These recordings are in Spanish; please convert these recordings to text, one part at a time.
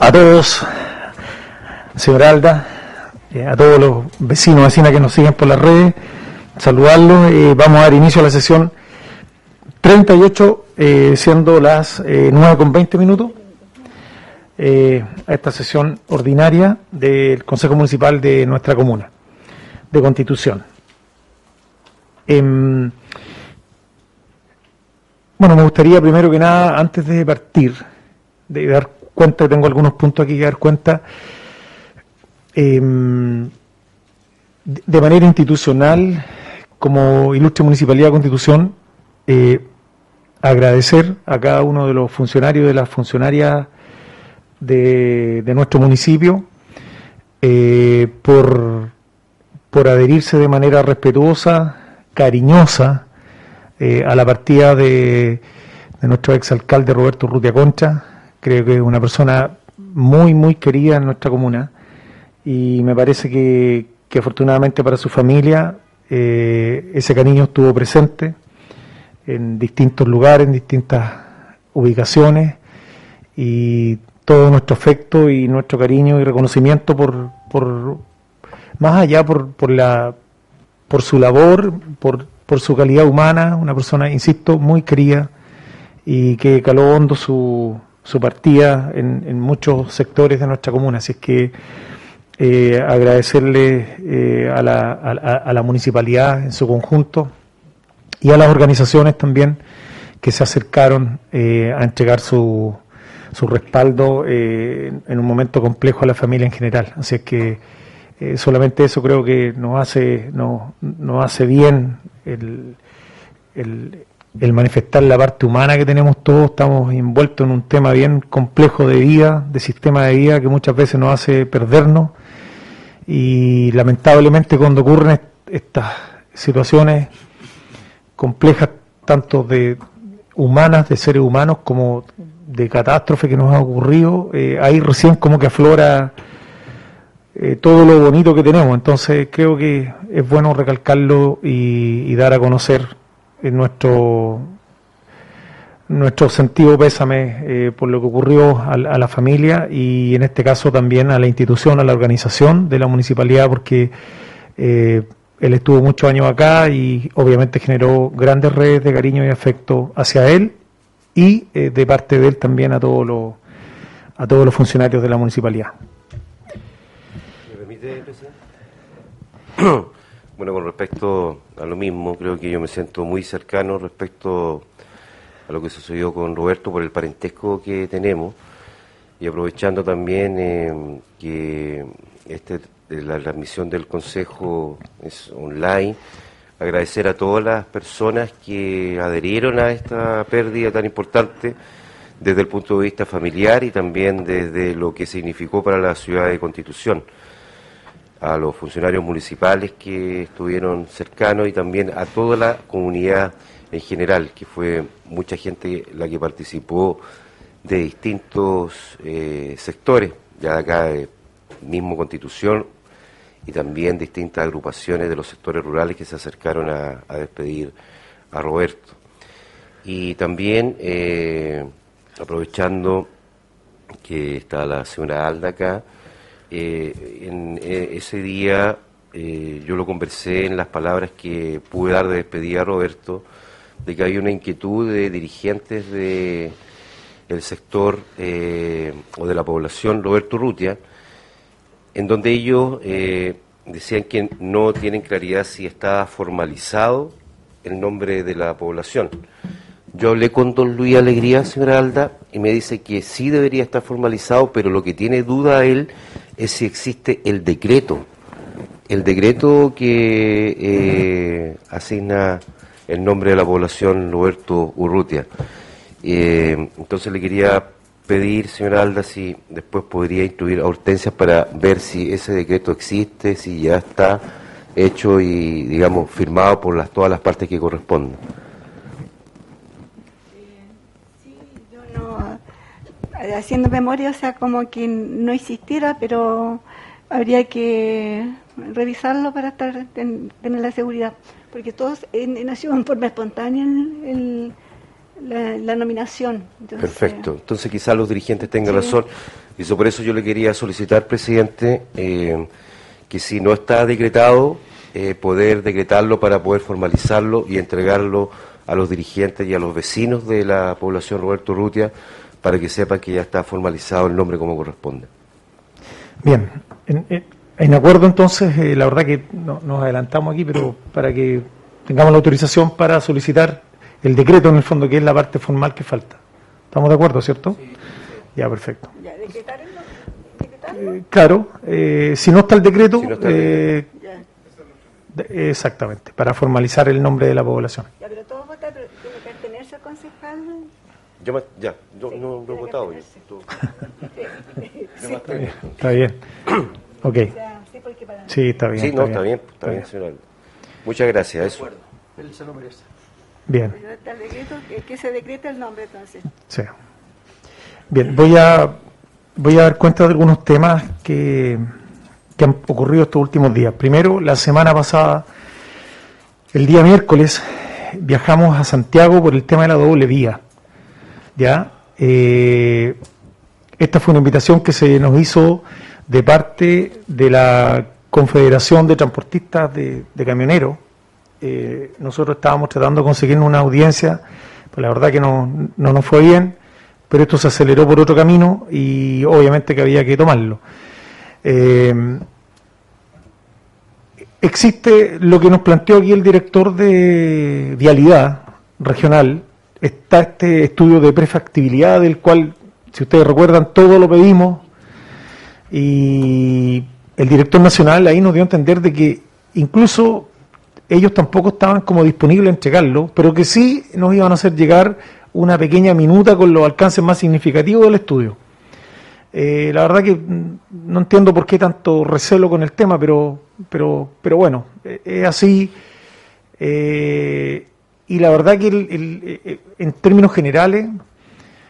a todos, señora Alda, eh, a todos los vecinos vecinas que nos siguen por las redes, saludarlos. Eh, vamos a dar inicio a la sesión 38, eh, siendo las 9 con 20 minutos, a esta sesión ordinaria del Consejo Municipal de nuestra comuna, de Constitución. Em, bueno, me gustaría primero que nada, antes de partir, de dar cuenta, tengo algunos puntos aquí que dar cuenta, em, de manera institucional, como ilustre Municipalidad de Constitución, eh, agradecer a cada uno de los funcionarios, de las funcionarias de, nuestro municipio, eh, por, por adherirse de manera respetuosa, cariñosa, eh, a la partida de, de nuestro exalcalde Roberto Rutia Concha, Creo que es una persona muy, muy querida en nuestra comuna y me parece que, afortunadamente para su familia eh, ese cariño estuvo presente en distintos lugares, en distintas ubicaciones y todo nuestro afecto y nuestro cariño y reconocimiento por, por más allá por, por la por su labor, por, por su calidad humana, una persona, insisto, muy querida y que caló hondo su, su partida en, muchos sectores de nuestra comuna. Así es que eh, agradecerle eh, a, la, a, la, municipalidad en su conjunto y a las organizaciones también que se acercaron eh, a entregar su, su respaldo en un momento complejo a la familia en general. Así es que solamente eso creo que nos hace, nos, nos hace bien el, el el manifestar la parte humana que tenemos todos, estamos envueltos en un tema bien complejo de vida, de sistema de vida que muchas veces nos hace perdernos y lamentablemente cuando ocurren estas situaciones complejas tanto de humanas, de seres humanos como de catástrofe que nos ha ocurrido, eh, ahí recién como que aflora eh, todo lo bonito que tenemos. Entonces creo que es bueno recalcarlo y dar a conocer en nuestro nuestro sentido pésame eh, por lo que ocurrió a, la familia y en este caso también a la institución, a la organización de la municipalidad, porque eh, él estuvo muchos años acá y obviamente generó grandes redes de cariño y afecto hacia él y eh, de parte de él también a todos los a todos los funcionarios de la municipalidad. ¿Me permite, presidente? Bueno, con respecto a lo mismo, creo que yo me siento muy cercano respecto a lo que sucedió con Roberto por el parentesco que tenemos. Y aprovechando también eh, que este, la transmisión del Consejo es online, agradecer a todas las personas que adherieron a esta pérdida tan importante desde el punto de vista familiar y también desde lo que significó para la ciudad de Constitución a los funcionarios municipales que estuvieron cercanos y también a toda la comunidad en general, que fue mucha gente la que participó de distintos eh, sectores, ya de acá mismo Constitución y también distintas agrupaciones de los sectores rurales que se acercaron a, despedir a Roberto. Y también, eh, aprovechando que está la señora Alda acá, eh, en eh, ese día eh, yo lo conversé en las palabras que pude dar de despedida a Roberto, de que había una inquietud de dirigentes de el sector o de la población Roberto Rutia, en donde ellos decían que no tienen claridad si está formalizado el nombre de la población. Yo hablé con don Luis Alegría, señora Alda, y me dice que sí debería estar formalizado, pero lo que tiene duda él es si existe el decreto, el decreto que eh, asigna el nombre de la población Roberto Urrutia. Eh, entonces le quería pedir, señora Alda, si después podría instruir a Hortensia para ver si ese decreto existe, si ya está hecho y, digamos, firmado por las, todas las partes que corresponden. Haciendo memoria, o sea, como que no existiera, pero habría que revisarlo para estar tener la seguridad, porque todos nació en forma espontánea la, nominación. Perfecto, entonces quizás los dirigentes tengan razón. Y eso por eso yo le quería solicitar, presidente, eh, que si no está decretado, eh, poder decretarlo para poder formalizarlo y entregarlo a los dirigentes y a los vecinos de la población Roberto Rutia para que sepan que ya está formalizado el nombre como corresponde. Bien, en, acuerdo entonces, eh, la verdad que nos adelantamos aquí, pero para que tengamos la autorización para solicitar el decreto en el fondo, que es la parte formal que falta. ¿Estamos de acuerdo, cierto? Sí. Ya, perfecto. ¿Ya eh, claro, eh, si no está el decreto, eh, exactamente, para formalizar el nombre de la población. Ya, pero todos votan, pero tiene que pertenecer al concejal. Yo ya, yo no, he votado. Yo, está bien. Ok. sí, está bien. Sí, no, está bien, está bien, señor. Muchas gracias. Eso. Él se lo merece. Bien. Que se decrete el nombre entonces. Sí. Bien, voy a voy a dar cuenta de algunos temas que, han ocurrido estos últimos días. Primero, la semana pasada, el día miércoles, viajamos a Santiago por el tema de la doble vía. ¿Ya? Eh, esta fue una invitación que se nos hizo de parte de la Confederación de Transportistas de, Camioneros. Eh, nosotros estábamos tratando de conseguir una audiencia, pues la verdad que no, no nos fue bien pero esto se aceleró por otro camino y obviamente que había que tomarlo. Eh, existe lo que nos planteó aquí el director de Vialidad Regional, está este estudio de prefactibilidad del cual, si ustedes recuerdan, todo lo pedimos y el director nacional ahí nos dio a entender de que incluso ellos tampoco estaban como disponibles a entregarlo, pero que sí nos iban a hacer llegar una pequeña minuta con los alcances más significativos del estudio. Eh, la verdad que no entiendo por qué tanto recelo con el tema, pero, pero, pero bueno, eh, es así. Eh, y la verdad que en términos generales,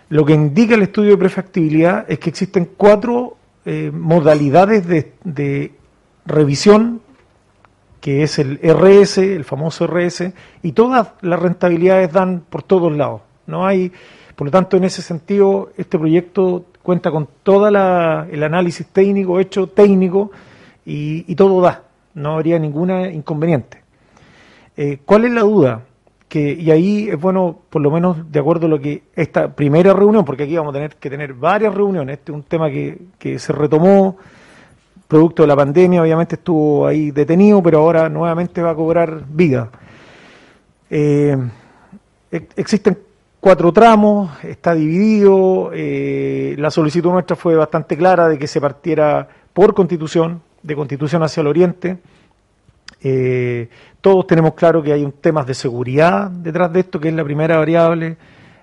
lo que indica el estudio de prefactibilidad es que existen cuatro modalidades de, revisión, que es el RS, el famoso RS, y todas las rentabilidades dan por todos lados. No hay, por lo tanto, en ese sentido, este proyecto cuenta con todo el análisis técnico hecho técnico y, todo da, no habría ninguna inconveniente. Eh, ¿Cuál es la duda? Y ahí es bueno, por lo menos de acuerdo a lo que esta primera reunión, porque aquí vamos a tener que tener varias reuniones, este es un tema que, se retomó producto de la pandemia, obviamente estuvo ahí detenido, pero ahora nuevamente va a cobrar vida. Eh, existen cuatro tramos, está dividido, eh, la solicitud nuestra fue bastante clara de que se partiera por constitución, de constitución hacia el oriente. Eh, todos tenemos claro que hay un tema de seguridad detrás de esto, que es la primera variable,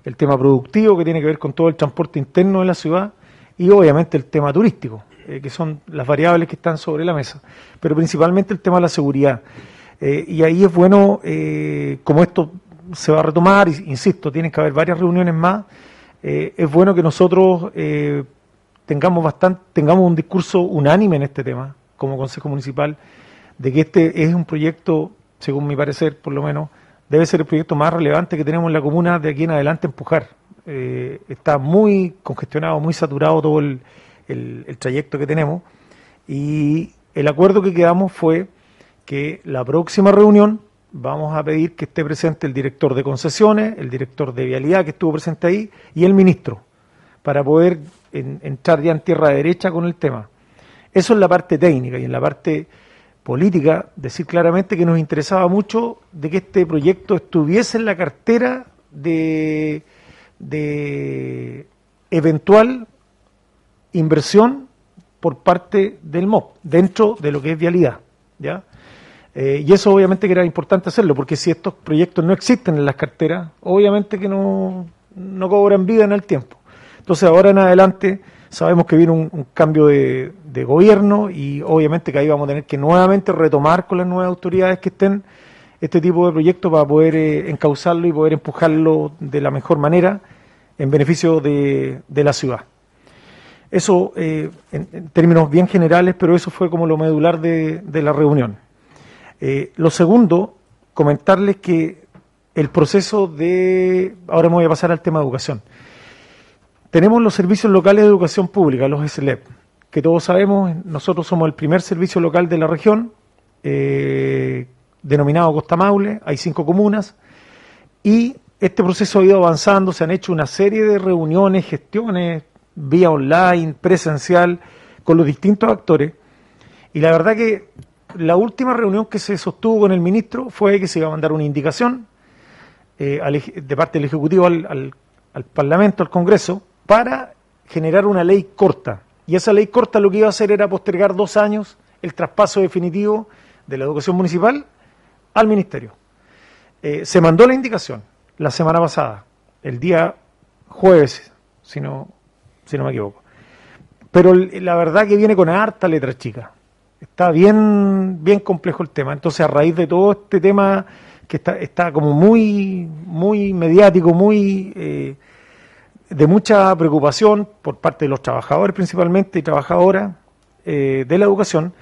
el tema productivo, que tiene que ver con todo el transporte interno de la ciudad, y obviamente el tema turístico, eh, que son las variables que están sobre la mesa, pero principalmente el tema de la seguridad. y ahí es bueno, como esto se va a retomar, insisto, tienen que haber varias reuniones más. Eh, es bueno que nosotros eh, tengamos bastante, tengamos un discurso unánime en este tema, como Consejo Municipal, de que este es un proyecto, según mi parecer, por lo menos, debe ser el proyecto más relevante que tenemos en la comuna de aquí en adelante empujar. Eh, está muy congestionado, muy saturado todo el, el trayecto que tenemos y el acuerdo que quedamos fue que la próxima reunión vamos a pedir que esté presente el director de concesiones, el director de vialidad que estuvo presente ahí y el ministro, para poder entrar ya en tierra derecha con el tema. Eso es la parte técnica y en la parte política, decir claramente que nos interesaba mucho de que este proyecto estuviese en la cartera de, de eventual inversión por parte del MOP, dentro de lo que es vialidad. ¿ya? Eh, y eso obviamente que era importante hacerlo, porque si estos proyectos no existen en las carteras, obviamente que no, no cobran vida en el tiempo. Entonces ahora en adelante sabemos que viene un, cambio de, gobierno y obviamente que ahí vamos a tener que nuevamente retomar con las nuevas autoridades que estén este tipo de proyectos para poder eh, encauzarlo y poder empujarlo de la mejor manera en beneficio de, la ciudad. Eso eh, en, términos bien generales, pero eso fue como lo medular de la reunión. Eh, lo segundo, comentarles que el proceso de, ahora me voy a pasar al tema de educación. Tenemos los servicios locales de educación pública, los SLEP, que todos sabemos, nosotros somos el primer servicio local de la región, eh, denominado Costa Maule, hay cinco comunas, y este proceso ha ido avanzando, se han hecho una serie de reuniones, gestiones, vía online, presencial, con los distintos actores, y la verdad que la última reunión que se sostuvo con el ministro fue que se iba a mandar una indicación eh, de parte del Ejecutivo al, al Parlamento, al Congreso, para generar una ley corta. Y esa ley corta lo que iba a hacer era postergar dos años el traspaso definitivo de la educación municipal al Ministerio. Eh, se mandó la indicación la semana pasada, el día jueves, si no, si no me equivoco. Pero la verdad que viene con harta letra chica. Está bien, bien complejo el tema. Entonces, a raíz de todo este tema que está, está como muy, muy mediático, muy eh, de mucha preocupación por parte de los trabajadores principalmente y trabajadoras eh, de la educación,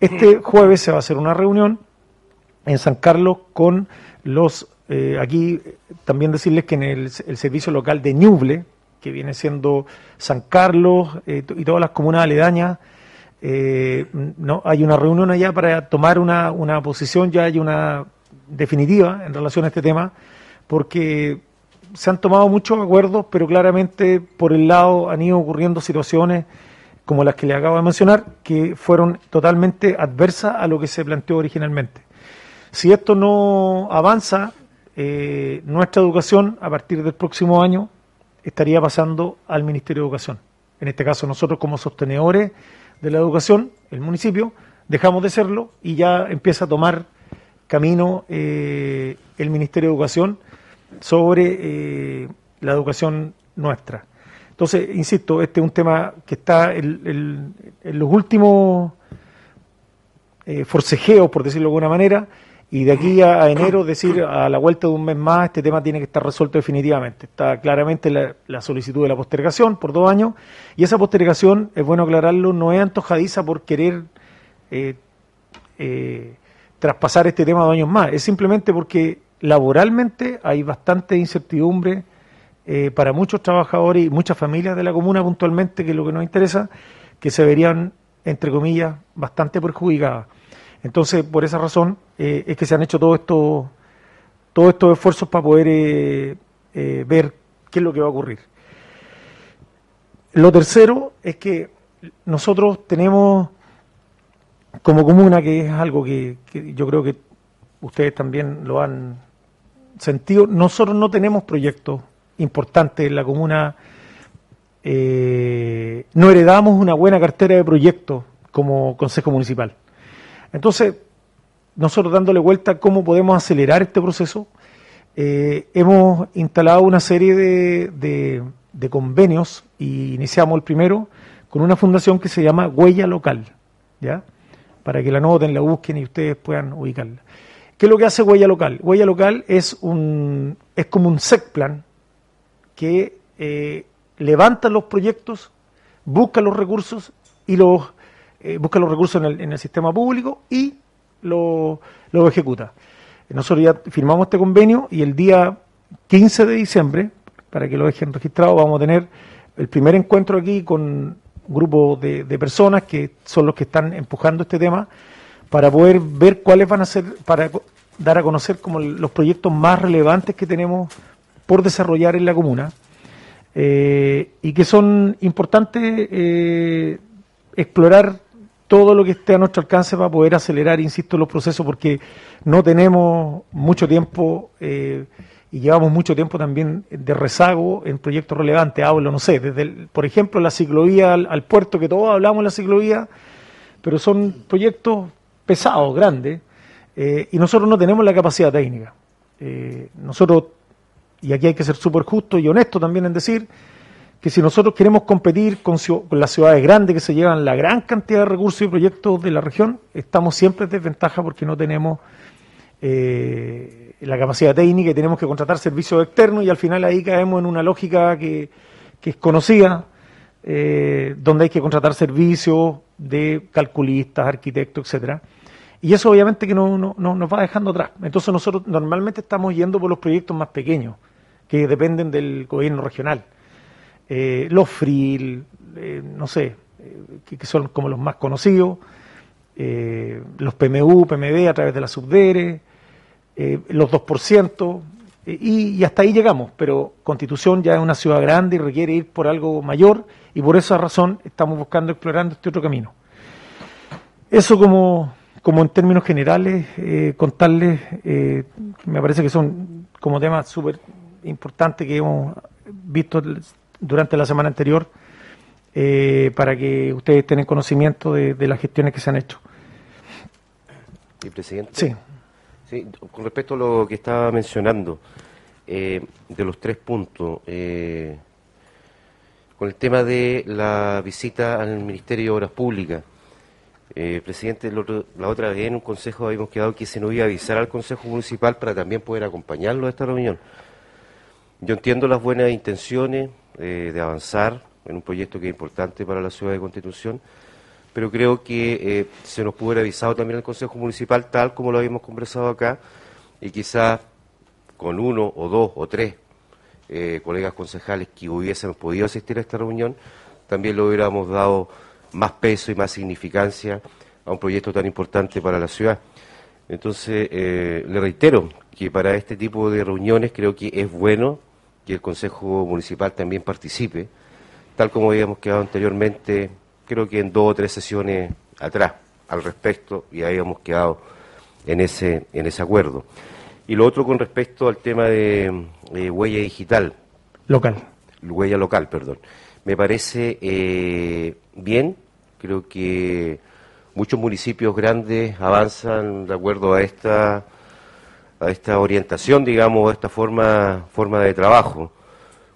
este jueves se va a hacer una reunión en San Carlos con los, eh, aquí también decirles que en el, servicio local de Ñuble, que viene siendo San Carlos y todas las comunas aledañas, eh, no, hay una reunión allá para tomar una, una posición, ya hay una definitiva en relación a este tema, porque se han tomado muchos acuerdos, pero claramente por el lado han ido ocurriendo situaciones como las que le acabo de mencionar, que fueron totalmente adversas a lo que se planteó originalmente. Si esto no avanza, eh, nuestra educación a partir del próximo año estaría pasando al Ministerio de Educación. En este caso nosotros como sostenedores de la educación, el municipio, dejamos de serlo y ya empieza a tomar camino eh, el Ministerio de Educación sobre eh, la educación nuestra. Entonces, insisto, este es un tema que está en, los últimos eh, forcejeos, por decirlo de alguna manera, y de aquí a, enero, decir, a la vuelta de un mes más, este tema tiene que estar resuelto definitivamente. Está claramente la, solicitud de la postergación por dos años, y esa postergación, es bueno aclararlo, no es antojadiza por querer eh, eh, traspasar este tema dos años más, es simplemente porque laboralmente hay bastante incertidumbre eh, para muchos trabajadores y muchas familias de la comuna puntualmente, que es lo que nos interesa, que se verían, entre comillas, bastante perjudicadas. Entonces, por esa razón eh, es que se han hecho todos estos todos estos esfuerzos para poder eh, eh, ver qué es lo que va a ocurrir. Lo tercero es que nosotros tenemos como comuna, que es algo que, yo creo que ustedes también lo han sentido, nosotros no tenemos proyectos importantes en la comuna, no heredamos una buena cartera de proyectos como Consejo Municipal. Entonces, nosotros dándole vuelta a cómo podemos acelerar este proceso, eh, hemos instalado una serie de, convenios y iniciamos el primero con una fundación que se llama Huella Local, ¿ya? Para que la noten, la busquen y ustedes puedan ubicarla. ¿Qué es lo que hace Huella Local? Huella Local es, un, es como un SECPLAN que eh, levanta los proyectos, busca los recursos y los eh, busca los recursos en el, sistema público y lo, ejecuta. Nosotros ya firmamos este convenio y el día 15 de diciembre, para que lo dejen registrado, vamos a tener el primer encuentro aquí con un grupo de, personas que son los que están empujando este tema para poder ver cuáles van a ser, para dar a conocer como los proyectos más relevantes que tenemos por desarrollar en la comuna eh, y que son importantes eh, explorar todo lo que esté a nuestro alcance para poder acelerar, insisto, los procesos, porque no tenemos mucho tiempo eh, y llevamos mucho tiempo también de rezago en proyectos relevantes. Hablo, no sé, desde, por ejemplo, la ciclovía al, puerto, que todos hablamos de la ciclovía, pero son proyectos pesados, grandes, eh, y nosotros no tenemos la capacidad técnica. Eh, nosotros, y aquí hay que ser súper justo y honesto también en decir, que si nosotros queremos competir con, las ciudades grandes que se llevan la gran cantidad de recursos y proyectos de la región, estamos siempre en desventaja porque no tenemos eh, la capacidad técnica y tenemos que contratar servicios externos y al final ahí caemos en una lógica que, es conocida, donde hay que contratar servicios de calculistas, arquitectos, etcétera. Y eso obviamente que no, no, nos va dejando atrás. Entonces nosotros normalmente estamos yendo por los proyectos más pequeños, que dependen del gobierno regional. eh, los FRIL, eh, no sé, que, que, son como los más conocidos, los PMU, PMD a través de la subdere, los 2%, y, y, hasta ahí llegamos, pero Constitución ya es una ciudad grande y requiere ir por algo mayor, y por esa razón estamos buscando, explorando este otro camino. Eso como, como en términos generales, eh, contarles, eh, me parece que son como temas súper importantes que hemos visto durante la semana anterior, eh, para que ustedes tengan conocimiento de, de, las gestiones que se han hecho. ¿Y presidente? Sí. sí con respecto a lo que estaba mencionando, de los tres puntos, con el tema de la visita al Ministerio de Obras Públicas, eh, presidente, la otra vez en un consejo habíamos quedado que se nos iba a avisar al Consejo Municipal para también poder acompañarlo a esta reunión. Yo entiendo las buenas intenciones eh, de avanzar en un proyecto que es importante para la ciudad de Constitución, pero creo que eh, se nos pudo haber avisado también al Consejo Municipal tal como lo habíamos conversado acá y quizás con uno o dos o tres colegas concejales que hubiesen podido asistir a esta reunión, también lo hubiéramos dado más peso y más significancia a un proyecto tan importante para la ciudad. Entonces, eh, le reitero que para este tipo de reuniones creo que es bueno que el Consejo Municipal también participe, tal como habíamos quedado anteriormente, creo que en dos o tres sesiones atrás al respecto, y habíamos quedado en ese, en ese acuerdo. Y lo otro con respecto al tema de, huella digital. Local. Huella local, perdón. Me parece eh, bien Creo que muchos municipios grandes avanzan de acuerdo a esta a esta orientación, digamos, a esta forma forma de trabajo,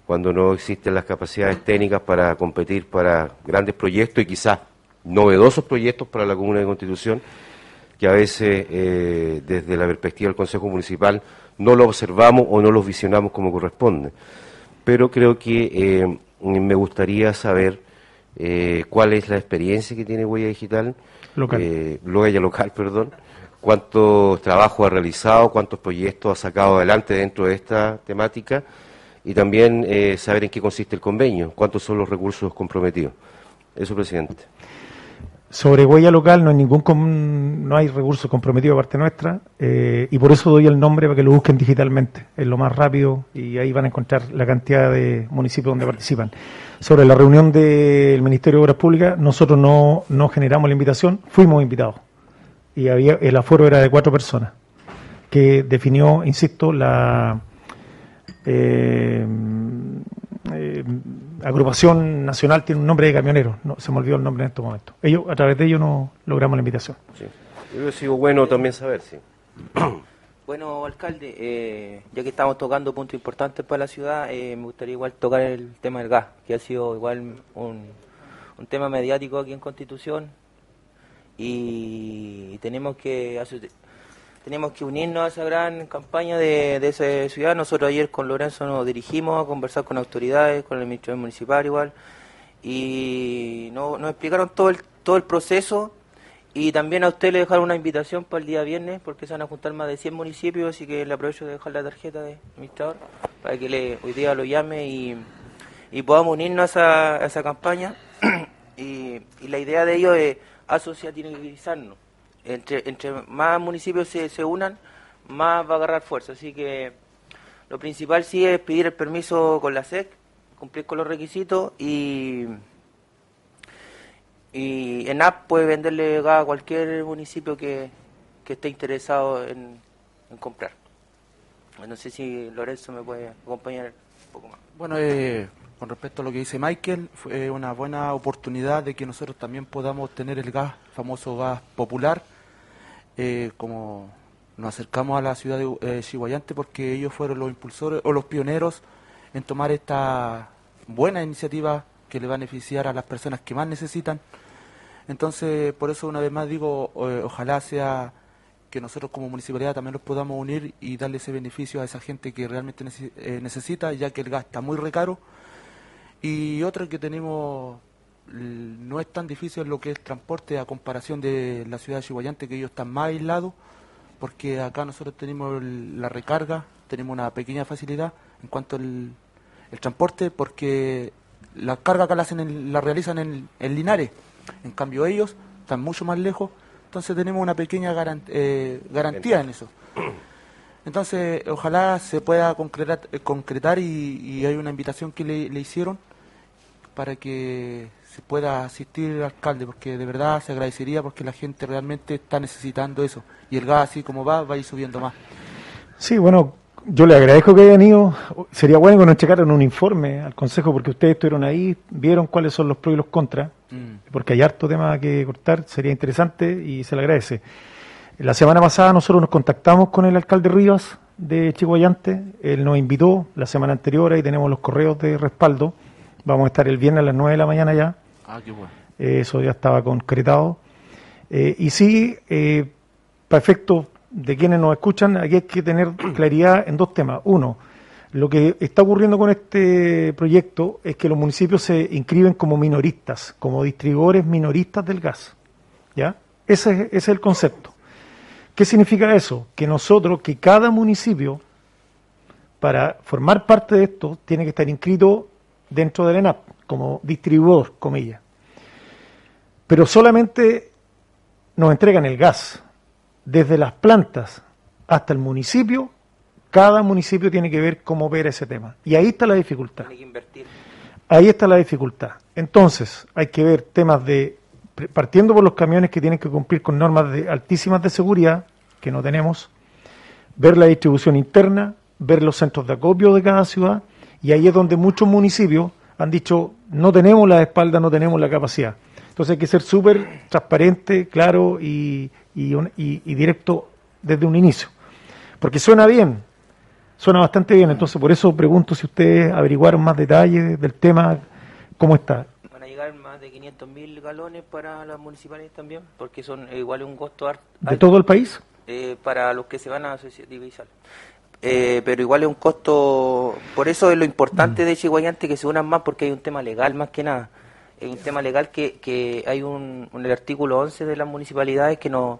cuando no existen las capacidades técnicas para competir para grandes proyectos y quizás novedosos proyectos para la Comuna de Constitución, que a veces eh, desde la perspectiva del Consejo Municipal no lo observamos o no los visionamos como corresponde. Pero creo que eh, me gustaría saber eh, cuál es la experiencia que tiene Huella Digital, local. Eh, Huella Local, perdón, cuántos trabajos ha realizado, cuántos proyectos ha sacado adelante dentro de esta temática y también eh, saber en qué consiste el convenio, cuántos son los recursos comprometidos. Eso, presidente. Sobre huella local no hay ningún no hay recurso comprometido de parte nuestra eh, y por eso doy el nombre para que lo busquen digitalmente, es lo más rápido y ahí van a encontrar la cantidad de municipios donde participan. Sobre la reunión del Ministerio de Obras Públicas, nosotros no, no generamos la invitación, fuimos invitados y había el aforo era de cuatro personas que definió, insisto, la eh, eh, agrupación nacional tiene un nombre de camioneros, no, se me olvidó el nombre en estos momentos. Ellos, a través de ellos no logramos la invitación. Sí. Yo sido bueno también saber, sí. Bueno, alcalde, eh, ya que estamos tocando puntos importantes para la ciudad, eh, me gustaría igual tocar el tema del gas, que ha sido igual un, un tema mediático aquí en Constitución y tenemos que tenemos que unirnos a esa gran campaña de, de esa ciudad. Nosotros ayer con Lorenzo nos dirigimos a conversar con autoridades, con el ministro municipal igual, y nos, explicaron todo el, todo el proceso y también a usted le dejaron una invitación para el día viernes, porque se van a juntar más de 100 municipios, así que le aprovecho de dejar la tarjeta de administrador para que le, hoy día lo llame y, y podamos unirnos a esa, a esa campaña. y, y la idea de ello es asociativizarnos entre, entre más municipios se, se unan, más va a agarrar fuerza. Así que lo principal sí es pedir el permiso con la SEC, cumplir con los requisitos y, y ENAP puede venderle gas a cualquier municipio que, que esté interesado en, en, comprar. No sé si Lorenzo me puede acompañar un poco más. Bueno, eh, con respecto a lo que dice Michael, fue una buena oportunidad de que nosotros también podamos tener el gas, famoso gas popular, eh, como nos acercamos a la ciudad de eh, porque ellos fueron los impulsores o los pioneros en tomar esta buena iniciativa que le va a beneficiar a las personas que más necesitan. Entonces, por eso una vez más digo, eh, ojalá sea que nosotros como municipalidad también los podamos unir y darle ese beneficio a esa gente que realmente eh, necesita, ya que el gas está muy recaro y otra que tenemos, no es tan difícil lo que es transporte a comparación de la ciudad de Chihuayante, que ellos están más aislados, porque acá nosotros tenemos la recarga, tenemos una pequeña facilidad en cuanto al el transporte, porque la carga acá la, hacen en- la realizan en, en Linares. En cambio ellos están mucho más lejos, entonces tenemos una pequeña eh, garantía en eso. Entonces, ojalá se pueda concretar, eh, concretar y, y hay una invitación que le, le hicieron para que se pueda asistir el alcalde, porque de verdad se agradecería porque la gente realmente está necesitando eso. Y el gas, así como va, va a ir subiendo más. Sí, bueno, yo le agradezco que hayan ido. Sería bueno que nos checaran un informe al Consejo, porque ustedes estuvieron ahí, vieron cuáles son los pros y los contras, Mm. porque hay harto tema que cortar, sería interesante y se le agradece. La semana pasada nosotros nos contactamos con el alcalde Rivas de Chihuayante, él nos invitó la semana anterior, ahí tenemos los correos de respaldo, vamos a estar el viernes a las 9 de la mañana ya, Ah, qué bueno. eso ya estaba concretado. Eh, y sí, eh, para efectos de quienes nos escuchan, aquí hay que tener claridad en dos temas. Uno, lo que está ocurriendo con este proyecto es que los municipios se inscriben como minoristas, como distribuidores minoristas del gas. ¿Ya? Ese, es- ese es el concepto. ¿Qué significa eso? Que nosotros, que cada municipio, para formar parte de esto, tiene que estar inscrito dentro del ENAP, como distribuidor, comillas. Pero solamente nos entregan el gas desde las plantas hasta el municipio. Cada municipio tiene que ver cómo ver ese tema. Y ahí está la dificultad. Tiene que invertir. Ahí está la dificultad. Entonces, hay que ver temas de, partiendo por los camiones que tienen que cumplir con normas de, altísimas de seguridad, que no tenemos, ver la distribución interna, ver los centros de acopio de cada ciudad, y ahí es donde muchos municipios han dicho, no tenemos la espalda, no tenemos la capacidad. Entonces hay que ser súper transparente, claro y, y un- y- y directo desde un inicio. Porque suena bien, suena bastante bien, entonces por eso pregunto si ustedes averiguaron más detalles del tema, cómo está. Van a llegar más de 500 mil galones para las municipales también, porque son igual un costo ¿De todo el país? eh, para los que se van a divisar. Eh, pero igual es un costo, por eso es lo Mm. importante de Chihuayante que se unan más, porque hay un tema legal más que nada. Es un tema legal que, que hay un, un- el artículo 11 de las municipalidades que no,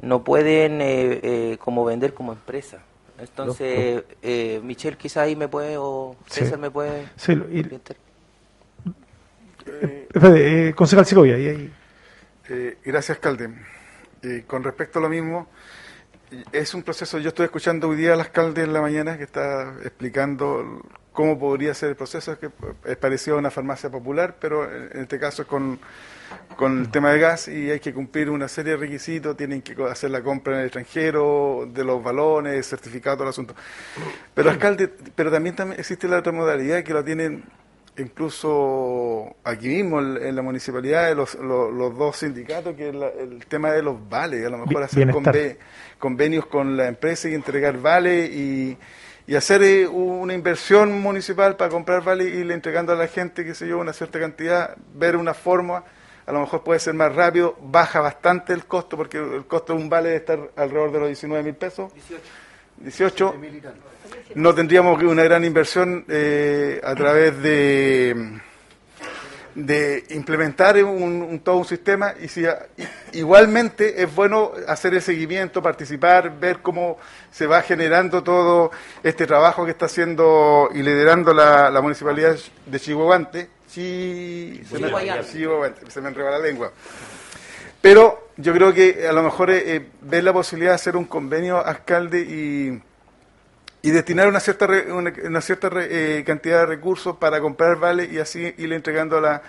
no pueden eh, eh, como vender como empresa. Entonces, eh, Michelle quizá ahí me puede, o Sí. César me puede... Sí, lo- y-. Espérate, eh, concejal Segovia, y ahí- Eh, gracias, alcalde. Eh, con respecto a lo mismo, eh, es un proceso, yo estoy escuchando hoy día al alcalde en la mañana que está explicando cómo podría ser el proceso, que es parecido a una farmacia popular, pero en este caso es con, con el tema de gas y hay que cumplir una serie de requisitos, tienen que hacer la compra en el extranjero, de los balones, certificado, todo el asunto. Pero alcalde, pero también, también existe la otra modalidad que la tienen incluso aquí mismo en, la municipalidad, los, los, los dos sindicatos, que es la- el tema de los vales, a lo mejor hacer bienestar. Conve- convenios con la empresa y entregar vales y, y hacer eh, una inversión municipal para comprar vales y irle entregando a la gente, qué sé yo, una cierta cantidad, ver una forma, a lo mejor puede ser más rápido, baja bastante el costo, porque el costo de un vale debe estar alrededor de los 19 mil pesos. 18. No tendríamos una gran inversión eh, a través de de implementar un, un- todo un sistema y si igualmente es bueno hacer el seguimiento, participar, ver cómo se va generando todo este trabajo que está haciendo y liderando la, la municipalidad de Chihuahua. Chi- se me- Chihuayante. Chihuahante, se me enreba la lengua. Pero yo creo que a lo mejor eh, eh, ver la posibilidad de hacer un convenio alcalde y, y destinar una cierta re- una, una cierta re- eh, cantidad de recursos para comprar vale y así ir entregando la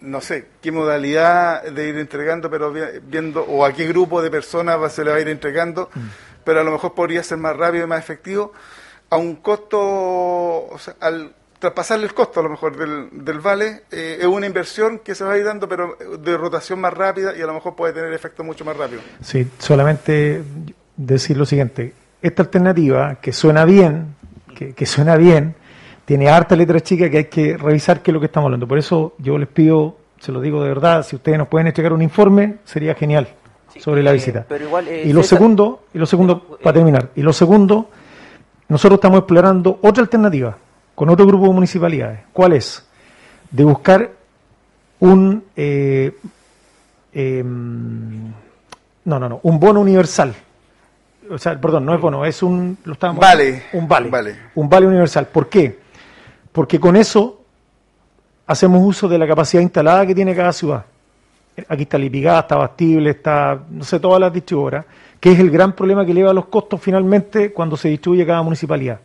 no sé qué modalidad de ir entregando pero vi- viendo o a qué grupo de personas va, se le va a ir entregando pero a lo mejor podría ser más rápido y más efectivo a un costo o sea, al traspasarle el costo a lo mejor del, del vale eh, es una inversión que se va a ir dando pero de rotación más rápida y a lo mejor puede tener efecto mucho más rápido Sí, solamente decir lo siguiente. Esta alternativa, que suena bien, que, que suena bien, tiene harta letra chica que hay que revisar qué es lo que estamos hablando. Por eso yo les pido, se lo digo de verdad, si ustedes nos pueden entregar un informe, sería genial Sí, sobre la eh, visita. pero igual, eh, y lo César- segundo, y lo segundo, Pero, eh, para terminar, y lo segundo, nosotros estamos explorando otra alternativa con otro grupo de municipalidades. ¿Cuál es? De buscar un eh, em, no, no, no, un bono universal. O sea, perdón, no es bono, es un lo estábamos- Vale. un vale, Vale. un vale universal. ¿Por qué? Porque con eso hacemos uso de la capacidad instalada que tiene cada ciudad. Aquí está Lipigá, está Bastible, está, no sé, todas las distribuidoras, que es el gran problema que eleva los costos finalmente cuando se distribuye cada municipalidad.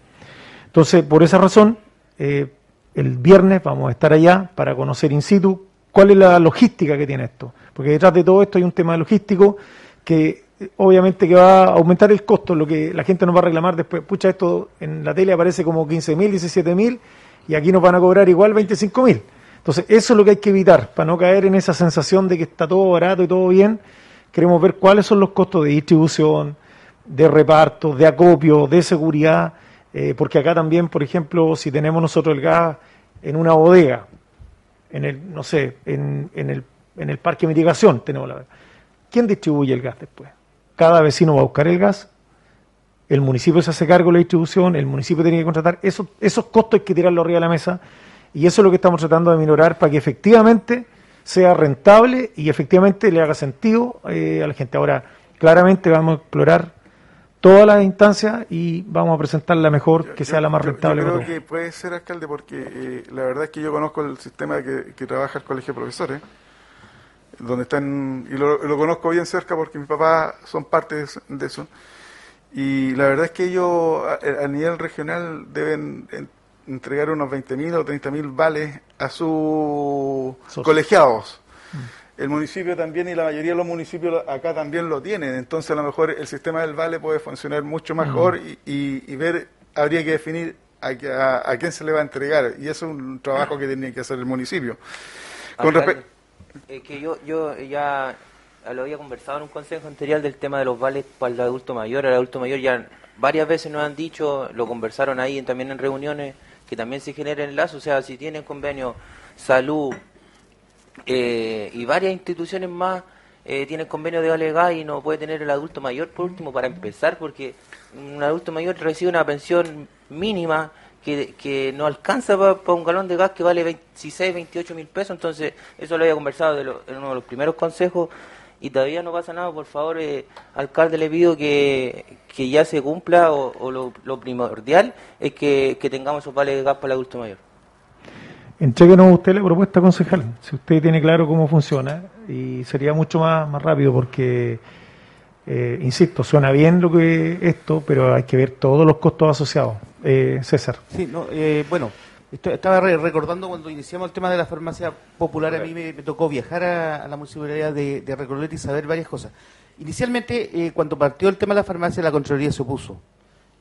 Entonces, por esa razón, eh, el viernes vamos a estar allá para conocer in situ cuál es la logística que tiene esto. Porque detrás de todo esto hay un tema logístico que obviamente que va a aumentar el costo, lo que la gente nos va a reclamar después. Pucha, esto en la tele aparece como 15 mil, 17 mil y aquí nos van a cobrar igual 25 mil. Entonces, eso es lo que hay que evitar, para no caer en esa sensación de que está todo barato y todo bien. Queremos ver cuáles son los costos de distribución, de reparto, de acopio, de seguridad, eh, porque acá también, por ejemplo, si tenemos nosotros el gas en una bodega, en el, no sé, en, en el, en el parque de mitigación, tenemos la ¿Quién distribuye el gas después? Cada vecino va a buscar el gas, el municipio se hace cargo de la distribución, el municipio tiene que contratar, esos, esos costos hay que tirarlo arriba de la mesa y eso es lo que estamos tratando de minorar para que efectivamente sea rentable y efectivamente le haga sentido eh, a la gente. Ahora, claramente vamos a explorar todas las instancias y vamos a presentar la mejor, que sea la más rentable. Yo, creo que puede ser, alcalde, porque eh, la verdad es que yo conozco el sistema que, trabaja el Colegio de Profesores, donde están, y lo, conozco bien cerca porque mis papás son parte de eso, y la verdad es que ellos a, a nivel regional deben entregar unos 20.000 o 30.000 vales a sus colegiados. Mm. El municipio también y la mayoría de los municipios acá también lo tienen, entonces a lo mejor el sistema del vale puede funcionar mucho mejor mm. y, ver, habría que definir a, a, quién se le va a entregar y eso es un trabajo que tiene que hacer el municipio. Con respecto... que yo, yo ya lo había conversado en un consejo anterior del tema de los vales para el adulto mayor. El adulto mayor ya varias veces nos han dicho, lo conversaron ahí también en reuniones, que también se generen lazos, o sea, si tienen convenio salud eh, y varias instituciones más eh, tienen convenio de vale y no puede tener el adulto mayor por último para empezar, porque un adulto mayor recibe una pensión mínima que, que no alcanza para un galón de gas que vale 26, 28 mil pesos, entonces eso lo había conversado de en uno de los primeros consejos y todavía no pasa nada, por favor, eh, alcalde, le pido que, que ya se cumpla o, lo, primordial es que, tengamos esos vales de gas para el adulto mayor. Entréguenos usted la propuesta, concejal, si usted tiene claro cómo funciona y sería mucho más, más rápido porque, eh, insisto, suena bien lo que esto, pero hay que ver todos los costos asociados. Eh, César. Sí, no, eh, bueno, estaba recordando cuando iniciamos el tema de la farmacia popular, a mí me, tocó viajar a, la municipalidad de, de y saber varias cosas. Inicialmente, eh, cuando partió el tema de la farmacia, la Contraloría se opuso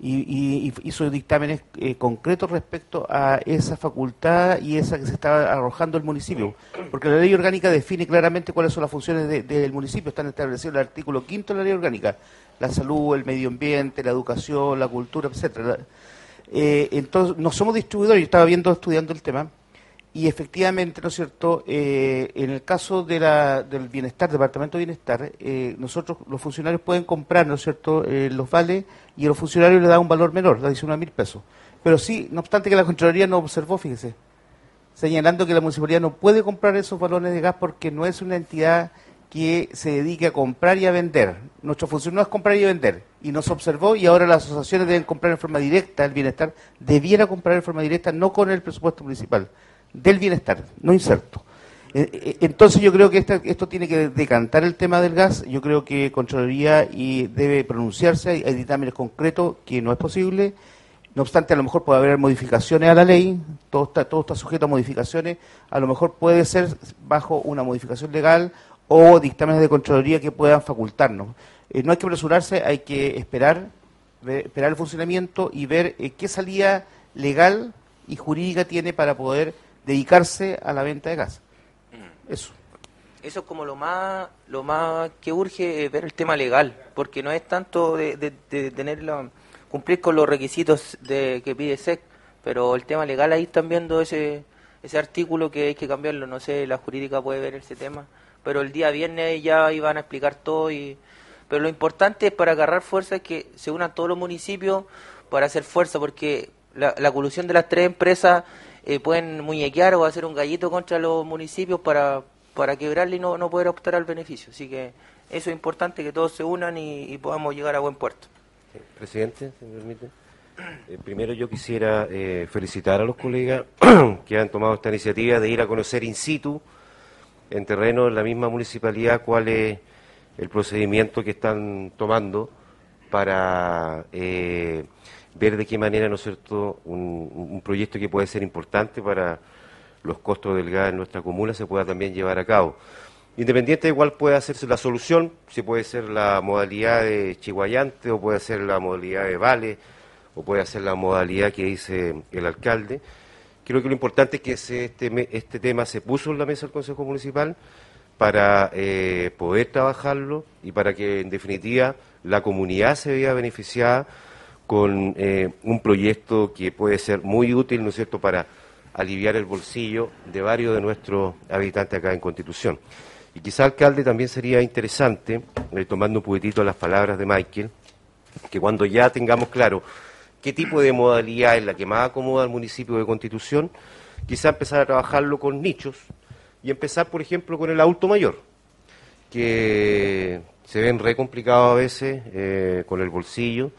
y, hizo dictámenes eh, concretos respecto a esa facultad y esa que se estaba arrojando el municipio. Porque la ley orgánica define claramente cuáles son las funciones del municipio. Están establecidos en el artículo quinto de la ley orgánica. La salud, el medio ambiente, la educación, la cultura, etcétera eh, entonces, no somos distribuidores, yo estaba viendo, estudiando el tema, y efectivamente, ¿no es cierto?, eh, en el caso de la, del bienestar, Departamento de Bienestar, eh, nosotros, los funcionarios pueden comprar, ¿no es cierto?, los vales, y a los funcionarios le da un valor menor, le 19 mil pesos. Pero sí, no obstante que la Contraloría no observó, fíjese, señalando que la municipalidad no puede comprar esos balones de gas porque no es una entidad que se dedique a comprar y a vender. Nuestra función no es comprar y vender. Y nos observó y ahora las asociaciones deben comprar en forma directa el bienestar. Debiera comprar en forma directa, no con el presupuesto municipal, del bienestar, no inserto. Eh, eh, entonces yo creo que esto tiene que decantar el tema del gas. Yo creo que Contraloría y debe pronunciarse, hay dictámenes concretos que no es posible. No obstante, a lo mejor puede haber modificaciones a la ley, todo está, todo está sujeto a modificaciones, a lo mejor puede ser bajo una modificación legal o dictámenes de Contraloría que puedan facultarnos. Eh, no hay que apresurarse, hay que esperar, esperar el funcionamiento y ver qué salida legal y jurídica tiene para poder dedicarse a la venta de gas. Eso. Eso es como lo más, lo más que urge ver el tema legal, porque no es tanto de, de, cumplir con los requisitos de, que pide SEC, pero el tema legal ahí están viendo ese, ese artículo que hay que cambiarlo, no sé, la jurídica puede ver ese tema pero el día viernes ya iban a explicar todo. Y, pero lo importante es para agarrar fuerza es que se unan todos los municipios para hacer fuerza, porque la, la colusión de las tres empresas eh, pueden muñequear o hacer un gallito contra los municipios para, para quebrarle y no, no poder optar al beneficio. Así que eso es importante, que todos se unan y, podamos llegar a buen puerto. Presidente, me permite. Eh, primero yo quisiera eh, felicitar a los colegas que han tomado esta iniciativa de ir a conocer in situ, en terreno, en la misma municipalidad, cuál es el procedimiento que están tomando para eh, ver de qué manera, ¿no es cierto?, un, proyecto que puede ser importante para los costos del gas en nuestra comuna se pueda también llevar a cabo. Independiente de cuál puede hacerse la solución, si puede ser la modalidad de Chihuayante o puede ser la modalidad de Vale o puede ser la modalidad que dice el alcalde. Creo que lo importante es que este, este tema se puso en la mesa del Consejo Municipal para eh, poder trabajarlo y para que, en definitiva, la comunidad se vea beneficiada con eh, un proyecto que puede ser muy útil, ¿no es cierto?, para aliviar el bolsillo de varios de nuestros habitantes acá en Constitución. Y quizá, alcalde, también sería interesante, eh, tomando un poquitito las palabras de Michael, que cuando ya tengamos claro qué tipo de modalidad es la que más acomoda al municipio de Constitución, quizá empezar a trabajarlo con nichos y empezar, por ejemplo, con el adulto mayor, que se ven re complicados a veces eh, con el bolsillo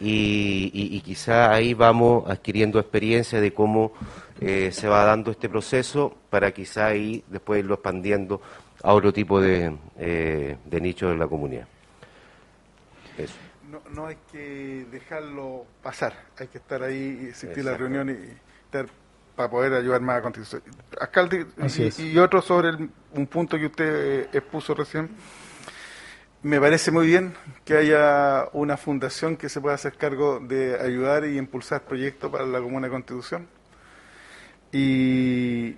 y, quizá ahí vamos adquiriendo experiencia de cómo eh, se va dando este proceso para quizá ahí después irlo expandiendo a otro tipo de, eh, de nichos de la comunidad. Eso no, hay que dejarlo pasar, hay que estar ahí, asistir a la reunión y estar para poder ayudar más a Constitución. Alcalde, y, otro sobre un punto que usted eh, expuso recién. Me parece muy bien que haya una fundación que se pueda hacer cargo de ayudar y impulsar proyectos para la Comuna de Constitución. Y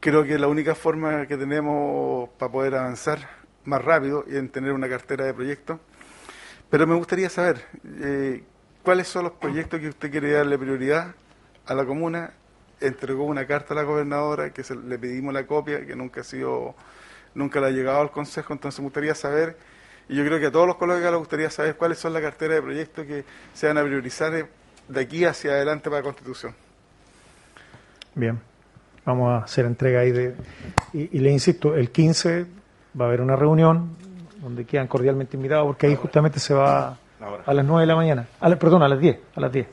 creo que la única forma que tenemos para poder avanzar más rápido y en tener una cartera de proyectos pero me gustaría saber eh, cuáles son los proyectos que usted quiere darle prioridad a la comuna. Entregó una carta a la gobernadora que le pedimos la copia, que nunca ha sido, nunca le ha llegado al consejo. Entonces me gustaría saber, y yo creo que a todos los colegas les gustaría saber cuáles son las carteras de proyectos que se van a priorizar de aquí hacia adelante para la Constitución. Bien, vamos a hacer entrega ahí de. Y, y le insisto, el 15 va a haber una reunión donde quedan cordialmente invitados, porque ahí justamente se va a las 9 de la mañana, perdón, a las 10, a las 10.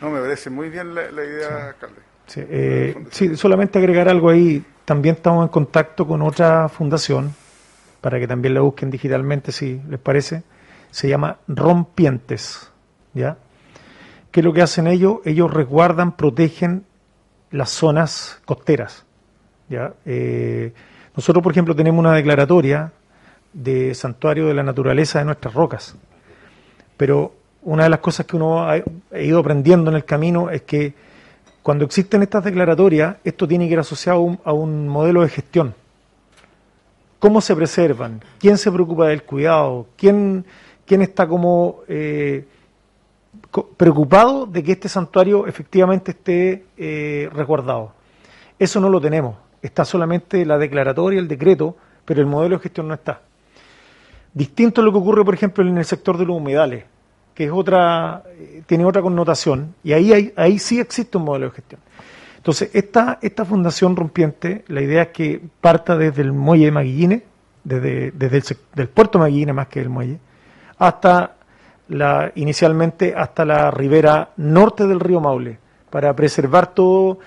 No, me parece muy bien la, idea, alcalde. Eh, sí, solamente agregar algo ahí, también estamos en contacto con otra fundación, para que también la busquen digitalmente, si les parece, se llama Rompientes, ¿ya? ¿Qué es lo que hacen ellos? Ellos resguardan, protegen las zonas costeras, ¿ya? Eh, nosotros, por ejemplo, tenemos una declaratoria de santuario de la naturaleza de nuestras rocas. Pero una de las cosas que uno ha, ido aprendiendo en el camino es que cuando existen estas declaratorias, esto tiene que ir asociado a un, modelo de gestión. ¿Cómo se preservan? ¿Quién se preocupa del cuidado? ¿Quién, quién está como eh, preocupado de que este santuario efectivamente esté eh, resguardado? Eso no lo tenemos. Está solamente la declaratoria, el decreto, pero el modelo de gestión no está. Distinto a lo que ocurre, por ejemplo, en el sector de los humedales, que es otra, eh, tiene otra connotación, y ahí, ahí sí existe un modelo de gestión. Entonces, esta, esta fundación rompiente, la idea es que parta desde el muelle de Maguillines, desde, desde el del puerto de más que el muelle, hasta la, inicialmente hasta la ribera norte del río Maule, para preservar todo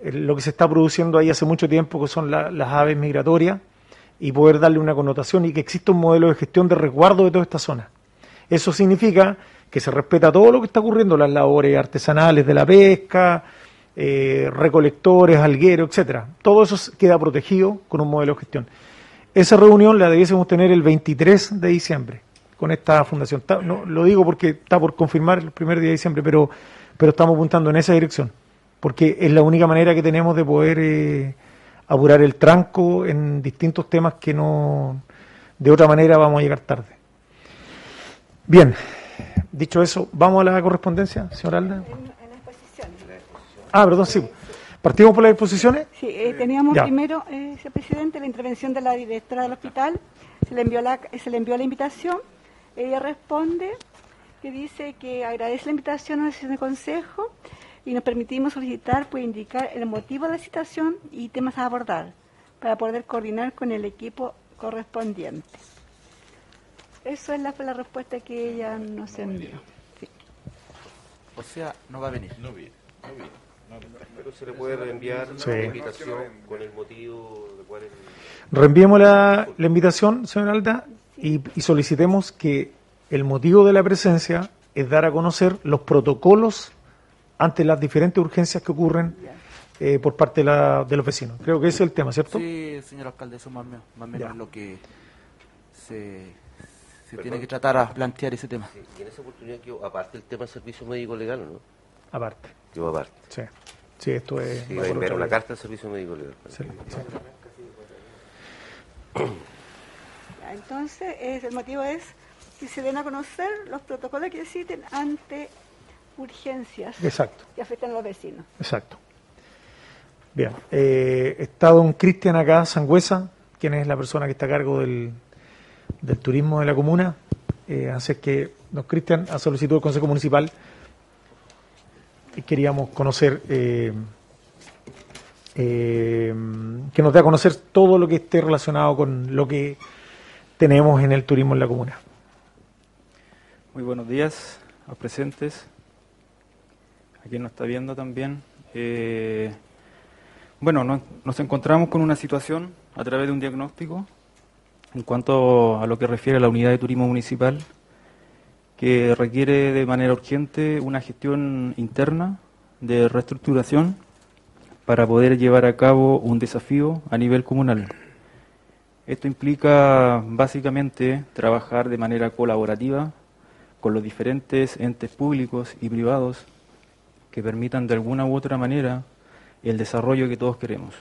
eh, lo que se está produciendo ahí hace mucho tiempo, que son las aves migratorias, y poder darle una connotación y que exista un modelo de gestión de resguardo de toda esta zona. Eso significa que se respeta todo lo que está ocurriendo, las labores artesanales de la pesca, eh, recolectores, algueros, etcétera. Todo eso queda protegido con un modelo de gestión. Esa reunión la debiésemos tener el 23 de diciembre con esta fundación. no, lo digo porque está por confirmar el primer día de diciembre, pero, pero estamos apuntando en esa dirección, porque es la única manera que tenemos de poder eh, apurar el tranco en distintos temas que no, de otra manera vamos a llegar tarde. Bien, dicho eso, ¿vamos a la correspondencia, señor Alda? Ah, perdón, sí. ¿Partimos por las exposiciones? Sí, eh, teníamos primero, eh, señor presidente, la intervención de la directora del hospital. Se le envió la, se le envió la invitación. Ella responde que dice que agradece la invitación a la sesión de consejo y nos permitimos solicitar pues indicar el motivo de la citación y temas a abordar para poder coordinar con el equipo correspondiente. Eso es la, fue la respuesta que ella nos envió. O sea, no va a venir. No viene, no viene. Pero se le puede reenviar Sí. la invitación con el motivo de cuál es el- Reenviemos la, la invitación, señor Alda, y, y solicitemos que el motivo de la presencia es dar a conocer los protocolos ante las diferentes urgencias que ocurren eh, por parte de, la- de los vecinos. Creo que ese es el tema, ¿cierto? Sí, señor alcalde, eso más, o menos- más o menos Ya. es lo que se, se Perdón. tiene que tratar a plantear ese tema. Sí, Y en esa oportunidad quedó aparte el tema del servicio médico legal, ¿o ¿no? Aparte. Quedó aparte. Sí. Sí, esto es. Sí, va a enviar una carta al servicio médico legal. Sí, sí. Ya, Entonces, es- el motivo es que se den a conocer los protocolos que existen ante urgencias Exacto, que afectan a los vecinos. exacto. Bien. Eh, está don Cristian acá, Sangüesa, quien es la persona que está a cargo del, del turismo de la comuna. Eh, así es que, don Cristian, a solicitud del Consejo Municipal, queríamos conocer, eh, eh, que nos dé a conocer todo lo que esté relacionado con lo que tenemos en el turismo en la comuna. Muy buenos días a presentes, a quien nos está viendo también. Eh, bueno, nos encontramos con una situación a través de un diagnóstico en cuanto a lo que refiere a la unidad de turismo municipal que requiere de manera urgente una gestión interna de reestructuración para poder llevar a cabo un desafío a nivel comunal. Esto implica básicamente trabajar de manera colaborativa con los diferentes entes públicos y privados que permitan de alguna u otra manera el desarrollo que todos queremos.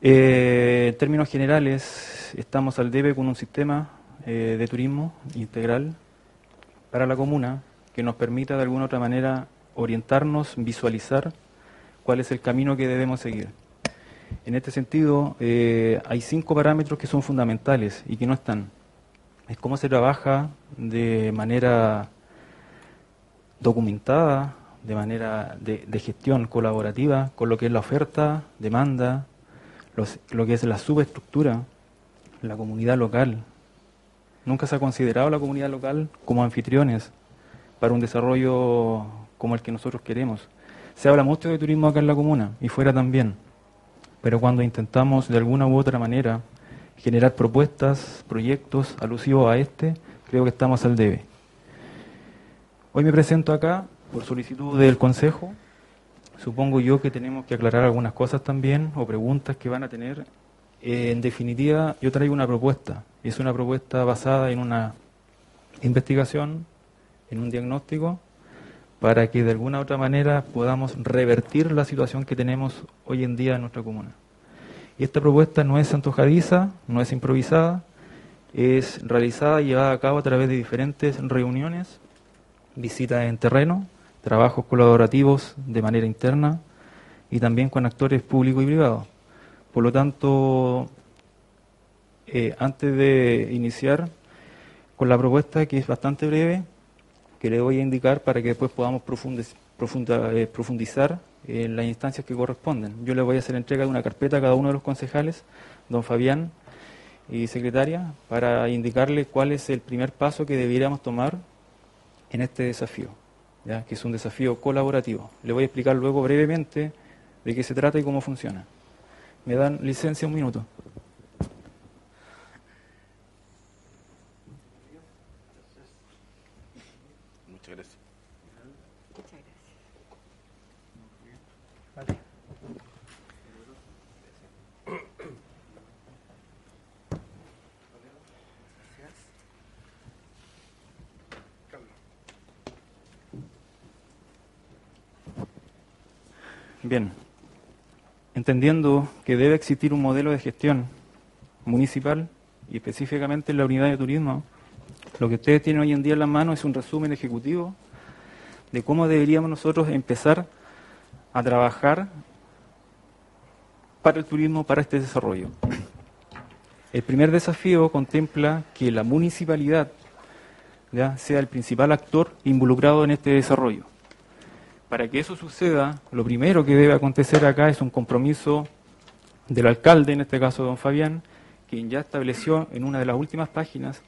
Eh, en términos generales, estamos al debe con un sistema eh, de turismo integral para la comuna que nos permita de alguna otra manera orientarnos, visualizar cuál es el camino que debemos seguir. En este sentido, eh, hay cinco parámetros que son fundamentales y que no están. Es cómo se trabaja de manera documentada, de manera de, gestión colaborativa con lo que es la oferta, demanda, lo que es la subestructura, la comunidad local. Nunca se ha considerado la comunidad local como anfitriones para un desarrollo como el que nosotros queremos. Se habla mucho de turismo acá en la comuna y fuera también, pero cuando intentamos de alguna u otra manera generar propuestas, proyectos alusivos a este, creo que estamos al debe. Hoy me presento acá por solicitud del Consejo. Supongo yo que tenemos que aclarar algunas cosas también o preguntas que van a tener. Eh, en definitiva, yo traigo una propuesta. Es una propuesta basada en una investigación, en un diagnóstico, para que de alguna u otra manera podamos revertir la situación que tenemos hoy en día en nuestra comuna. Y esta propuesta no es antojadiza, no es improvisada, es realizada y llevada a cabo a través de diferentes reuniones, visitas en terreno, trabajos colaborativos de manera interna y también con actores públicos y privados. Por lo tanto, eh, antes de iniciar con la propuesta, que es bastante breve, que le voy a indicar para que después podamos profunda- eh, profundizar en las instancias que corresponden. Yo le voy a hacer entrega de una carpeta a cada uno de los concejales, don Fabián y secretaria, para indicarle cuál es el primer paso que debiéramos tomar en este desafío, ¿ya? que es un desafío colaborativo. Le voy a explicar luego brevemente de qué se trata y cómo funciona. ¿Me dan licencia un minuto? Entendiendo que debe existir un modelo de gestión municipal y específicamente en la unidad de turismo, lo que ustedes tienen hoy en día en la mano es un resumen ejecutivo de cómo deberíamos nosotros empezar a trabajar para el turismo, para este desarrollo. El primer desafío contempla que la municipalidad sea el principal actor involucrado en este desarrollo. Para que eso suceda, lo primero que debe acontecer acá es un compromiso del alcalde, en este caso don Fabián, quien ya estableció en una de las últimas páginas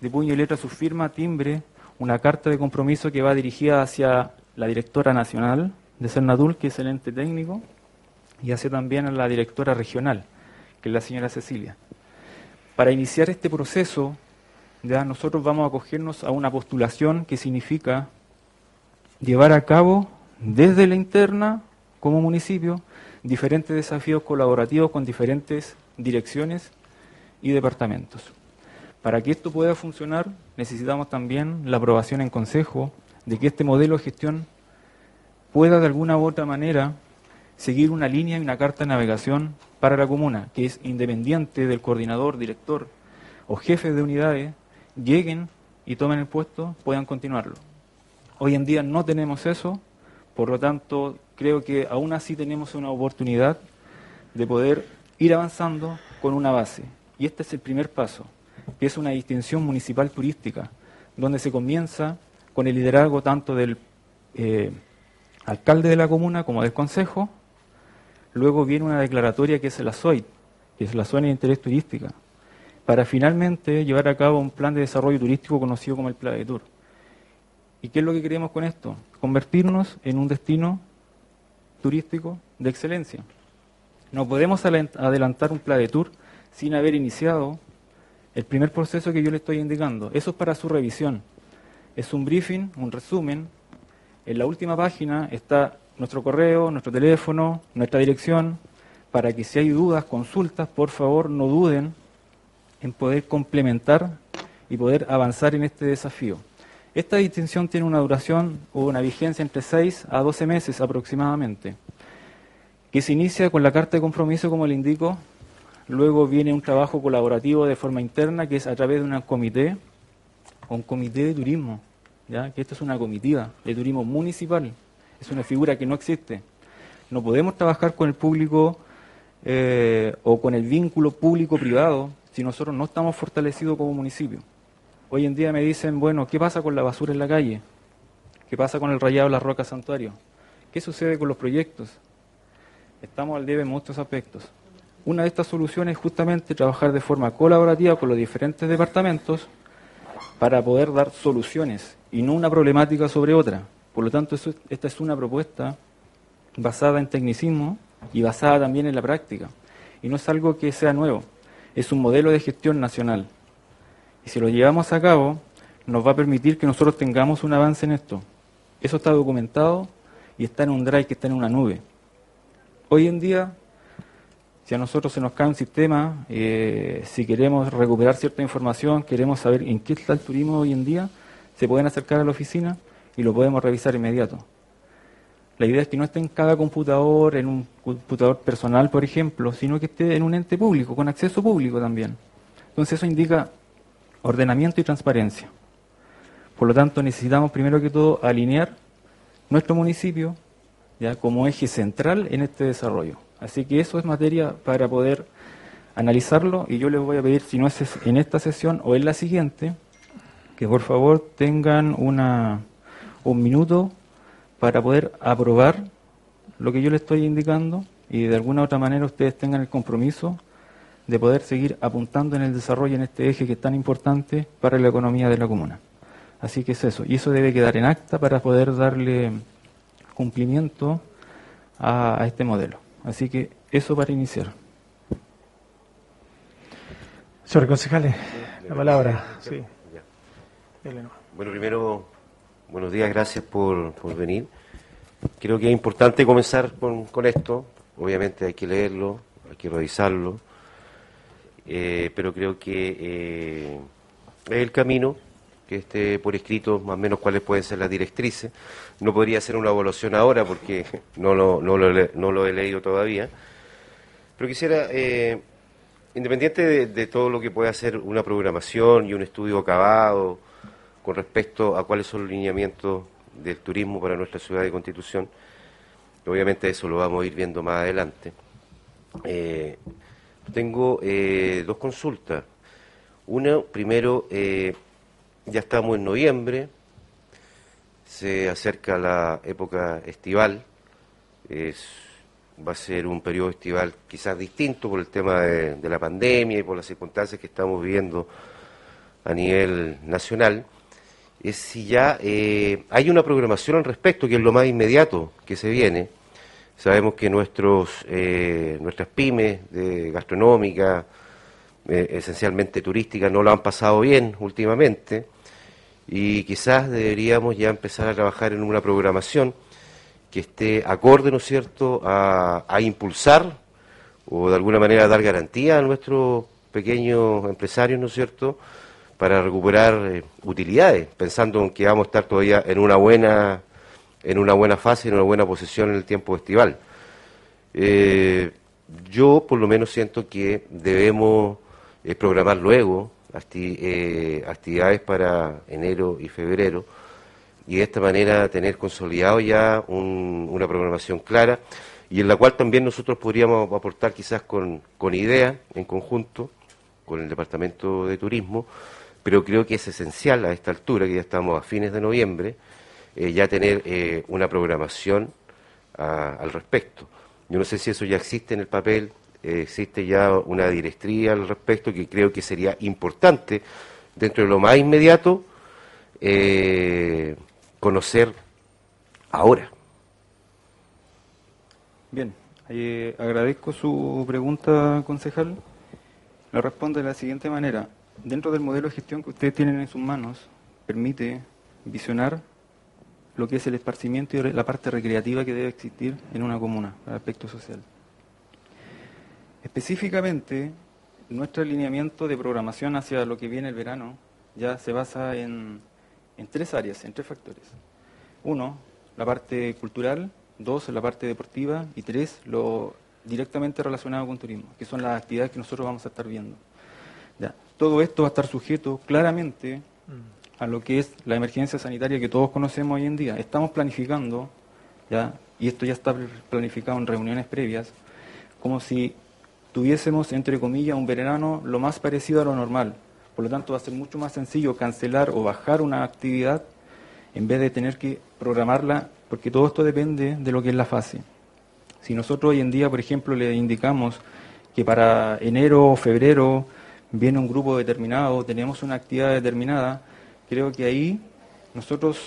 de puño y letra su firma, timbre una carta de compromiso que va dirigida hacia la directora nacional de Cernatul, que es el ente técnico, y hacia también a la directora regional, que es la señora Cecilia. Para iniciar este proceso, ya nosotros vamos a acogernos a una postulación que significa llevar a cabo desde la interna, como municipio, diferentes desafíos colaborativos con diferentes direcciones y departamentos. Para que esto pueda funcionar, necesitamos también la aprobación en consejo de que este modelo de gestión pueda de alguna u otra manera seguir una línea y una carta de navegación para la comuna, que es independiente del coordinador, director o jefe de unidades, lleguen y tomen el puesto, puedan continuarlo. Hoy en día no tenemos eso, por lo tanto creo que aún así tenemos una oportunidad de poder ir avanzando con una base. Y este es el primer paso, que es una distinción municipal turística, donde se comienza con el liderazgo tanto del eh, alcalde de la comuna como del consejo, luego viene una declaratoria que es la SOIT, que es la zona de interés turística, para finalmente llevar a cabo un plan de desarrollo turístico conocido como el Plan de Tour. ¿Y qué es lo que queremos con esto? Convertirnos en un destino turístico de excelencia. No podemos adelantar un Plan de Tour sin haber iniciado el primer proceso que yo le estoy indicando. Eso es para su revisión. Es un briefing, un resumen. En la última página está nuestro correo, nuestro teléfono, nuestra dirección, para que si hay dudas, consultas, por favor no duden en poder complementar y poder avanzar en este desafío. Esta distinción tiene una duración o una vigencia entre 6 a 12 meses aproximadamente, que se inicia con la carta de compromiso, como le indico, luego viene un trabajo colaborativo de forma interna, que es a través de un comité, un comité de turismo, ¿ya? que esto es una comitiva de turismo municipal, es una figura que no existe. No podemos trabajar con el público eh, o con el vínculo público-privado si nosotros no estamos fortalecidos como municipio. Hoy en día me dicen, bueno, ¿qué pasa con la basura en la calle? ¿Qué pasa con el rayado de las rocas santuario? ¿Qué sucede con los proyectos? Estamos al debe en muchos aspectos. Una de estas soluciones es justamente trabajar de forma colaborativa con los diferentes departamentos para poder dar soluciones y no una problemática sobre otra. Por lo tanto, esta es una propuesta basada en tecnicismo y basada también en la práctica. Y no es algo que sea nuevo, es un modelo de gestión nacional. Y si lo llevamos a cabo, nos va a permitir que nosotros tengamos un avance en esto. Eso está documentado y está en un drive que está en una nube. Hoy en día, si a nosotros se nos cae un sistema, eh, si queremos recuperar cierta información, queremos saber en qué está el turismo hoy en día, se pueden acercar a la oficina y lo podemos revisar inmediato. La idea es que no esté en cada computador, en un computador personal, por ejemplo, sino que esté en un ente público, con acceso público también. Entonces eso indica ordenamiento y transparencia. Por lo tanto, necesitamos primero que todo alinear nuestro municipio ya como eje central en este desarrollo. Así que eso es materia para poder analizarlo y yo les voy a pedir, si no es en esta sesión o en la siguiente, que por favor tengan una, un minuto para poder aprobar lo que yo les estoy indicando y de alguna u otra manera ustedes tengan el compromiso de poder seguir apuntando en el desarrollo en este eje que es tan importante para la economía de la comuna. Así que es eso, y eso debe quedar en acta para poder darle cumplimiento a, este modelo. Así que eso para iniciar. Señor concejales, la palabra. Sí. Bueno, primero, buenos días, gracias por, venir. Creo que es importante comenzar con, con esto. Obviamente hay que leerlo, hay que revisarlo eh, pero creo que eh, es el camino que esté por escrito más o menos cuáles pueden ser las directrices. No podría hacer una evaluación ahora porque no lo, no lo, he leído todavía, pero quisiera, eh, independiente de, todo lo que pueda hacer una programación y un estudio acabado con respecto a cuáles son los lineamientos del turismo para nuestra ciudad de Constitución, obviamente eso lo vamos a ir viendo más adelante. Tengo eh, dos consultas. Una, primero, eh, ya estamos en noviembre, se acerca la época estival, va a ser un periodo estival quizás distinto por el tema de, la pandemia y por las circunstancias que estamos viviendo a nivel nacional. es si ya eh, hay una programación al respecto, que es lo más inmediato que se viene. Sabemos que nuestros, eh, nuestras pymes de gastronómica, eh, esencialmente turísticas, no lo han pasado bien últimamente y quizás deberíamos ya empezar a trabajar en una programación que esté acorde, ¿no es cierto?, a, impulsar o de alguna manera dar garantía a nuestros pequeños empresarios, ¿no es cierto?, para recuperar eh, utilidades, pensando en que vamos a estar todavía en una buena en una buena fase, en una buena posición en el tiempo estival. Eh, yo por lo menos siento que debemos eh, programar luego actividades para enero y febrero y de esta manera tener consolidado ya una programación clara y en la cual también nosotros podríamos aportar quizás con, con ideas en conjunto con el Departamento de Turismo pero creo que es esencial a esta altura, que ya estamos a fines de noviembre, eh, ya tener eh, una programación ah, al respecto. Yo no sé si eso ya existe en el papel, eh, existe ya una directriz al respecto que creo que sería importante dentro de lo más inmediato conocer ahora. Bien, agradezco su pregunta, concejal. Le responde de la siguiente manera dentro del modelo de gestión que ustedes tienen en sus manos, permite visionar lo que es el esparcimiento y la parte recreativa que debe existir en una comuna, para aspecto social. Específicamente, nuestro alineamiento de programación hacia lo que viene el verano ya se basa en, en tres áreas, en tres factores. Uno, la parte cultural, dos, la parte deportiva y tres, lo directamente relacionado con turismo, que son las actividades que nosotros vamos a estar viendo. Todo esto va a estar sujeto claramente mm. A lo que es la emergencia sanitaria que todos conocemos hoy en día. Estamos planificando, ya, y esto ya está planificado en reuniones previas, como si tuviésemos, entre comillas, un verano lo más parecido a lo normal. Por lo tanto, va a ser mucho más sencillo cancelar o bajar una actividad en vez de tener que programarla, porque todo esto depende de lo que es la fase. Si nosotros hoy en día, por ejemplo, le indicamos que para enero o febrero viene un grupo determinado, tenemos una actividad determinada, creo que ahí nosotros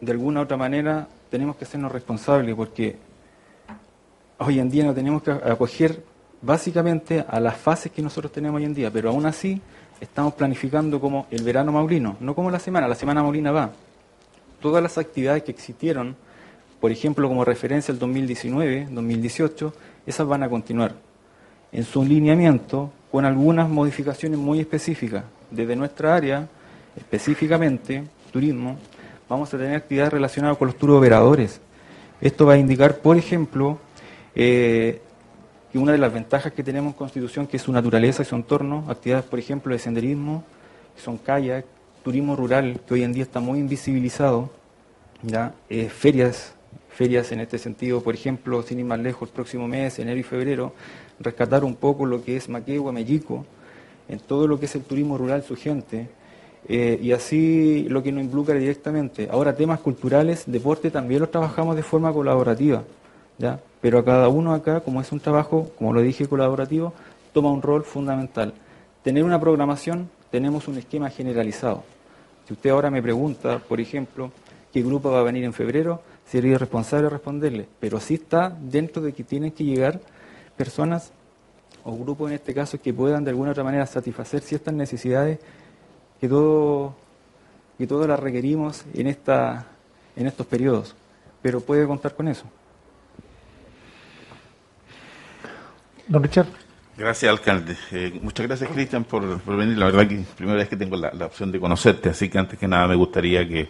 de alguna u otra manera tenemos que hacernos responsables porque hoy en día no tenemos que acoger básicamente a las fases que nosotros tenemos hoy en día, pero aún así estamos planificando como el verano maulino, no como la semana, la semana maulina va. Todas las actividades que existieron, por ejemplo, como referencia al 2019, 2018, esas van a continuar. En su lineamiento con algunas modificaciones muy específicas. Desde nuestra área, específicamente, turismo, vamos a tener actividades relacionadas con los tour operadores. Esto va a indicar, por ejemplo, eh, que una de las ventajas que tenemos en Constitución, que es su naturaleza y su entorno, actividades, por ejemplo, de senderismo, que son kayak, turismo rural, que hoy en día está muy invisibilizado, ¿ya? Eh, ferias, ferias en este sentido, por ejemplo, sin ir más lejos, el próximo mes, enero y febrero, rescatar un poco lo que es Maquegua, Mellico, en todo lo que es el turismo rural, su gente, eh, y así lo que nos involucra directamente. Ahora, temas culturales, deporte, también los trabajamos de forma colaborativa, ¿ya? pero a cada uno acá, como es un trabajo, como lo dije, colaborativo, toma un rol fundamental. Tener una programación, tenemos un esquema generalizado. Si usted ahora me pregunta, por ejemplo, qué grupo va a venir en febrero, sería responsable responderle, pero sí está dentro de que tienen que llegar personas o grupos en este caso que puedan de alguna otra manera satisfacer ciertas necesidades que todo que todos las requerimos en esta en estos periodos, pero puede contar con eso. Don Richard. Gracias, alcalde. Eh, muchas gracias, Cristian, por, venir. La verdad que primera vez que tengo la, opción de conocerte, así que antes que nada me gustaría que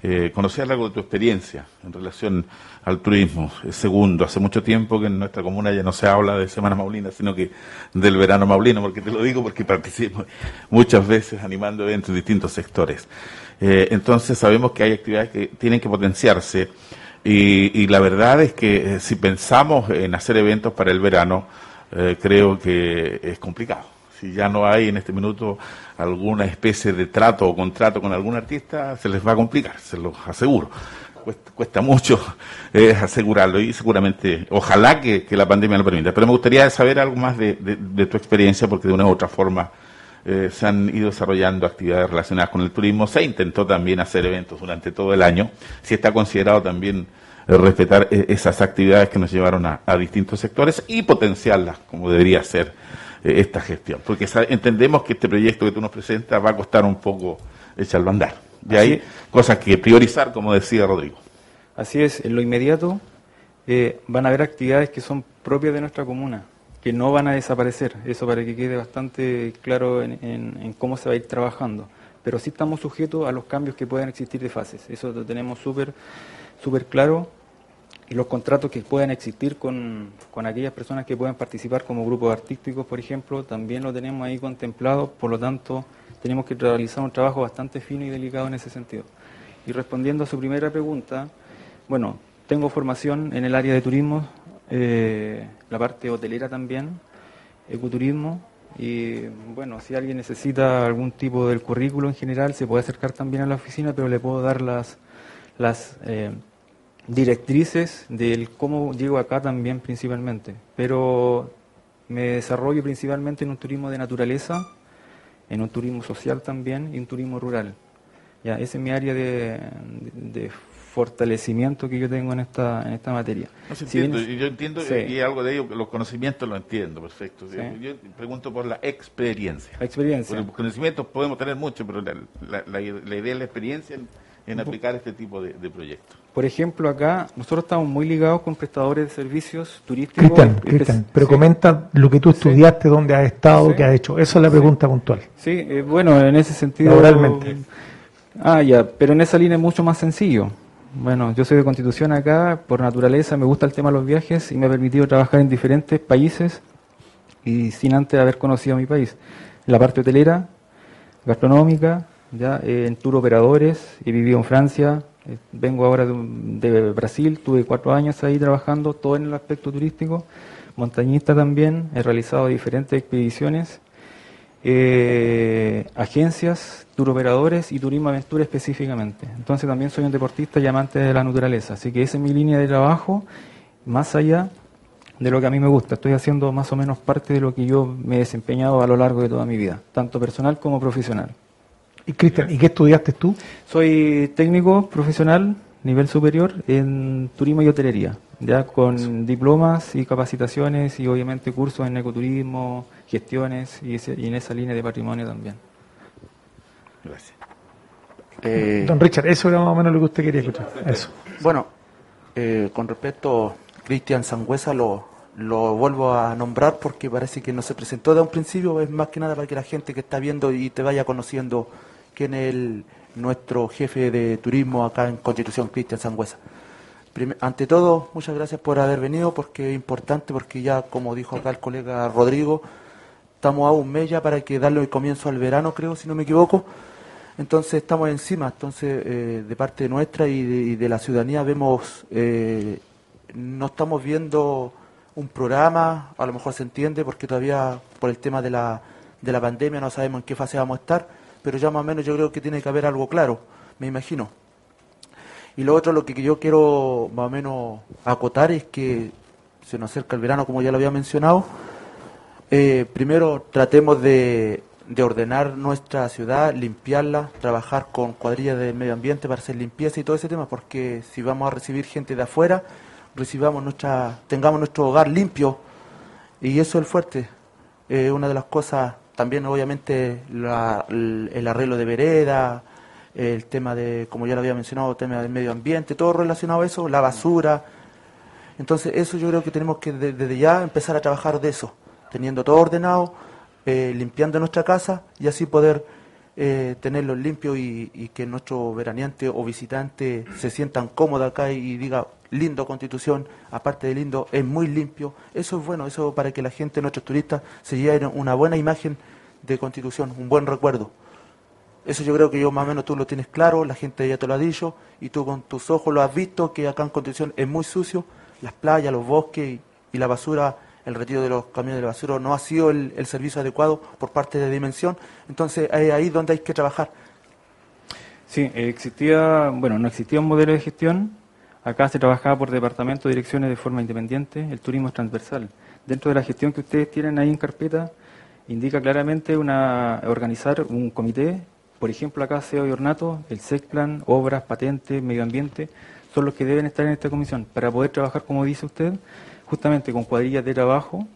eh, conocer algo de tu experiencia en relación al turismo. Segundo, hace mucho tiempo que en nuestra comuna ya no se habla de Semana Maulina, sino que del verano maulino, porque te lo digo porque participo muchas veces animando eventos en distintos sectores. Eh, entonces sabemos que hay actividades que tienen que potenciarse y, la verdad es que eh, si pensamos en hacer eventos para el verano, eh, creo que es complicado. Si ya no hay en este minuto alguna especie de trato o contrato con algún artista, se les va a complicar, se los aseguro cuesta, mucho eh, asegurarlo y seguramente, ojalá que, la pandemia lo permita. Pero me gustaría saber algo más de, tu experiencia porque de una u otra forma eh, se han ido desarrollando actividades relacionadas con el turismo. Se intentó también hacer eventos durante todo el año. Si está considerado también respetar eh, esas actividades que nos llevaron a, distintos sectores y potenciarlas, como debería ser esta gestión. Porque entendemos que este proyecto que tú nos presentas va a costar un poco echarlo a andar. Y hay cosas que priorizar, como decía Rodrigo. Así es, en lo inmediato van a haber actividades que son propias de nuestra comuna que no van a desaparecer, eso para que quede bastante claro en, cómo se va a ir trabajando. Pero sí estamos sujetos a los cambios que puedan existir de fases, eso lo tenemos súper súper claro. Y los contratos que puedan existir con, con aquellas personas que puedan participar como grupos artísticos, por ejemplo, también lo tenemos ahí contemplado, por lo tanto tenemos que realizar un trabajo bastante fino y delicado en ese sentido. Y respondiendo a su primera pregunta, bueno, tengo formación en el área de turismo, eh, la parte hotelera también, ecoturismo. Y bueno, si alguien necesita algún tipo del currículo en general, se puede acercar también a la oficina, pero le puedo dar las, las eh, directrices del cómo llego acá también principalmente. Pero me desarrollo principalmente en un turismo de naturaleza, en un turismo social también y un turismo rural. Ya, esa es mi área de, de fortalecimiento que yo tengo en esta, en esta materia. yo entiendo y algo de ello, los conocimientos lo entiendo, perfecto. Yo pregunto por la experiencia. La experiencia. los conocimientos podemos tener mucho, pero la, la, idea es la experiencia en, aplicar este tipo de, proyectos. Por ejemplo, acá nosotros estamos muy ligados con prestadores de servicios turísticos. Cristian, pero comenta lo que tú estudiaste, dónde has estado, qué has hecho. Esa es la pregunta puntual. Sí, eh, bueno, en ese sentido... Laboralmente. Ah, ya, pero en esa línea es mucho más sencillo. Bueno, yo soy de Constitución acá, por naturaleza me gusta el tema de los viajes y me ha permitido trabajar en diferentes países y sin antes haber conocido mi país. la parte hotelera, gastronómica, ya eh, en tour operadores, he vivido en Francia, eh, vengo ahora de, Brasil, tuve cuatro años ahí trabajando, todo en el aspecto turístico, montañista también, he realizado diferentes expediciones eh, agencias, turoperadores y turismo aventura específicamente. Entonces también soy un deportista y amante de la naturaleza, así que esa es mi línea de trabajo, más allá de lo que a mí me gusta. Estoy haciendo más o menos parte de lo que yo me he desempeñado a lo largo de toda mi vida, tanto personal como profesional. Y Cristian, ¿y qué estudiaste tú? Soy técnico profesional, nivel superior, en turismo y hotelería, ya con diplomas y capacitaciones y obviamente cursos en ecoturismo, gestiones y, en esa línea de patrimonio también. Gracias. Eh, Don Richard, eso era más o menos lo que usted quería escuchar. Eso. Bueno, eh, con respecto a Cristian Sangüesa, lo, lo vuelvo a nombrar porque parece que no se presentó de un principio, es más que nada para que la gente que está viendo y te vaya conociendo quién es el, nuestro jefe de turismo acá en Constitución, Cristian Sangüesa. Ante todo, muchas gracias por haber venido, porque es importante, porque ya, como dijo acá el colega Rodrigo, Estamos a un mes para que darle el comienzo al verano, creo, si no me equivoco. Entonces estamos encima, entonces eh, de parte nuestra y de, la ciudadanía vemos, eh, no estamos viendo un programa, a lo mejor se entiende porque todavía por el tema de la, de la pandemia no sabemos en qué fase vamos a estar, pero ya más o menos yo creo que tiene que haber algo claro, me imagino. Y lo otro, lo que yo quiero más o menos acotar es que se nos acerca el verano, como ya lo había mencionado, eh, primero tratemos de, ordenar nuestra ciudad, limpiarla, trabajar con cuadrillas del medio ambiente para hacer limpieza y todo ese tema, porque si vamos a recibir gente de afuera, recibamos nuestra, tengamos nuestro hogar limpio y eso es el fuerte. Eh, una de las cosas, también obviamente el, arreglo de vereda, el tema de, como ya lo había mencionado, el tema del medio ambiente, todo relacionado a eso, la basura. Entonces eso yo creo que tenemos que desde ya empezar a trabajar de eso teniendo todo ordenado, eh, limpiando nuestra casa y así poder eh, tenerlo limpio y, que nuestro veraneante o visitante se sientan cómodos acá y, diga, lindo Constitución, aparte de lindo, es muy limpio. Eso es bueno, eso para que la gente, nuestros turistas, se lleven una buena imagen de Constitución, un buen recuerdo. Eso yo creo que yo más o menos tú lo tienes claro, la gente ya te lo ha dicho y tú con tus ojos lo has visto que acá en Constitución es muy sucio, las playas, los bosques y la basura el retiro de los camiones de basura no ha sido el, servicio adecuado por parte de Dimensión, entonces es ahí donde hay que trabajar. Sí, existía, bueno, no existía un modelo de gestión, acá se trabajaba por departamento de direcciones de forma independiente, el turismo es transversal. Dentro de la gestión que ustedes tienen ahí en carpeta, indica claramente una, organizar un comité, por ejemplo acá SEO y Ornato, el SECPLAN, obras, patentes, medio ambiente, son los que deben estar en esta comisión. Para poder trabajar, como dice usted, justamente con cuadrillas de trabajo,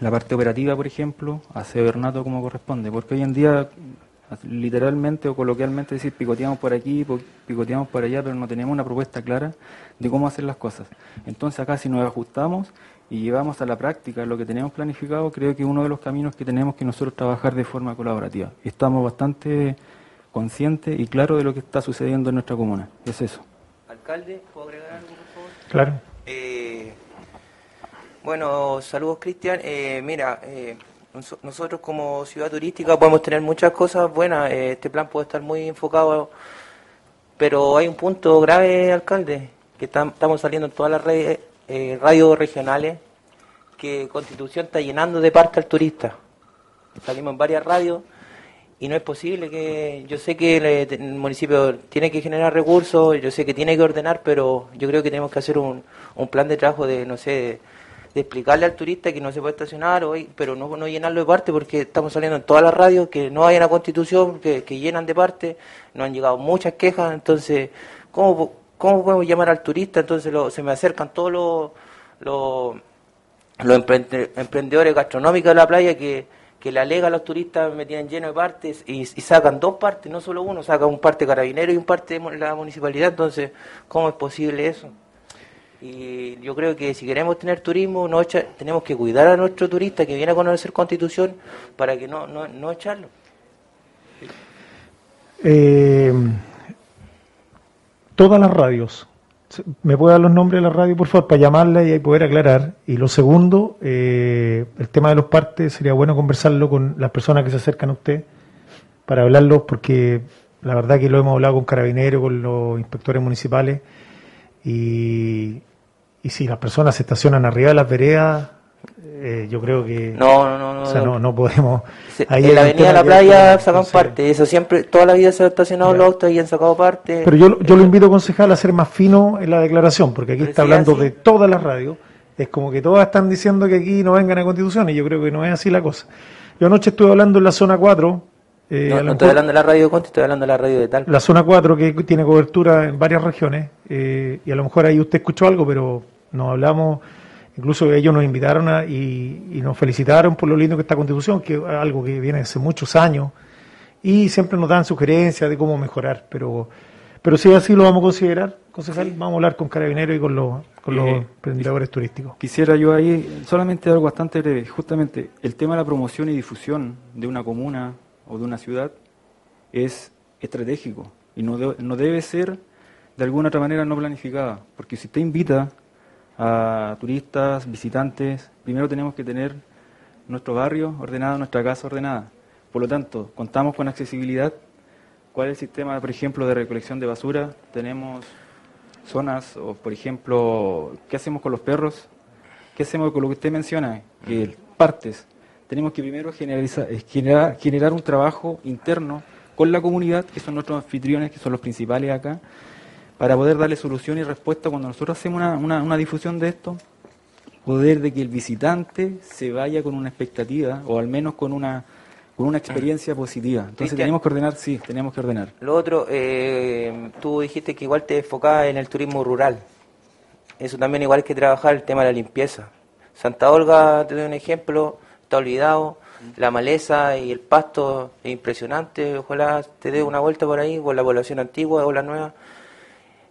la parte operativa, por ejemplo, SEO y como corresponde, porque hoy en día literalmente o coloquialmente decir picoteamos por aquí, picoteamos por allá, pero no tenemos una propuesta clara de cómo hacer las cosas. Entonces acá si nos ajustamos y llevamos a la práctica lo que tenemos planificado, creo que es uno de los caminos que tenemos que nosotros trabajar de forma colaborativa. Estamos bastante conscientes y claros de lo que está sucediendo en nuestra comuna. Es eso. Alcalde, ¿puedo agregar algo, por favor? Claro. Eh, bueno, saludos, Cristian. Eh, mira, eh, nosotros como ciudad turística podemos tener muchas cosas buenas. este plan puede estar muy enfocado, pero hay un punto grave, alcalde, que estamos saliendo en todas las redes eh, radios regionales que Constitución está llenando de parte al turista. Salimos en varias radios y no es posible que yo sé que el, municipio tiene que generar recursos, yo sé que tiene que ordenar, pero yo creo que tenemos que hacer un, un plan de trabajo de, no sé, de, explicarle al turista que no se puede estacionar, hoy, pero no, no llenarlo de parte porque estamos saliendo en todas las radios que no hay una constitución, que, que llenan de parte, nos han llegado muchas quejas, entonces, ¿cómo, ¿Cómo podemos llamar al turista? Entonces se me acercan todos los, los, emprendedores gastronómicos de la playa que, que le alega a los turistas me tienen lleno de partes y, sacan dos partes, no solo uno, sacan un parte carabinero y un parte de la municipalidad. Entonces, ¿cómo es posible eso? Y yo creo que si queremos tener turismo, no tenemos que cuidar a nuestro turista que viene a conocer Constitución para que no, no, no echarlo. Eh, todas las radios. ¿Me puede dar los nombres de la radio, por favor, para llamarla y poder aclarar? Y lo segundo, eh, el tema de los partes, sería bueno conversarlo con las personas que se acercan a usted para hablarlo, porque la verdad que lo hemos hablado con carabineros, con los inspectores municipales, y, y si las personas se estacionan arriba de las veredas, eh, yo creo que no no no o sea, no, no podemos. En la avenida de la playa sacan parte eso siempre toda la vida se ha estacionado los autos y han sacado parte. Pero yo, yo lo invito concejal a ser más fino en la declaración porque aquí está hablando de todas las radios. Es como que todas están diciendo que aquí no vengan a constitución y yo creo que no es así la cosa. Yo anoche estuve hablando en la zona 4 eh, no, estoy hablando de la radio de Conti, estoy hablando de la radio de tal. La zona 4 que tiene cobertura en varias regiones eh, y a lo mejor ahí usted escuchó algo, pero nos hablamos Incluso ellos nos invitaron y, nos felicitaron por lo lindo que está Constitución, que es algo que viene hace muchos años, y siempre nos dan sugerencias de cómo mejorar. Pero, pero si así lo vamos a considerar, concejal, vamos a hablar con Carabineros y con los, con los emprendedores turísticos. Quisiera yo ahí solamente algo bastante breve. Justamente el tema de la promoción y difusión de una comuna o de una ciudad es estratégico y no, no debe ser de alguna otra manera no planificada, porque si usted invita a turistas, visitantes, primero tenemos que tener nuestro barrio ordenado, nuestra casa ordenada. Por lo tanto, contamos con accesibilidad. ¿Cuál es el sistema, por ejemplo, de recolección de basura? Tenemos zonas, o por ejemplo, ¿qué hacemos con los perros? ¿Qué hacemos con lo que usted menciona? Que partes. Tenemos que primero generalizar, generar, generar un trabajo interno con la comunidad, que son nuestros anfitriones, que son los principales acá, para poder darle solución y respuesta cuando nosotros hacemos una, una, difusión de esto, poder de que el visitante se vaya con una expectativa o al menos con una con una experiencia positiva. Entonces tenemos que ordenar, sí, tenemos que ordenar. Lo otro, eh, tú dijiste que igual te enfocabas en el turismo rural. Eso también igual que trabajar el tema de la limpieza. Santa Olga, te doy un ejemplo, está olvidado. La maleza y el pasto es impresionante. Ojalá te dé una vuelta por ahí con la población antigua o la nueva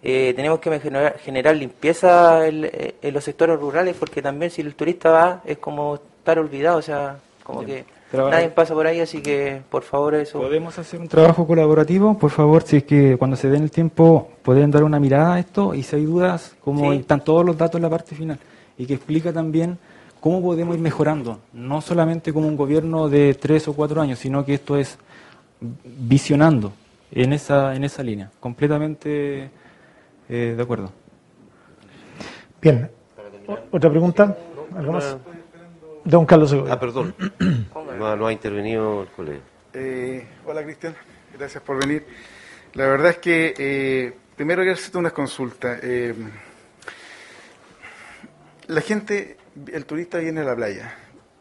eh, tenemos que generar, limpieza eh, en, los sectores rurales porque también si el turista va es como estar olvidado, o sea, como que nadie pasa por ahí, así que por favor eso. ¿Podemos hacer un trabajo colaborativo? Por favor, si es que cuando se den el tiempo pueden dar una mirada a esto y si hay dudas, como están todos los datos en la parte final y que explica también cómo podemos ir mejorando, no solamente como un gobierno de tres o cuatro años, sino que esto es visionando en esa, en esa línea, completamente eh, de acuerdo. Bien. ¿Otra pregunta? ¿Algo más? Don Carlos Ah, perdón. no, ha intervenido el colega. Eh, hola, Cristian. Gracias por venir. La verdad es que eh, primero quiero hacerte unas consultas. Eh, la gente, el turista viene a la playa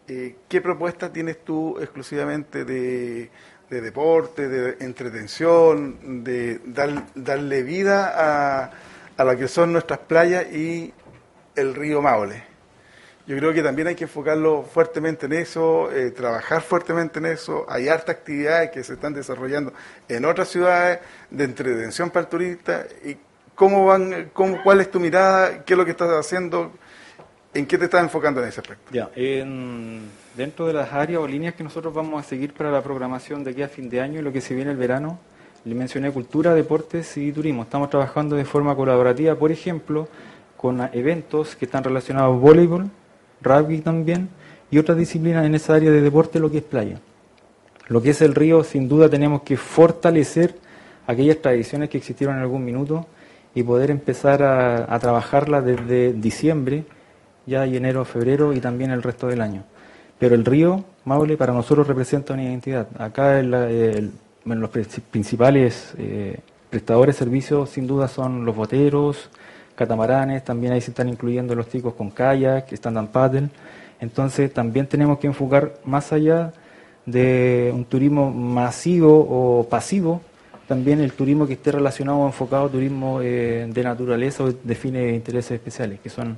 eh, ¿qué propuesta tienes tú exclusivamente de, de deporte, de entretención, de dar- darle vida a, a lo que son nuestras playas y el río Maule? Yo creo que también hay que enfocarlo fuertemente en eso, eh, trabajar fuertemente en eso. Hay hartas actividades que se están desarrollando en otras ciudades de entretención para el turista. ¿Y cómo van, cuál es tu mirada? ¿Qué es lo que estás haciendo? ¿En qué te estás enfocando en ese aspecto? Ya, en- dentro de las áreas o líneas que nosotros vamos a seguir para la programación de aquí a fin de año y lo que se viene el verano, le mencioné cultura, deportes y turismo. Estamos trabajando de forma colaborativa, por ejemplo, con eventos que están relacionados a voleibol, rugby también y otras disciplinas en esa área de deporte, lo que es playa. Lo que es el río, sin duda tenemos que fortalecer aquellas tradiciones que existieron en algún minuto y poder empezar a, a trabajarlas desde diciembre, ya y enero, febrero y también el resto del año. Pero el río Maule para nosotros representa una identidad. Acá el- el- bueno, los pri- principales eh, prestadores de servicios sin duda son los boteros, catamaranes, también ahí se están incluyendo los chicos con kayak, stand-up paddle. Entonces también tenemos que enfocar más allá de un turismo masivo o pasivo, también el turismo que esté relacionado o enfocado a turismo eh, de naturaleza o de fines de intereses especiales, que son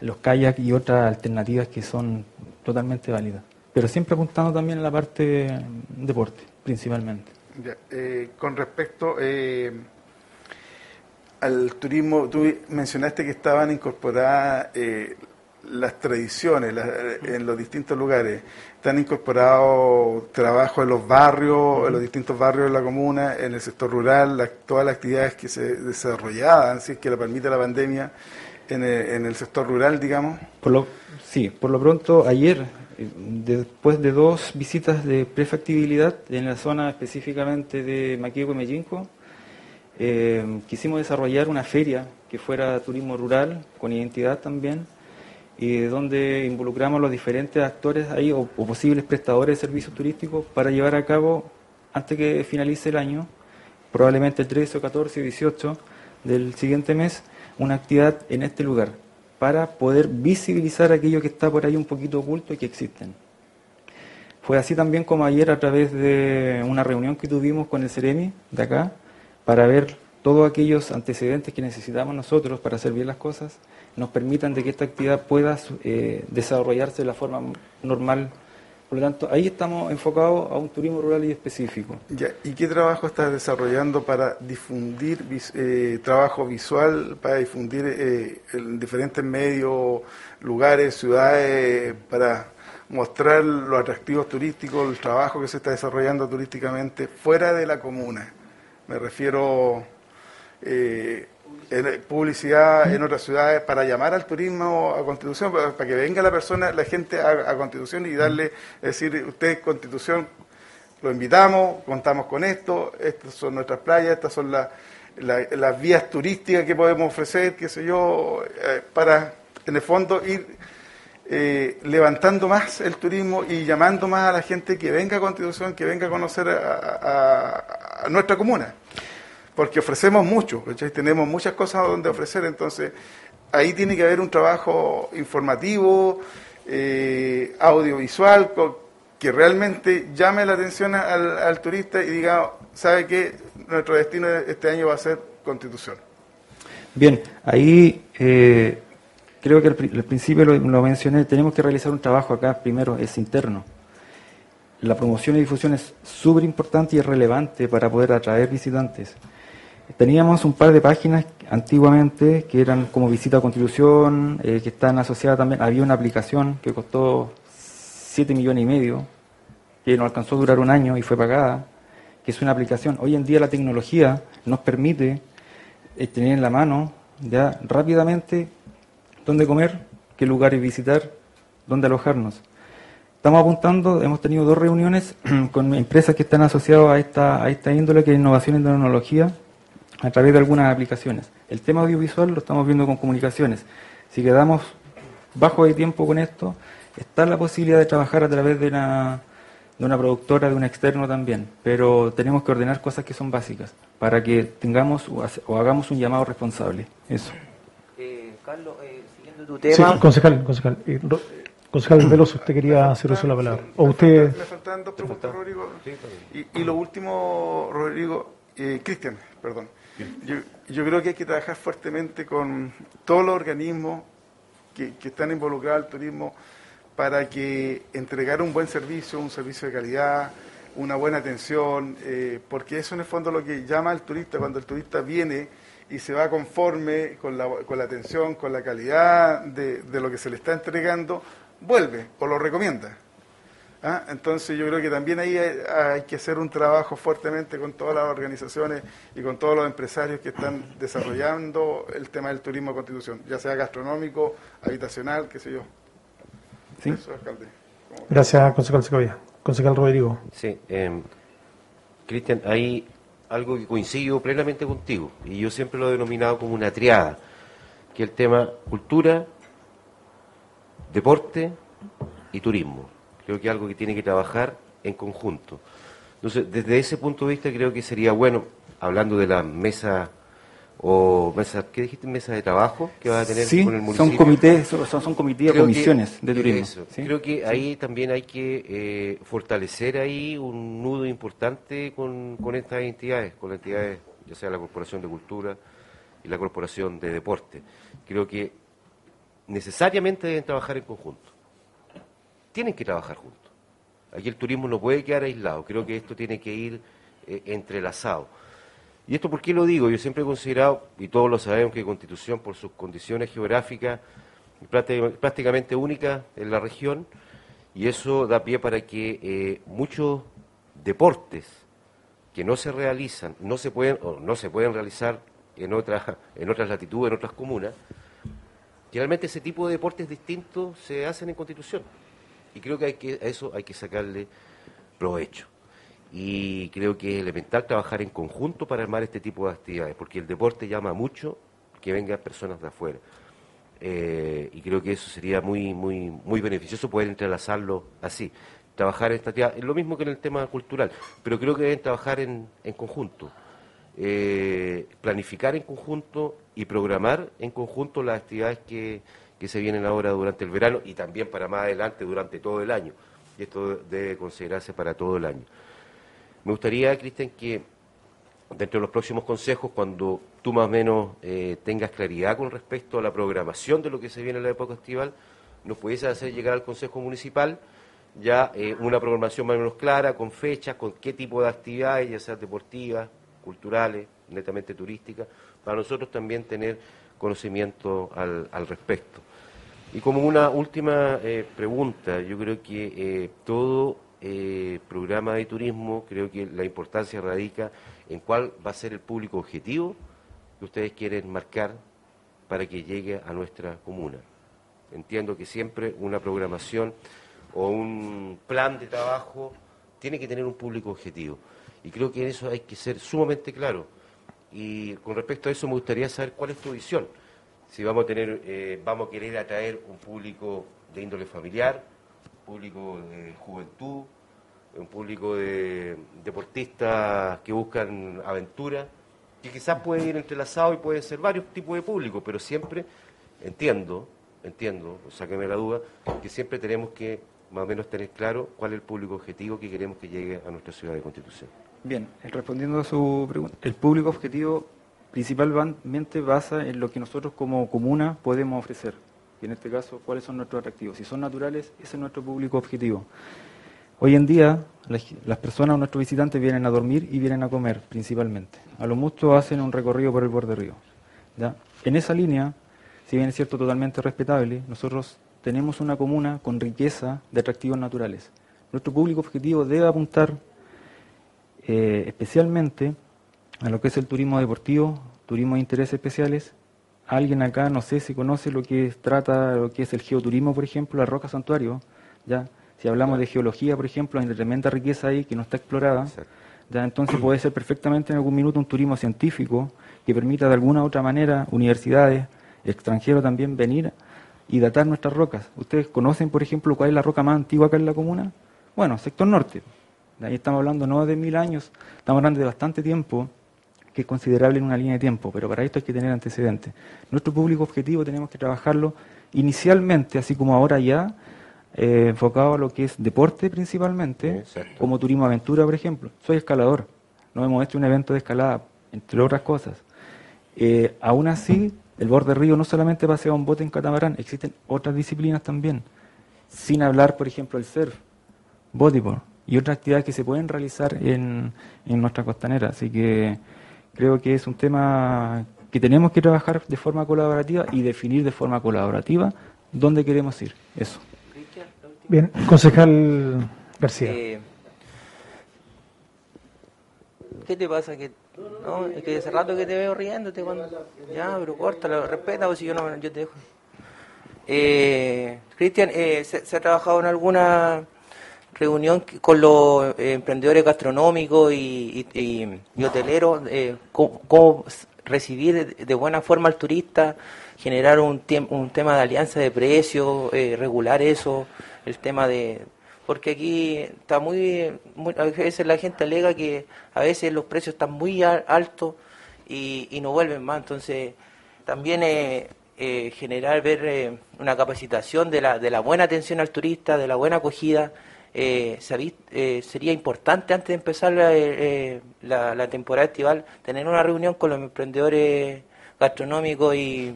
los kayak y otras alternativas que son totalmente válidas. Pero siempre apuntando también a la parte deporte, principalmente. Ya, eh, con respecto eh, al turismo, tú mencionaste que estaban incorporadas eh, las tradiciones las- en los distintos lugares. Están incorporados trabajo en los barrios, en los distintos barrios de la comuna, en el sector rural, la- todas las actividades que se desarrollaban, si es que lo permite la pandemia, en el, en el sector rural, digamos. Por lo, sí, por lo pronto ayer, después de dos visitas de prefactibilidad en la zona específicamente de Maquihue y Mellinco, eh, quisimos desarrollar una feria que fuera turismo rural, con identidad también, y donde involucramos a los diferentes actores ahí o, o posibles prestadores de servicios turísticos para llevar a cabo, antes que finalice el año, probablemente el 13 o 14 o 18 del siguiente mes, una actividad en este lugar para poder visibilizar aquello que está por ahí un poquito oculto y que existen. Fue así también como ayer a través de una reunión que tuvimos con el Ceremi de acá para ver todos aquellos antecedentes que necesitamos nosotros para hacer bien las cosas, nos permitan de que esta actividad pueda eh, desarrollarse de la forma normal. Por lo tanto, ahí estamos enfocados a un turismo rural y específico. ¿Y qué trabajo estás desarrollando para difundir eh, trabajo visual, para difundir eh, en diferentes medios, lugares, ciudades, para mostrar los atractivos turísticos, el trabajo que se está desarrollando turísticamente fuera de la comuna? Me refiero eh, en publicidad en otras ciudades para llamar al turismo a Constitución, para, para que venga la persona, la gente a, a Constitución y darle, es decir, usted Constitución, lo invitamos, contamos con esto, estas son nuestras playas, estas son la- la- las vías turísticas que podemos ofrecer, qué sé yo, eh, para en el fondo ir eh, levantando más el turismo y llamando más a la gente que venga a Constitución, que venga a conocer a, a- a nuestra comuna porque ofrecemos mucho, tenemos muchas cosas donde ofrecer, entonces ahí tiene que haber un trabajo informativo, eh, audiovisual, que realmente llame la atención al, turista y diga, ¿sabe qué? Nuestro destino este año va a ser Constitución. Bien, ahí eh, creo que al principio lo, lo mencioné, tenemos que realizar un trabajo acá, primero es interno. La promoción y difusión es súper importante y es relevante para poder atraer visitantes. Teníamos un par de páginas antiguamente que eran como Visita a Constitución, eh, que están asociadas también. Había una aplicación que costó 7 millones y medio, que nos alcanzó a durar un año y fue pagada, que es una aplicación. Hoy en día la tecnología nos permite eh, tener en la mano ya rápidamente dónde comer, qué lugares visitar, dónde alojarnos. Estamos apuntando, hemos tenido dos reuniones con empresas que están asociadas a esta, a esta índole que es innovación y tecnología a través de algunas aplicaciones. El tema audiovisual lo estamos viendo con comunicaciones. Si quedamos bajo de tiempo con esto, está la posibilidad de trabajar a través de una, de una productora, de un externo también, pero tenemos que ordenar cosas que son básicas para que tengamos o, hace- o hagamos un llamado responsable. Eso. Eh, Carlos, eh, siguiendo tu Sí, tema, concejal, concejal. eh, Ro- Concejal Veloso, usted quería hacer uso de la palabra. O usted... Me faltan dos preguntas, Rodrigo. Y, y lo último, Rodrigo, eh, Cristian, perdón. Yo, yo creo que hay que trabajar fuertemente con todos los organismos que, están involucrados al turismo para que entregar un buen servicio, un servicio de calidad, una buena atención, eh, porque eso en el fondo lo que llama al turista cuando el turista viene y se va conforme con la, con la atención, con la calidad de, de lo que se le está entregando, vuelve o lo recomienda. ¿Ah? Entonces yo creo que también ahí hay, hay, que hacer un trabajo fuertemente con todas las organizaciones y con todos los empresarios que están desarrollando el tema del turismo de constitución, ya sea gastronómico, habitacional, qué sé yo. ¿Sí? Eso, alcalde. Gracias, concejal Segovia. Concejal Rodrigo. Sí, eh, Cristian, hay algo que coincido plenamente contigo, y yo siempre lo he denominado como una triada, que es el tema cultura, deporte y turismo. Creo que es algo que tiene que trabajar en conjunto. Entonces, desde ese punto de vista creo que sería bueno, hablando de la mesa o mesa, ¿qué dijiste? Mesa de trabajo que va a tener sí, con el municipio. Son comités, son, son comités o comisiones de turismo. Eso, ¿sí? Creo que ahí también hay que eh, fortalecer ahí un nudo importante con, con estas entidades, con las entidades, ya sea la Corporación de Cultura y la Corporación de Deporte. Creo que necesariamente deben trabajar en conjunto. Tienen que trabajar juntos. Aquí el turismo no puede quedar aislado. Creo que esto tiene que ir eh, entrelazado. ¿Y esto por qué lo digo? Yo siempre he considerado, y todos lo sabemos, que Constitución, por sus condiciones geográficas prácticamente únicas en la región, y eso da pie para que eh, muchos deportes que no se realizan, no se pueden, o no se pueden realizar en otras, en otras latitudes, en otras comunas, generalmente ese tipo de deportes distintos se hacen en Constitución. Y creo que, hay que a eso hay que sacarle provecho. Y creo que es elemental trabajar en conjunto para armar este tipo de actividades, porque el deporte llama mucho que vengan personas de afuera. Eh, y creo que eso sería muy muy muy beneficioso poder entrelazarlo así, trabajar en esta actividad, es lo mismo que en el tema cultural, pero creo que deben trabajar en, en conjunto, eh, planificar en conjunto y programar en conjunto las actividades que, que se vienen ahora durante el verano y también para más adelante durante todo el año, y esto debe considerarse para todo el año. Me gustaría, Cristian, que dentro de los próximos consejos, cuando tú más o menos eh, tengas claridad con respecto a la programación de lo que se viene en la época estival, nos pudiese hacer llegar al Consejo Municipal ya eh, una programación más o menos clara, con fechas, con qué tipo de actividades, ya sean deportivas, culturales, netamente turísticas, para nosotros también tener conocimiento al, al respecto. Y como una última eh, pregunta, yo creo que eh, todo eh, programa de turismo, creo que la importancia radica en cuál va a ser el público objetivo que ustedes quieren marcar para que llegue a nuestra comuna. Entiendo que siempre una programación o un plan de trabajo tiene que tener un público objetivo. Y creo que en eso hay que ser sumamente claro. Y con respecto a eso me gustaría saber cuál es tu visión. Si vamos a tener, eh, vamos a querer atraer un público de índole familiar, público de juventud, un público de deportistas que buscan aventura, que quizás puede ir entrelazado y puede ser varios tipos de público, pero siempre entiendo, entiendo, sáqueme la duda, que siempre tenemos que más o menos tener claro cuál es el público objetivo que queremos que llegue a nuestra ciudad de Constitución. Bien, respondiendo a su pregunta, el público objetivo principalmente basa en lo que nosotros como comuna podemos ofrecer. Y en este caso, cuáles son nuestros atractivos. Si son naturales, ese es nuestro público objetivo. Hoy en día, las personas, nuestros visitantes, vienen a dormir y vienen a comer principalmente. A lo mucho hacen un recorrido por el borde río. ¿ya? En esa línea, si bien es cierto totalmente respetable, nosotros tenemos una comuna con riqueza de atractivos naturales. Nuestro público objetivo debe apuntar eh, especialmente a lo que es el turismo deportivo, turismo de intereses especiales. Alguien acá, no sé si conoce lo que trata, lo que es el geoturismo, por ejemplo, la Roca Santuario, ¿ya? Si hablamos de geología, por ejemplo, hay tremenda riqueza ahí que no está explorada. ¿ya? Entonces puede ser perfectamente en algún minuto un turismo científico que permita de alguna u otra manera universidades, extranjeros también venir y datar nuestras rocas. ¿Ustedes conocen, por ejemplo, cuál es la roca más antigua acá en la comuna? Bueno, sector norte. De ahí estamos hablando no de mil años, estamos hablando de bastante tiempo, que es considerable en una línea de tiempo, pero para esto hay que tener antecedentes. Nuestro público objetivo tenemos que trabajarlo inicialmente, así como ahora ya, eh, enfocado a lo que es deporte principalmente, Exacto. como turismo aventura, por ejemplo. Soy escalador, nos hemos hecho un evento de escalada, entre otras cosas. Eh, aún así, el borde río no solamente pasea un bote en catamarán, existen otras disciplinas también. Sin hablar, por ejemplo, el surf, bodyboard y otras actividades que se pueden realizar en, en nuestra costanera. Así que creo que es un tema que tenemos que trabajar de forma colaborativa y definir de forma colaborativa dónde queremos ir. Eso. Cristian, la última. Bien, concejal García. Eh, ¿Qué te pasa? que No, es que hace rato que te veo riéndote cuando... Ya, pero córtalo, respeta, pues si yo no yo te dejo. Eh, Cristian, eh, ¿se, se ha trabajado en alguna reunión con los eh, emprendedores gastronómicos y, y- hoteleros? eh, cómo, recibir de, buena forma al turista, generar un, un tema de alianza de precios, eh, regular eso, el tema de... Porque aquí está muy, A veces la gente alega que a veces los precios están muy al- altos y, y no vuelven más. Entonces, también eh, generar, ver una capacitación de la, de la buena atención al turista, de la buena acogida, eh, eh, sería importante antes de empezar la, eh, la- la temporada estival tener una reunión con los emprendedores gastronómicos y,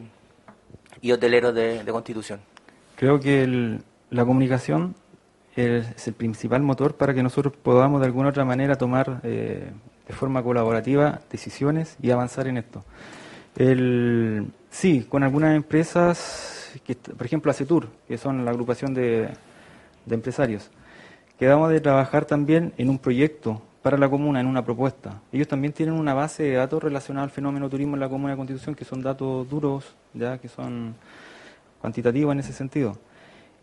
y hoteleros de, de Constitución. Creo que el- la comunicación es, el principal motor para que nosotros podamos de alguna otra manera tomar eh, de forma colaborativa decisiones y avanzar en esto. El, sí, con algunas empresas, que, por ejemplo Acetur, que son la agrupación de, de empresarios, quedamos de trabajar también en un proyecto para la comuna, en una propuesta. Ellos también tienen una base de datos relacionada al fenómeno turismo en la comuna de Constitución, que son datos duros, ya que son cuantitativos en ese sentido.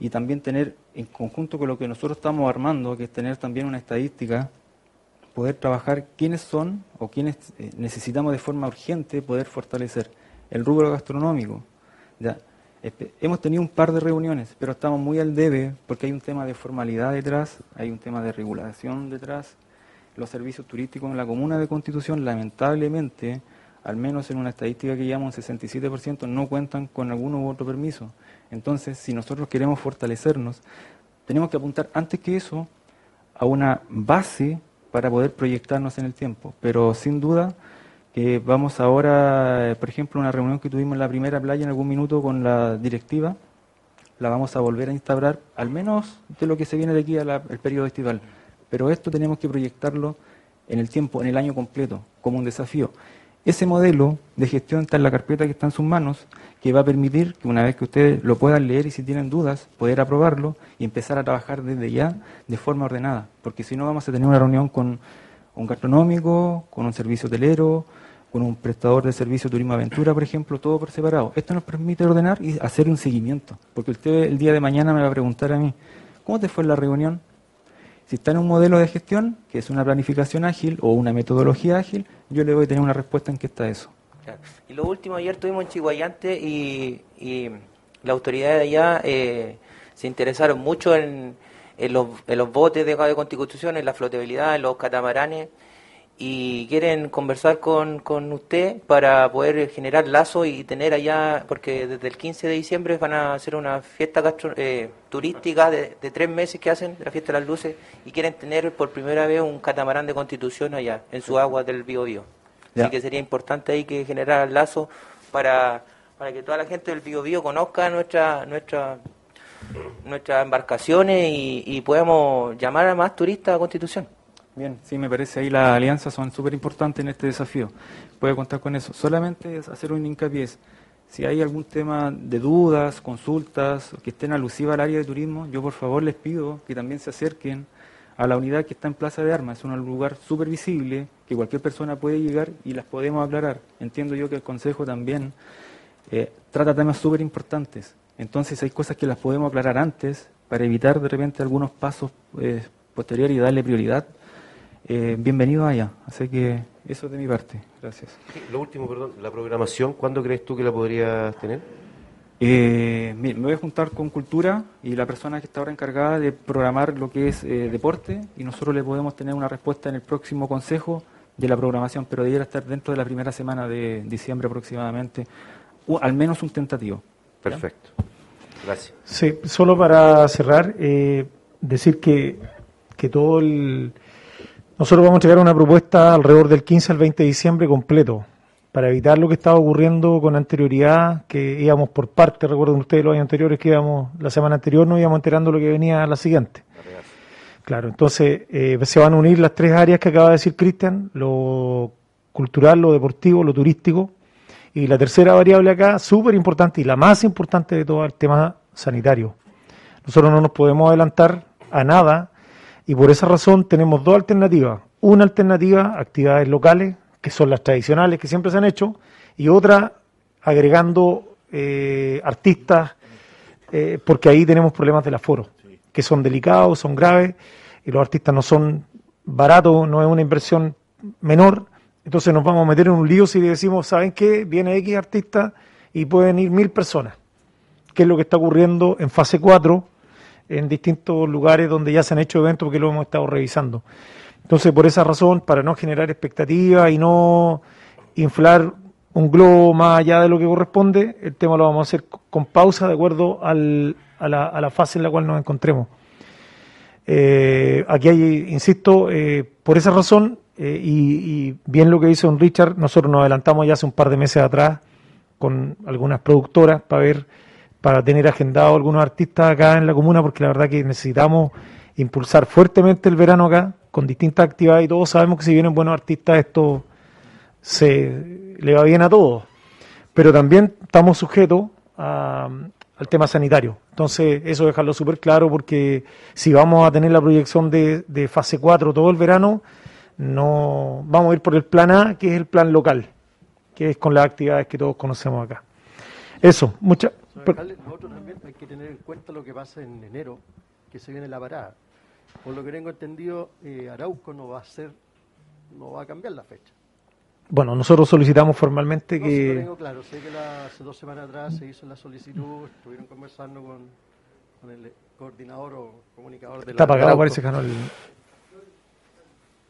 Y también tener, en conjunto con lo que nosotros estamos armando, que es tener también una estadística, poder trabajar quiénes son o quiénes eh, necesitamos de forma urgente poder fortalecer. El rubro gastronómico. Ya, espe- hemos tenido un par de reuniones, pero estamos muy al debe porque hay un tema de formalidad detrás, hay un tema de regulación detrás. Los servicios turísticos en la comuna de Constitución, lamentablemente, al menos en una estadística que llevamos un 67%, no cuentan con alguno u otro permiso. Entonces, si nosotros queremos fortalecernos, tenemos que apuntar antes que eso a una base para poder proyectarnos en el tiempo. Pero sin duda que vamos ahora, eh, por ejemplo, una reunión que tuvimos en la primera playa en algún minuto con la directiva, la vamos a volver a instaurar, al menos de lo que se viene de aquí al periodo estival. Pero esto tenemos que proyectarlo en el tiempo, en el año completo, como un desafío. Ese modelo de gestión está en la carpeta que está en sus manos, que va a permitir que una vez que ustedes lo puedan leer y si tienen dudas, poder aprobarlo y empezar a trabajar desde ya de forma ordenada. Porque si no vamos a tener una reunión con un gastronómico, con un servicio hotelero, con un prestador de servicio turismo aventura, por ejemplo, todo por separado. Esto nos permite ordenar y hacer un seguimiento. Porque usted el día de mañana me va a preguntar a mí, ¿cómo te fue la reunión? Si está en un modelo de gestión, que es una planificación ágil o una metodología ágil, yo le voy a tener una respuesta en qué está eso. Claro. Y lo último, ayer estuvimos en Chihuayante y, y las autoridades de allá eh, se interesaron mucho en, en, los, en los botes de, de constitución, en la flotabilidad, en los catamaranes y quieren conversar con, con usted para poder generar lazos y tener allá, porque desde el 15 de diciembre van a hacer una fiesta gastro- eh, turística de, de tres meses que hacen, la fiesta de las luces, y quieren tener por primera vez un catamarán de constitución allá, en su agua del Bío Bío. Así que sería importante ahí que generar lazos para, para que toda la gente del Bío Bío conozca nuestra, nuestra, nuestras embarcaciones y, y podamos llamar a más turistas a Constitución. Bien, sí, me parece ahí las alianzas son súper importantes en este desafío. Puede contar con eso. Solamente hacer un hincapié. Si hay algún tema de dudas, consultas, que estén alusivas al área de turismo, yo por favor les pido que también se acerquen a la unidad que está en Plaza de Armas. Es un lugar súper visible, que cualquier persona puede llegar y las podemos aclarar. Entiendo yo que el Consejo también eh, trata temas súper importantes. Entonces hay cosas que las podemos aclarar antes para evitar de repente algunos pasos eh, posteriores y darle prioridad. Eh, bienvenido allá. Así que eso es de mi parte. Gracias. Sí, Lo último, perdón, la programación, ¿cuándo crees tú que la podrías tener? Eh, mire, me voy a juntar con Cultura y la persona que está ahora encargada de programar lo que es eh, deporte y nosotros le podemos tener una respuesta en el próximo consejo de la programación, pero debiera estar dentro de la primera semana de diciembre aproximadamente, o al menos un tentativo. ¿ya? Perfecto. Gracias. Sí, solo para cerrar, eh, decir que, que todo el... Nosotros vamos a entregar una propuesta alrededor del 15 al 20 de diciembre completo, para evitar lo que estaba ocurriendo con anterioridad, que íbamos por parte, recuerden ustedes los años anteriores que íbamos, la semana anterior no íbamos enterando lo que venía a la siguiente. Claro, entonces eh, se van a unir las tres áreas que acaba de decir Cristian, lo cultural, lo deportivo, lo turístico, y la tercera variable acá, súper importante y la más importante de todo, el tema sanitario. Nosotros no nos podemos adelantar a nada y por esa razón tenemos dos alternativas. Una alternativa, actividades locales, que son las tradicionales que siempre se han hecho, y otra agregando eh, artistas, eh, porque ahí tenemos problemas del aforo, que son delicados, son graves, y los artistas no son baratos, no es una inversión menor, entonces nos vamos a meter en un lío si decimos, ¿saben qué? Viene X artista y pueden ir mil personas, que es lo que está ocurriendo en fase 4 en distintos lugares donde ya se han hecho eventos porque lo hemos estado revisando. Entonces, por esa razón, para no generar expectativas y no inflar un globo más allá de lo que corresponde, el tema lo vamos a hacer con pausa de acuerdo al, a, la, a, la, fase en la cual nos encontremos. Eh, aquí hay, insisto, eh, por esa razón, eh, y, y, bien lo que dice don Richard, nosotros nos adelantamos ya hace un par de meses atrás con algunas productoras para ver, para tener agendado algunos artistas acá en la comuna, porque la verdad que necesitamos impulsar fuertemente el verano acá, con distintas actividades y todos sabemos que si vienen buenos artistas esto se le va bien a todos. Pero también estamos sujetos al tema sanitario. Entonces, eso dejarlo súper claro porque si vamos a tener la proyección de, de, fase 4 todo el verano, no vamos a ir por el plan A, que es el plan local, que es con las actividades que todos conocemos acá. Eso, muchas... Nosotros también hay que tener en cuenta lo que pasa en enero, que se viene la parada. Por lo que tengo entendido, eh, Arauco no va a ser, no va a cambiar la fecha. Bueno, nosotros solicitamos formalmente no, que... Sí, lo tengo claro, sé que la, hace dos semanas atrás se hizo la solicitud, estuvieron conversando con, con el coordinador o comunicador de Está la pagado, parece que no el...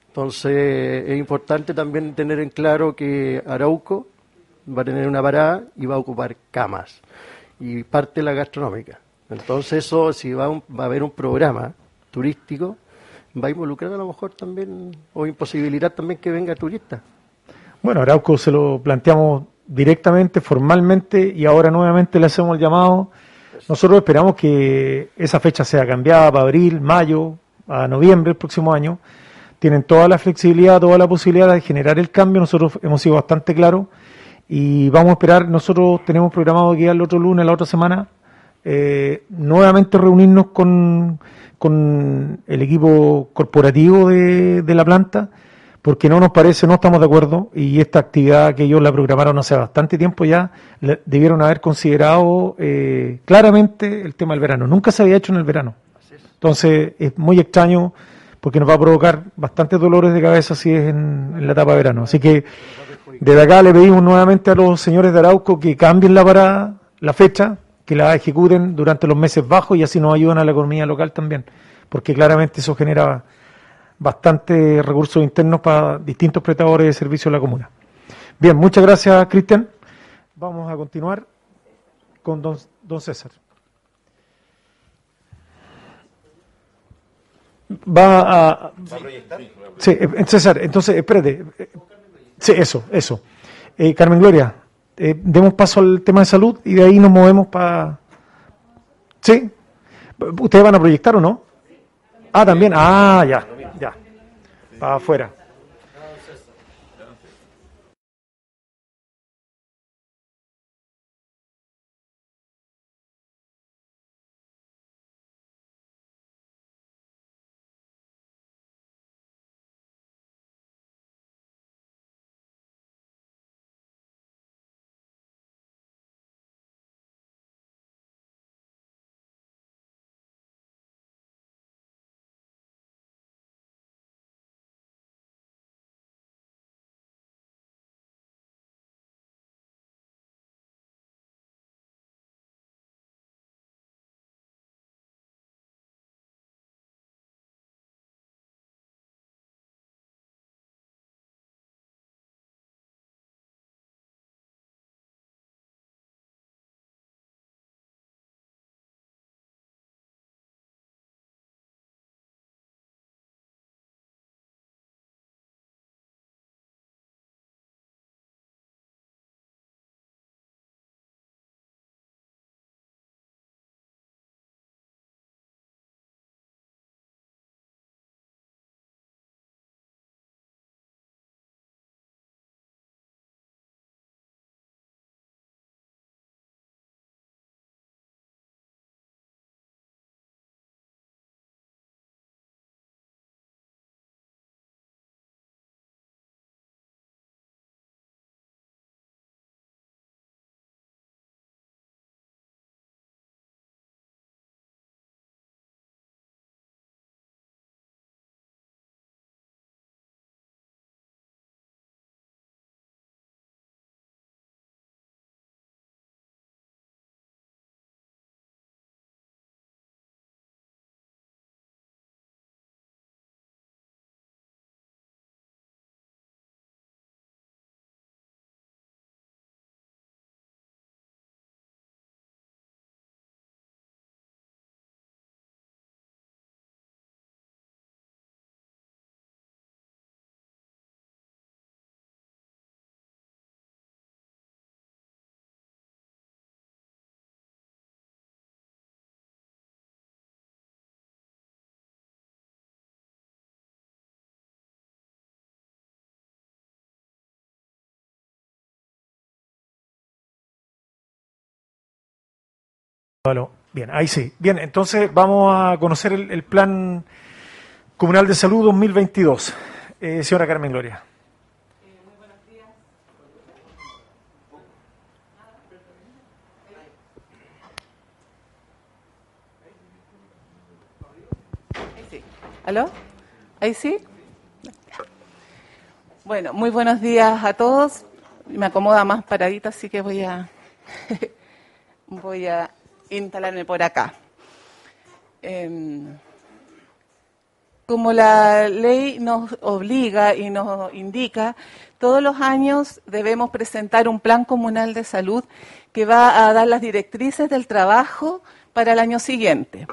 Entonces, es importante también tener en claro que Arauco va a tener una parada y va a ocupar camas y parte de la gastronómica. Entonces, eso, si va, un, va a haber un programa turístico, va a involucrar a lo mejor también, o imposibilitar también que venga turista. Bueno, Arauco se lo planteamos directamente, formalmente, y ahora nuevamente le hacemos el llamado. Nosotros esperamos que esa fecha sea cambiada para abril, mayo, a noviembre del próximo año. Tienen toda la flexibilidad, toda la posibilidad de generar el cambio. Nosotros hemos sido bastante claros y vamos a esperar. Nosotros tenemos programado que el otro lunes, la otra semana, eh, nuevamente reunirnos con, con el equipo corporativo de, de, la planta, porque no nos parece, no estamos de acuerdo, y esta actividad que ellos la programaron hace bastante tiempo ya, debieron haber considerado eh, claramente el tema del verano. Nunca se había hecho en el verano. Entonces es muy extraño porque nos va a provocar bastantes dolores de cabeza si es en, en la etapa de verano. Así que desde acá le pedimos nuevamente a los señores de Arauco que cambien la parada, la fecha, que la ejecuten durante los meses bajos y así nos ayudan a la economía local también, porque claramente eso genera bastantes recursos internos para distintos prestadores de servicio en la comuna. Bien, muchas gracias, Cristian. Vamos a continuar con don, don César. Va a, ¿Va a proyectar? Sí, eh, César, entonces, espérate. Sí, eso, eso. Eh, Carmen Gloria, eh, demos paso al tema de salud y de ahí nos movemos para... ¿Sí? ¿Ustedes van a proyectar o no? Ah, también. Ah, ya, ya. Para afuera. Bien, ahí sí. Bien, entonces vamos a conocer el, el Plan Comunal de Salud 2022. Eh, señora Carmen Gloria. ¿Aló? ¿Ahí sí? Bueno, muy buenos días a todos. Me acomoda más paradita, así que voy a voy a instalarme por acá. Em, como la ley nos obliga y nos indica, todos los años debemos presentar un plan comunal de salud que va a dar las directrices del trabajo para el año siguiente.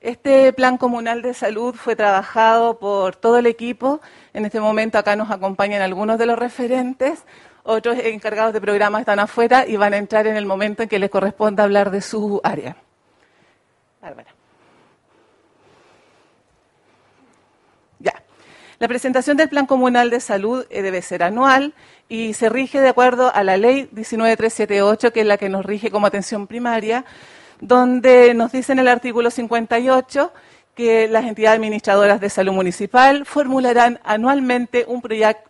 Este plan comunal de salud fue trabajado por todo el equipo. En este momento acá nos acompañan algunos de los referentes. Otros encargados de programas están afuera y van a entrar en el momento en que les corresponda hablar de su área. Bárbara. Ya. La presentación del Plan Comunal de Salud eh, debe ser anual y se rige de acuerdo a la Ley 19378, que es la que nos rige como atención primaria, donde nos dice en el artículo 58 que las entidades administradoras de salud municipal formularán anualmente un,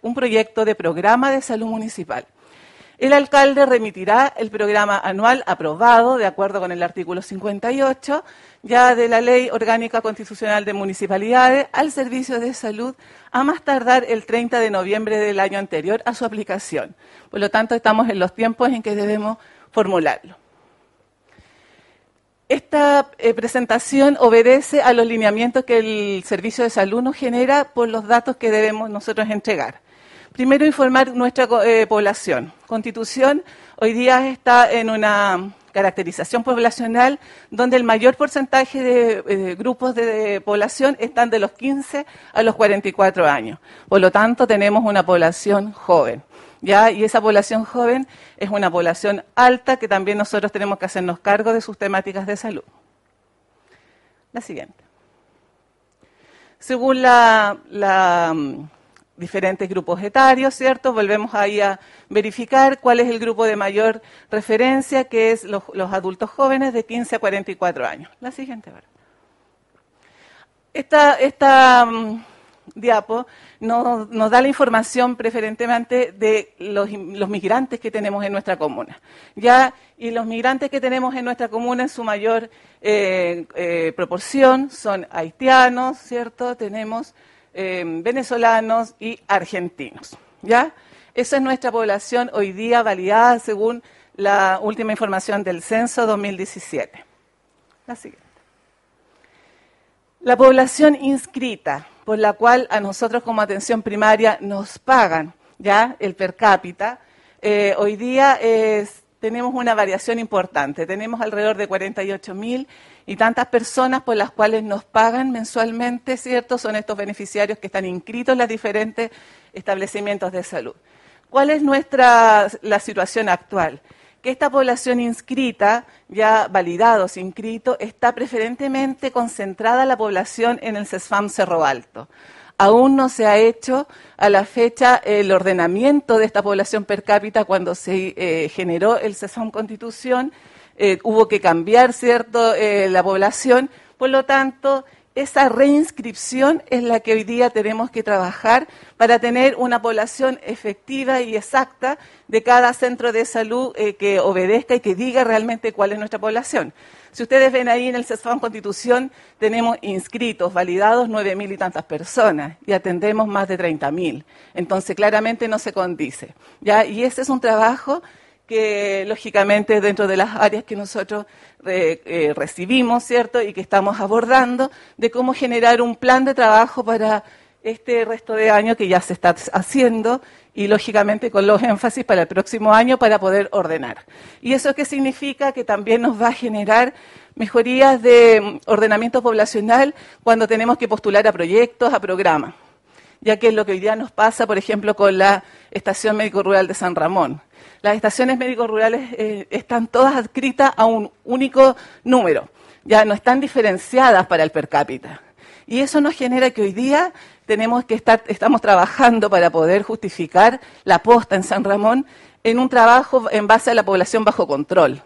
un proyecto de programa de salud municipal. El alcalde remitirá el programa anual aprobado, de acuerdo con el artículo 58, ya de la Ley Orgánica Constitucional de Municipalidades, al Servicio de Salud a más tardar el 30 de noviembre del año anterior a su aplicación. Por lo tanto, estamos en los tiempos en que debemos formularlo. Esta eh, presentación obedece a los lineamientos que el Servicio de Salud nos genera por los datos que debemos nosotros entregar. Primero, informar nuestra eh, población. Constitución hoy día está en una caracterización poblacional donde el mayor porcentaje de eh, grupos de, población están de los 15 a los 44 años. Por lo tanto, tenemos una población joven. ¿Ya? Y esa población joven es una población alta que también nosotros tenemos que hacernos cargo de sus temáticas de salud. La siguiente. Según la, mm, diferentes grupos etarios, ¿cierto? Volvemos ahí a verificar cuál es el grupo de mayor referencia, que es los, adultos jóvenes de 15 a 44 años. La siguiente, Esta, esta mm, diapo nos, da la información preferentemente de los, migrantes que tenemos en nuestra comuna. Ya, y los migrantes que tenemos en nuestra comuna en su mayor eh, eh, proporción son haitianos, ¿cierto? Tenemos eh, venezolanos y argentinos. ¿Ya? Esa es nuestra población hoy día validada según la última información del censo 2017. La siguiente. La población inscrita por la cual a nosotros como atención primaria nos pagan ya el per cápita. Eh, hoy día tenemos una variación importante. Tenemos alrededor de 48 mil y tantas personas por las cuales nos pagan mensualmente, ¿cierto? Son estos beneficiarios que están inscritos en los diferentes establecimientos de salud. ¿Cuál es nuestra la situación actual? Que esta población inscrita, ya validados, inscritos, está preferentemente concentrada la población en el CESFAM Cerro Alto. Aún no se ha hecho a la fecha el ordenamiento de esta población per cápita cuando se eh, generó el CESFAM Constitución. Eh, hubo que cambiar, ¿cierto?, eh, la población. Por lo tanto, esa reinscripción es la que hoy día tenemos que trabajar para tener una población efectiva y exacta de cada centro de salud eh, que obedezca y que diga realmente cuál es nuestra población. Si ustedes ven ahí en el CESFAM Constitución, tenemos inscritos, validados nueve mil y tantas personas y atendemos más de treinta mil. Entonces, claramente no se condice. Y ese es un trabajo que lógicamente dentro de las áreas que nosotros eh, recibimos, ¿cierto? Y que estamos abordando, de cómo generar un plan de trabajo para este resto de año que ya se está haciendo y lógicamente con los énfasis para el próximo año para poder ordenar. ¿Y eso qué significa? Que también nos va a generar mejorías de mm, ordenamiento poblacional cuando tenemos que postular a proyectos, a programas, ya que es lo que hoy día nos pasa, por ejemplo, con la Estación Médico Rural de San Ramón las estaciones médicos rurales eh, están todas adscritas a un único número, ya no están diferenciadas para el per cápita. Y eso nos genera que hoy día tenemos que estar, estamos trabajando para poder justificar la posta en San Ramón en un trabajo en base a la población bajo control.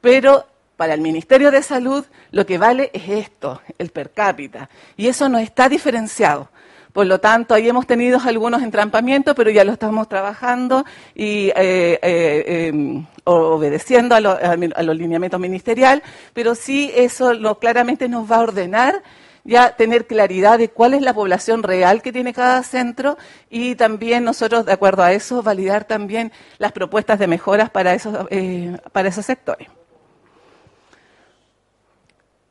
Pero para el Ministerio de Salud lo que vale es esto, el per cápita, y eso no está diferenciado. Por lo tanto, ahí hemos tenido algunos entrampamientos, pero ya lo estamos trabajando y eh, eh, em, obedeciendo a, los lineamientos ministeriales, pero sí eso lo, claramente nos va a ordenar ya tener claridad de cuál es la población real que tiene cada centro y también nosotros, de acuerdo a eso, validar también las propuestas de mejoras para esos, eh, para esos sectores.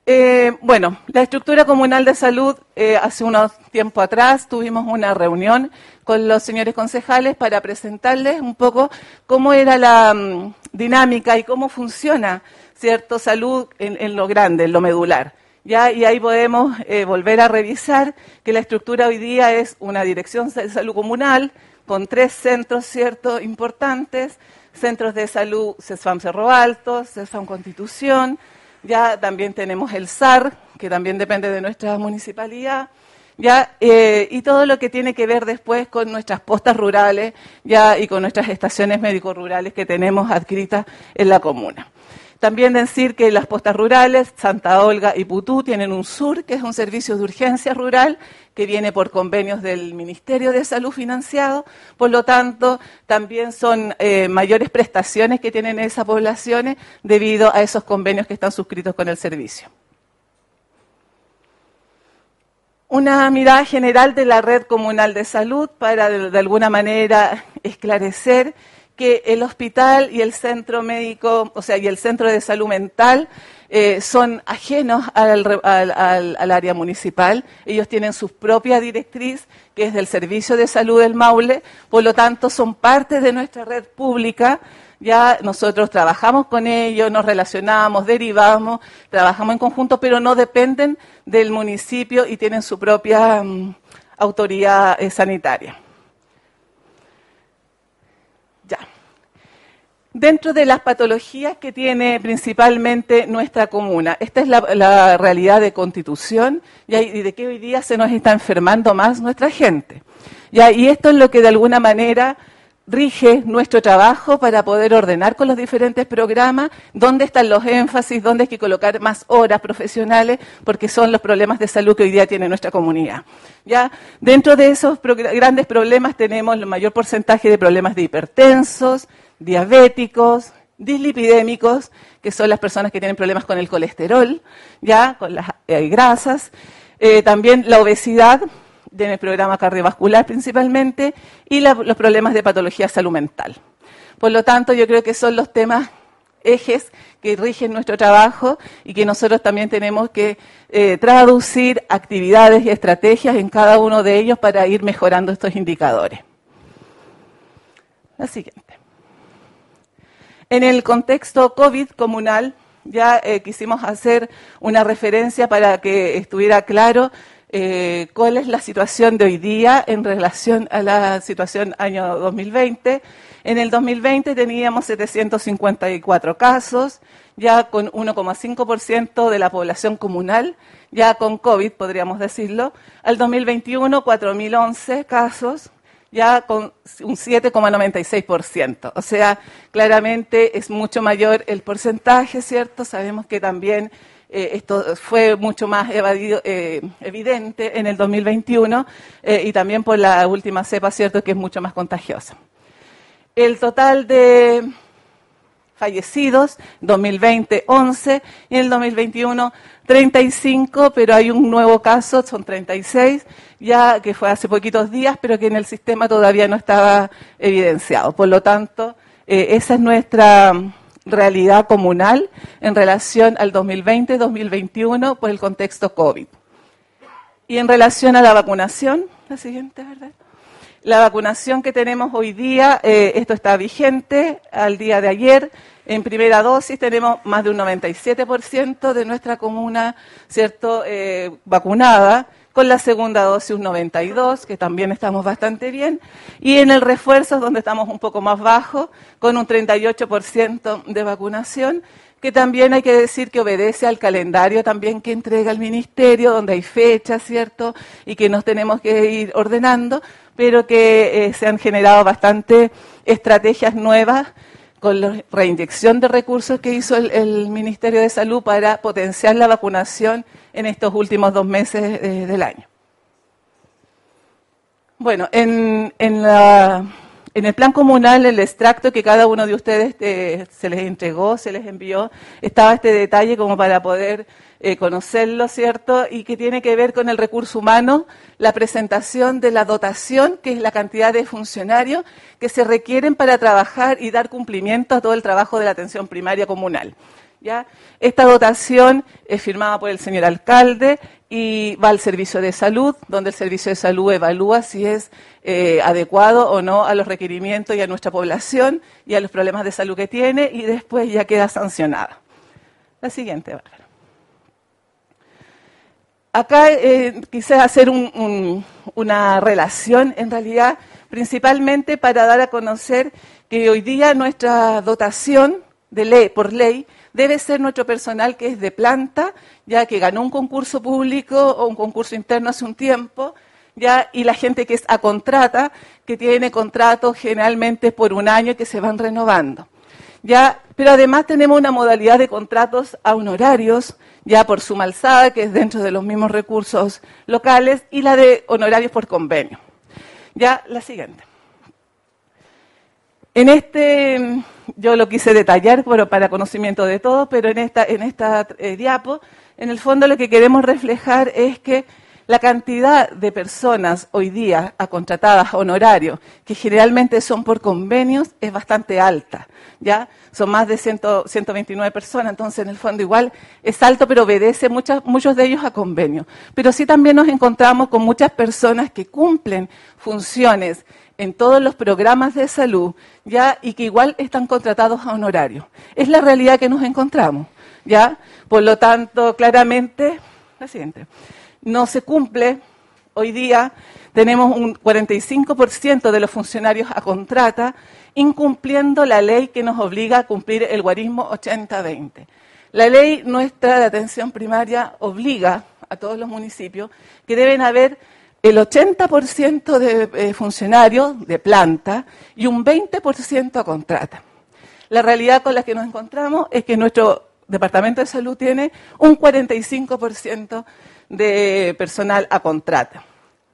Eh, bueno, la estructura comunal de salud, eh, hace unos tiempo atrás tuvimos una reunión con los señores concejales para presentarles un poco cómo era la mm, dinámica y cómo funciona, ¿cierto?, salud en, lo grande, en lo medular. ¿ya? Y ahí podemos eh, volver a revisar que la estructura hoy día es una dirección de salud comunal con tres centros, ¿cierto?, importantes, centros de salud CESFAM Cerro Alto, CESFAM Constitución, ya también tenemos el SAR, que también depende de nuestra municipalidad, ya eh, y todo lo que tiene que ver después con nuestras postas rurales ya y con nuestras estaciones médico-rurales que tenemos adscritas en la comuna. También decir que las postas rurales, Santa Olga y Putú, tienen un SUR, que es un servicio de urgencia rural, que viene por convenios del Ministerio de Salud financiado. Por lo tanto, también son eh, mayores prestaciones que tienen esas poblaciones debido a esos convenios que están suscritos con el servicio. Una mirada general de la red comunal de salud para de alguna manera esclarecer que el hospital y el centro médico, o sea, y el centro de salud mental eh, son ajenos al, al, área municipal. Ellos tienen su propia directriz, que es del Servicio de Salud del Maule, por lo tanto son parte de nuestra red pública. Ya nosotros trabajamos con ellos, nos relacionamos, derivamos, trabajamos en conjunto, pero no dependen del municipio y tienen su propia mm, autoridad eh, sanitaria. Dentro de las patologías que tiene principalmente nuestra comuna. Esta es la, realidad de constitución y de que hoy día se nos está enfermando más nuestra gente. Y esto es lo que de alguna manera rige nuestro trabajo para poder ordenar con los diferentes programas dónde están los énfasis, dónde hay que colocar más horas profesionales, porque son los problemas de salud que hoy día tiene nuestra comunidad. Ya dentro de esos grandes problemas tenemos el mayor porcentaje de problemas de hipertensos, diabéticos, dislipidémicos, que son las personas que tienen problemas con el colesterol, ya con las eh, grasas, eh, también la obesidad, en el programa cardiovascular principalmente, y los problemas de patología salud mental. Por lo tanto, yo creo que son los temas ejes que rigen nuestro trabajo y que nosotros también tenemos que eh, traducir actividades y estrategias en cada uno de ellos para ir mejorando estos indicadores. La siguiente. En el contexto COVID comunal, ya eh, quisimos hacer una referencia para que estuviera claro eh, cuál es la situación de hoy día en relación a la situación año 2020. En el 2020 teníamos 754 casos, ya con 1,5% de la población comunal, ya con COVID, podríamos decirlo. Al 2021, 4.011 casos, ya con un 7,96%. O sea, claramente es mucho mayor el porcentaje, ¿cierto? Sabemos que también eh, esto fue mucho más eh, evidente en el 2021 eh, y también por la última cepa, ¿cierto? Que es mucho más contagiosa. El total de fallecidos, 2020 11 y en el 2021 35, pero hay un nuevo caso, son 36, ya que fue hace poquitos días, pero que en el sistema todavía no estaba evidenciado. Por lo tanto, eh, esa es nuestra realidad comunal en relación al 2020-2021 por el contexto COVID. Y en relación a la vacunación, la siguiente, ¿verdad? La vacunación que tenemos hoy día, eh, esto está vigente al día de ayer, en primera dosis tenemos más de un 97% de nuestra comuna, ¿cierto?, eh, vacunada. Con la segunda dosis un 92, que también estamos bastante bien. Y en el refuerzo donde estamos un poco más bajo, con un 38% de vacunación que también hay que decir que obedece al calendario también que entrega el ministerio, donde hay fechas, ¿cierto? Y que nos tenemos que ir ordenando, pero que eh, se han generado bastante estrategias nuevas con la reinyección de recursos que hizo el, Ministerio de Salud para potenciar la vacunación en estos últimos dos meses eh, del año. Bueno, en, en, la, en, el plan comunal, el extracto que cada uno de ustedes eh, se les entregó, se les envió, estaba este detalle como para poder eh, conocerlo, ¿cierto? Y que tiene que ver con el recurso humano, la presentación de la dotación, que es la cantidad de funcionarios que se requieren para trabajar y dar cumplimiento a todo el trabajo de la atención primaria comunal. ¿Ya? Esta dotación es firmada por el señor alcalde y va al servicio de salud, donde el servicio de salud evalúa si es eh, adecuado o no a los requerimientos y a nuestra población y a los problemas de salud que tiene y después ya queda sancionada. La siguiente, Bárbara. Acá eh, hacer una relación, en realidad, principalmente para dar a conocer que hoy día nuestra dotación de ley, por ley debe ser nuestro personal que es de planta, ya que ganó un concurso público o un concurso interno hace un tiempo, ya y la gente que es a contrata, que tiene contratos generalmente por un año que se van renovando. Ya, pero además tenemos una modalidad de contratos a honorarios, ya por suma alzada, que es dentro de los mismos recursos locales, y la de honorarios por convenio. Ya, la siguiente. En este, yo lo quise detallar pero para conocimiento de todos, pero en esta, en esta eh, diapo, en el fondo lo que queremos reflejar es que la cantidad de personas hoy día a contratadas a honorario, que generalmente son por convenios, es bastante alta. ¿ya? Son más de 129 personas, entonces en el fondo igual es alto, pero obedece muchas, muchos de ellos a convenio. Pero sí también nos encontramos con muchas personas que cumplen funciones en todos los programas de salud, ya, y que igual están contratados a honorario. Es la realidad que nos encontramos, ya. Por lo tanto, claramente, la siguiente, no se cumple hoy día, tenemos un 45% de los funcionarios a contrata incumpliendo la ley que nos obliga a cumplir el guarismo 80-20. La ley nuestra de atención primaria obliga a todos los municipios que deben haber el 80% de eh, funcionarios de planta y un 20% a contrata. La realidad con la que nos encontramos es que nuestro Departamento de Salud tiene un 45% de personal a contrata.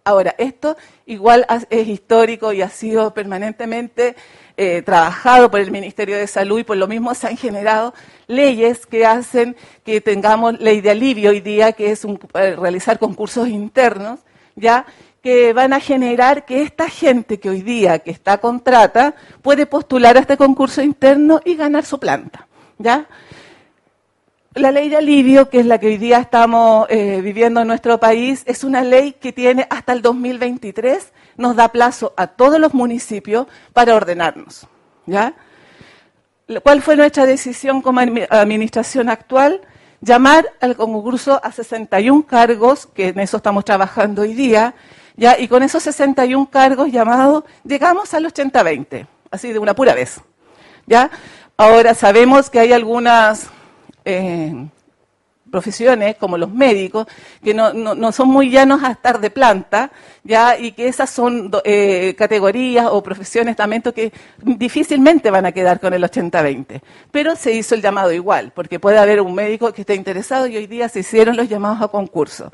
Ahora, esto igual es histórico y ha sido permanentemente eh, trabajado por el Ministerio de Salud y por lo mismo se han generado leyes que hacen que tengamos ley de alivio hoy día, que es eh, realizar concursos internos ya que van a generar que esta gente que hoy día que está contrata puede postular a este concurso interno y ganar su planta, ¿ya? La ley de alivio, que es la que hoy día estamos eh, viviendo en nuestro país, es una ley que tiene hasta el 2023, nos da plazo a todos los municipios para ordenarnos, ¿ya? ¿Cuál fue nuestra decisión como administración actual? Llamar al concurso a 61 cargos, que en eso estamos trabajando hoy día, ya, y con esos 61 cargos llamados llegamos al 80-20, así de una pura vez. ¿ya? Ahora sabemos que hay algunas eh, profesiones, como los médicos, que no, no, son muy llanos a estar de planta, ya y que esas son eh, categorías o profesiones también que difícilmente van a quedar con el 80-20. Pero se hizo el llamado igual, porque puede haber un médico que esté interesado y hoy día se hicieron los llamados a concurso.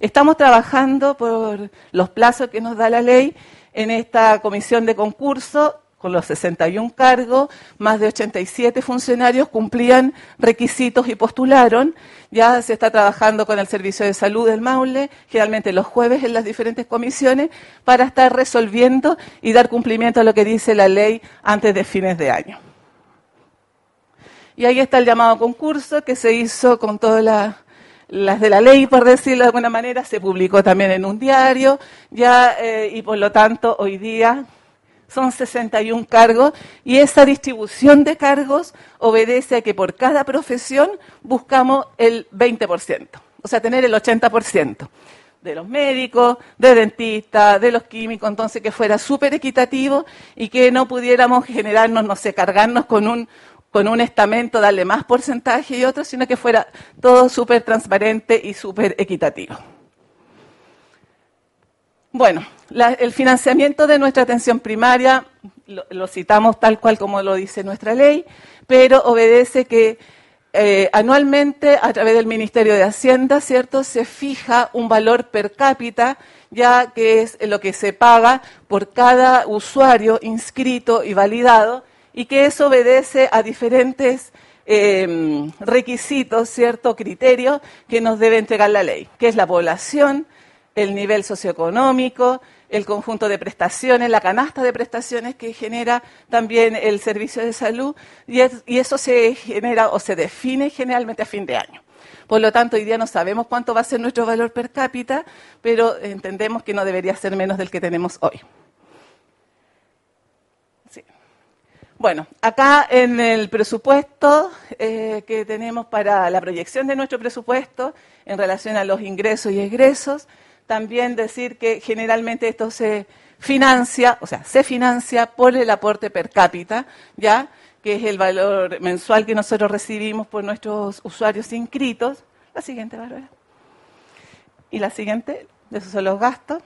Estamos trabajando por los plazos que nos da la ley en esta comisión de concurso con los 61 cargos, más de 87 funcionarios cumplían requisitos y postularon. Ya se está trabajando con el Servicio de Salud del Maule, generalmente los jueves en las diferentes comisiones, para estar resolviendo y dar cumplimiento a lo que dice la ley antes de fines de año. Y ahí está el llamado concurso que se hizo con todas las de la ley, por decirlo de alguna manera, se publicó también en un diario, ya, eh, y por lo tanto hoy día son 61 cargos y esa distribución de cargos obedece a que por cada profesión buscamos el 20%, o sea, tener el 80% de los médicos, de dentistas, de los químicos, entonces que fuera súper equitativo y que no pudiéramos generarnos, no sé, cargarnos con un, con un estamento, darle más porcentaje y otro, sino que fuera todo súper transparente y súper equitativo. Bueno, la- el financiamiento de nuestra atención primaria lo, citamos tal cual como lo dice nuestra ley, pero obedece que eh, anualmente a través del Ministerio de Hacienda, ¿cierto? Se fija un valor per cápita, ya que es lo que se paga por cada usuario inscrito y validado, y que eso obedece a diferentes eh, requisitos, ¿cierto? Criterios que nos debe entregar la ley, que es la población, el nivel socioeconómico, el conjunto de prestaciones, la canasta de prestaciones que genera también el servicio de salud, y, es- y eso se genera o se define generalmente a fin de año. Por lo tanto, hoy día no sabemos cuánto va a ser nuestro valor per cápita, pero entendemos que no debería ser menos del que tenemos hoy. Bueno, acá en el presupuesto eh, que tenemos para la proyección de nuestro presupuesto en relación a los ingresos y egresos, también decir que generalmente esto se financia, o sea, se financia por el aporte per cápita, ¿ya? que es el valor mensual que nosotros recibimos por nuestros usuarios inscritos. La siguiente, Bárbara. Y la siguiente, esos son los gastos.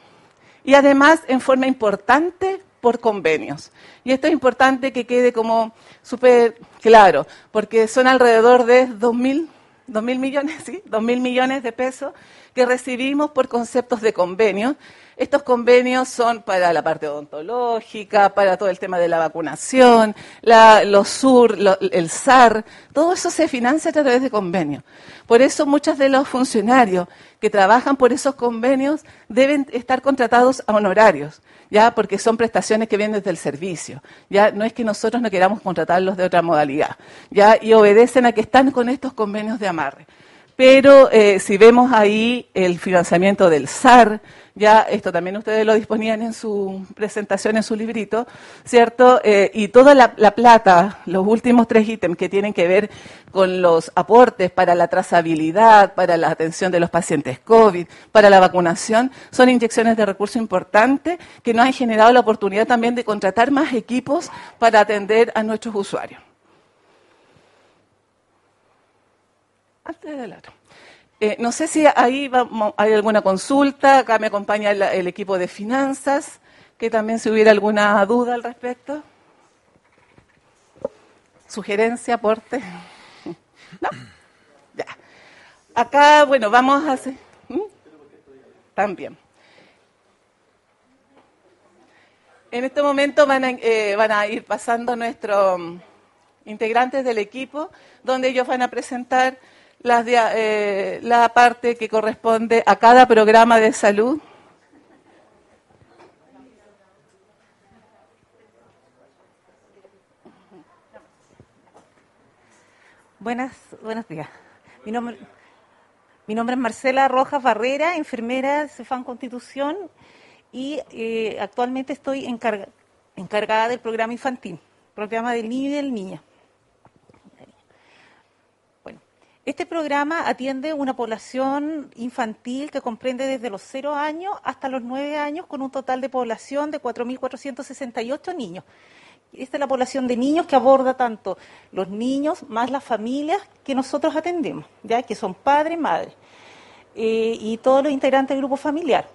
Y además, en forma importante, por convenios. Y esto es importante que quede como súper claro, porque son alrededor de 2.000 2.000 millones, ¿sí? 2.000 millones de pesos que recibimos por conceptos de convenios. Estos convenios son para la parte odontológica, para todo el tema de la vacunación, la- los SUR, el SAR, todo eso se financia a través de convenios. Por eso muchos de los funcionarios que trabajan por esos convenios deben estar contratados a honorarios, ya porque son prestaciones que vienen desde el servicio. Ya no es que nosotros no queramos contratarlos de otra modalidad, ya y obedecen a que están con estos convenios de amarre. Pero eh, si vemos ahí el financiamiento del SAR, ya esto también ustedes lo disponían en su presentación, en su librito, ¿cierto? Eh, y toda la, la plata, los últimos tres ítems que tienen que ver con los aportes para la trazabilidad, para la atención de los pacientes COVID, para la vacunación, son inyecciones de recursos importantes que nos han generado la oportunidad también de contratar más equipos para atender a nuestros usuarios. Antes del otro. Eh, no sé si ahí hay alguna consulta, acá me acompaña el, el equipo de finanzas, que también si hubiera alguna duda al respecto. Sugerencia, aporte. ¿No? Ya. Acá, bueno, vamos a hacer... ¿Mm? También. En este momento van a, eh, van a ir pasando nuestros mm, integrantes del equipo, donde ellos van a presentar eh, la parte que corresponde a cada programa de salud. Buenas, buenos días. Mi nombre, mi nombre es Marcela Rojas Barrera, enfermera de Cefam Constitución y eh, actualmente estoy encarga- encargada del programa infantil, programa del niño y del niña. Bueno, este programa atiende una población infantil que comprende desde los 0 años hasta los 9 años con un total de población de 4.468 niños. Esta es la población de niños que aborda tanto los niños más las familias que nosotros atendemos, ya que son padres, madres eh, y todos los integrantes del grupo familiar.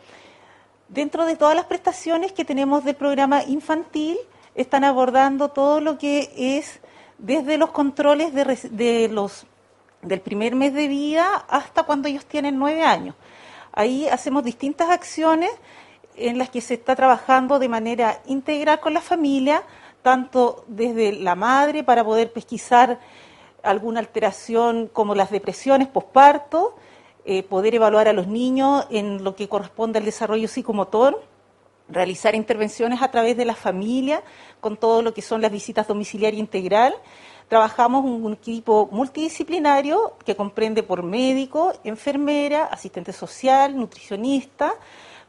Dentro de todas las prestaciones que tenemos del programa infantil, están abordando todo lo que es desde los controles de, de los, del primer mes de vida hasta cuando ellos tienen nueve años. Ahí hacemos distintas acciones en las que se está trabajando de manera integral con la familia, tanto desde la madre para poder pesquisar alguna alteración como las depresiones posparto, eh, poder evaluar a los niños en lo que corresponde al desarrollo psicomotor, realizar intervenciones a través de la familia con todo lo que son las visitas domiciliarias integral. Trabajamos un, equipo multidisciplinario que comprende por médico, enfermera, asistente social, nutricionista,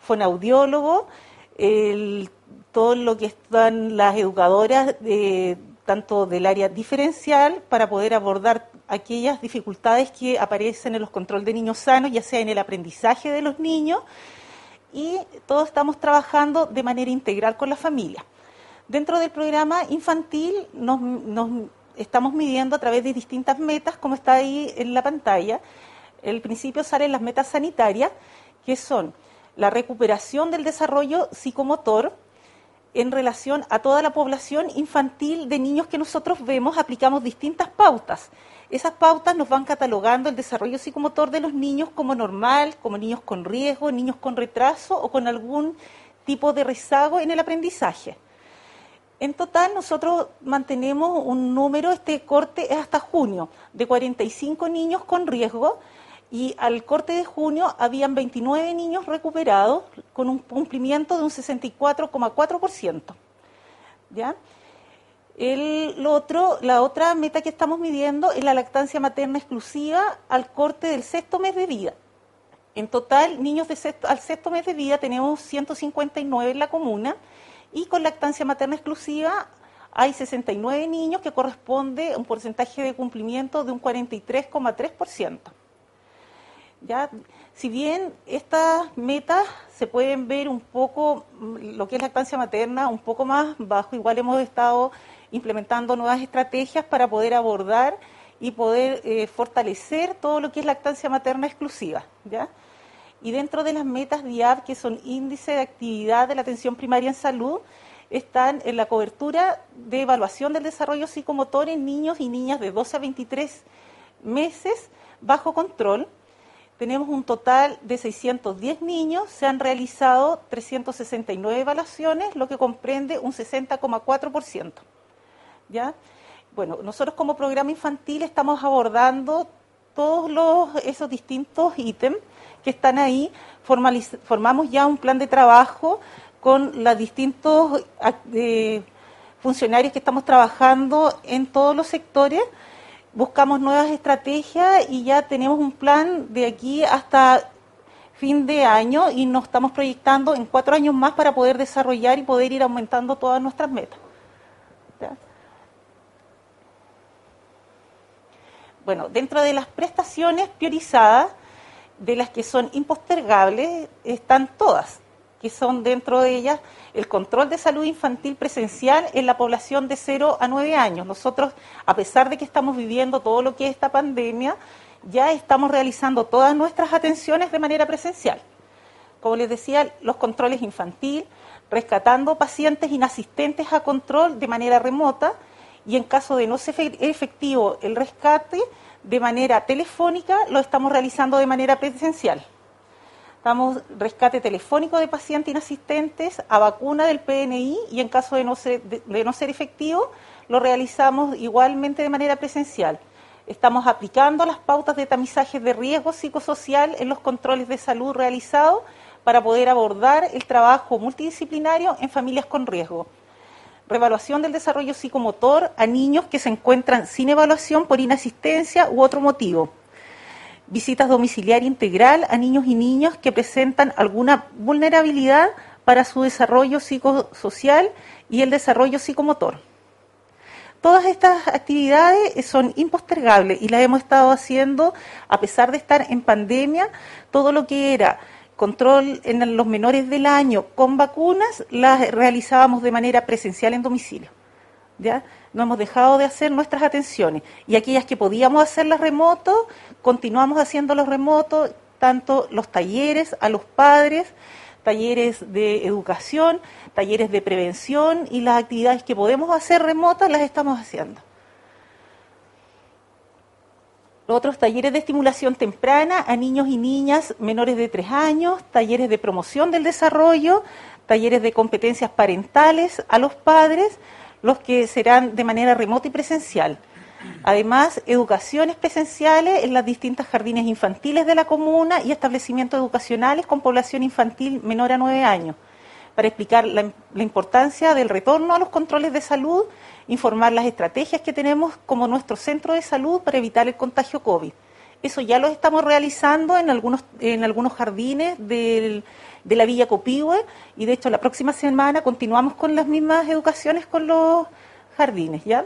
fonaudiólogo, el- todo lo que están las educadoras de- tanto del área diferencial para poder abordar aquellas dificultades que aparecen en los controles de niños sanos, ya sea en el aprendizaje de los niños, y todos estamos trabajando de manera integral con la familia. Dentro del programa infantil nos, nos estamos midiendo a través de distintas metas, como está ahí en la pantalla. El principio salen las metas sanitarias, que son la recuperación del desarrollo psicomotor en relación a toda la población infantil de niños que nosotros vemos, aplicamos distintas pautas. Esas pautas nos van catalogando el desarrollo psicomotor de los niños como normal, como niños con riesgo, niños con retraso o con algún tipo de rezago en el aprendizaje. En total, nosotros mantenemos un número, este corte es hasta junio, de 45 niños con riesgo y al corte de junio habían 29 niños recuperados con un cumplimiento de un 64,4%. ¿Ya? El otro, la otra meta que estamos midiendo es la lactancia materna exclusiva al corte del sexto mes de vida. En total, niños de sexto, al sexto mes de vida tenemos 159 en la comuna y con lactancia materna exclusiva hay 69 niños que corresponde a un porcentaje de cumplimiento de un 43,3%. ¿Ya? Si bien estas metas se pueden ver un poco, lo que es lactancia materna, un poco más bajo, igual hemos estado implementando nuevas estrategias para poder abordar y poder eh, fortalecer todo lo que es lactancia materna exclusiva. ¿ya? Y dentro de las metas DIAB, que son índice de actividad de la atención primaria en salud, están en la cobertura de evaluación del desarrollo psicomotor en niños y niñas de 12 a 23 meses bajo control. Tenemos un total de 610 niños, se han realizado 369 evaluaciones, lo que comprende un 60,4%. ¿ya? Bueno, nosotros como programa infantil estamos abordando todos los, esos distintos ítems que están ahí. formamos ya un plan de trabajo con los distintos eh, funcionarios que estamos trabajando en todos los sectores. Buscamos nuevas estrategias y ya tenemos un plan de aquí hasta fin de año y nos estamos proyectando en cuatro años más para poder desarrollar y poder ir aumentando todas nuestras metas. Bueno, dentro de las prestaciones priorizadas, de las que son impostergables, están todas, que son dentro de ellas el control de salud infantil presencial en la población de 0 a 9 años. Nosotros, a pesar de que estamos viviendo todo lo que es esta pandemia, ya estamos realizando todas nuestras atenciones de manera presencial. Como les decía, los controles infantil, rescatando pacientes inasistentes a control de manera remota y en caso de no ser efectivo el rescate, de manera telefónica, lo estamos realizando de manera presencial. Estamos rescate telefónico de pacientes inasistentes a vacuna del PNI y en caso de no ser, de, no ser efectivo, lo realizamos igualmente de manera presencial. Estamos aplicando las pautas de tamizaje de riesgo psicosocial en los controles de salud realizados para poder abordar el trabajo multidisciplinario en familias con riesgo revaluación del desarrollo psicomotor a niños que se encuentran sin evaluación por inasistencia u otro motivo. Visitas domiciliaria integral a niños y niñas que presentan alguna vulnerabilidad para su desarrollo psicosocial y el desarrollo psicomotor. Todas estas actividades son impostergables y las hemos estado haciendo a pesar de estar en pandemia, todo lo que era control en los menores del año con vacunas las realizábamos de manera presencial en domicilio. ¿ya? No hemos dejado de hacer nuestras atenciones. Y aquellas que podíamos hacerlas remoto, continuamos haciendo los remotos, tanto los talleres a los padres, talleres de educación, talleres de prevención y las actividades que podemos hacer remotas las estamos haciendo otros talleres de estimulación temprana a niños y niñas menores de tres años, talleres de promoción del desarrollo, talleres de competencias parentales a los padres, los que serán de manera remota y presencial. Además, educaciones presenciales en las distintas jardines infantiles de la comuna y establecimientos educacionales con población infantil menor a nueve años, para explicar la, importancia del retorno a los controles de salud informar las estrategias que tenemos como nuestro centro de salud para evitar el contagio COVID. Eso ya lo estamos realizando en algunos, en algunos jardines de la Villa Copihue y de hecho la próxima semana continuamos con las mismas educaciones con los jardines, ¿ya?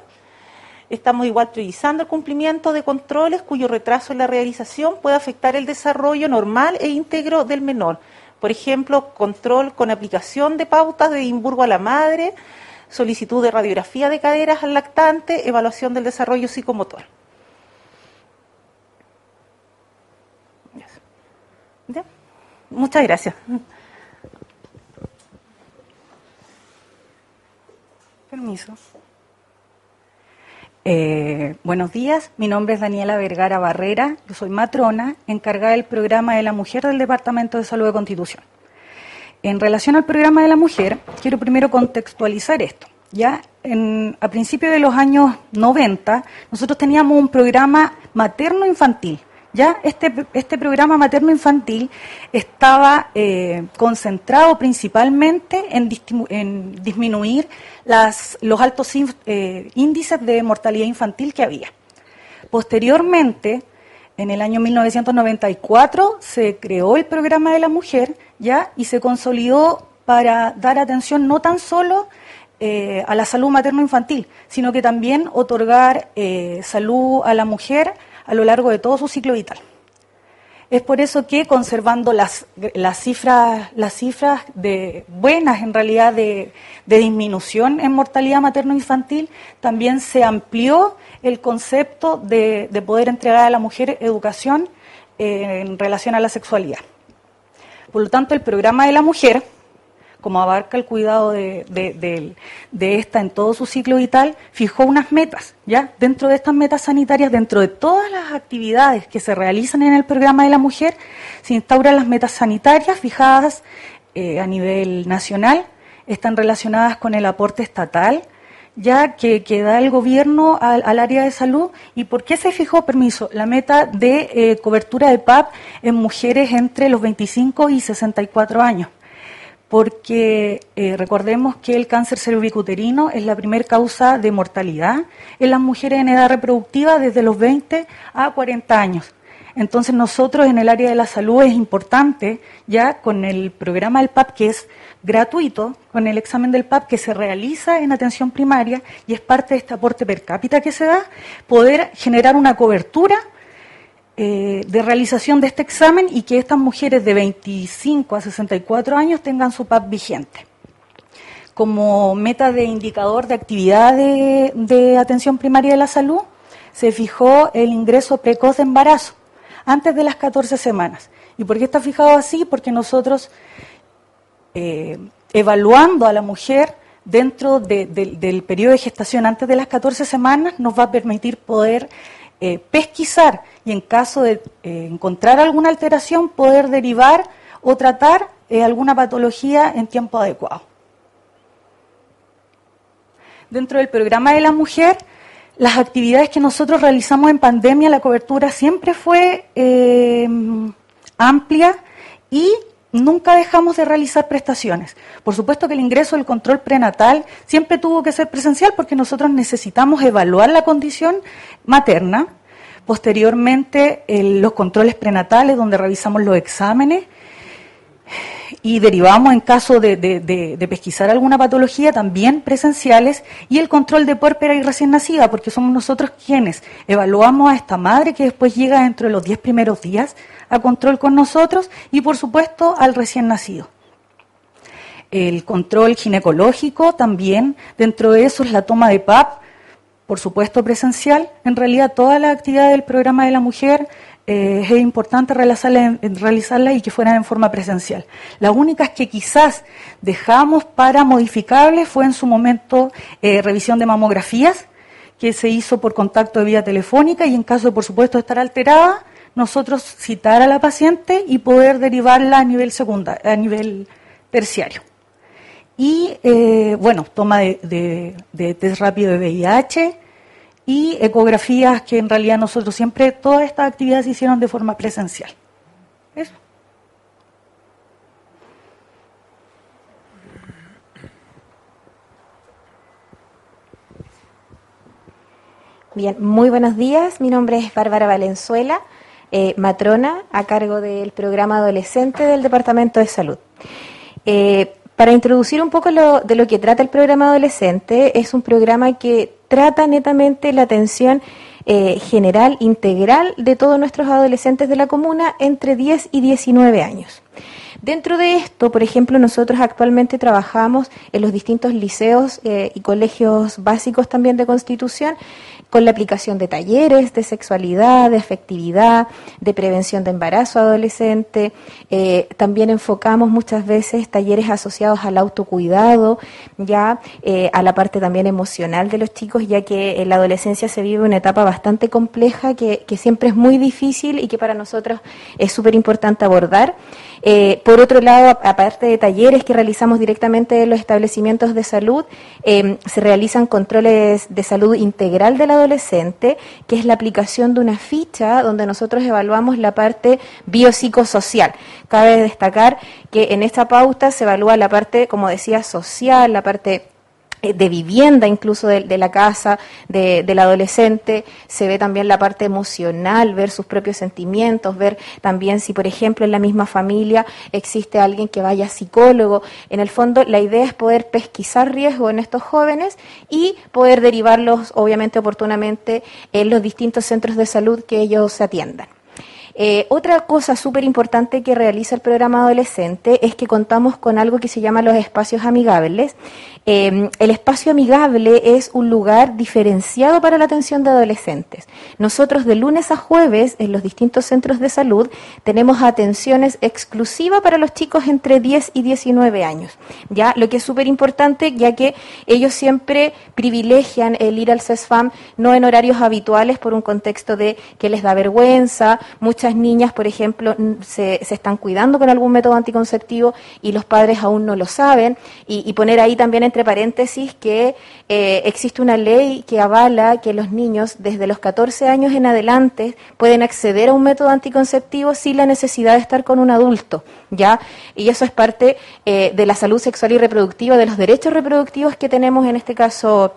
Estamos igual priorizando el cumplimiento de controles cuyo retraso en la realización puede afectar el desarrollo normal e íntegro del menor. Por ejemplo, control con aplicación de pautas de Edimburgo a la madre, solicitud de radiografía de caderas al lactante, evaluación del desarrollo psicomotor. Muchas gracias. Permiso. Eh, buenos días, mi nombre es Daniela Vergara Barrera, yo soy matrona encargada del programa de la mujer del Departamento de Salud de Constitución. En relación al programa de la mujer, quiero primero contextualizar esto. Ya a principios de los años 90, nosotros teníamos un programa materno-infantil. Ya este, este programa materno-infantil estaba eh, concentrado principalmente en, disminuir las, los altos eh, índices de mortalidad infantil que había. Posteriormente, en el año 1994 se creó el programa de la mujer ya y se consolidó para dar atención no tan solo eh, a la salud materno-infantil, sino que también otorgar eh, salud a la mujer a lo largo de todo su ciclo vital. Es por eso que conservando las, las cifras, las cifras de, buenas en realidad de, disminución en mortalidad materno-infantil, también se amplió el concepto de, poder entregar a la mujer educación eh, en relación a la sexualidad. Por lo tanto, el programa de la mujer como abarca el cuidado de, de, esta en todo su ciclo vital, fijó unas metas, ¿ya? Dentro de estas metas sanitarias, dentro de todas las actividades que se realizan en el programa de la mujer, se instauran las metas sanitarias fijadas eh, a nivel nacional, están relacionadas con el aporte estatal, ya que, da el gobierno al, área de salud. ¿Y por qué se fijó, permiso, la meta de eh, cobertura de PAP en mujeres entre los 25 y 64 años? Porque eh, recordemos que el cáncer cervicuterino es la primera causa de mortalidad en las mujeres en edad reproductiva desde los 20 a 40 años. Entonces nosotros en el área de la salud es importante, ya con el programa del PAP que es gratuito, con el examen del PAP que se realiza en atención primaria y es parte de este aporte per cápita que se da, poder generar una cobertura eh, de realización de este examen y que estas mujeres de 25 a 64 años tengan su PAP vigente. Como meta de indicador de actividad de, atención primaria de la salud, se fijó el ingreso precoz de embarazo antes de las 14 semanas. ¿Y por qué está fijado así? Porque nosotros, eh, evaluando a la mujer dentro del periodo de gestación antes de las 14 semanas, nos va a permitir poder eh, pesquisar y en caso de eh, encontrar alguna alteración poder derivar o tratar eh, alguna patología en tiempo adecuado. Dentro del programa de la mujer, las actividades que nosotros realizamos en pandemia, la cobertura siempre fue amplia y nunca dejamos de realizar prestaciones. Por supuesto que el ingreso del control prenatal siempre tuvo que ser presencial porque nosotros necesitamos evaluar la condición materna. Posteriormente, los controles prenatales, donde revisamos los exámenes y derivamos en caso de, pesquisar alguna patología también presenciales y el control de puérpera y recién nacida, porque somos nosotros quienes evaluamos a esta madre que después llega dentro de los 10 primeros días a control con nosotros y por supuesto al recién nacido. El control ginecológico también, dentro de eso es la toma de PAP, por supuesto presencial. En realidad toda la actividad del programa de la mujer eh, es importante realizarla, realizarla, y que fueran en forma presencial. Las únicas que quizás dejamos para modificables fue en su momento eh, revisión de mamografías, que se hizo por contacto de vía telefónica y en caso de, por supuesto, estar alterada, nosotros citar a la paciente y poder derivarla a nivel a nivel terciario. Y eh, bueno, toma de, test rápido de VIH y ecografías que en realidad nosotros siempre, todas estas actividades se hicieron de forma presencial. Eso. Bien, muy buenos días. Mi nombre es Bárbara Valenzuela. Eh, matrona a cargo del programa adolescente del Departamento de Salud. Eh, para introducir un poco de lo que trata el programa adolescente, es un programa que trata netamente la atención eh, general, integral de todos nuestros adolescentes de la comuna entre 10 y 19 años. Dentro de esto, por ejemplo, nosotros actualmente trabajamos en los distintos liceos eh, y colegios básicos también de Constitución con la aplicación de talleres de sexualidad, de afectividad, de prevención de embarazo adolescente. Eh, también enfocamos muchas veces talleres asociados al autocuidado, ya eh, a la parte también emocional de los chicos, ya que en la adolescencia se vive una etapa bastante compleja que, siempre es muy difícil y que para nosotros es súper importante abordar. Por otro lado, aparte de talleres que realizamos directamente en los establecimientos de salud, eh, se realizan controles de salud integral del adolescente, que es la aplicación de una ficha donde nosotros evaluamos la parte biopsicosocial. Cabe destacar que en esta pauta se evalúa la parte, como decía, social, la parte de vivienda incluso de, la casa, del adolescente, se ve también la parte emocional, ver sus propios sentimientos, ver también si, por ejemplo, en la misma familia existe alguien que vaya psicólogo. En el fondo, la idea es poder pesquisar riesgo en estos jóvenes y poder derivarlos, obviamente, oportunamente en los distintos centros de salud que ellos atiendan. Eh, otra cosa súper importante que realiza el programa adolescente es que contamos con algo que se llama los espacios amigables. Eh, el espacio amigable es un lugar diferenciado para la atención de adolescentes. Nosotros de lunes a jueves en los distintos centros de salud tenemos atenciones exclusivas para los chicos entre 10 y 19 años. Ya, lo que es súper importante ya que ellos siempre privilegian el ir al CESFAM no en horarios habituales por un contexto de que les da vergüenza, muchas muchas niñas, por ejemplo, se, se, están cuidando con algún método anticonceptivo y los padres aún no lo saben. Y, poner ahí también entre paréntesis que eh, existe una ley que avala que los niños desde los 14 años en adelante pueden acceder a un método anticonceptivo sin la necesidad de estar con un adulto. ¿ya? Y eso es parte eh, de la salud sexual y reproductiva, de los derechos reproductivos que tenemos en este caso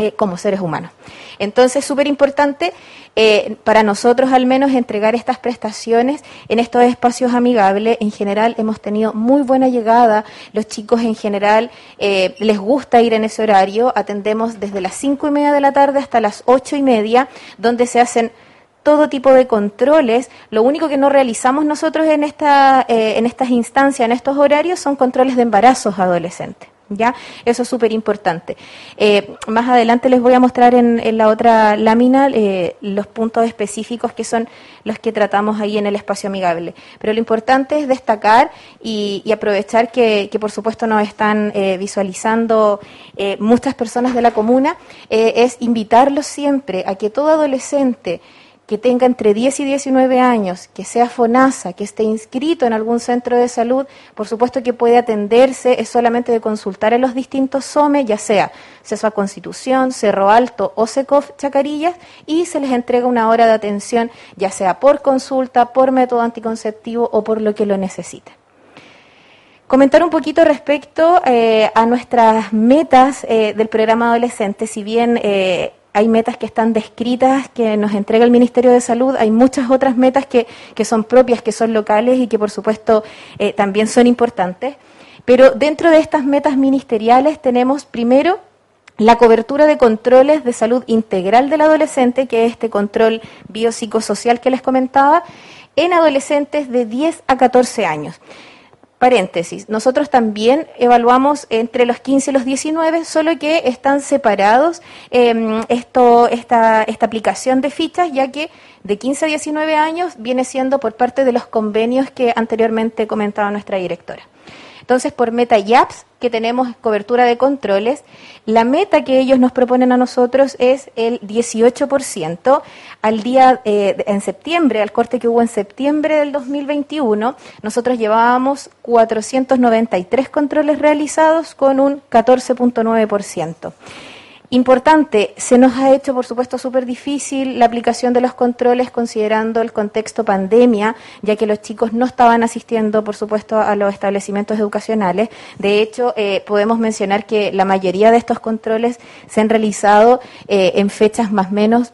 eh, como seres humanos. Entonces, súper importante eh, para nosotros al menos entregar estas prestaciones en estos espacios amigables. En general hemos tenido muy buena llegada, los chicos en general eh, les gusta ir en ese horario, atendemos desde las cinco y media de la tarde hasta las ocho y media, donde se hacen todo tipo de controles. Lo único que no realizamos nosotros en, esta, en estas instancias, en estos horarios, son controles de embarazos adolescentes. ¿Ya? Eso es súper importante. Eh, más adelante les voy a mostrar en, la otra lámina eh, los puntos específicos que son los que tratamos ahí en el espacio amigable. Pero lo importante es destacar y, aprovechar que, por supuesto nos están eh, visualizando muchas personas de la comuna, es invitarlos siempre a que todo adolescente que tenga entre 10 y 19 años, que sea FONASA, que esté inscrito en algún centro de salud, por supuesto que puede atenderse, es solamente de consultar en los distintos SOME, ya sea CESFA Constitución, Cerro Alto o SECOF Chacarillas, y se les entrega una hora de atención, ya sea por consulta, por método anticonceptivo o por lo que lo necesite. Comentar un poquito respecto eh, a nuestras metas eh, del programa adolescente, si bien eh, hay metas que están descritas, que nos entrega el Ministerio de Salud, hay muchas otras metas que, son propias, que son locales y que por supuesto eh, también son importantes. Pero dentro de estas metas ministeriales tenemos primero la cobertura de controles de salud integral del adolescente, que es este control biopsicosocial que les comentaba, en adolescentes de 10 a 14 años. Paréntesis, nosotros también evaluamos entre los 15 y los 19, solo que están separados em, esto, esta, esta aplicación de fichas, ya que de 15 a 19 años viene siendo por parte de los convenios que anteriormente comentaba nuestra directora. Entonces, por Meta y Apps, que tenemos cobertura de controles, la meta que ellos nos proponen a nosotros es el 18%. Al día eh, en septiembre, al corte que hubo en septiembre del 2021, nosotros llevábamos 493 controles realizados con un 14.9%. Importante, se nos ha hecho, por supuesto, súper difícil la aplicación de los controles considerando el contexto pandemia, ya que los chicos no estaban asistiendo, por supuesto, a los establecimientos educacionales. De hecho, eh, podemos mencionar que la mayoría de estos controles se han realizado eh, en fechas más o menos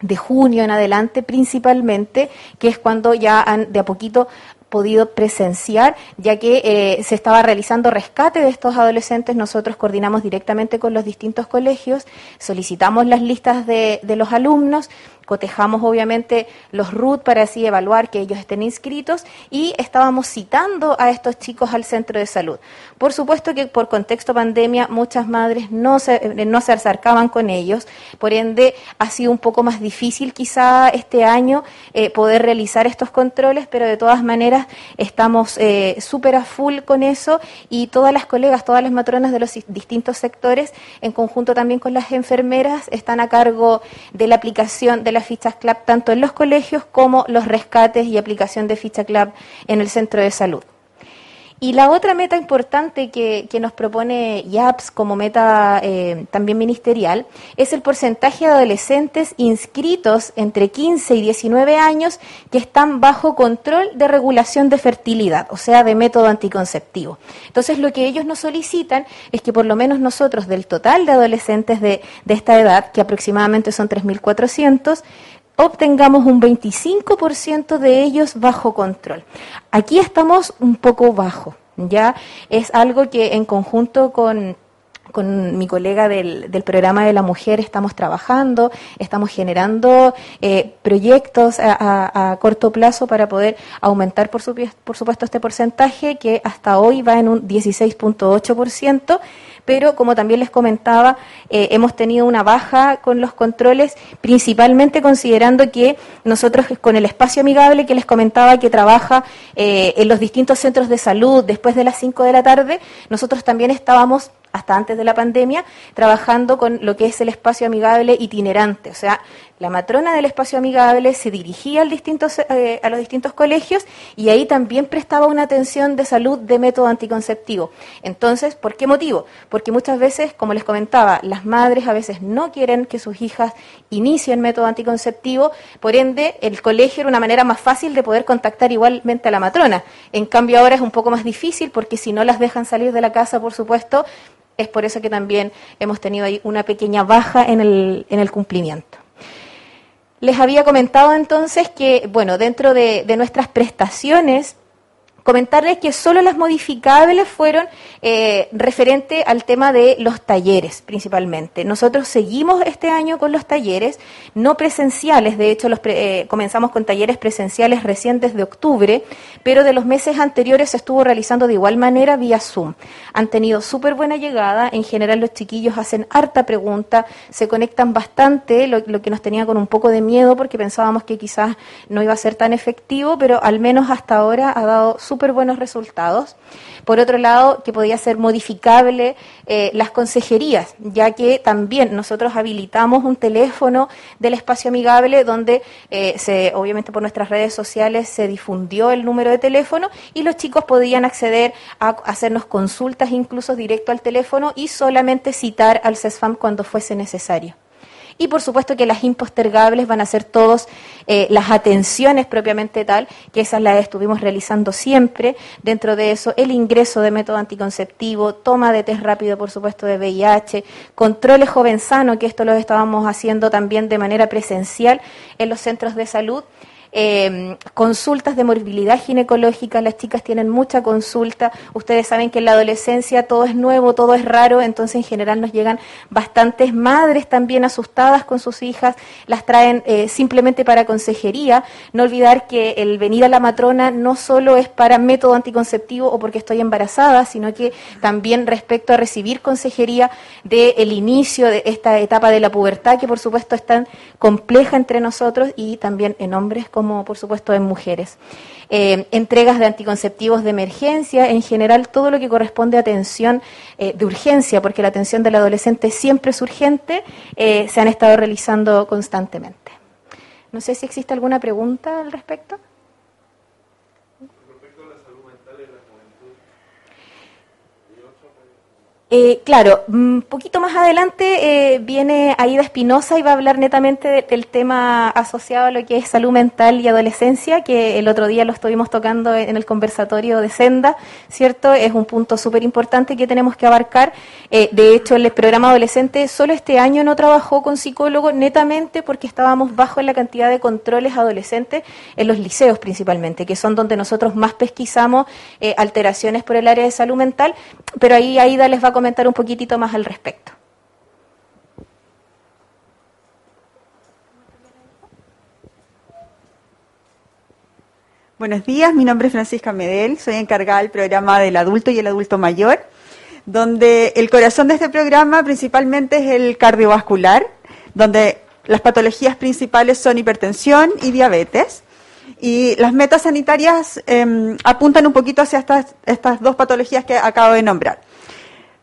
de junio en adelante principalmente, que es cuando ya han de a poquito podido presenciar, ya que eh, se estaba realizando rescate de estos adolescentes. Nosotros coordinamos directamente con los distintos colegios, solicitamos las listas de, de los alumnos, cotejamos obviamente los RUT para así evaluar que ellos estén inscritos y estábamos citando a estos chicos al centro de salud. Por supuesto que por contexto pandemia muchas madres no se, eh, no se acercaban con ellos, por ende ha sido un poco más difícil quizá este año eh, poder realizar estos controles, pero de todas maneras estamos eh, súper a full con eso y todas las colegas, todas las matronas de los distintos sectores, en conjunto también con las enfermeras, están a cargo de la aplicación de fichas CLAP tanto en los colegios como los rescates y aplicación de ficha CLAP en el centro de salud. Y la otra meta importante que, nos propone YAPS como meta eh, también ministerial es el porcentaje de adolescentes inscritos entre 15 y 19 años que están bajo control de regulación de fertilidad, o sea, de método anticonceptivo. Entonces, lo que ellos nos solicitan es que por lo menos nosotros, del total de adolescentes de, de esta edad, que aproximadamente son 3.400, obtengamos un 25% de ellos bajo control. Aquí estamos un poco bajo, ¿ya? Es algo que en conjunto con con mi colega del, del, programa de la mujer estamos trabajando, estamos generando eh, proyectos a, a, corto plazo para poder aumentar, por, por supuesto, este porcentaje que hasta hoy va en un 16.8% pero como también les comentaba, eh, hemos tenido una baja con los controles, principalmente considerando que nosotros con el espacio amigable que les comentaba que trabaja eh, en los distintos centros de salud después de las 5 de la tarde, nosotros también estábamos hasta antes de la pandemia, trabajando con lo que es el espacio amigable itinerante. O sea, la matrona del espacio amigable se dirigía distintos, eh, a los distintos colegios y ahí también prestaba una atención de salud de método anticonceptivo. Entonces, ¿por qué motivo? Porque muchas veces, como les comentaba, las madres a veces no quieren que sus hijas inicien método anticonceptivo, por ende, el colegio era una manera más fácil de poder contactar igualmente a la matrona. En cambio, ahora es un poco más difícil porque si no las dejan salir de la casa, por supuesto, es por eso que también hemos tenido ahí una pequeña baja en el, en el cumplimiento. Les había comentado entonces que, bueno, dentro de, de nuestras prestaciones Comentarles que solo las modificables fueron eh, referente al tema de los talleres, principalmente. Nosotros seguimos este año con los talleres, no presenciales, de hecho los eh, comenzamos con talleres presenciales recientes de octubre, pero de los meses anteriores se estuvo realizando de igual manera vía Zoom. Han tenido súper buena llegada, en general los chiquillos hacen harta pregunta, se conectan bastante, lo, lo que nos tenía con un poco de miedo porque pensábamos que quizás no iba a ser tan efectivo, pero al menos hasta ahora ha dado súper buenos resultados. Por otro lado, que podía ser modificable eh, las consejerías, ya que también nosotros habilitamos un teléfono del espacio amigable donde eh, se, obviamente por nuestras redes sociales se difundió el número de teléfono y los chicos podían acceder a hacernos consultas incluso directo al teléfono y solamente citar al CESFAM cuando fuese necesario. Y por supuesto que las impostergables van a ser todas eh, las atenciones propiamente tal, que esas las estuvimos realizando siempre. Dentro de eso, el ingreso de método anticonceptivo, toma de test rápido, por supuesto, de VIH, controles jovensano, que esto lo estábamos haciendo también de manera presencial en los centros de salud eh, consultas de morbilidad ginecológica, las chicas tienen mucha consulta, ustedes saben que en la adolescencia todo es nuevo, todo es raro, entonces en general nos llegan bastantes madres también asustadas con sus hijas, las traen eh, simplemente para consejería, no olvidar que el venir a la matrona no solo es para método anticonceptivo o porque estoy embarazada, sino que también respecto a recibir consejería del inicio de esta etapa de la pubertad, que por supuesto es tan compleja entre nosotros y también en hombres como por supuesto en mujeres. Eh, entregas de anticonceptivos de emergencia, en general todo lo que corresponde a atención eh, de urgencia, porque la atención del adolescente siempre es urgente, eh, se han estado realizando constantemente. No sé si existe alguna pregunta al respecto. Eh, claro, un poquito más adelante eh, viene Aida Espinosa y va a hablar netamente del tema asociado a lo que es salud mental y adolescencia, que el otro día lo estuvimos tocando en el conversatorio de Senda, ¿cierto? Es un punto súper importante que tenemos que abarcar. Eh, de hecho, el programa adolescente solo este año no trabajó con psicólogos netamente porque estábamos bajo en la cantidad de controles adolescentes en los liceos principalmente, que son donde nosotros más pesquisamos alteraciones por el área de salud mental, pero ahí Aida les va a comentar un poquitito más al respecto. Buenos días, mi nombre es Francisca Medel, soy encargada del programa del adulto y el adulto mayor, donde el corazón de este programa principalmente es el cardiovascular, donde las patologías principales son hipertensión y diabetes. Y las metas sanitarias em, apuntan un poquito hacia estas dos patologías que acabo de nombrar.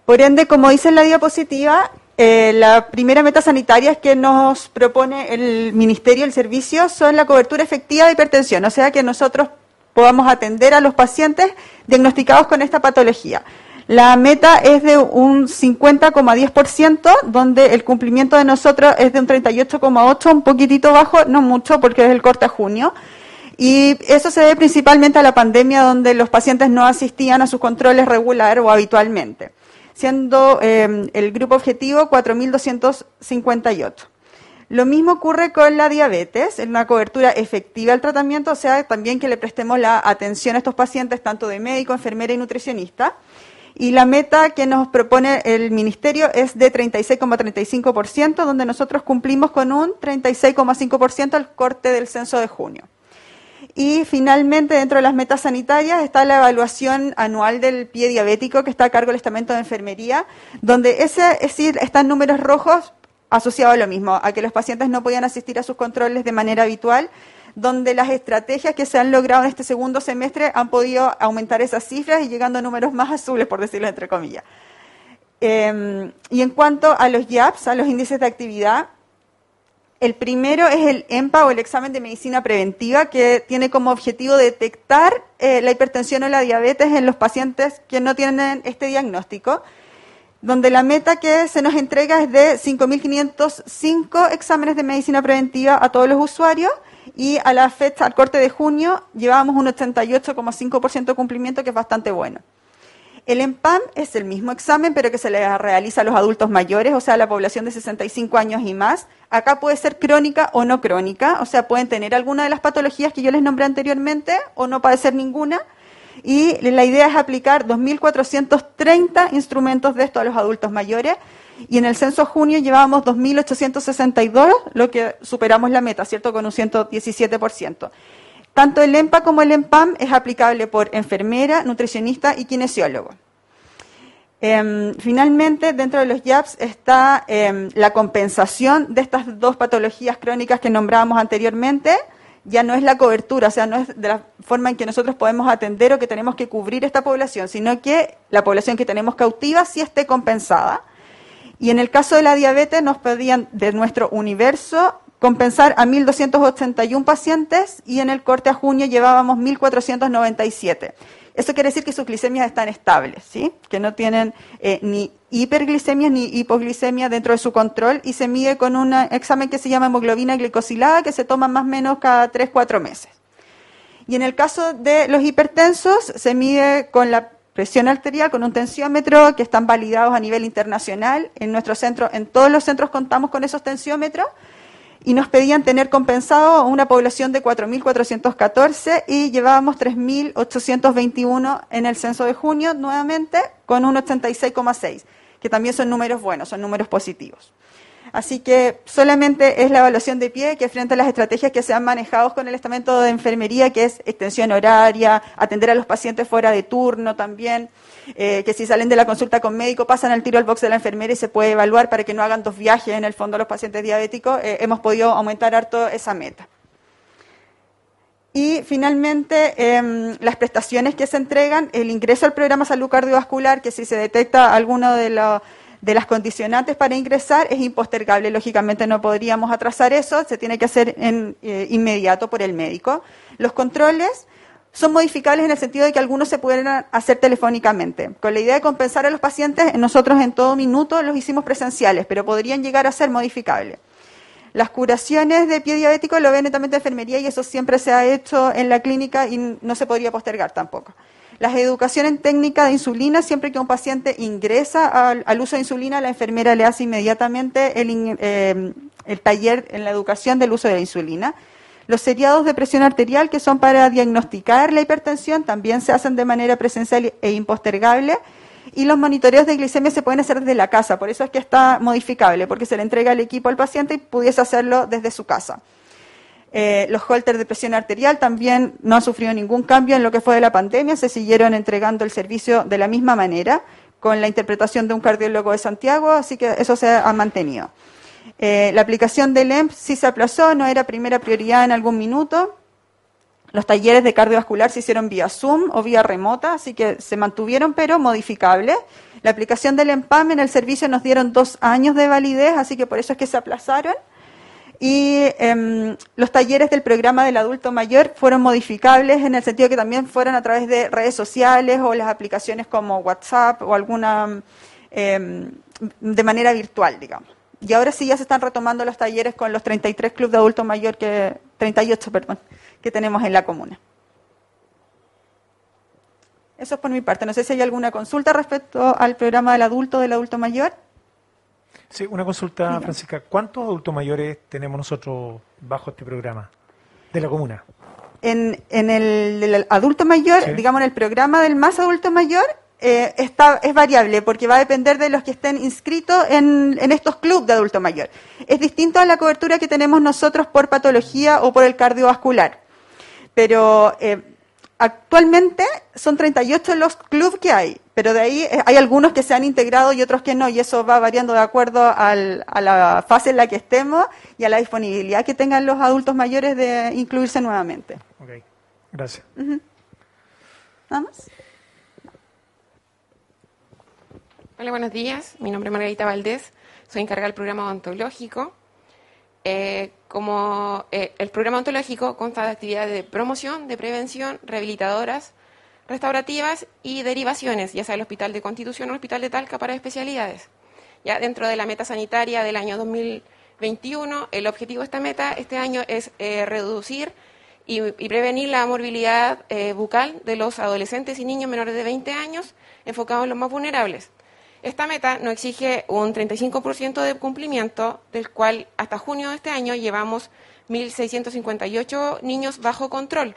Por ende, como dice en la diapositiva, eh, la primera meta sanitaria que nos propone el Ministerio del Servicio son la cobertura efectiva de hipertensión, o sea que nosotros podamos atender a los pacientes diagnosticados con esta patología. La meta es de un 50,10%, donde el cumplimiento de nosotros es de un 38,8%, un poquitito bajo, no mucho porque es el corte a junio. Y eso se debe principalmente a la pandemia, donde los pacientes no asistían a sus controles regular o habitualmente siendo em, el grupo objetivo 4.258. Lo mismo ocurre con la diabetes, en una cobertura efectiva del tratamiento, o sea, también que le prestemos la atención a estos pacientes, tanto de médico, enfermera y nutricionista. Y la meta que nos propone el Ministerio es de 36,35%, donde nosotros cumplimos con un 36,5% al corte del censo de junio. Y finalmente, dentro de las metas sanitarias está la evaluación anual del pie diabético que está a cargo del estamento de enfermería, donde ese, es decir, están números rojos asociados a lo mismo, a que los pacientes no podían asistir a sus controles de manera habitual, donde las estrategias que se han logrado en este segundo semestre han podido aumentar esas cifras y llegando a números más azules, por decirlo entre comillas. Em, y en cuanto a los YAPS, a los índices de actividad, el primero es el EMPA o el examen de medicina preventiva, que tiene como objetivo detectar eh, la hipertensión o la diabetes en los pacientes que no tienen este diagnóstico, donde la meta que se nos entrega es de 5.505 exámenes de medicina preventiva a todos los usuarios y a la fecha, al corte de junio, llevábamos un 88,5% de cumplimiento, que es bastante bueno. El EMPAM es el mismo examen, pero que se le realiza a los adultos mayores, o sea, a la población de 65 años y más. Acá puede ser crónica o no crónica, o sea, pueden tener alguna de las patologías que yo les nombré anteriormente o no padecer ninguna. Y la idea es aplicar 2.430 instrumentos de esto a los adultos mayores. Y en el censo junio llevábamos 2.862, lo que superamos la meta, ¿cierto? Con un 117%. Tanto el EMPA como el EMPAM es aplicable por enfermera, nutricionista y kinesiólogo. Em, finalmente, dentro de los YAPS está em, la compensación de estas dos patologías crónicas que nombrábamos anteriormente. Ya no es la cobertura, o sea, no es de la forma en que nosotros podemos atender o que tenemos que cubrir esta población, sino que la población que tenemos cautiva sí esté compensada. Y en el caso de la diabetes nos pedían de nuestro universo compensar a 1.281 pacientes y en el corte a junio llevábamos 1.497. Eso quiere decir que sus glicemias están estables, ¿sí? que no tienen eh, ni hiperglicemia ni hipoglicemia dentro de su control y se mide con un examen que se llama hemoglobina glicosilada que se toma más o menos cada 3-4 meses. Y en el caso de los hipertensos se mide con la presión arterial, con un tensiómetro que están validados a nivel internacional. En nuestro centro, en todos los centros contamos con esos tensiómetros y nos pedían tener compensado una población de 4.414 y llevábamos 3.821 en el censo de junio nuevamente con un 86,6, que también son números buenos, son números positivos. Así que solamente es la evaluación de pie que frente a las estrategias que se han manejado con el estamento de enfermería, que es extensión horaria, atender a los pacientes fuera de turno también, eh, que si salen de la consulta con médico pasan al tiro al box de la enfermera y se puede evaluar para que no hagan dos viajes en el fondo los pacientes diabéticos, eh, hemos podido aumentar harto esa meta. Y finalmente, em, las prestaciones que se entregan, el ingreso al programa salud cardiovascular, que si se detecta alguno de, las condicionantes para ingresar, es impostergable. Lógicamente no podríamos atrasar eso, se tiene que hacer en, eh, inmediato por el médico. Los controles, son modificables en el sentido de que algunos se pueden hacer telefónicamente. Con la idea de compensar a los pacientes, nosotros en todo minuto los hicimos presenciales, pero podrían llegar a ser modificables. Las curaciones de pie diabético lo ven netamente de enfermería y eso siempre se ha hecho en la clínica y no se podría postergar tampoco. Las educaciones en técnica de insulina, siempre que un paciente ingresa al, uso de insulina, la enfermera le hace inmediatamente el, eh, el taller en la educación del uso de la insulina. Los seriados de presión arterial, que son para diagnosticar la hipertensión, también se hacen de manera presencial e impostergable. Y los monitoreos de glicemia se pueden hacer desde la casa, por eso es que está modificable, porque se le entrega el equipo al paciente y pudiese hacerlo desde su casa. Eh, los holters de presión arterial también no han sufrido ningún cambio en lo que fue de la pandemia, se siguieron entregando el servicio de la misma manera, con la interpretación de un cardiólogo de Santiago, así que eso se ha mantenido. Eh, la aplicación del EMP sí se aplazó, no era primera prioridad en algún minuto. Los talleres de cardiovascular se hicieron vía Zoom o vía remota, así que se mantuvieron, pero modificables. La aplicación del EMPAM en el servicio nos dieron dos años de validez, así que por eso es que se aplazaron. Y em, los talleres del programa del adulto mayor fueron modificables en el sentido que también fueron a través de redes sociales o las aplicaciones como WhatsApp o alguna em, de manera virtual, digamos. Y ahora sí ya se están retomando los talleres con los 33 clubes de adulto mayor que 38, perdón, que tenemos en la comuna. Eso es por mi parte. No sé si hay alguna consulta respecto al programa del adulto del adulto mayor. Sí, una consulta, Francisca. ¿Cuántos adultos mayores tenemos nosotros bajo este programa de la comuna? En, en el, adulto mayor, digamos en el programa del más adulto mayor, eh, está, es variable porque va a depender de los que estén inscritos en, en estos clubes de adulto mayor. Es distinto a la cobertura que tenemos nosotros por patología o por el cardiovascular. Pero eh, actualmente son 38 los clubes que hay, pero de ahí eh, hay algunos que se han integrado y otros que no, y eso va variando de acuerdo a la fase en la que estemos y a la disponibilidad que tengan los adultos mayores de incluirse nuevamente. Ok, gracias. ¿Vamos? Hola, buenos días. Mi nombre es Margarita Valdés. Soy encargada del programa odontológico. Eh, como eh, el programa ontológico consta de actividades de promoción, de prevención, rehabilitadoras, restaurativas y derivaciones, ya sea el Hospital de Constitución o el Hospital de Talca para especialidades. Ya dentro de la meta sanitaria del año 2021, el objetivo de esta meta este año es eh, reducir y, prevenir la morbilidad bucal de los adolescentes y niños menores de 20 años, enfocados en los más vulnerables. Esta meta nos exige un 35% de cumplimiento, del cual hasta junio de este año llevamos 1.658 niños bajo control.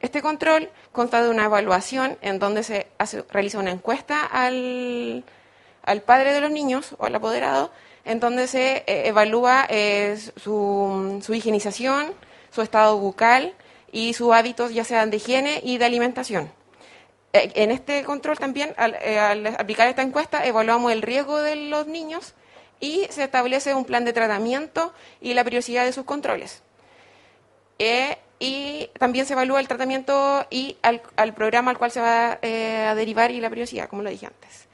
Este control consta de una evaluación en donde se realiza una encuesta al, padre de los niños o al apoderado, en donde se eh, evalúa eh, su, su higienización, su estado bucal y sus hábitos ya sean de higiene y de alimentación. Eh, en este control también, eh, al, aplicar esta encuesta, evaluamos el riesgo de los niños y se establece un plan de tratamiento y la periodicidad de sus controles. Eh, y también se evalúa el tratamiento y al, programa al cual se va a derivar y la periodicidad, como lo dije antes.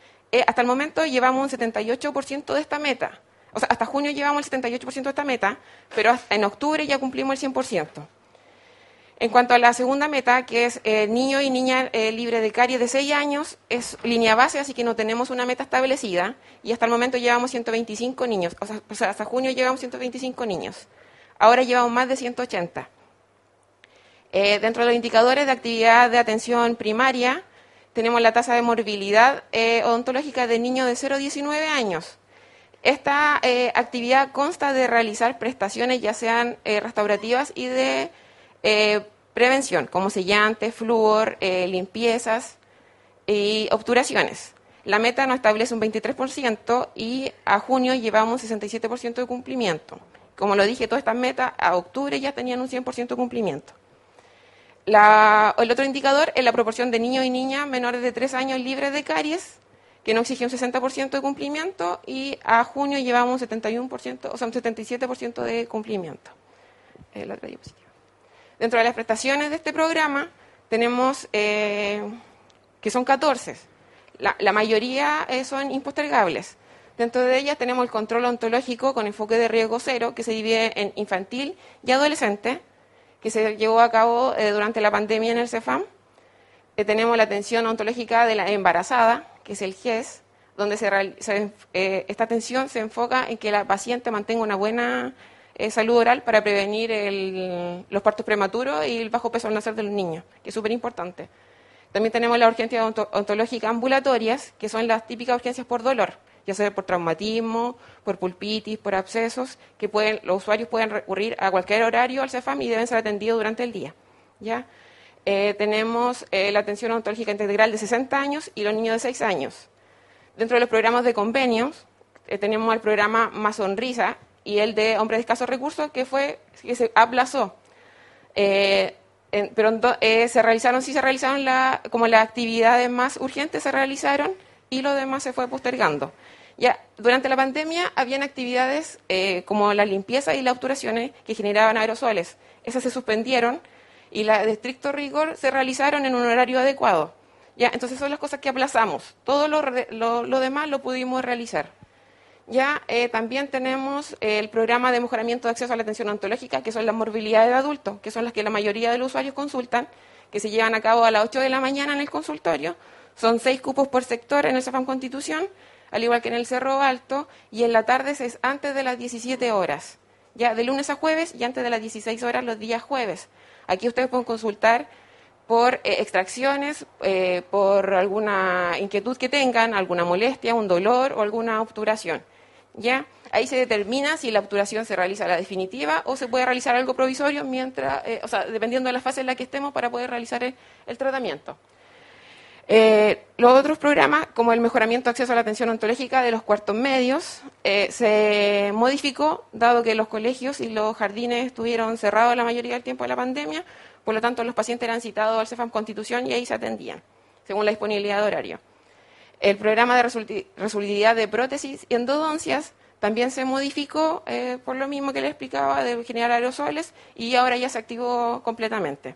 hasta el momento llevamos un 78% de esta meta. O sea, hasta junio llevamos el 78% de esta meta, pero en octubre ya cumplimos el 100%. En cuanto a la segunda meta, que es eh, niño y niña eh, libre de caries de 6 años, es línea base, así que no tenemos una meta establecida y hasta el momento llevamos 125 niños, o sea, hasta junio llevamos 125 niños. Ahora llevamos más de 180. Eh, dentro de los indicadores de actividad de atención primaria, tenemos la tasa de morbilidad odontológica de niños de 0 a 19 años. Esta actividad consta de realizar prestaciones ya sean restaurativas y de eh, prevención, como sellantes, flúor, eh, limpiezas y obturaciones. La meta nos establece un 23% y a junio llevamos un 67% de cumplimiento. Como lo dije, todas estas metas a octubre ya tenían un 100% de cumplimiento. el otro indicador es la proporción de niños y niñas menores de 3 años libres de caries, que nos exige un 60% de cumplimiento y a junio llevamos un 71%, o sea, un 77% de cumplimiento. Eh, la otra Dentro de las prestaciones de este programa tenemos, eh, que son 14, la, mayoría eh, son impostergables. Dentro de ellas tenemos el control ontológico con enfoque de riesgo cero, que se divide en infantil y adolescente, que se llevó a cabo eh, durante la pandemia en el CEFAM. tenemos la atención ontológica de la embarazada, que es el GES, donde esta atención se enfoca en que la paciente mantenga una buena eh, salud oral para prevenir los partos prematuros y el bajo peso al nacer de los niños, que es súper importante. También tenemos las urgencias ontológicas ambulatorias, que son las típicas urgencias por dolor, ya sea por traumatismo, por pulpitis, por abscesos, que los usuarios pueden recurrir a cualquier horario al CEFAM y deben ser atendidos durante el día. ¿ya? Eh, tenemos eh, la atención ontológica integral de 60 años y los niños de 6 años. Dentro de los programas de convenios, tenemos el programa Más Sonrisa, y el de hombres de escasos recursos, que fue que se aplazó. Eh, pero eh, se realizaron, sí se realizaron la, como las actividades más urgentes se realizaron y lo demás se fue postergando. Ya, durante la pandemia habían actividades eh, como la limpieza y las obturaciones que generaban aerosoles. Esas se suspendieron y las de estricto rigor se realizaron en un horario adecuado. Ya, entonces son las cosas que aplazamos. Todo lo, lo, demás lo pudimos realizar. Ya eh, también tenemos el programa de mejoramiento de acceso a la atención ontológica, que son las morbilidades de adultos, que son las que la mayoría de los usuarios consultan, que se llevan a cabo a las 8 de la mañana en el consultorio. Son seis cupos por sector en el CEFAM Constitución al igual que en el Cerro Alto, y en la tarde es antes de las 17 horas, ya de lunes a jueves y antes de las 16 horas los días jueves. Aquí ustedes pueden consultar por eh, extracciones, eh, por alguna inquietud que tengan, alguna molestia, un dolor o alguna obturación. ¿Ya? Ahí se determina si la obturación se realiza la definitiva o se puede realizar algo provisorio mientras, eh, o sea, dependiendo de la fase en la que estemos para poder realizar el tratamiento. Eh, los otros programas, como el mejoramiento de acceso a la atención ontológica de los cuartos medios, eh, se modificó dado que los colegios y los jardines estuvieron cerrados la mayoría del tiempo de la pandemia, por lo tanto los pacientes eran citados al CEFAM Constitución y ahí se atendían, según la disponibilidad de horario. El programa de resolubilidad de prótesis y endodoncias también se modificó eh, por lo mismo que le explicaba de generar aerosoles y ahora ya se activó completamente.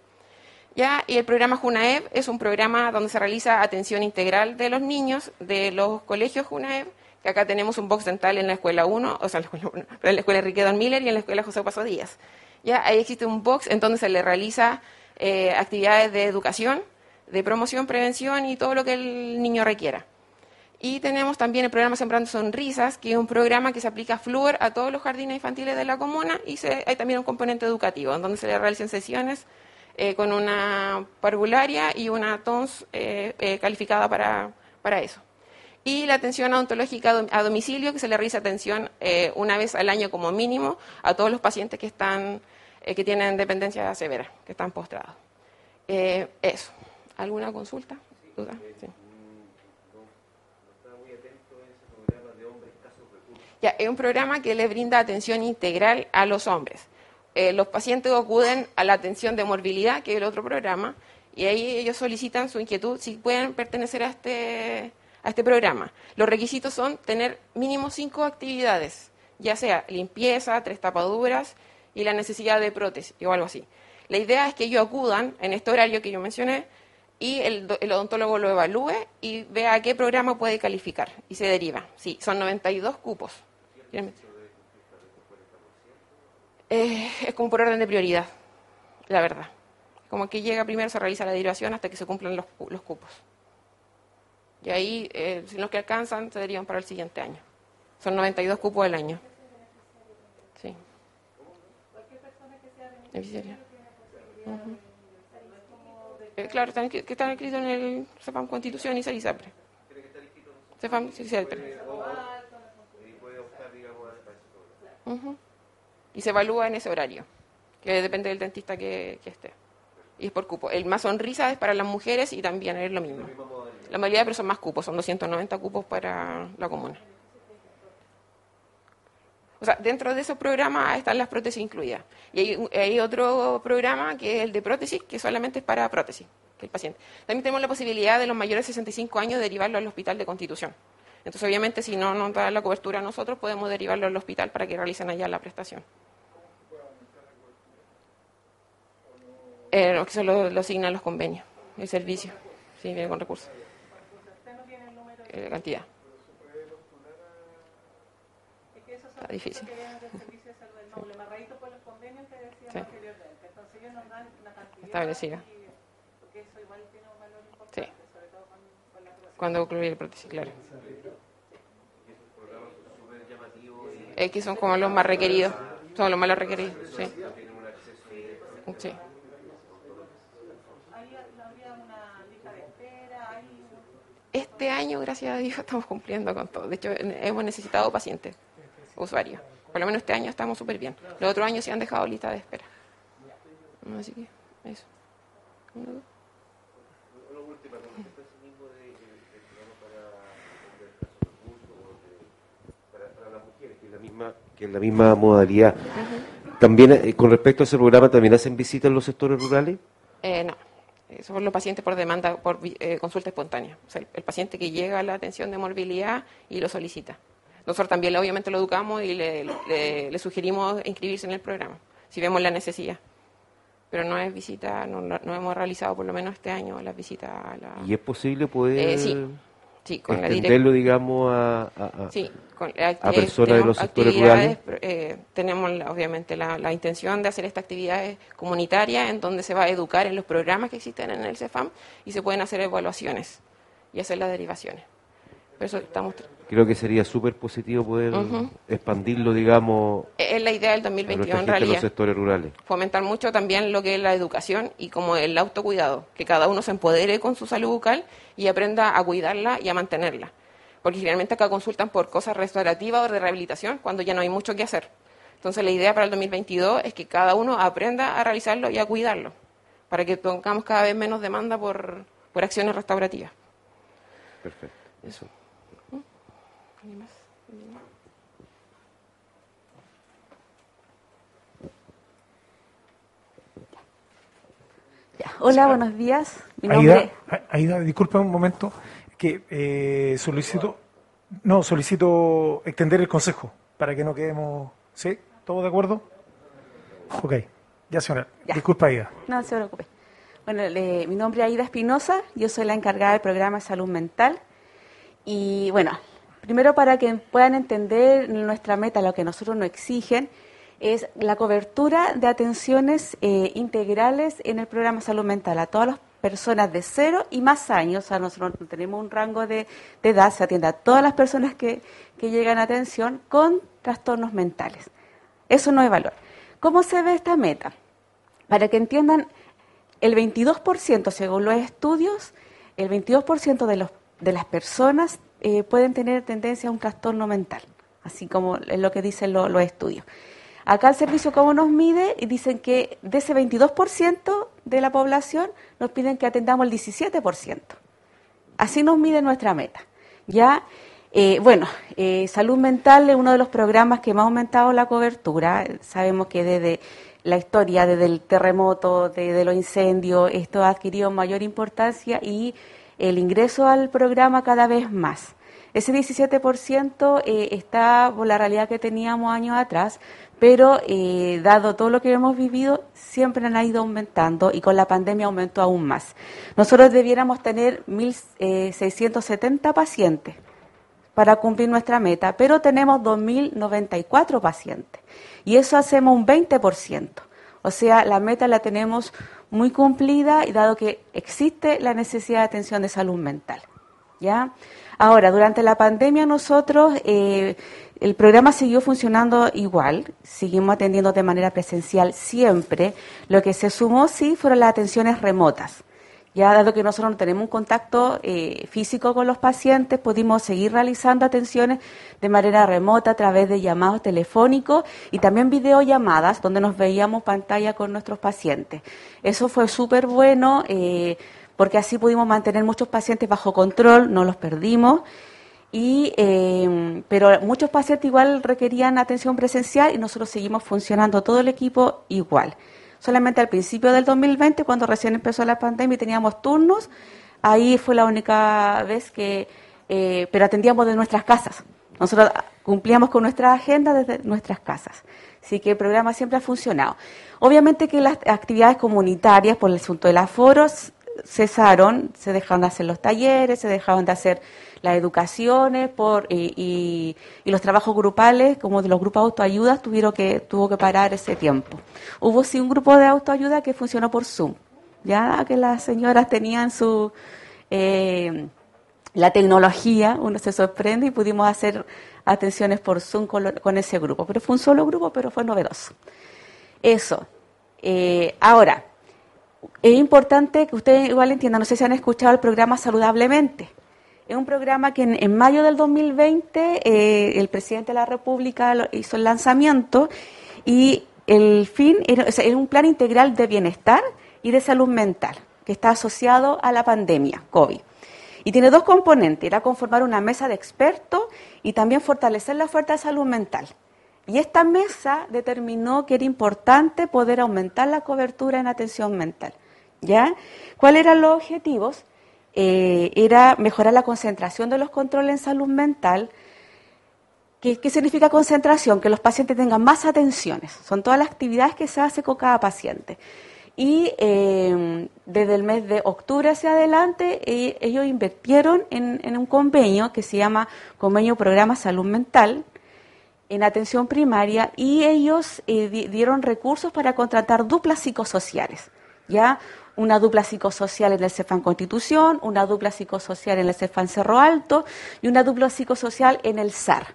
¿ya? Y el programa JUNAEV es un programa donde se realiza atención integral de los niños de los colegios JUNAEV, que acá tenemos un box dental en la escuela 1, o sea, en la escuela 1, en la escuela Enrique Don Miller y en la escuela José Paso Díaz. ¿ya? Ahí existe un box en donde se le realiza eh, actividades de educación, de promoción, prevención y todo lo que el niño requiera. Y tenemos también el programa Sembrando Sonrisas, que es un programa que se aplica flúor a todos los jardines infantiles de la comuna y hay también un componente educativo, en donde se le realizan sesiones eh, con una parvularia y una TONS eh, eh, calificada para, para, eso. Y la atención odontológica a domicilio, que se le realiza atención una vez al año como mínimo a todos los pacientes que, están, que tienen dependencia severa, que están postrados. eso. ¿Alguna consulta? ¿Duda? Sí. Es un programa que le brinda atención integral a los hombres. Eh, los pacientes acuden a la atención de morbilidad, que es el otro programa, y ahí ellos solicitan su inquietud si pueden pertenecer a este, a este programa. Los requisitos son tener mínimo cinco actividades, ya sea limpieza, tres tapaduras y la necesidad de prótesis o algo así. La idea es que ellos acudan en este horario que yo mencioné y el, el, odontólogo lo evalúe y vea a qué programa puede calificar y se deriva. Sí, son 92 cupos. Eh, es como por orden de prioridad, la verdad. Como que llega primero, se realiza la derivación hasta que se cumplan los, los cupos. Y ahí, eh, si los que alcanzan, se derivan para el siguiente año. Son 92 cupos al año. Sí. Beneficiaria. Uh claro, están, que están escritos en el CEPAM Constitución y CELISAPRE. CEPAM y Y se evalúa en ese horario, que depende del dentista que, esté. Y es por cupo. El más sonrisa es para las mujeres y también es lo mismo. La modalidad, pero son más cupos, son 290 cupos para la comuna. O sea, dentro de esos programas están las prótesis incluidas. Y hay, hay, otro programa que es el de prótesis, que solamente es para prótesis, que el paciente. También tenemos la posibilidad de los mayores de 65 años derivarlo al hospital de Constitución. Entonces, obviamente, si no nos da la cobertura nosotros, podemos derivarlo al hospital para que realicen allá la prestación. Eh, que se lo, asignan los convenios, el servicio. Sí, viene con recursos. Eh, cantidad. Está difícil. Sí. Establecida. Sí. Cuando concluye el prótesis, claro. Que son como los más requeridos. Son los más requeridos, sí. Sí. Este año, gracias a Dios, estamos cumpliendo con todo. De hecho, hemos necesitado pacientes, usuarios. Por lo menos este año estamos súper bien. Los otros años se han dejado lista de espera. Así que, eso. Que es la misma modalidad. También, eh, con respecto a ese programa, ¿también hacen visitas en los sectores rurales? Eh, no, eh, son los pacientes por demanda, por eh, consulta espontánea. O sea, el, el paciente que llega a la atención de morbilidad y lo solicita. Nosotros también, obviamente, lo educamos y le, le- le sugerimos inscribirse en el programa, si vemos la necesidad. Pero no es visita, no, no- no hemos realizado por lo menos este año las visitas a la... ¿Y es posible poder Eh, sí. Sí, con la digamos, a, a- a- Sí, con, a personas de los sectores rurales? eh, tenemos obviamente la, la intención de hacer estas actividades comunitarias en donde se va a educar en los programas que existen en el CEFAM y se pueden hacer evaluaciones y hacer las derivaciones. Por eso estamos... Creo que sería súper positivo poder expandirlo, digamos, Es la idea del a nuestra 2022 en en los realidad. sectores rurales. Fomentar mucho también lo que es la educación y como el autocuidado, que cada uno se empodere con su salud bucal y aprenda a cuidarla y a mantenerla. Porque generalmente acá consultan por cosas restaurativas o de rehabilitación cuando ya no hay mucho que hacer. Entonces la idea para el 2022 es que cada uno aprenda a realizarlo y a cuidarlo, para que tengamos cada vez menos demanda por, por acciones restaurativas. Perfecto. Eso. Hola, buenos días. Mi Aida, nombre A- Aida, disculpa un momento, que eh, solicito, no, solicito extender el consejo para que no quedemos, ¿sí? ¿Todos de acuerdo? Ok, ya señora, disculpa Aida. No se preocupe. Bueno, le- mi nombre es Aida Espinosa, yo soy la encargada del programa de salud mental. Y bueno, primero para que puedan entender nuestra meta, lo que nosotros nos exigen, es la cobertura de atenciones eh, integrales en el programa salud mental a todas las personas de cero y más años. O sea, nosotros no tenemos un rango de, edad, se atiende a todas las personas que, que llegan a atención con trastornos mentales. Eso no es valor. ¿Cómo se ve esta meta? Para que entiendan, el 22%, según los estudios, el 22% de, los, de las personas eh, pueden tener tendencia a un trastorno mental, así como es lo que dicen lo- los estudios. Acá el servicio cómo nos mide y dicen que de ese 22% de la población nos piden que atendamos el 17%. Así nos mide nuestra meta. Ya, eh, bueno, eh, salud mental es uno de los programas que más ha aumentado la cobertura. Sabemos que desde la historia, desde el terremoto, desde los incendios, esto ha adquirido mayor importancia y el ingreso al programa cada vez más. Ese 17% eh, está por la realidad que teníamos años atrás, pero eh, dado todo lo que hemos vivido, siempre han ido aumentando y con la pandemia aumentó aún más. Nosotros debiéramos tener 1.670 pacientes para cumplir nuestra meta, pero tenemos 2.094 pacientes y eso hacemos un 20%. O sea, la meta la tenemos muy cumplida y dado que existe la necesidad de atención de salud mental. ¿ya? Ahora, durante la pandemia nosotros, eh, el programa siguió funcionando igual, seguimos atendiendo de manera presencial siempre. Lo que se sumó sí fueron las atenciones remotas. Ya dado que nosotros no tenemos un contacto eh, físico con los pacientes, pudimos seguir realizando atenciones de manera remota a través de llamados telefónicos y también videollamadas donde nos veíamos pantalla con nuestros pacientes. Eso fue súper bueno eh, porque así pudimos mantener muchos pacientes bajo control, no los perdimos. Y, eh, pero muchos pacientes igual requerían atención presencial y nosotros seguimos funcionando todo el equipo igual. Solamente al principio del 2020, cuando recién empezó la pandemia y teníamos turnos, ahí fue la única vez que, eh, pero atendíamos de nuestras casas. Nosotros cumplíamos con nuestra agenda desde nuestras casas. Así que el programa siempre ha funcionado. Obviamente que las actividades comunitarias, por el asunto del aforo, cesaron, se dejaron de hacer los talleres, se dejaron de hacer las educaciones por, y, los trabajos grupales, como de los grupos de autoayuda, tuvieron que, tuvo que parar ese tiempo. Hubo sí un grupo de autoayuda que funcionó por Zoom, ya que las señoras tenían su eh, la tecnología, uno se sorprende y pudimos hacer atenciones por Zoom con, lo- con ese grupo, pero fue un solo grupo, pero fue novedoso. Eso. Eh, ahora, es importante que ustedes igual entiendan, no sé si han escuchado el programa Saludablemente. Es un programa que en, mayo del 2020 eh, el presidente de la República hizo el lanzamiento y el fin era un plan integral de bienestar y de salud mental que está asociado a la pandemia COVID. Y tiene dos componentes, era conformar una mesa de expertos y también fortalecer la oferta de salud mental. Y esta mesa determinó que era importante poder aumentar la cobertura en atención mental. ¿Ya? ¿Cuáles eran los objetivos? Eh, era mejorar la concentración de los controles en salud mental. ¿Qué, ¿Qué, significa concentración? Que los pacientes tengan más atenciones. Son todas las actividades que se hace con cada paciente. Y eh, desde el mes de octubre hacia adelante, eh, ellos invirtieron en, en, un convenio que se llama Convenio Programa Salud Mental en atención primaria y ellos eh, dieron recursos para contratar duplas psicosociales. ¿ya? Una dupla psicosocial en el CEFAN Constitución, una dupla psicosocial en el CEFAN Cerro Alto y una dupla psicosocial en el SAR.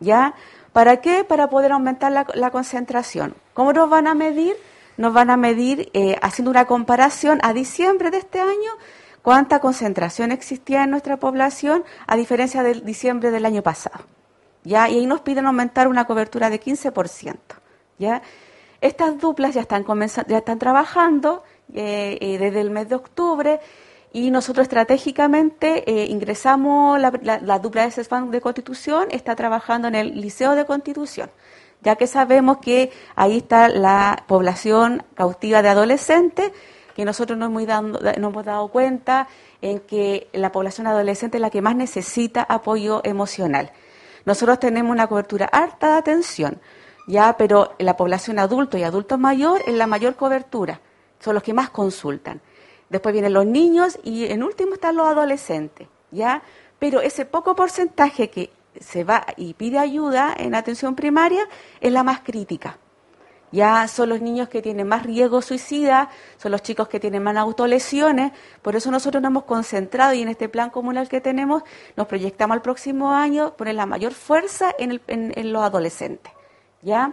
¿Ya? ¿Para qué? Para poder aumentar la, concentración. ¿Cómo nos van a medir? Nos van a medir eh, haciendo una comparación a diciembre de este año cuánta concentración existía en nuestra población a diferencia del diciembre del año pasado. ¿Ya? Y ahí nos piden aumentar una cobertura de 15%. ¿Ya? Estas duplas ya están, ya están trabajando eh, eh, desde el mes de octubre y nosotros estratégicamente eh, ingresamos la, la, dupla de de Constitución, está trabajando en el Liceo de Constitución, ya que sabemos que ahí está la población cautiva de adolescentes, que nosotros nos hemos, dado, nos hemos dado cuenta en que la población adolescente es la que más necesita apoyo emocional. Nosotros tenemos una cobertura harta de atención, ya, pero la población adulto y adulto mayor es la mayor cobertura son los que más consultan. Después vienen los niños y en último están los adolescentes, ¿ya? Pero ese poco porcentaje que se va y pide ayuda en atención primaria es la más crítica. Ya son los niños que tienen más riesgo suicida, son los chicos que tienen más autolesiones, por eso nosotros nos hemos concentrado y en este plan comunal que tenemos nos proyectamos al próximo año poner la mayor fuerza en, el, en, en los adolescentes. ¿Ya?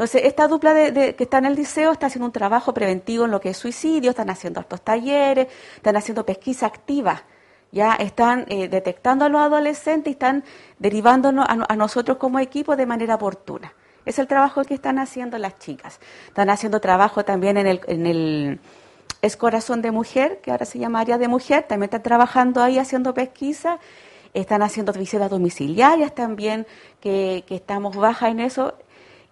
Entonces, esta dupla de, que está en el liceo está haciendo un trabajo preventivo en lo que es suicidio, están haciendo altos talleres, están haciendo pesquisa activa, ya están eh, detectando a los adolescentes y están derivándonos a, nosotros como equipo de manera oportuna. Es el trabajo que están haciendo las chicas. Están haciendo trabajo también en el, en Es Corazón de Mujer, que ahora se llama Área de Mujer, también están trabajando ahí haciendo pesquisa. Están haciendo visitas domiciliarias también, que, que estamos baja en eso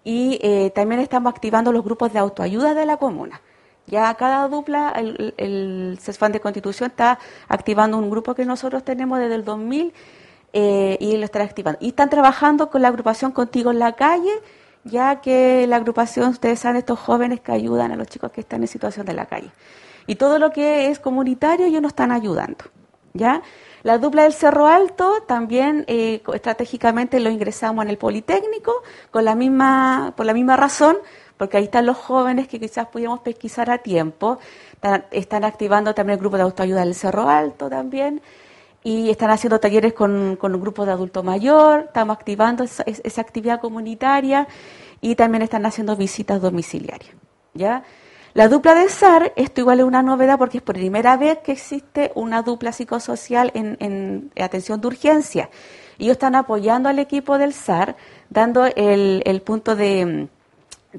y eh, también estamos activando los grupos de autoayuda de la comuna. Ya cada dupla, el, el CESFAN de Constitución está activando un grupo que nosotros tenemos desde el 2000 eh, y lo están activando. Y están trabajando con la agrupación Contigo en la Calle, ya que la agrupación, ustedes saben, estos jóvenes que ayudan a los chicos que están en situación de la calle. Y todo lo que es comunitario, ellos nos están ayudando. ¿ya? La dupla del Cerro Alto también eh, estratégicamente lo ingresamos en el Politécnico con la misma, por la misma razón, porque ahí están los jóvenes que quizás pudiéramos pesquisar a tiempo. Están, activando también el grupo de autoayuda del Cerro Alto también y están haciendo talleres con, con un grupo de adulto mayor, estamos activando esa, esa actividad comunitaria y también están haciendo visitas domiciliarias. ¿ya? La dupla de SAR, esto igual es una novedad porque es por primera vez que existe una dupla psicosocial en, atención de urgencia. Ellos están apoyando al equipo del SAR, dando el, punto de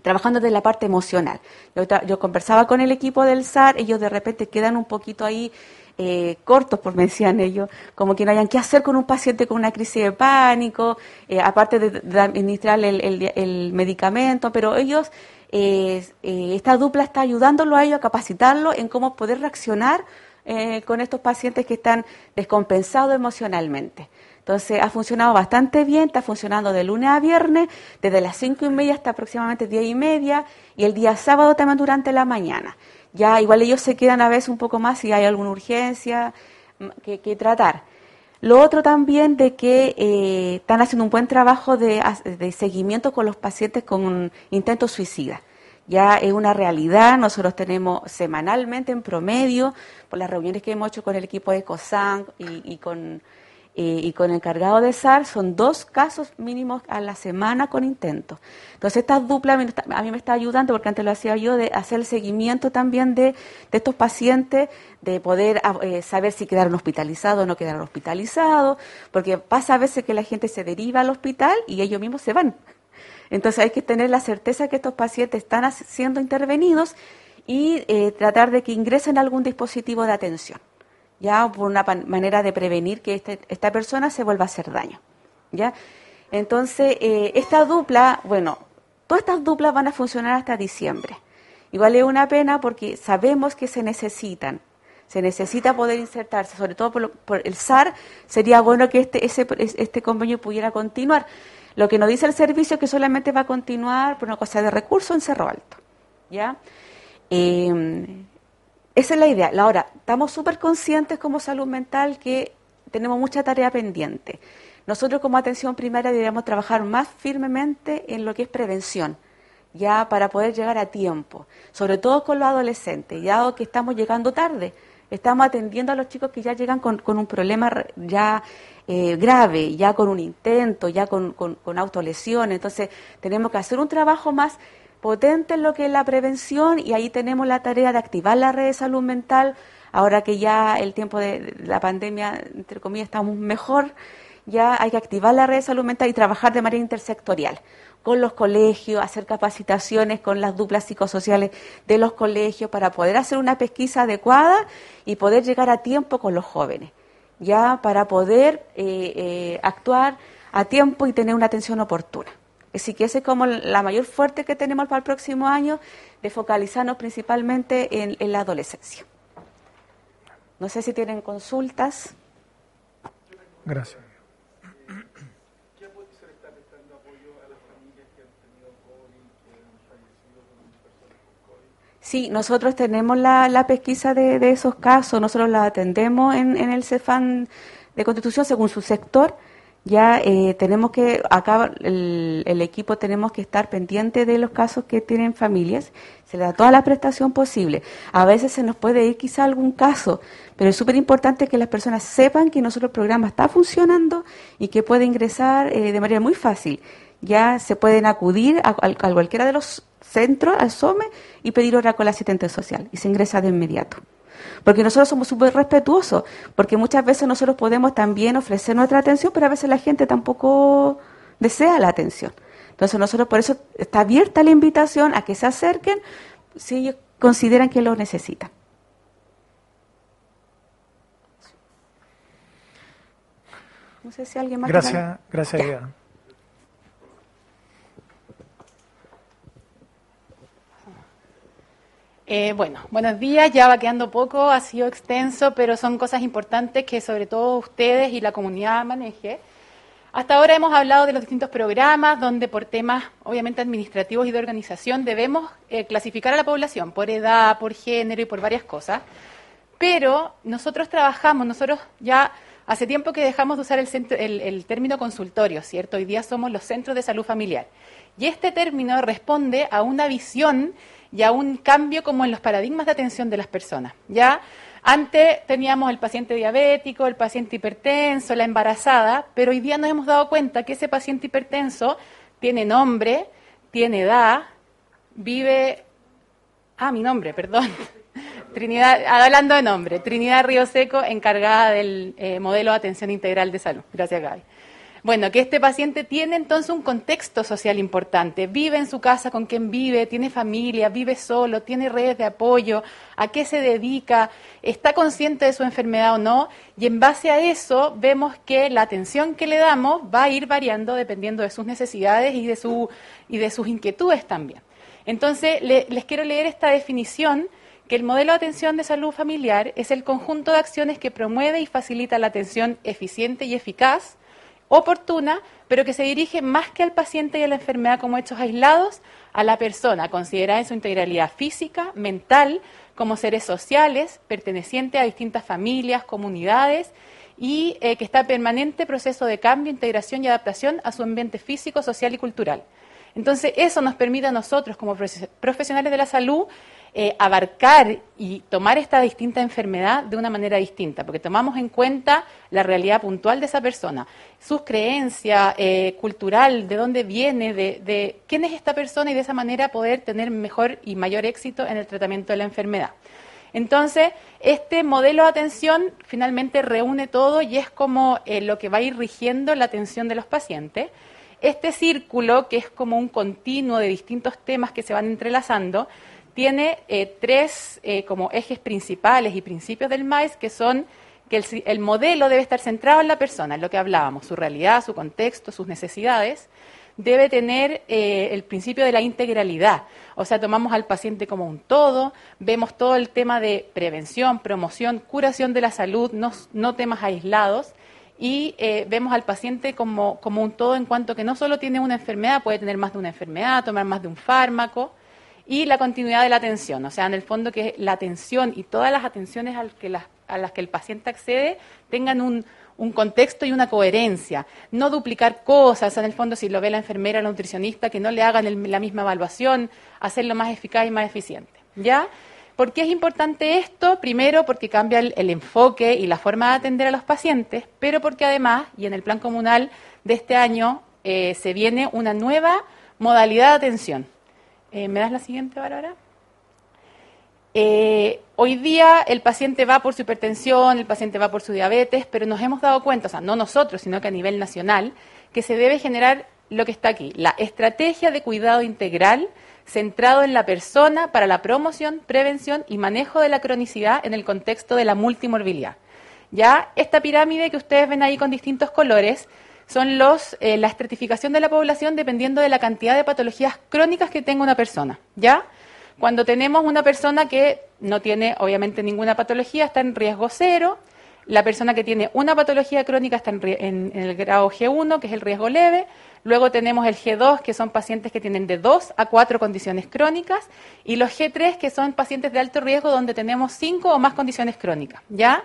trabajando de la parte emocional. Yo, conversaba con el equipo del SAR, ellos de repente quedan un poquito ahí eh, cortos, por me decían ellos, como que no hayan qué hacer con un paciente con una crisis de pánico, eh, aparte de, administrar el, medicamento, pero ellos eh, esta dupla está ayudándolo a ellos a capacitarlo en cómo poder reaccionar eh, con estos pacientes que están descompensados emocionalmente. Entonces ha funcionado bastante bien, está funcionando de lunes a viernes, desde las cinco y media hasta aproximadamente diez y media, y el día sábado también durante la mañana. Ya igual ellos se quedan a veces un poco más si hay alguna urgencia mm, que, tratar. Lo otro también de que eh, están haciendo un buen trabajo de, de seguimiento con los pacientes con intentos suicidas ya es una realidad. Nosotros tenemos semanalmente en promedio, por las reuniones que hemos hecho con el equipo de COSAN y, con, y con el encargado de SAR, son dos casos mínimos a la semana con intentos. Entonces, esta dupla a mí me está ayudando, porque antes lo hacía yo, de hacer el seguimiento también de, de estos pacientes, de poder ah, eh, saber si quedaron hospitalizados o no quedaron hospitalizados, porque pasa a veces que la gente se deriva al hospital y ellos mismos se van. Entonces hay que tener la certeza que estos pacientes están siendo intervenidos y eh, tratar de que ingresen a algún dispositivo de atención, ya por una manera de prevenir que este, esta persona se vuelva a hacer daño. ¿ya? Entonces, eh, esta dupla, bueno, todas estas duplas van a funcionar hasta diciembre. Igual es una pena porque sabemos que se necesitan. Se necesita poder insertarse, sobre todo por, el SAR, sería bueno que este, ese, este convenio pudiera continuar. Lo que nos dice el servicio es que solamente va a continuar por una cosa de recursos en Cerro Alto. ¿ya? Eh, esa es la idea. Ahora, estamos súper conscientes como salud mental que tenemos mucha tarea pendiente. Nosotros como atención primaria deberíamos trabajar más firmemente en lo que es prevención, ya para poder llegar a tiempo, sobre todo con los adolescentes, ya que estamos llegando tarde. Estamos atendiendo a los chicos que ya llegan con, un problema ya eh, grave, ya con un intento, ya con, con, con autolesiones. Entonces, tenemos que hacer un trabajo más potente en lo que es la prevención y ahí tenemos la tarea de activar la red de salud mental. Ahora que ya el tiempo de la pandemia, entre comillas, estamos mejor, ya hay que activar la red de salud mental y trabajar de manera intersectorial con los colegios, hacer capacitaciones con las duplas psicosociales de los colegios para poder hacer una pesquisa adecuada y poder llegar a tiempo con los jóvenes, ya para poder eh, eh, actuar a tiempo y tener una atención oportuna. Así que esa es como la mayor fuerte que tenemos para el próximo año, de focalizarnos principalmente en, en la adolescencia. No sé si tienen consultas. Gracias. Sí, nosotros tenemos la, la pesquisa de, de, esos casos, nosotros la atendemos en, en el CEFAN de Constitución según su sector ya eh, tenemos que, acá el, el, equipo tenemos que estar pendiente de los casos que tienen familias, se le da toda la prestación posible. A veces se nos puede ir quizá algún caso, pero es súper importante que las personas sepan que nuestro programa está funcionando y que puede ingresar eh, de manera muy fácil. Ya se pueden acudir a, cualquiera de los centros, al SOME, y pedir hora con la asistente social, y se ingresa de inmediato porque nosotros somos súper respetuosos, porque muchas veces nosotros podemos también ofrecer nuestra atención, pero a veces la gente tampoco desea la atención. Entonces nosotros por eso está abierta la invitación a que se acerquen si ellos consideran que lo necesitan. No sé si alguien más. Gracias, gracias. Eh, bueno, buenos días, ya va quedando poco, ha sido extenso, pero son cosas importantes que sobre todo ustedes y la comunidad maneje. Hasta ahora hemos hablado de los distintos programas donde por temas obviamente administrativos y de organización debemos eh, clasificar a la población por edad, por género y por varias cosas. Pero nosotros trabajamos, nosotros ya hace tiempo que dejamos de usar el, centro, el, el término consultorio, ¿cierto? Hoy día somos los centros de salud familiar. Y este término responde a una visión y a un cambio como en los paradigmas de atención de las personas. Ya antes teníamos el paciente diabético, el paciente hipertenso, la embarazada, pero hoy día nos hemos dado cuenta que ese paciente hipertenso tiene nombre, tiene edad, vive Ah, mi nombre, perdón. Trinidad, hablando de nombre, Trinidad Río Seco, encargada del eh, modelo de atención integral de salud. Gracias, Gaby. Bueno, que este paciente tiene entonces un contexto social importante, vive en su casa con quien vive, tiene familia, vive solo, tiene redes de apoyo, a qué se dedica, está consciente de su enfermedad o no, y en base a eso vemos que la atención que le damos va a ir variando dependiendo de sus necesidades y de, su, y de sus inquietudes también. Entonces, le, les quiero leer esta definición que el modelo de atención de salud familiar es el conjunto de acciones que promueve y facilita la atención eficiente y eficaz oportuna, pero que se dirige más que al paciente y a la enfermedad como hechos aislados, a la persona, considerada en su integralidad física, mental, como seres sociales, pertenecientes a distintas familias, comunidades, y eh, que está en permanente proceso de cambio, integración y adaptación a su ambiente físico, social y cultural. Entonces, eso nos permite a nosotros, como profesionales de la salud, eh, abarcar y tomar esta distinta enfermedad de una manera distinta, porque tomamos en cuenta la realidad puntual de esa persona, sus creencias, eh, cultural, de dónde viene, de, quién es esta persona y de esa manera poder tener mejor y mayor éxito en el tratamiento de la enfermedad. Entonces, este modelo de atención finalmente reúne todo y es como eh, lo que va a ir rigiendo la atención de los pacientes. Este círculo, que es como un continuo de distintos temas que se van entrelazando, tiene eh, tres eh, como ejes principales y principios del MAIS que son que el, el, modelo debe estar centrado en la persona, en lo que hablábamos, su realidad, su contexto, sus necesidades, debe tener eh, el principio de la integralidad. O sea, tomamos al paciente como un todo, vemos todo el tema de prevención, promoción, curación de la salud, no, temas aislados, y vemos al paciente como, como un todo en cuanto que no solo tiene una enfermedad, puede tener más de una enfermedad, tomar más de un fármaco, y la continuidad de la atención. O sea, en el fondo que la atención y todas las atenciones que las, a las que el paciente accede tengan un, contexto y una coherencia. No duplicar cosas, en el fondo, si lo ve la enfermera o la nutricionista, que no le hagan la misma evaluación, hacerlo más eficaz y más eficiente. ¿Ya? ¿Por qué es importante esto? Primero, porque cambia el, enfoque y la forma de atender a los pacientes, pero porque además, y en el plan comunal de este año, eh, se viene una nueva modalidad de atención. Eh, ¿Me das la siguiente, Bárbara? Eh, hoy día el paciente va por su hipertensión, el paciente va por su diabetes, pero nos hemos dado cuenta, o sea, no nosotros, sino que a nivel nacional, que se debe generar lo que está aquí, la estrategia de cuidado integral centrado en la persona para la promoción, prevención y manejo de la cronicidad en el contexto de la multimorbilidad. Ya esta pirámide que ustedes ven ahí con distintos colores son los, eh, la estratificación de la población dependiendo de la cantidad de patologías crónicas que tenga una persona. ¿Ya? Cuando tenemos una persona que no tiene obviamente ninguna patología, está en riesgo cero. La persona que tiene una patología crónica está en, el grado G1, que es el riesgo leve. Luego tenemos el G2, que son pacientes que tienen de 2 a 4 condiciones crónicas. Y los G3, que son pacientes de alto riesgo, donde tenemos 5 o más condiciones crónicas. ¿Ya?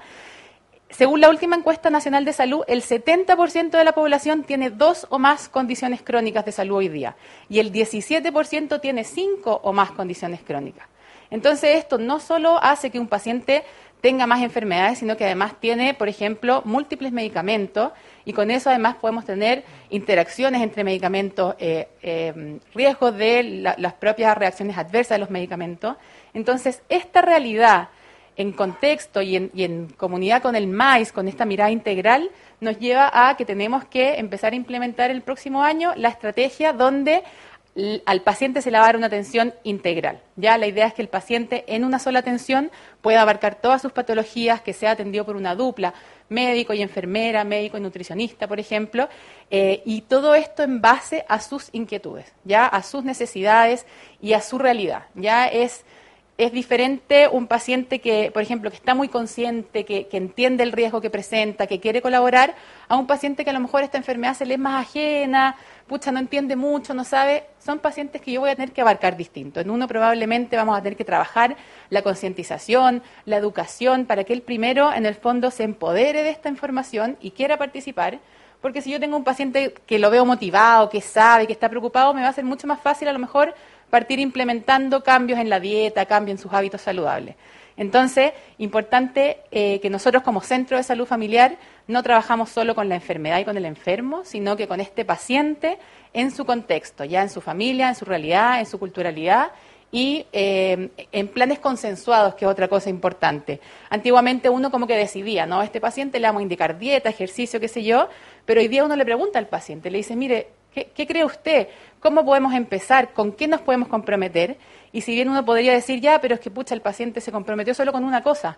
Según la última encuesta nacional de salud, el 70% de la población tiene dos o más condiciones crónicas de salud hoy día y el 17% tiene cinco o más condiciones crónicas. Entonces, esto no solo hace que un paciente tenga más enfermedades, sino que además tiene, por ejemplo, múltiples medicamentos y con eso además podemos tener interacciones entre medicamentos, eh, eh, riesgos de las propias reacciones adversas de los medicamentos. Entonces, esta realidad en contexto y en, comunidad con el MAIS, con esta mirada integral, nos lleva a que tenemos que empezar a implementar el próximo año la estrategia donde al paciente se le va a dar una atención integral. Ya la idea es que el paciente en una sola atención pueda abarcar todas sus patologías, que sea atendido por una dupla, médico y enfermera, médico y nutricionista, por ejemplo, eh, y todo esto en base a sus inquietudes, ya a sus necesidades y a su realidad. Ya es es diferente un paciente que, por ejemplo, que está muy consciente, que, entiende el riesgo que presenta, que quiere colaborar, a un paciente que a lo mejor esta enfermedad se le es más ajena, pucha, no entiende mucho, no sabe. Son pacientes que yo voy a tener que abarcar distinto. En uno probablemente vamos a tener que trabajar la concientización, la educación, para que el primero, en el fondo, se empodere de esta información y quiera participar. Porque si yo tengo un paciente que lo veo motivado, que sabe, que está preocupado, me va a ser mucho más fácil a lo mejor partir implementando cambios en la dieta, cambios en sus hábitos saludables. Entonces, importante eh, que nosotros como centro de salud familiar no trabajamos solo con la enfermedad y con el enfermo, sino que con este paciente en su contexto, ya en su familia, en su realidad, en su culturalidad y eh, en planes consensuados, que es otra cosa importante. Antiguamente uno como que decidía, ¿no? A este paciente le vamos a indicar dieta, ejercicio, qué sé yo, pero hoy día uno le pregunta al paciente, le dice, mire, ¿Qué, cree usted? ¿Cómo podemos empezar? ¿Con qué nos podemos comprometer? Y si bien uno podría decir, ya, pero es que pucha, el paciente se comprometió solo con una cosa,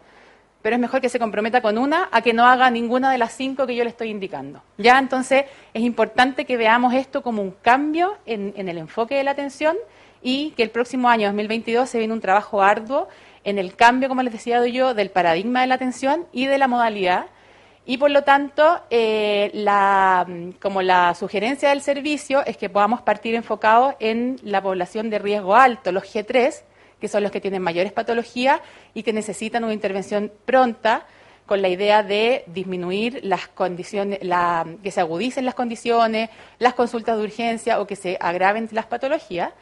pero es mejor que se comprometa con una a que no haga ninguna de las cinco que yo le estoy indicando. Ya, entonces es importante que veamos esto como un cambio en, en el enfoque de la atención y que el próximo año, 2022, se viene un trabajo arduo en el cambio, como les decía yo, del paradigma de la atención y de la modalidad y por lo tanto, eh, la, como la sugerencia del servicio es que podamos partir enfocados en la población de riesgo alto, los G3, que son los que tienen mayores patologías y que necesitan una intervención pronta con la idea de disminuir las condiciones, la, que se agudicen las condiciones, las consultas de urgencia o que se agraven las patologías.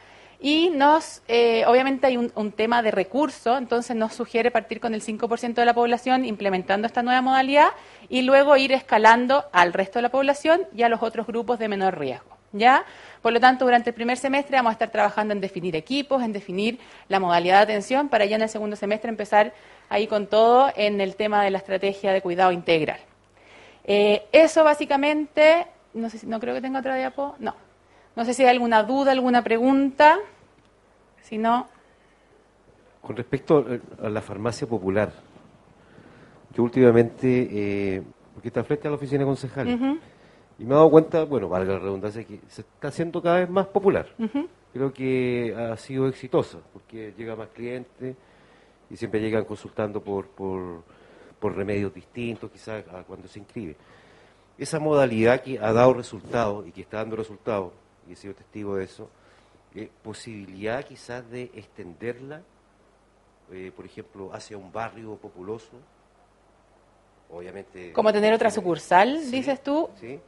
Y nos, eh, obviamente hay un, tema de recurso, entonces nos sugiere partir con el 5% de la población implementando esta nueva modalidad y luego ir escalando al resto de la población y a los otros grupos de menor riesgo. ¿Ya? Por lo tanto, durante el primer semestre vamos a estar trabajando en definir equipos, en definir la modalidad de atención, para ya en el segundo semestre empezar ahí con todo en el tema de la estrategia de cuidado integral. Eh, eso básicamente, no sé si, no creo que tenga otra diapo, no. No sé si hay alguna duda, alguna pregunta. Si no. Con respecto a la farmacia popular, que últimamente, eh, porque está frente a la oficina concejal, y me he dado cuenta, bueno, valga la redundancia, que se está haciendo cada vez más popular. Creo que ha sido exitosa, porque llega más clientes y siempre llegan consultando por, por, por remedios distintos, quizás a cuando se inscribe. Esa modalidad que ha dado resultados y que está dando resultados, y he sido testigo de eso, eh, posibilidad quizás de extenderla, eh, por ejemplo, hacia un barrio populoso, obviamente... Como tener otra sucursal, Sí, dices tú. Sí,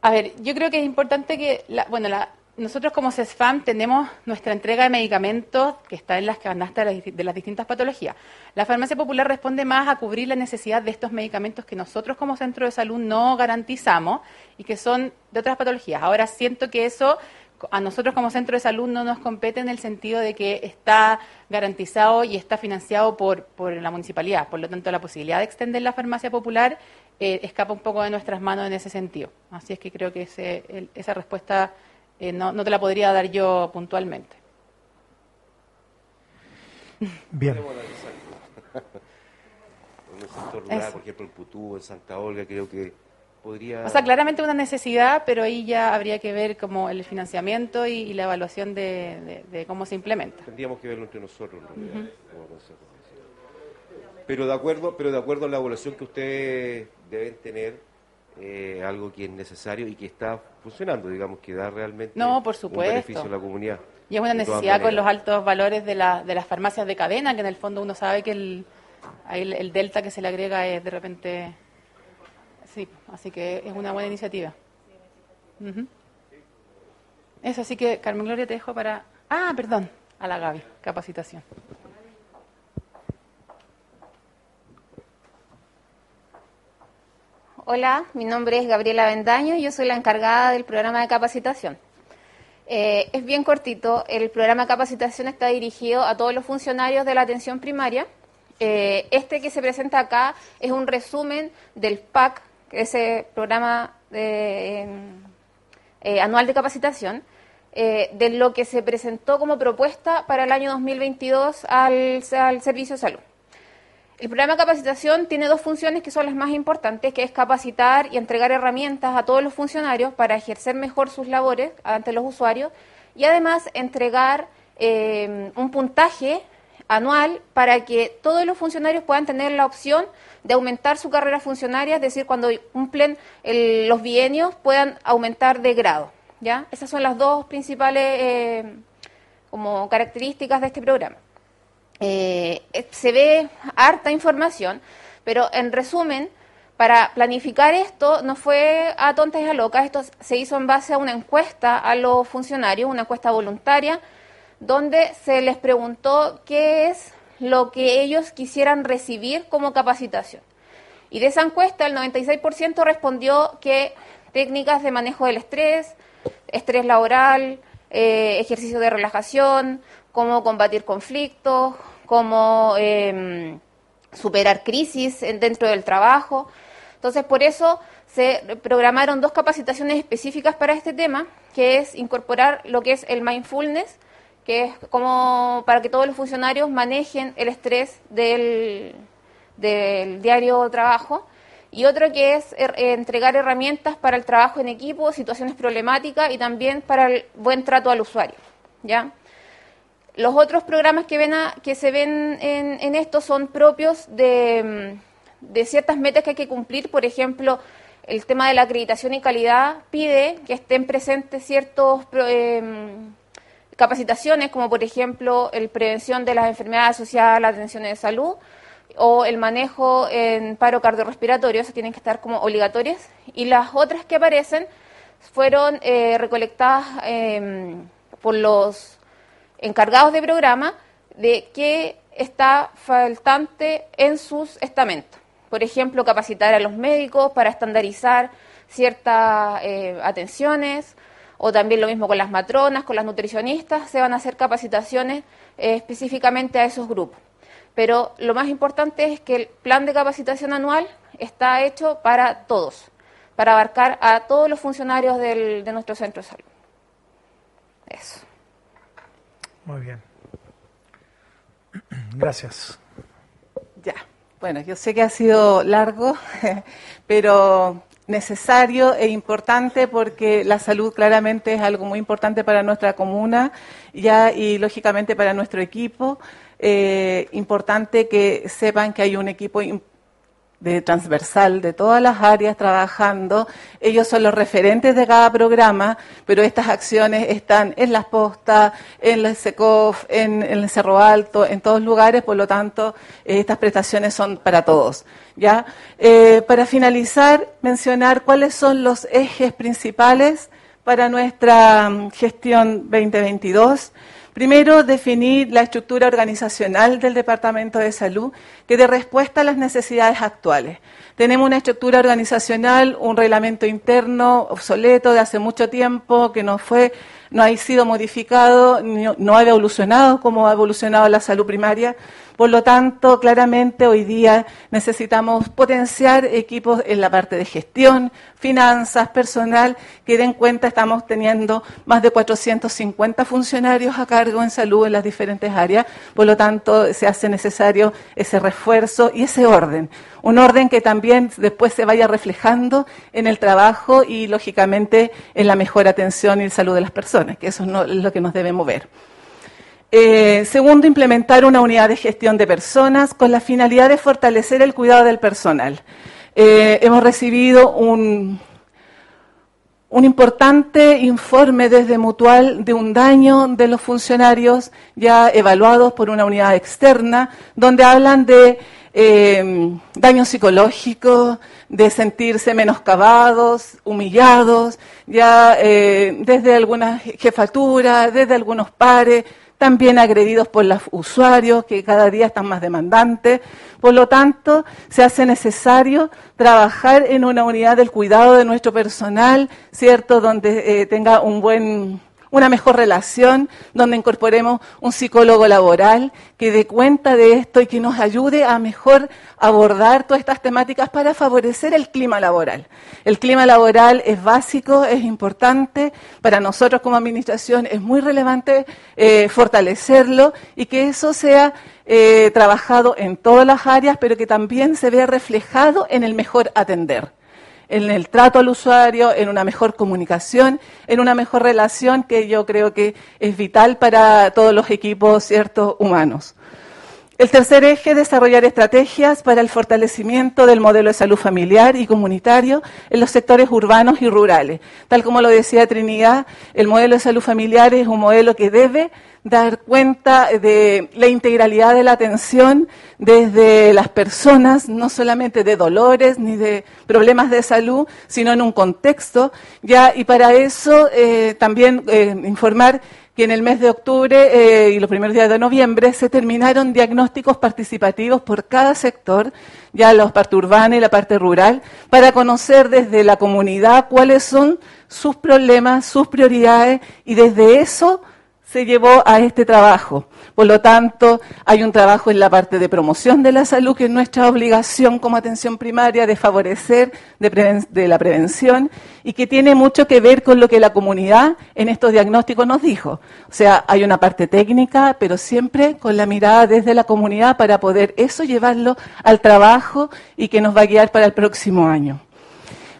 A ver, yo creo que es importante que, la- bueno, la- nosotros como CESFAM tenemos nuestra entrega de medicamentos que está en las canastas de las, de las distintas patologías. La farmacia popular responde más a cubrir la necesidad de estos medicamentos que nosotros como centro de salud no garantizamos y que son de otras patologías. Ahora siento que eso a nosotros como centro de salud no nos compete en el sentido de que está garantizado y está financiado por, por la municipalidad. Por lo tanto, la posibilidad de extender la farmacia popular eh, escapa un poco de nuestras manos en ese sentido. Así es que creo que ese- el- esa respuesta eh, no, no te la podría dar yo puntualmente. Bien. En un sector rural, Eso. por ejemplo, en Putú, en Santa Olga, creo que podría... O sea, claramente una necesidad, pero ahí ya habría que ver como el financiamiento y, y la evaluación de, de- de cómo se implementa. Tendríamos que verlo entre nosotros, Ujú. como consejo. Pero de acuerdo, pero de acuerdo a la evaluación que ustedes deben tener, eh, algo que es necesario y que está funcionando, digamos, que da realmente No, por un supuesto. beneficio a la comunidad. Y es una necesidad con los altos valores de, la- de las farmacias de cadena, que en el fondo uno sabe que el, el, el delta que se le agrega es de repente... Sí, así que es una buena iniciativa. Eso, así que Carmen Gloria te dejo para... Ah, perdón, a la Gaby, capacitación. Hola, mi nombre es Gabriela Bendaño y yo soy la encargada del programa de capacitación. Eh, es bien cortito, el programa de capacitación está dirigido a todos los funcionarios de la atención primaria. Eh, este que se presenta acá es un resumen del PAC, que es el programa de, eh, anual de capacitación, eh, de lo que se presentó como propuesta para el año 2022 al, al Servicio de Salud. El programa de capacitación tiene dos funciones que son las más importantes, que es capacitar y entregar herramientas a todos los funcionarios para ejercer mejor sus labores ante los usuarios y además entregar eh, un puntaje anual para que todos los funcionarios puedan tener la opción de aumentar su carrera funcionaria, es decir, cuando cumplen los bienios puedan aumentar de grado. ¿ya? Esas son las dos principales eh, como características de este programa. Eh, eh, se ve harta información, pero en resumen, para planificar esto no fue a tontas y a locas, esto se hizo en base a una encuesta a los funcionarios, una encuesta voluntaria, donde se les preguntó qué es lo que ellos quisieran recibir como capacitación. Y de esa encuesta, el 96% respondió que técnicas de manejo del estrés, estrés laboral, eh, ejercicio de relajación, cómo combatir conflictos, cómo eh, superar crisis en- dentro del trabajo. Entonces, por eso se programaron dos capacitaciones específicas para este tema, que es incorporar lo que es el mindfulness, que es como para que todos los funcionarios manejen el estrés del, del diario trabajo, y otro que es er- eh, entregar herramientas para el trabajo en equipo, situaciones problemáticas y también para el buen trato al usuario. ¿ya? Los otros programas que, ven a- que se ven en, en esto son propios de, de ciertas metas que hay que cumplir. Por ejemplo, el tema de la acreditación y calidad pide que estén presentes ciertos em, capacitaciones, como por ejemplo el prevención de las enfermedades asociadas a la atención de salud o el manejo en paro cardiorrespiratorio, esas tienen que estar como obligatorias. Y las otras que aparecen fueron eh, recolectadas em, por los encargados de programa de qué está faltante en sus estamentos. Por ejemplo, capacitar a los médicos para estandarizar ciertas eh, atenciones, o también lo mismo con las matronas, con las nutricionistas, se van a hacer capacitaciones eh, específicamente a esos grupos. Pero lo más importante es que el plan de capacitación anual está hecho para todos, para abarcar a todos los funcionarios del- de nuestro centro de salud. Eso. Muy bien. Gracias. Ya. Bueno, yo sé que ha sido largo, pero necesario e importante porque la salud claramente es algo muy importante para nuestra comuna ya y lógicamente para nuestro equipo. Eh, importante que sepan que hay un equipo de transversal de todas las áreas trabajando. Ellos son los referentes de cada programa, pero estas acciones están en las postas, en el SECOF, en, el Cerro Alto, en todos lugares, por lo tanto, eh, estas prestaciones son para todos. ¿ya? Eh, para finalizar, mencionar cuáles son los ejes principales para nuestra mm, gestión 2022. Primero, definir la estructura organizacional del Departamento de Salud que dé respuesta a las necesidades actuales. Tenemos una estructura organizacional, un reglamento interno obsoleto de hace mucho tiempo que no fue, no ha sido modificado, no ha evolucionado como ha evolucionado la salud primaria. Por lo tanto, claramente hoy día necesitamos potenciar equipos en la parte de gestión, finanzas, personal, que den cuenta, estamos teniendo más de 450 funcionarios a cargo en salud en las diferentes áreas, por lo tanto se hace necesario ese refuerzo y ese orden. Un orden que también después se vaya reflejando en el trabajo y, lógicamente, en la mejor atención y salud de las personas, que eso es lo que nos debe mover. Eh, segundo, implementar una unidad de gestión de personas con la finalidad de fortalecer el cuidado del personal. Eh, hemos recibido un, importante informe desde Mutual de un daño de los funcionarios ya evaluados por una unidad externa, donde hablan de eh, daño psicológico, de sentirse menoscabados, humillados, ya desde algunas jefaturas, desde algunos pares, también agredidos por los usuarios que cada día están más demandantes. Por lo tanto, se hace necesario trabajar en una unidad del cuidado de nuestro personal, ¿cierto? Donde eh, tenga un buen una mejor relación, donde incorporemos un psicólogo laboral que dé cuenta de esto y que nos ayude a mejor abordar todas estas temáticas para favorecer el clima laboral. El clima laboral es básico, es importante, para nosotros como administración es muy relevante eh, fortalecerlo y que eso sea eh, trabajado en todas las áreas, pero que también se vea reflejado en el mejor atender en el trato al usuario, en una mejor comunicación, en una mejor relación que yo creo que es vital para todos los equipos ciertos humanos. El tercer eje, desarrollar estrategias para el fortalecimiento del modelo de salud familiar y comunitario en los sectores urbanos y rurales. Tal como lo decía Trinidad, el modelo de salud familiar es un modelo que debe dar cuenta de la integralidad de la atención desde las personas, no solamente de dolores ni de problemas de salud, sino en un contexto. Ya, y para eso eh, también eh, informar que en el mes de octubre eh, y los primeros días de noviembre se terminaron diagnósticos participativos por cada sector, ya la parte urbana y la parte rural, para conocer desde la comunidad cuáles son sus problemas, sus prioridades y desde eso se llevó a este trabajo. Por lo tanto, hay un trabajo en la parte de promoción de la salud, que es nuestra obligación como atención primaria de favorecer de, la prevención y que tiene mucho que ver con lo que la comunidad en estos diagnósticos nos dijo. O sea, hay una parte técnica, pero siempre con la mirada desde la comunidad para poder eso llevarlo al trabajo y que nos va a guiar para el próximo año.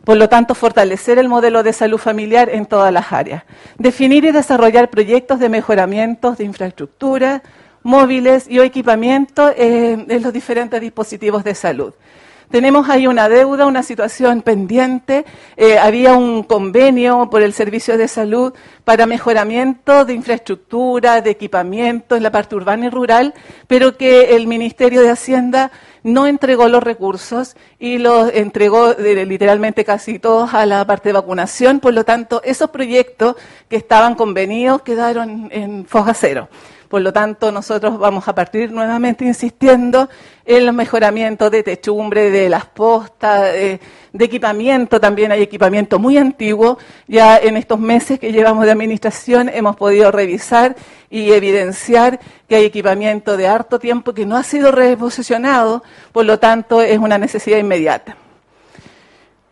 Por lo tanto, fortalecer el modelo de salud familiar en todas las áreas. Definir y desarrollar proyectos de mejoramiento de infraestructura, móviles y equipamiento eh, en los diferentes dispositivos de salud. Tenemos ahí una deuda, una situación pendiente. Eh, había un convenio por el Servicio de Salud para mejoramiento de infraestructura, de equipamiento en la parte urbana y rural, pero que el Ministerio de Hacienda no entregó los recursos y los entregó literalmente casi todos a la parte de vacunación. Por lo tanto, esos proyectos que estaban convenidos quedaron en foja cero. Por lo tanto, nosotros vamos a partir nuevamente insistiendo en los mejoramientos de techumbre, de las postas, de, equipamiento. También hay equipamiento muy antiguo. Ya en estos meses que llevamos de administración hemos podido revisar y evidenciar que hay equipamiento de harto tiempo que no ha sido reposicionado. Por lo tanto, es una necesidad inmediata.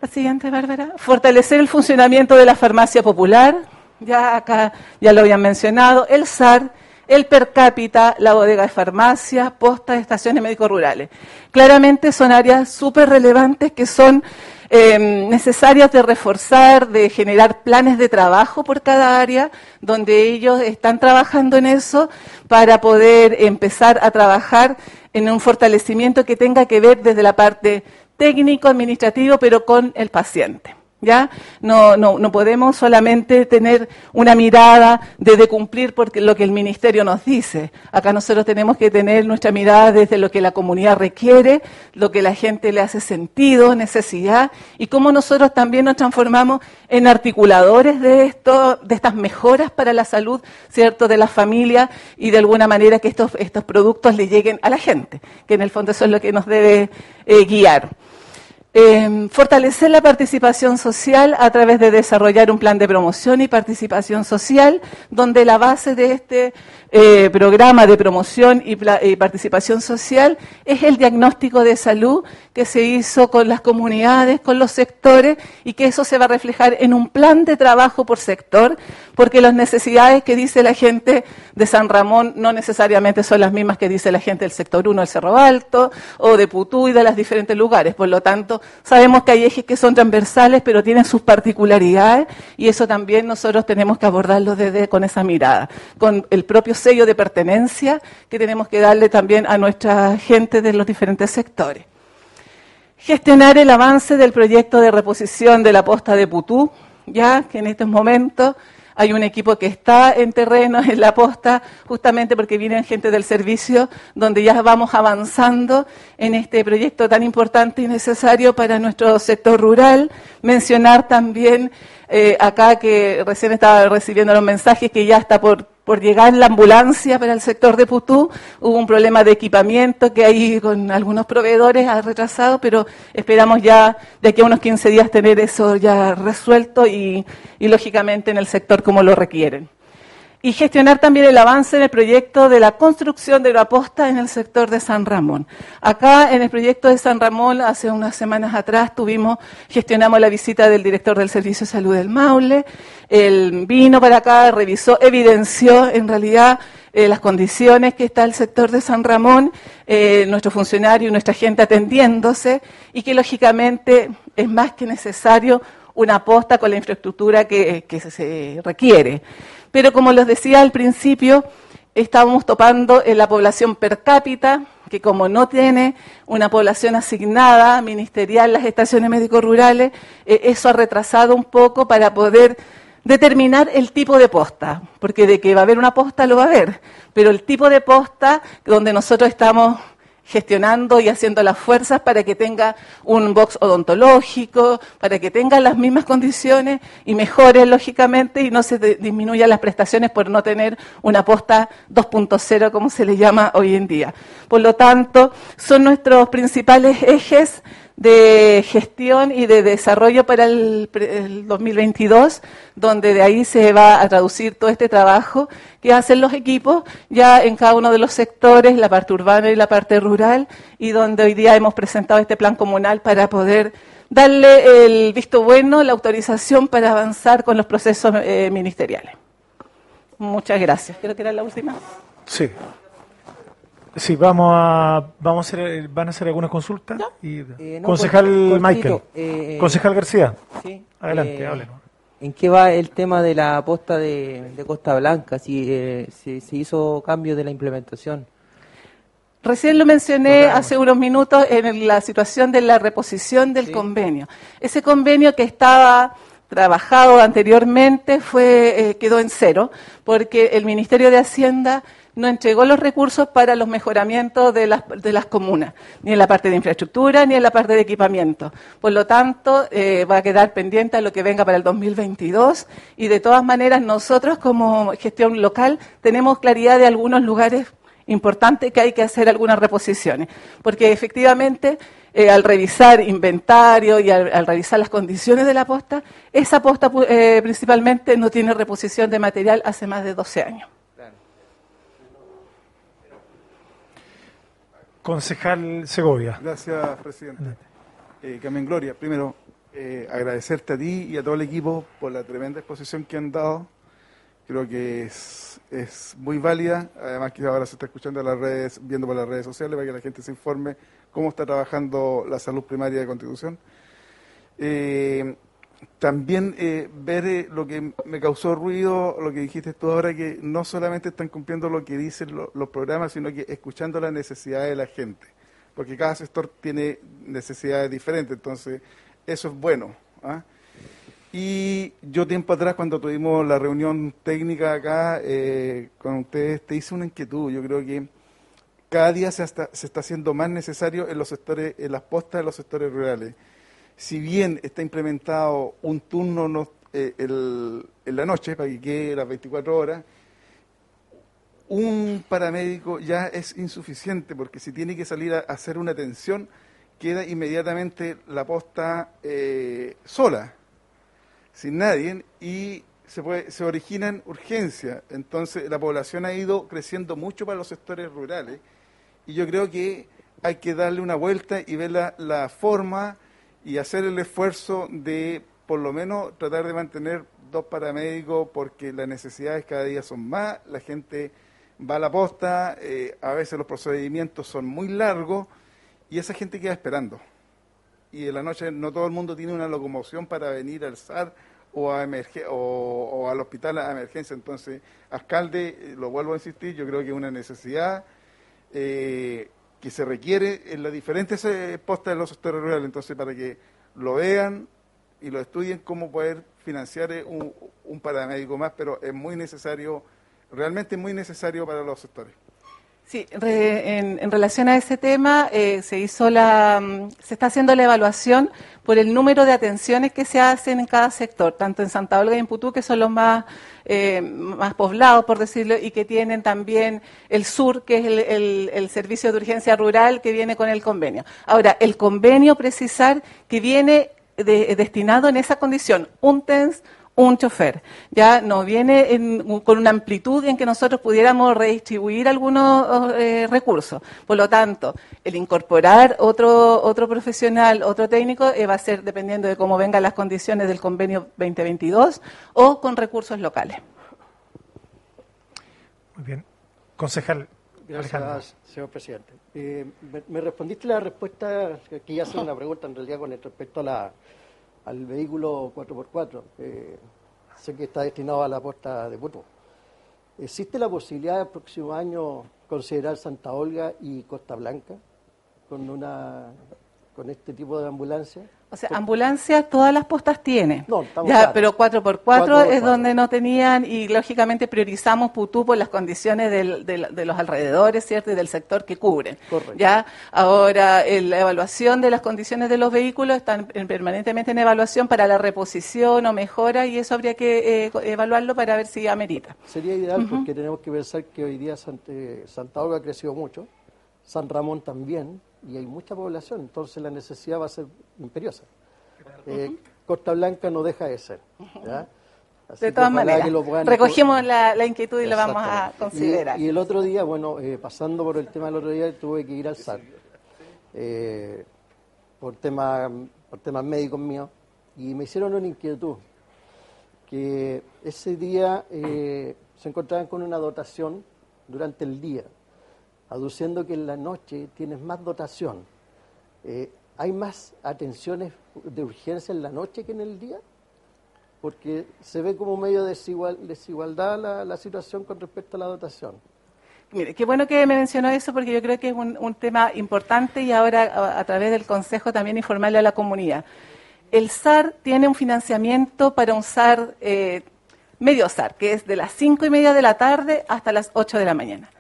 La siguiente, Bárbara. Fortalecer el funcionamiento de la farmacia popular. Ya acá ya lo habían mencionado. El SAR el per cápita, la bodega de farmacia, postas, estaciones médicos rurales. Claramente son áreas súper relevantes que son eh, necesarias de reforzar, de generar planes de trabajo por cada área, donde ellos están trabajando en eso para poder empezar a trabajar en un fortalecimiento que tenga que ver desde la parte técnico, administrativo, pero con el paciente. ¿Ya? No, no, no podemos solamente tener una mirada de, cumplir porque lo que el ministerio nos dice. Acá nosotros tenemos que tener nuestra mirada desde lo que la comunidad requiere, lo que la gente le hace sentido, necesidad, y cómo nosotros también nos transformamos en articuladores de esto, de estas mejoras para la salud, ¿cierto?, de la familia y de alguna manera que estos, estos productos le lleguen a la gente, que en el fondo eso es lo que nos debe eh, guiar. Em, fortalecer la participación social a través de desarrollar un plan de promoción y participación social, donde la base de este eh, programa de promoción y, participación social es el diagnóstico de salud que se hizo con las comunidades, con los sectores, y que eso se va a reflejar en un plan de trabajo por sector, porque las necesidades que dice la gente de San Ramón no necesariamente son las mismas que dice la gente del sector 1 del Cerro Alto, o de Putú y de los diferentes lugares. Por lo tanto, sabemos que hay ejes que son transversales, pero tienen sus particularidades, y eso también nosotros tenemos que abordarlo desde con esa mirada, con el propio sello de pertenencia que tenemos que darle también a nuestra gente de los diferentes sectores. Gestionar el avance del proyecto de reposición de la posta de Putú, ya que en estos momentos hay un equipo que está en terreno, en la posta, justamente porque vienen gente del servicio, donde ya vamos avanzando en este proyecto tan importante y necesario para nuestro sector rural. Mencionar también eh, acá que recién estaba recibiendo los mensajes que ya está por por llegar la ambulancia para el sector de Putú. Hubo un problema de equipamiento que ahí con algunos proveedores ha retrasado, pero esperamos ya de aquí a unos 15 días tener eso ya resuelto y, y lógicamente en el sector como lo requieren y gestionar también el avance en el proyecto de la construcción de la posta en el sector de San Ramón. Acá en el proyecto de San Ramón, hace unas semanas atrás, tuvimos, gestionamos la visita del director del Servicio de Salud del Maule, él vino para acá, revisó, evidenció en realidad eh, las condiciones que está el sector de San Ramón, eh, nuestro funcionario y nuestra gente atendiéndose, y que lógicamente es más que necesario una posta con la infraestructura que, que se requiere. Pero como les decía al principio, estábamos topando en la población per cápita, que como no tiene una población asignada ministerial las estaciones médico-rurales, eh, eso ha retrasado un poco para poder determinar el tipo de posta, porque de que va a haber una posta lo va a haber, pero el tipo de posta donde nosotros estamos gestionando y haciendo las fuerzas para que tenga un box odontológico, para que tenga las mismas condiciones y mejore lógicamente y no se disminuyan las prestaciones por no tener una posta 2.0 como se le llama hoy en día. Por lo tanto, son nuestros principales ejes de gestión y de desarrollo para el, 2022, donde de ahí se va a traducir todo este trabajo que hacen los equipos ya en cada uno de los sectores, la parte urbana y la parte rural, y donde hoy día hemos presentado este plan comunal para poder darle el visto bueno, la autorización para avanzar con los procesos eh, ministeriales. Muchas gracias. Creo que era la última. Sí. Sí, vamos a, vamos a hacer, van a hacer algunas consultas. Y, eh, concejal Michael, eh, concejal García, sí, adelante, eh, ¿En qué va el tema de la posta de, Costa Blanca? Si se hizo cambio de la implementación. Recién lo mencioné hace unos minutos en la situación de la reposición del convenio. Ese convenio que estaba trabajado anteriormente fue quedó en cero porque el Ministerio de Hacienda no entregó los recursos para los mejoramientos de las, de las comunas, ni en la parte de infraestructura ni en la parte de equipamiento. Por lo tanto, eh, va a quedar pendiente a lo que venga para el 2022 y de todas maneras nosotros como gestión local tenemos claridad de algunos lugares importantes que hay que hacer algunas reposiciones, porque efectivamente eh, al revisar inventario y al, revisar las condiciones de la posta, esa posta eh, principalmente no tiene reposición de material hace más de 12 años. Concejal Segovia. Gracias, presidente. Eh, Carmen Gloria, primero eh, agradecerte a ti y a todo el equipo por la tremenda exposición que han dado Creo que es, es muy válida, además que ahora se está escuchando las redes, viendo por las redes sociales para que la gente se informe cómo está trabajando la salud primaria de Constitución. Eh, también eh, ver eh, lo que me causó ruido, lo que dijiste tú ahora, que no solamente están cumpliendo lo que dicen lo- los programas, sino que escuchando las necesidades de la gente, porque cada sector tiene necesidades diferentes, entonces eso es bueno. ¿ah? Y yo tiempo atrás, cuando tuvimos la reunión técnica acá eh, con ustedes, te hice una inquietud. Yo creo que cada día se está, se está haciendo más necesario en los sectores, en las postas de los sectores rurales. Si bien está implementado un turno no- eh, en la noche para que quede las 24 horas, un paramédico ya es insuficiente porque si tiene que salir a hacer una atención, queda inmediatamente la posta eh, sola, sin nadie, y se, puede, se originan urgencias. Entonces la población ha ido creciendo mucho para los sectores rurales y yo creo que hay que darle una vuelta y ver la, la forma y hacer el esfuerzo de por lo menos tratar de mantener dos paramédicos porque las necesidades cada día son más, la gente va a la posta, eh, a veces los procedimientos son muy largos y esa gente queda esperando. Y en la noche no todo el mundo tiene una locomoción para venir al SAR o, a emerge- o, al hospital a emergencia. Entonces, alcalde, eh, lo vuelvo a insistir, yo creo que es una necesidad eh, que se requiere en las diferentes eh, postas de los sectores rurales. Entonces, para que lo vean y lo estudien, cómo poder financiar un, un paramédico más, pero es muy necesario, realmente muy necesario para los sectores. Sí, re- en, relación a ese tema, eh, se hizo la, mm, se está haciendo la evaluación por el número de atenciones que se hacen en cada sector, tanto en Santa Olga y en Putú, que son los más, eh, más poblados, por decirlo, y que tienen también el sur, que es el, el- el servicio de urgencia rural que viene con el convenio. Ahora, el convenio precisar que viene de- destinado en esa condición, un TENS, un chofer. Ya no viene en- con una amplitud en que nosotros pudiéramos redistribuir algunos eh, recursos. Por lo tanto, el incorporar otro, otro profesional, otro técnico, eh, va a ser dependiendo de cómo vengan las condiciones del convenio 2022 o con recursos locales. Muy bien. Concejal Alejandro. Gracias, señor presidente. Eh, me, me respondiste la respuesta, que aquí hace una pregunta en realidad con respecto a la, al vehículo 4x4. Eh, sé que está destinado a la posta de Puerto. ¿Existe la posibilidad del próximo año considerar Santa Olga y Costa Blanca con una con este tipo de ambulancia? O sea, ambulancias todas las postas tienen. No, estamos ya, pero 4x4 4x4. es donde no tenían y lógicamente priorizamos Putú por las condiciones del- del- de los alrededores, ¿cierto? Y del sector que cubren. Correcto. Ya, ahora la evaluación de las condiciones de los vehículos están en- permanentemente en evaluación para la reposición o mejora y eso habría que eh, evaluarlo para ver si amerita. Sería ideal porque tenemos que pensar que hoy día Sant- Santa Olga ha crecido mucho, San Ramón también, y hay mucha población, entonces la necesidad va a ser imperiosa. Eh, Costa Blanca no deja de ser. De todas maneras, recogimos la, la inquietud y la vamos a considerar. Y, y el otro día, bueno, eh, pasando por el tema del otro día, tuve que ir al SAR eh, por, tema, por temas médicos míos y me hicieron una inquietud que ese día eh, se encontraban con una dotación durante el día, aduciendo que en la noche tienes más dotación. Eh, ¿Hay más atenciones de urgencia en la noche que en el día? Porque se ve como medio desigual, desigualdad la, situación con respecto a la dotación. Mire, qué bueno que me mencionó eso porque yo creo que es un, tema importante y ahora a, a través del Consejo también informarle a la comunidad. El SAR tiene un financiamiento para un SAR, eh, medio SAR, que es de las cinco y media de la tarde hasta las 8 de la mañana.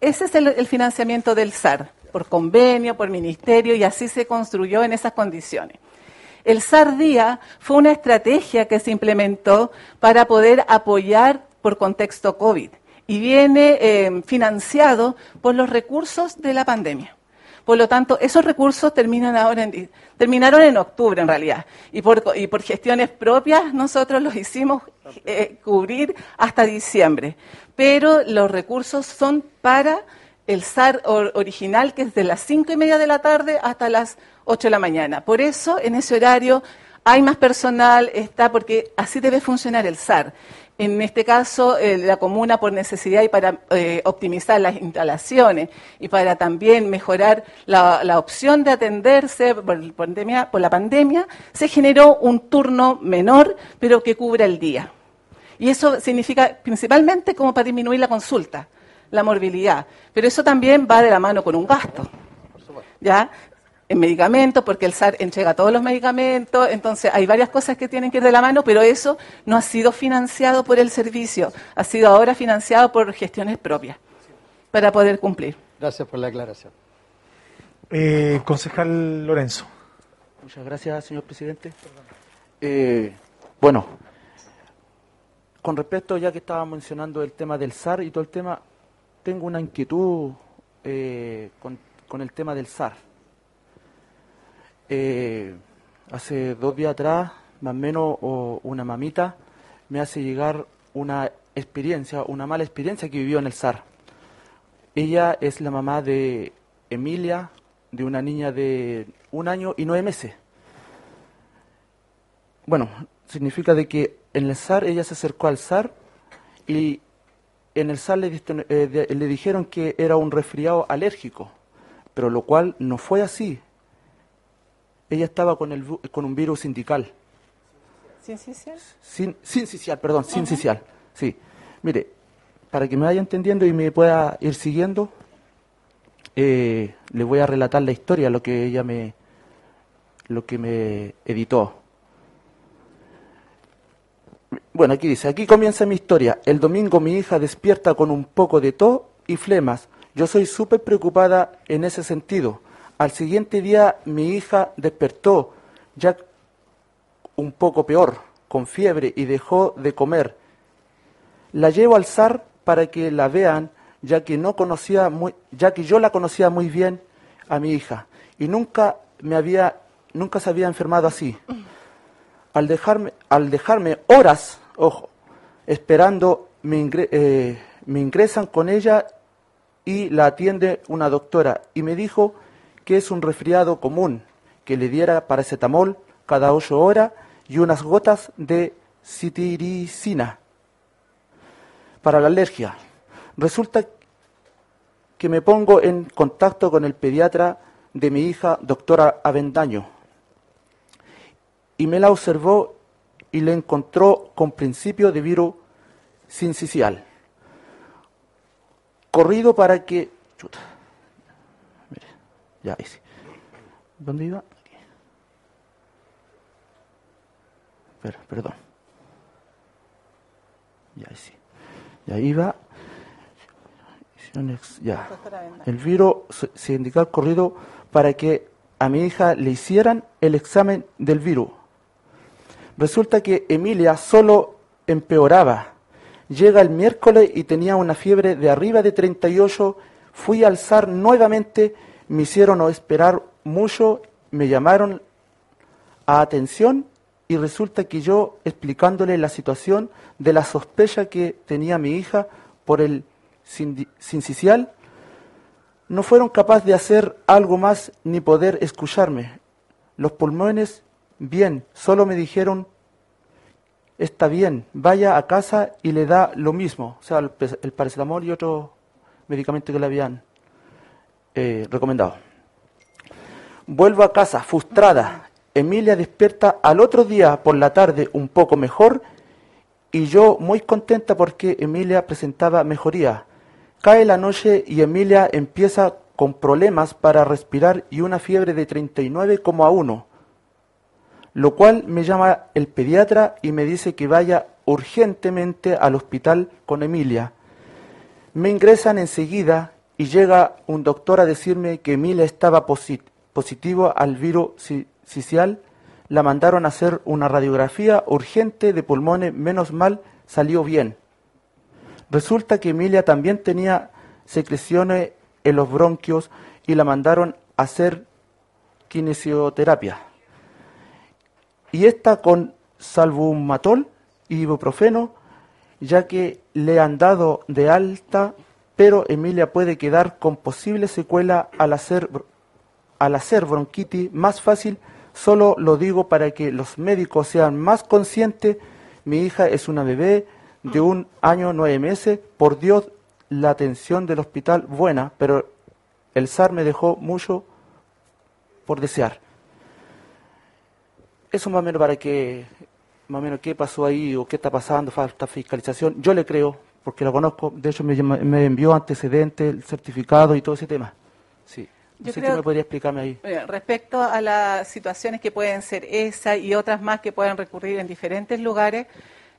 Ese es el, financiamiento del SAR, por convenio, por ministerio, y así se construyó en esas condiciones. El SAR Día fue una estrategia que se implementó para poder apoyar por contexto COVID y viene eh, financiado por los recursos de la pandemia. Por lo tanto, esos recursos terminan ahora en, terminaron en octubre en realidad y por, y por gestiones propias nosotros los hicimos eh, cubrir hasta diciembre. Pero los recursos son para el SAR or- original que es de las cinco y media de la tarde hasta las 8 de la mañana. Por eso, en ese horario hay más personal, está porque así debe funcionar el SAR. En este caso, eh, la comuna por necesidad y para eh, optimizar las instalaciones y para también mejorar la, la opción de atenderse por, pandemia, por la pandemia, se generó un turno menor, pero que cubra el día. Y eso significa principalmente como para disminuir la consulta, la morbilidad. Pero eso también va de la mano con un gasto. ¿Ya? En medicamentos, porque el SAR entrega todos los medicamentos, entonces hay varias cosas que tienen que ir de la mano, pero eso no ha sido financiado por el servicio, ha sido ahora financiado por gestiones propias para poder cumplir. Gracias por la aclaración. Eh, concejal Lorenzo. Muchas gracias, señor presidente. Eh, bueno, con respecto, ya que estaba mencionando el tema del SAR y todo el tema, tengo una inquietud eh, con, con el tema del SAR eh, hace dos días atrás, más o menos, una mamita me hace llegar una experiencia, una mala experiencia que vivió en el SAR. Ella es la mamá de Emilia, de una niña de un año y nueve meses. Bueno, significa de que en el SAR ella se acercó al SAR y en el SAR le, eh, le dijeron que era un resfriado alérgico, pero lo cual no fue así ella estaba con, el, con un virus sindical. ¿Sincicial? Sin, sincicial, perdón, sin sincicial. Sí. Mire, para que me vaya entendiendo y me pueda ir siguiendo, eh, le voy a relatar la historia, lo que ella me, lo que me editó. Bueno, aquí dice, aquí comienza mi historia. El domingo mi hija despierta con un poco de tos y flemas. Yo soy súper preocupada en ese sentido. Al siguiente día mi hija despertó ya un poco peor, con fiebre y dejó de comer. La llevo al zar para que la vean, ya que no conocía muy, ya que yo la conocía muy bien a mi hija y nunca me había nunca se había enfermado así. Al dejarme al dejarme horas, ojo, esperando me, eh, me ingresan con ella y la atiende una doctora y me dijo que es un resfriado común, que le diera paracetamol cada ocho horas y unas gotas de citiricina para la alergia. Resulta que me pongo en contacto con el pediatra de mi hija, doctora Avendaño, y me la observó y le encontró con principio de virus sincicial. Corrido para que... Ya, ahí sí. ¿Dónde iba? perdón. Ya, ahí sí. Ya iba. Ya. El virus se indicó al corrido para que a mi hija le hicieran el examen del virus. Resulta que Emilia solo empeoraba. Llega el miércoles y tenía una fiebre de arriba de 38. Fui a alzar nuevamente me hicieron esperar mucho, me llamaron a atención y resulta que yo explicándole la situación de la sospecha que tenía mi hija por el sincicial, no fueron capaces de hacer algo más ni poder escucharme. Los pulmones, bien, solo me dijeron, está bien, vaya a casa y le da lo mismo, o sea, el, paracetamol y otro medicamento que le habían eh, recomendado. Vuelvo a casa frustrada. Emilia despierta al otro día por la tarde un poco mejor y yo muy contenta porque Emilia presentaba mejoría. Cae la noche y Emilia empieza con problemas para respirar y una fiebre de 39,1, lo cual me llama el pediatra y me dice que vaya urgentemente al hospital con Emilia. Me ingresan enseguida y llega un doctor a decirme que Emilia estaba positivo al virus cicial, la mandaron a hacer una radiografía urgente de pulmones, menos mal salió bien. Resulta que Emilia también tenía secreciones en los bronquios y la mandaron a hacer kinesioterapia. Y esta con salbumatol y ibuprofeno, ya que le han dado de alta pero Emilia puede quedar con posible secuela al hacer, al hacer bronquitis más fácil Solo lo digo para que los médicos sean más conscientes. Mi hija es una bebé de un año nueve meses. Por Dios, la atención del hospital buena, pero el SAR me dejó mucho por desear. Eso más o menos para que, más o menos qué pasó ahí o qué está pasando, falta fiscalización. Yo le creo, porque lo conozco, de hecho me, me envió antecedentes, el certificado y todo ese tema. Sí. No Yo sé creo me podría explicarme ahí. Bueno, respecto a las situaciones que pueden ser esa y otras más que pueden recurrir en diferentes lugares,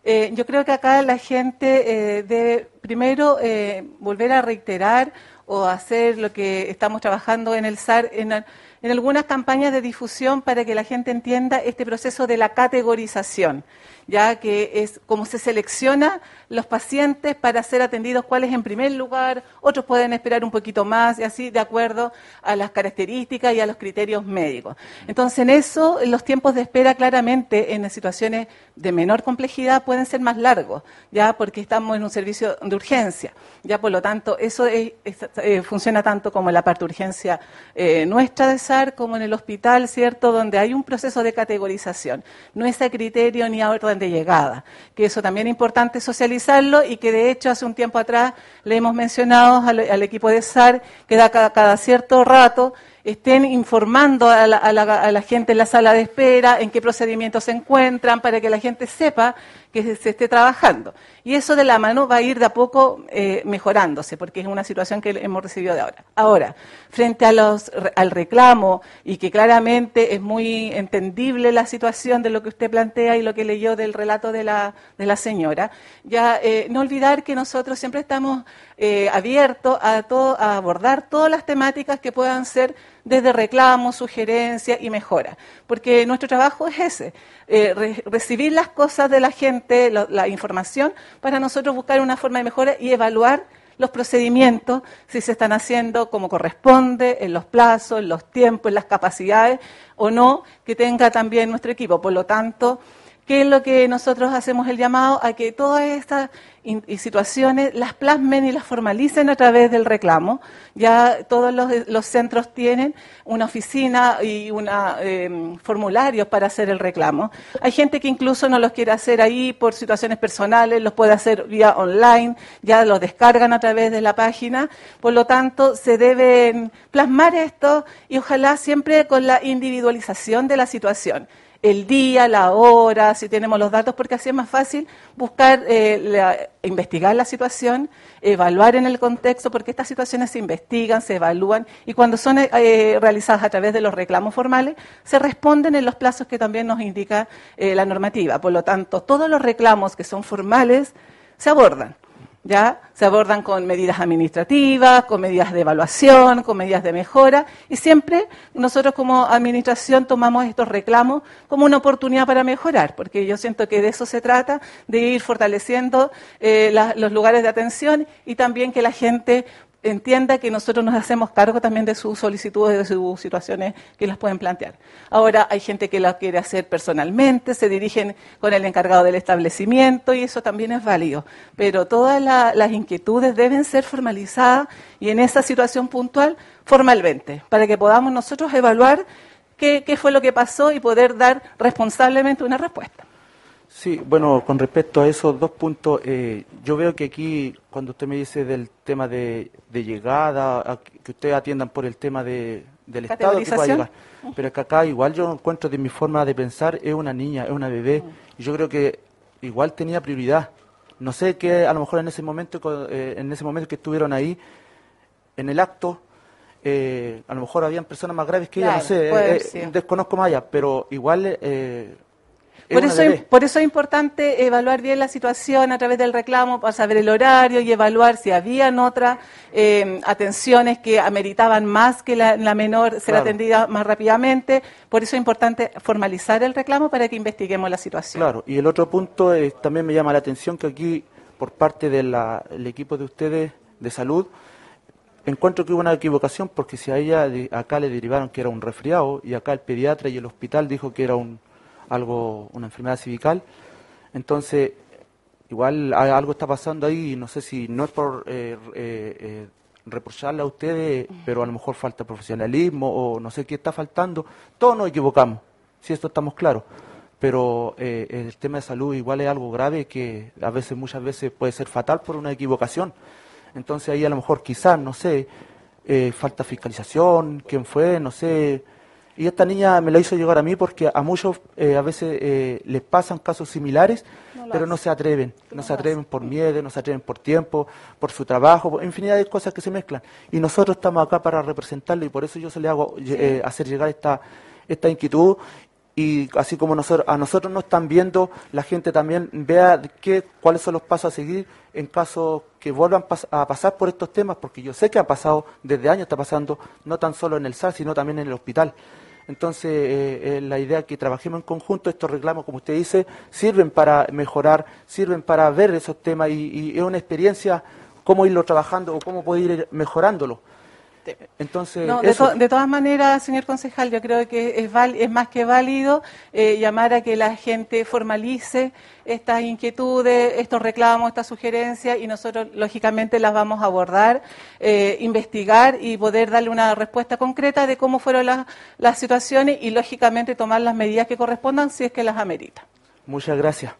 eh, yo creo que acá la gente eh, debe primero eh, volver a reiterar o hacer lo que estamos trabajando en el SAR en algunas campañas de difusión para que la gente entienda este proceso de la categorización, ya que es como se selecciona los pacientes para ser atendidos, cuáles en primer lugar, otros pueden esperar un poquito más y así de acuerdo a las características y a los criterios médicos. Entonces, en eso, los tiempos de espera claramente en situaciones de menor complejidad pueden ser más largos, ya porque estamos en un servicio de urgencia. Ya por lo tanto, eso es- eh, funciona tanto como en la parte de urgencia eh, nuestra de SAR como en el hospital, ¿cierto? Donde hay un proceso de categorización. No es a criterio ni a orden de llegada, que eso también es importante socializarlo y que de hecho hace un tiempo atrás le hemos mencionado al, al equipo de SAR que da cada, cada cierto rato estén informando a la, a la- a la gente en la sala de espera en qué procedimientos se encuentran para que la gente sepa que se, esté trabajando. Y eso de la mano va a ir de a poco eh, mejorándose, porque es una situación que hemos recibido de ahora. Ahora, frente a los, al reclamo, y que claramente es muy entendible la situación de lo que usted plantea y lo que leyó del relato de la, de la señora, ya eh, no olvidar que nosotros siempre estamos eh, abiertos a, todo, a abordar todas las temáticas que puedan ser desde reclamos, sugerencias y mejora. Porque nuestro trabajo es ese, eh, re- recibir las cosas de la gente, lo- la información, para nosotros buscar una forma de mejora y evaluar los procedimientos, si se están haciendo como corresponde, en los plazos, en los tiempos, en las capacidades o no, que tenga también nuestro equipo. Por lo tanto, ¿qué es lo que nosotros hacemos el llamado? A que todas estas situaciones las plasmen y las formalicen a través del reclamo. Ya todos los, centros tienen una oficina y una, eh, formularios para hacer el reclamo. Hay gente que incluso no los quiere hacer ahí por situaciones personales, los puede hacer vía online, ya los descargan a través de la página. Por lo tanto, se deben plasmar esto y ojalá siempre con la individualización de la situación el día, la hora, si tenemos los datos, porque así es más fácil buscar, eh, la- investigar la situación, evaluar en el contexto, porque estas situaciones se investigan, se evalúan y cuando son eh, realizadas a través de los reclamos formales, se responden en los plazos que también nos indica eh, la normativa. Por lo tanto, todos los reclamos que son formales se abordan. ¿Ya? Se abordan con medidas administrativas, con medidas de evaluación, con medidas de mejora y siempre nosotros como administración tomamos estos reclamos como una oportunidad para mejorar, porque yo siento que de eso se trata, de ir fortaleciendo eh, los lugares de atención y también que la gente entienda que nosotros nos hacemos cargo también de sus solicitudes, de sus situaciones que las pueden plantear. Ahora hay gente que la quiere hacer personalmente, se dirigen con el encargado del establecimiento y eso también es válido. Pero todas la- las inquietudes deben ser formalizadas y en esa situación puntual formalmente, para que podamos nosotros evaluar qué fue lo que pasó y poder dar responsablemente una respuesta. Sí, bueno, con respecto a esos dos puntos, eh, yo veo que aquí, cuando usted me dice del tema de, de llegada, a que que ustedes atiendan por el tema de, del Estado que pueda llegar, pero es que acá igual yo encuentro de mi forma de pensar, es una niña, es una bebé, y yo creo que igual tenía prioridad. No sé qué, a lo mejor en ese momento, eh, en ese momento que estuvieron ahí, en el acto, eh, a lo mejor habían personas más graves que ella, no Claro, sé, eh, eh, desconozco más allá, pero igual eh, Por eso, por eso es importante evaluar bien la situación a través del reclamo para saber el horario y evaluar si habían otras eh, atenciones que ameritaban más que la, la menor ser Claro. atendida más rápidamente. Por eso es importante formalizar el reclamo para que investiguemos la situación. Claro, y el otro punto es, también me llama la atención que aquí, por parte del equipo de ustedes de salud, encuentro que hubo una equivocación porque si a ella acá le derivaron que era un resfriado y acá el pediatra y el hospital dijo que era un algo una enfermedad cervical, entonces igual algo está pasando ahí no sé si no es por eh, eh, reprocharle a ustedes, pero a lo mejor falta profesionalismo o no sé qué está faltando. Todos nos equivocamos, si esto estamos claros. Pero eh, el tema de salud igual es algo grave que a veces, muchas veces puede ser fatal por una equivocación. Entonces ahí a lo mejor quizás, no sé, eh, falta fiscalización, quién fue, no sé. Y esta niña me la hizo llegar a mí porque a muchos eh, a veces eh, les pasan casos similares, pero no se atreven. No se atreven por miedo, no se atreven por tiempo, por su trabajo, por infinidad de cosas que se mezclan. Y nosotros estamos acá para representarlo y por eso yo se le hago eh, hacer llegar esta, esta inquietud y así como nosotros, a nosotros nos están viendo, la gente también vea qué, cuáles son los pasos a seguir en caso que vuelvan pas- a pasar por estos temas, porque yo sé que ha pasado, desde años está pasando, no tan solo en el SAR, sino también en el hospital. Entonces, eh, eh, la idea que trabajemos en conjunto, estos reclamos, como usted dice, sirven para mejorar, sirven para ver esos temas y, y es una experiencia cómo irlo trabajando o cómo poder ir mejorándolo. Entonces, No, de, eso. to- de todas maneras, señor concejal, yo creo que es, val- es más que válido eh, llamar a que la gente formalice estas inquietudes, estos reclamos, estas sugerencias y nosotros, lógicamente, las vamos a abordar, eh, investigar y poder darle una respuesta concreta de cómo fueron las- las situaciones y, lógicamente, tomar las medidas que correspondan si es que las amerita. Muchas gracias.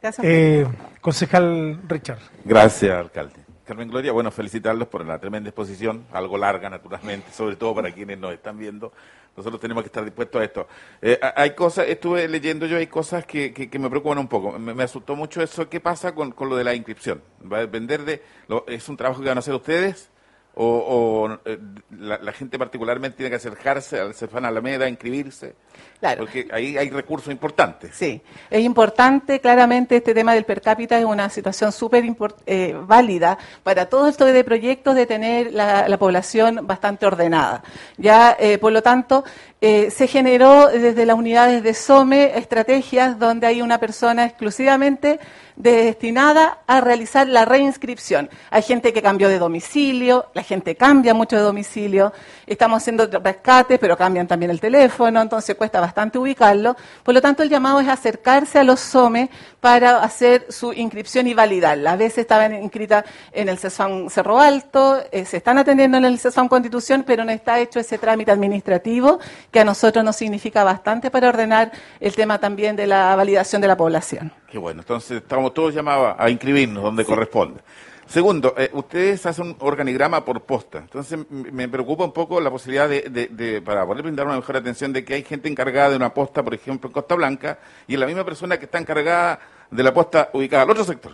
Gracias. Eh, concejal Richard. Gracias, alcalde. Carmen Gloria, bueno, felicitarlos por la tremenda exposición, algo larga naturalmente, sobre todo para quienes nos están viendo. Nosotros tenemos que estar dispuestos a esto. Eh, ha- hay cosas, estuve leyendo yo, hay cosas que, que- que me preocupan un poco. Me, me asustó mucho eso. ¿Qué pasa con, con lo de la inscripción? ¿Va a depender de, lo- es un trabajo que van a hacer ustedes? ¿O, o, eh, la, la gente particularmente tiene que acercarse al Cefán Alameda, a inscribirse? Claro. Porque ahí hay recursos importantes. Sí, es importante, claramente este tema del per cápita es una situación súper eh, válida para todo esto de proyectos de tener la, la población bastante ordenada. Ya, eh, por lo tanto, eh, se generó desde las unidades de SOME estrategias donde hay una persona exclusivamente destinada a realizar la reinscripción. Hay gente que cambió de domicilio, la gente cambia mucho de domicilio, estamos haciendo rescates, pero cambian también el teléfono, entonces cuesta bastante ubicarlo. Por lo tanto, el llamado es acercarse a los SOME para hacer su inscripción y validarla. A veces estaban inscritas en el CESFAM Cerro Alto, eh, se están atendiendo en el CESFAM Constitución, pero no está hecho ese trámite administrativo que a nosotros nos significa bastante para ordenar el tema también de la validación de la población. Qué bueno, entonces estamos todos llamados a inscribirnos donde corresponde. Segundo, eh, ustedes hacen un organigrama por posta, entonces me preocupa un poco la posibilidad de, de- de- para poder brindar una mejor atención, de que hay gente encargada de una posta, por ejemplo, en Costa Blanca, y es la misma persona que está encargada de la posta ubicada al otro sector.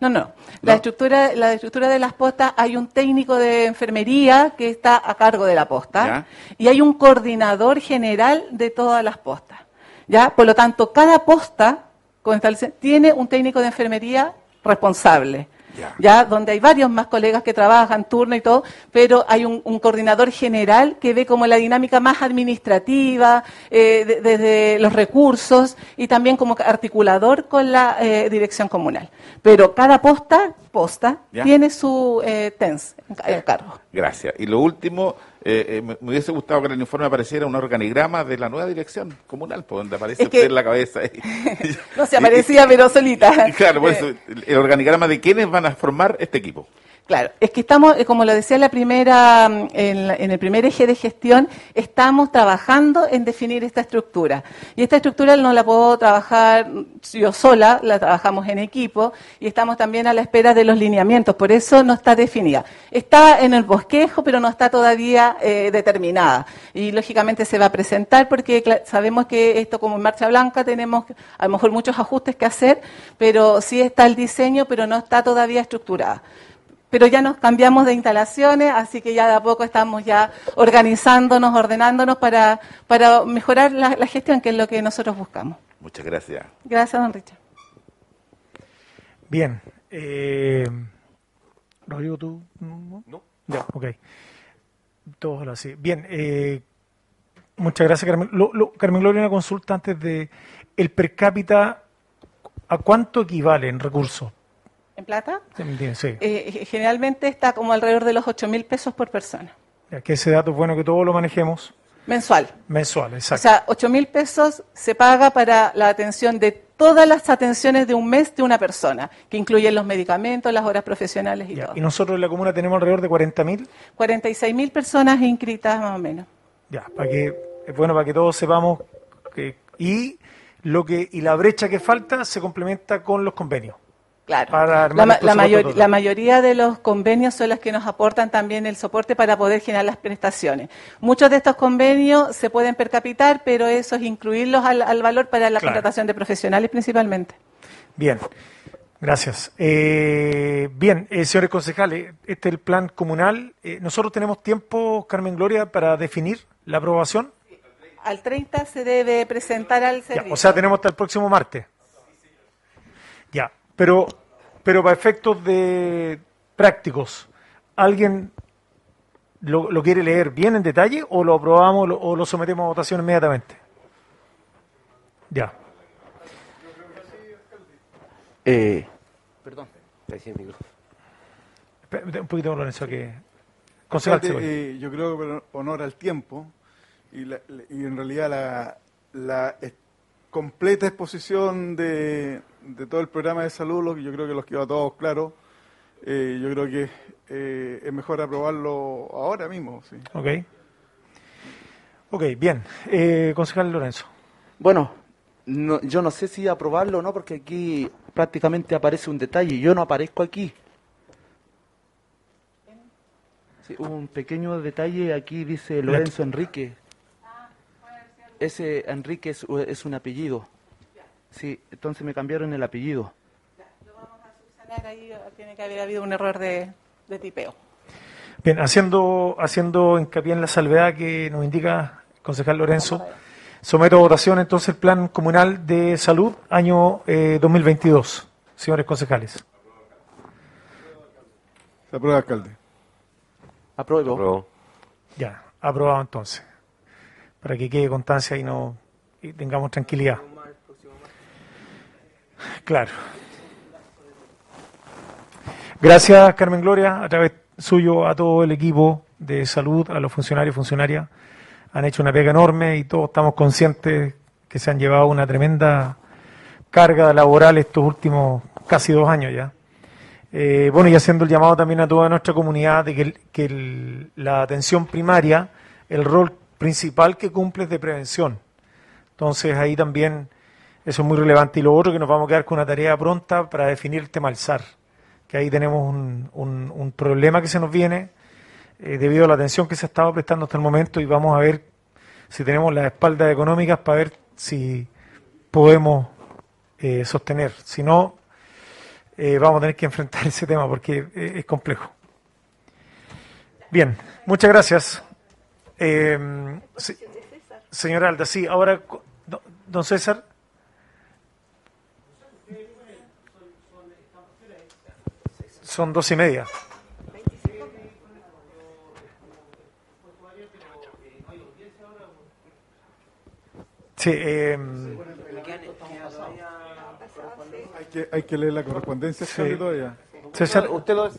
No, no. La estructura, la estructura de las postas, hay un técnico de enfermería que está a cargo de la posta y hay un coordinador general de todas las postas. ¿Ya? Por lo tanto, cada posta con tiene un técnico de enfermería responsable. Ya. donde hay varios más colegas que trabajan turno y todo, pero hay un, un coordinador general que ve como la dinámica más administrativa, eh, de- desde los recursos y también como articulador con la eh, dirección comunal. Pero cada posta, posta, Ya. tiene su eh, TENS en cargo. Gracias. Y lo último, eh, eh, me hubiese gustado que en el informe apareciera un organigrama de la nueva dirección comunal, por donde aparece Es que- usted en la cabeza. No se aparecía, pero solita. Claro, por eso, el el organigrama de quiénes van a formar este equipo. Claro, es que estamos, eh, como lo decía en, la primera, mm, en, la- en el primer eje de gestión, estamos trabajando en definir esta estructura. Y esta estructura no la puedo trabajar yo sola, la trabajamos en equipo y estamos también a la espera de los lineamientos, por eso no está definida. Está en el bosquejo, pero no está todavía eh, determinada. Y lógicamente se va a presentar porque sabemos que esto como en Marcha Blanca tenemos a lo mejor muchos ajustes que hacer, pero sí está el diseño, pero no está todavía estructurada pero ya nos cambiamos de instalaciones, así que ya de a poco estamos ya organizándonos, ordenándonos para, para mejorar la, la gestión, que es lo que nosotros buscamos. Muchas gracias. Gracias, don Richard. Bien. Eh, Rodrigo, ¿tú? No. Ya, ok. Todos ahora sí. Bien. eh, muchas gracias, Carmen. Lo- lo- Carmen Gloria, una consulta antes de... ¿El per cápita a cuánto equivale en recursos? ¿En plata? Sí. Eh, generalmente está como alrededor de los 8 mil pesos por persona, Ya que ese dato es bueno que todos lo manejemos. mensual. Mensual, exacto. O sea, 8 mil pesos se paga para la atención de todas las atenciones de un mes de una persona, que incluyen los medicamentos, las horas profesionales y todo. y nosotros en la comuna tenemos alrededor de 40.000. 46 mil personas inscritas más o menos. Ya, para que es bueno para que todos sepamos que y lo que y la brecha que falta se complementa con los convenios. Claro. Para La, mayor- mayoría de los convenios son los que nos aportan también el soporte para poder generar las prestaciones. Muchos de estos convenios se pueden percapitar, pero eso es incluirlos al, al valor para la Claro. contratación de profesionales principalmente. Bien, gracias. Eh, bien, eh, señores concejales, este es el plan comunal. Eh, nosotros tenemos tiempo, Carmen Gloria, para definir la aprobación. Al 30 se debe presentar al Ya, servicio. o sea, tenemos hasta el próximo martes. Ya, pero, pero para efectos de prácticos, ¿alguien lo, lo quiere leer bien en detalle o lo aprobamos lo- o lo sometemos a votación inmediatamente? Ya. Eh, perdón. Un poquito, Lorenzo, que... Eh, yo creo que por honor al tiempo y, la- y en realidad la, la completa exposición de, de todo el programa de salud, lo que yo creo que los quedó a todos claros. eh, yo creo que eh, es mejor aprobarlo ahora mismo. Sí. Ok. Ok, bien. Eh, concejal Lorenzo. Bueno, no- yo no sé si aprobarlo o no, porque aquí prácticamente aparece un detalle. Yo no aparezco aquí. Sí, un pequeño detalle aquí dice Lorenzo Enrique. Ese Enrique es, es un apellido. Sí, entonces me cambiaron el apellido. Ahí tiene que haber habido un error de, de tipeo. Bien, haciendo, haciendo hincapié en la salvedad que nos indica el concejal Lorenzo, someto a votación entonces el Plan Comunal de Salud año eh, 2022. Señores concejales. Se aprueba, alcalde. Apruebo. Ya, aprobado entonces. Para que quede constancia y no y tengamos tranquilidad. Claro. Gracias, Carmen Gloria, a través suyo a todo el equipo de salud, a los funcionarios y funcionarias. Han hecho una pega enorme y todos estamos conscientes que se han llevado una tremenda carga laboral estos últimos casi dos años ya. Eh, bueno, y haciendo el llamado también a toda nuestra comunidad de que, la atención primaria, el rol principal que cumple es de prevención. Entonces ahí también eso es muy relevante. Y lo otro que nos vamos a quedar con una tarea pronta para definir el tema del SAR, que ahí tenemos un, un- un problema que se nos viene eh, debido a la atención que se ha estado prestando hasta el momento y vamos a ver si tenemos las espaldas económicas para ver si podemos eh, sostener. Si no, eh, vamos a tener que enfrentar ese tema porque es complejo. Bien, muchas gracias. Se- señora Alda, sí, ahora, don César. Son dos y media. Sí, eh, Hay que, hay que leer la correspondencia, Sí. César, Usted lo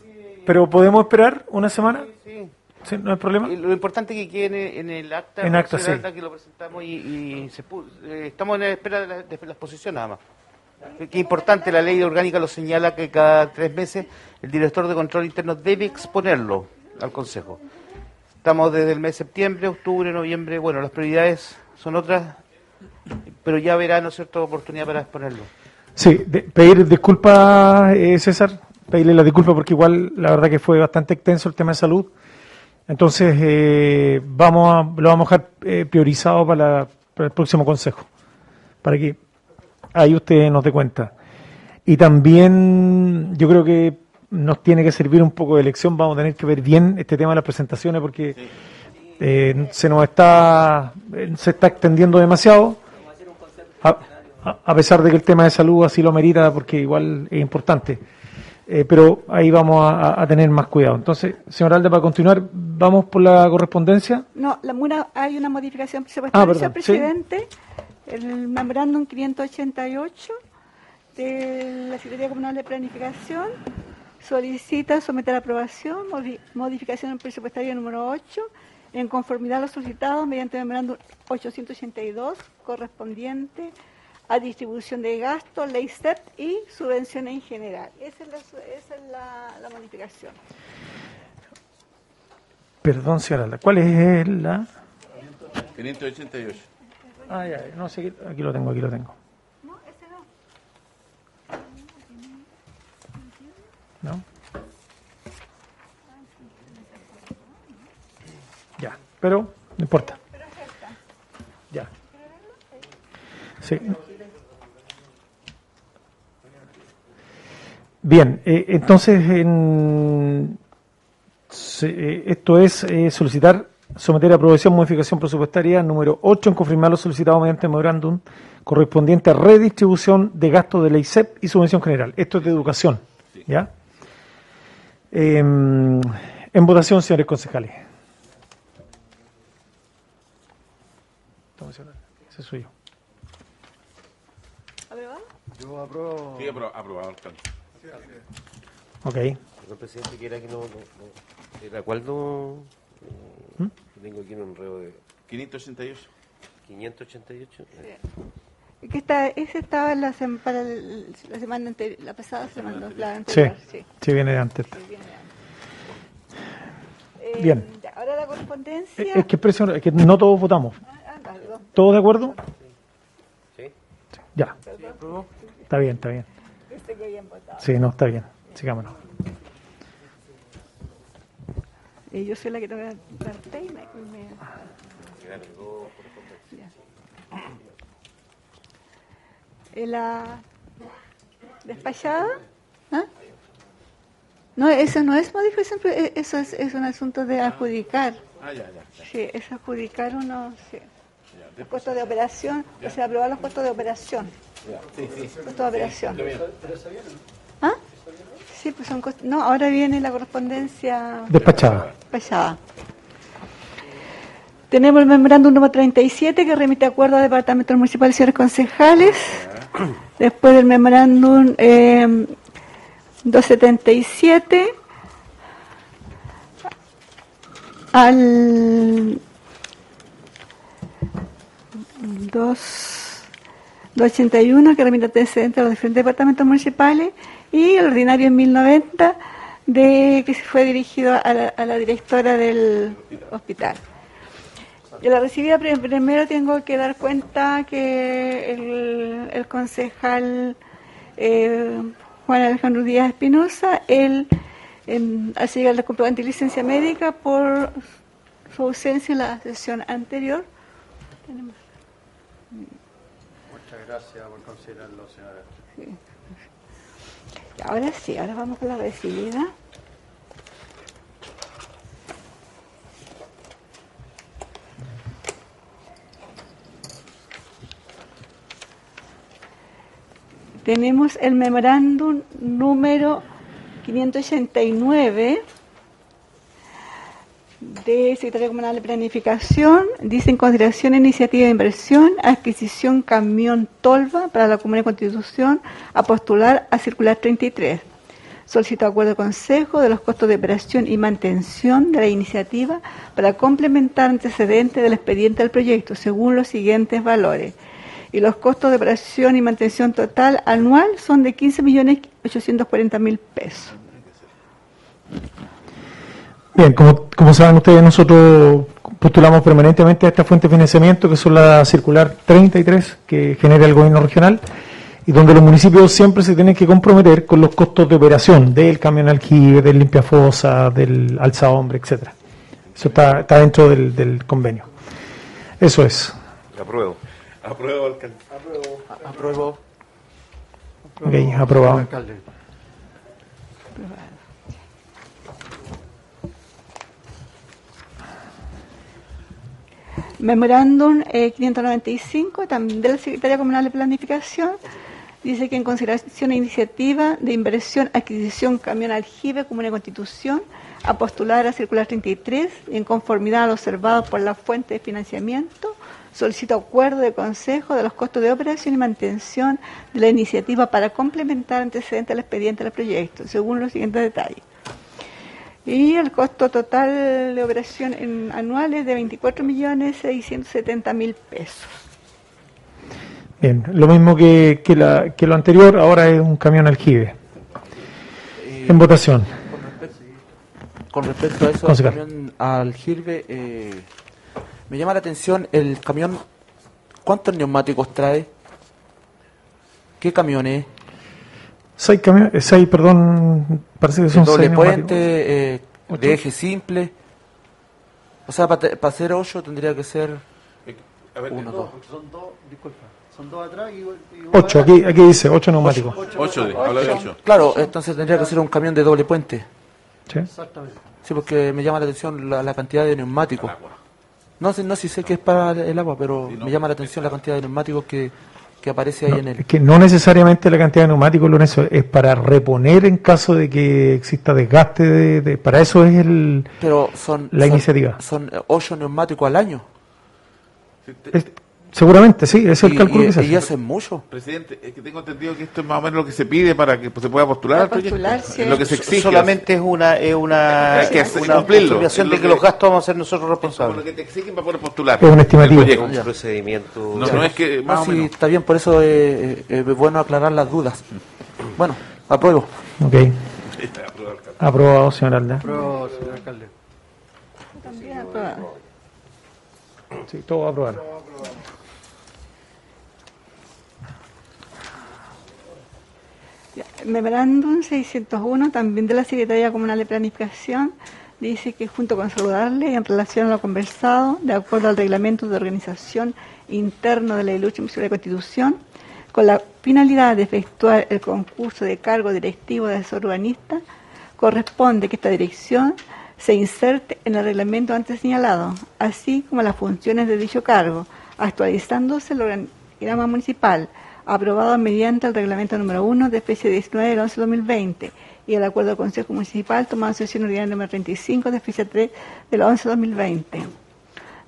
¿pero podemos esperar una semana? Sí. Sí, ¿No hay problema? Y lo importante es que quede en el, en el acta, En acta, sí. Que lo presentamos y, y se pu- eh, estamos en la espera de la, de la exposición nada más. Qué importante, la ley orgánica lo señala que cada tres meses el director de control interno debe exponerlo al Consejo. Estamos desde el mes de septiembre, octubre, noviembre, bueno, las prioridades son otras, pero ya verá, ¿no es cierto?, oportunidad para exponerlo. Sí, pedir disculpas, eh, César, pedirle la disculpa porque igual la verdad que fue bastante extenso el tema de salud. Entonces, eh, vamos a, lo vamos a dejar eh, priorizado para, para el próximo consejo, para que ahí usted nos dé cuenta. Y también yo creo que nos tiene que servir un poco de lección, vamos a tener que ver bien este tema de las presentaciones porque eh, se nos está, eh, se está extendiendo demasiado. A, pesar de que el tema de salud así lo merita, porque igual es importante. Eh, pero ahí vamos a, a tener más cuidado. Entonces, señor Alde, para continuar, vamos por la correspondencia. No, la, una- hay una modificación presupuestaria, Ah, señor sí. El memorándum 588 de la Secretaría Comunal de Planificación solicita someter a aprobación modi- modificación presupuestaria número 8 en conformidad a lo solicitado mediante el memorándum 882 correspondiente a distribución de gastos, ley CEP y subvenciones en general. Esa es la, su- esa es la- la modificación. Perdón, señor Alde, ¿cuál es la? 588. Ya, no sé, aquí lo tengo, aquí lo tengo. ¿No? Ya, pero no importa. Ya. Sí. Bien, eh, entonces en- se- eh, esto es eh, solicitar, someter a aprobación modificación presupuestaria número 8 en confirmar lo solicitado mediante memorándum correspondiente a redistribución de gastos de la ISEP y subvención general. Esto es de educación. ¿Ya? Em, en votación, señores concejales. Ese soy yo. Yo apruebo. Sí, apro- aprobado, alcalde. Ok. Perdón, presidente, que era que no, no, no- ¿Era cuál no? ¿Mm? Tengo aquí un enredo de... 588. 588. Es que está, ese estaba en la, sem- para el- la semana anterior, la pasada semana, la Sí, anterior. sí. sí, viene de antes. Sí, viene de antes. Eh, Bien. Ahora la correspondencia. Es que, presión- es que no todos votamos. Ah, perdón. ¿Todos de acuerdo? Sí. Ya. Está bien, está bien. Este que. Sí, no, está bien. Sigámonos. Eh, yo soy la que tengo que darte y me, me- Ya. La despachada. ¿Ah? No, eso no es modificación, eh, eso es, es un asunto de adjudicar. Ah, ya, ya. Sí, es adjudicar uno, sí. Los costos de operación, o sea, aprobar los costos de operación. Sí, sí. Costos de operación. Sí, pues son. No, ahora viene la correspondencia Despachada. despachada. Tenemos el memorándum número 37 que remite acuerdo a departamentos municipales y señores concejales. Después del memorándum eh, 277 al 2, 281 que remite antecedentes a los diferentes departamentos municipales y el ordinario en 1090 de que fue dirigido a la, la directora del hospital. De la recibida prim- primero tengo que dar cuenta que el, concejal eh, Juan Alejandro Díaz Espinosa, él em, hace llegar el comprobante de licencia médica por su ausencia en la sesión anterior. Muchas gracias por considerarlo, señora. Ahora sí, ahora vamos con la recibida. Tenemos el memorándum número 589 de Secretaría Comunal de Planificación. Dice en consideración iniciativa de inversión, adquisición camión Tolva para la Comuna de Constitución a postular a circular 33. Solicito acuerdo de consejo de los costos de operación y mantención de la iniciativa para complementar antecedentes del expediente del proyecto según los siguientes valores. Y los costos de operación y mantención total anual son de 15.840.000 pesos. Bien, como, como saben ustedes, nosotros postulamos permanentemente a esta fuente de financiamiento, que son la circular 33, que genera el gobierno regional, y donde los municipios siempre se tienen que comprometer con los costos de operación del camión aljibe, del limpiafosa, del alza hombre, etcétera. Eso está, está dentro del, del convenio. Eso es. Apruebo. Apruebo, alcalde. Apruebo. Ok, aprobado. Alcalde. Memorándum eh, 595, también de la Secretaría Comunal de Planificación, dice que en consideración e iniciativa de inversión, adquisición, camión aljibe, Comuna de Constitución, a postular a circular 33, y en conformidad a lo observado por la fuente de financiamiento, solicito acuerdo de consejo de los costos de operación y mantención de la iniciativa para complementar antecedentes al expediente del proyecto, según los siguientes detalles. Y el costo total de operación en anual es de 24.670.000 pesos. Bien, lo mismo que, que, la, que lo anterior, ahora es un camión aljibe. En votación. Con respecto a eso, al GIRBE, eh, Me llama la atención el camión. ¿Cuántos neumáticos trae? ¿Qué camión es? Seis camiones, eh, seis, perdón, parece que son ¿De doble seis puente, eh, Ocho. de eje simple? O sea, para hacer ocho tendría que ser uno, dos. Son dos, disculpa, son dos atrás y, y uno Ocho, aquí, aquí dice, ocho neumáticos. Ocho, de- habla de ocho. Claro, entonces tendría que ser un camión de doble puente. Sí. Exactamente. Sí, porque me llama la atención la, la cantidad de neumáticos. No sé, no sé si sé que es para el agua, pero me llama la atención la cantidad de neumáticos que, que aparece ahí en el... Es que no necesariamente la cantidad de neumáticos, Lorenzo, es para reponer en caso de que exista desgaste. De, de- para eso es el, Pero son... la son- iniciativa. Son eh, ocho neumáticos al año. Es- seguramente, sí, ese es el Y- cálculo y- que se y hace. hacen mucho. Presidente, es que tengo entendido que esto es más o menos lo que se pide para que se pueda postular al proyecto. postularse. Es lo que se exige. Solamente es una, es una, Hay que una cumplirlo. Es de lo que que- los gastos vamos a ser nosotros responsables. lo que te exigen para poder postular. Es un estimativo. Un procedimiento. No, no es que más Ah, o sí, menos. está bien, por eso eh, eh, es bueno aclarar las dudas. Bueno, apruebo. Ok. Aprobado, señor Alda. Pero, señor alcalde. También aprobado. Sí, todo aprobado. Ya, el Memorándum 601, también de la Secretaría Comunal de Planificación, dice que junto con saludarle en relación a lo conversado, de acuerdo al reglamento de organización interno de la lucha municipal de Constitución, con la finalidad de efectuar el concurso de cargo directivo de asesor urbanista, corresponde que esta dirección se inserte en el reglamento antes señalado, así como las funciones de dicho cargo, actualizándose el organigrama municipal, aprobado mediante el reglamento número 1 de fecha 19 del 11 2020 y el acuerdo del Consejo Municipal tomado en sesión ordinaria número 35 de fecha 3 del 11 2020.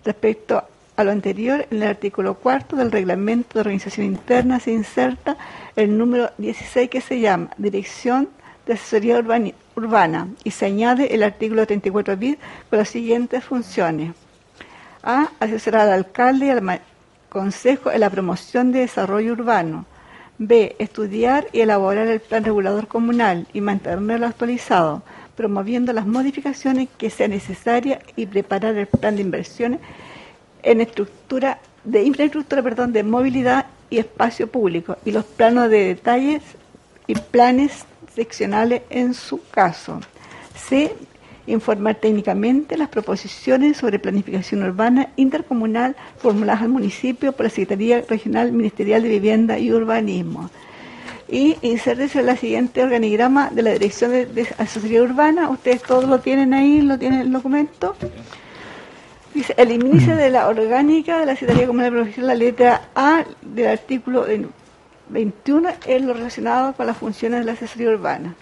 Respecto a lo anterior, en el artículo cuarto del reglamento de organización interna se inserta el número 16 que se llama Dirección de Asesoría Urbani- Urbana y se añade el artículo 34 bis con las siguientes funciones. A. Asesorar al alcalde y al consejo en la promoción de desarrollo urbano. B. Estudiar y elaborar el plan regulador comunal y mantenerlo actualizado, promoviendo las modificaciones que sean necesarias y preparar el plan de inversiones en estructura de infraestructura, perdón, de movilidad y espacio público y los planos de detalles y planes seccionales en su caso. C. Informar técnicamente las proposiciones sobre planificación urbana intercomunal formuladas al municipio por la Secretaría Regional Ministerial de Vivienda y Urbanismo. Y insértese la siguiente organigrama de la Dirección de, Asesoría Urbana. Ustedes todos lo tienen ahí, lo tienen en el documento. Dice, elimínese de la orgánica de la Secretaría Comunal Profesión la letra A del artículo eh, 21 en lo relacionado con las funciones de la asesoría urbana.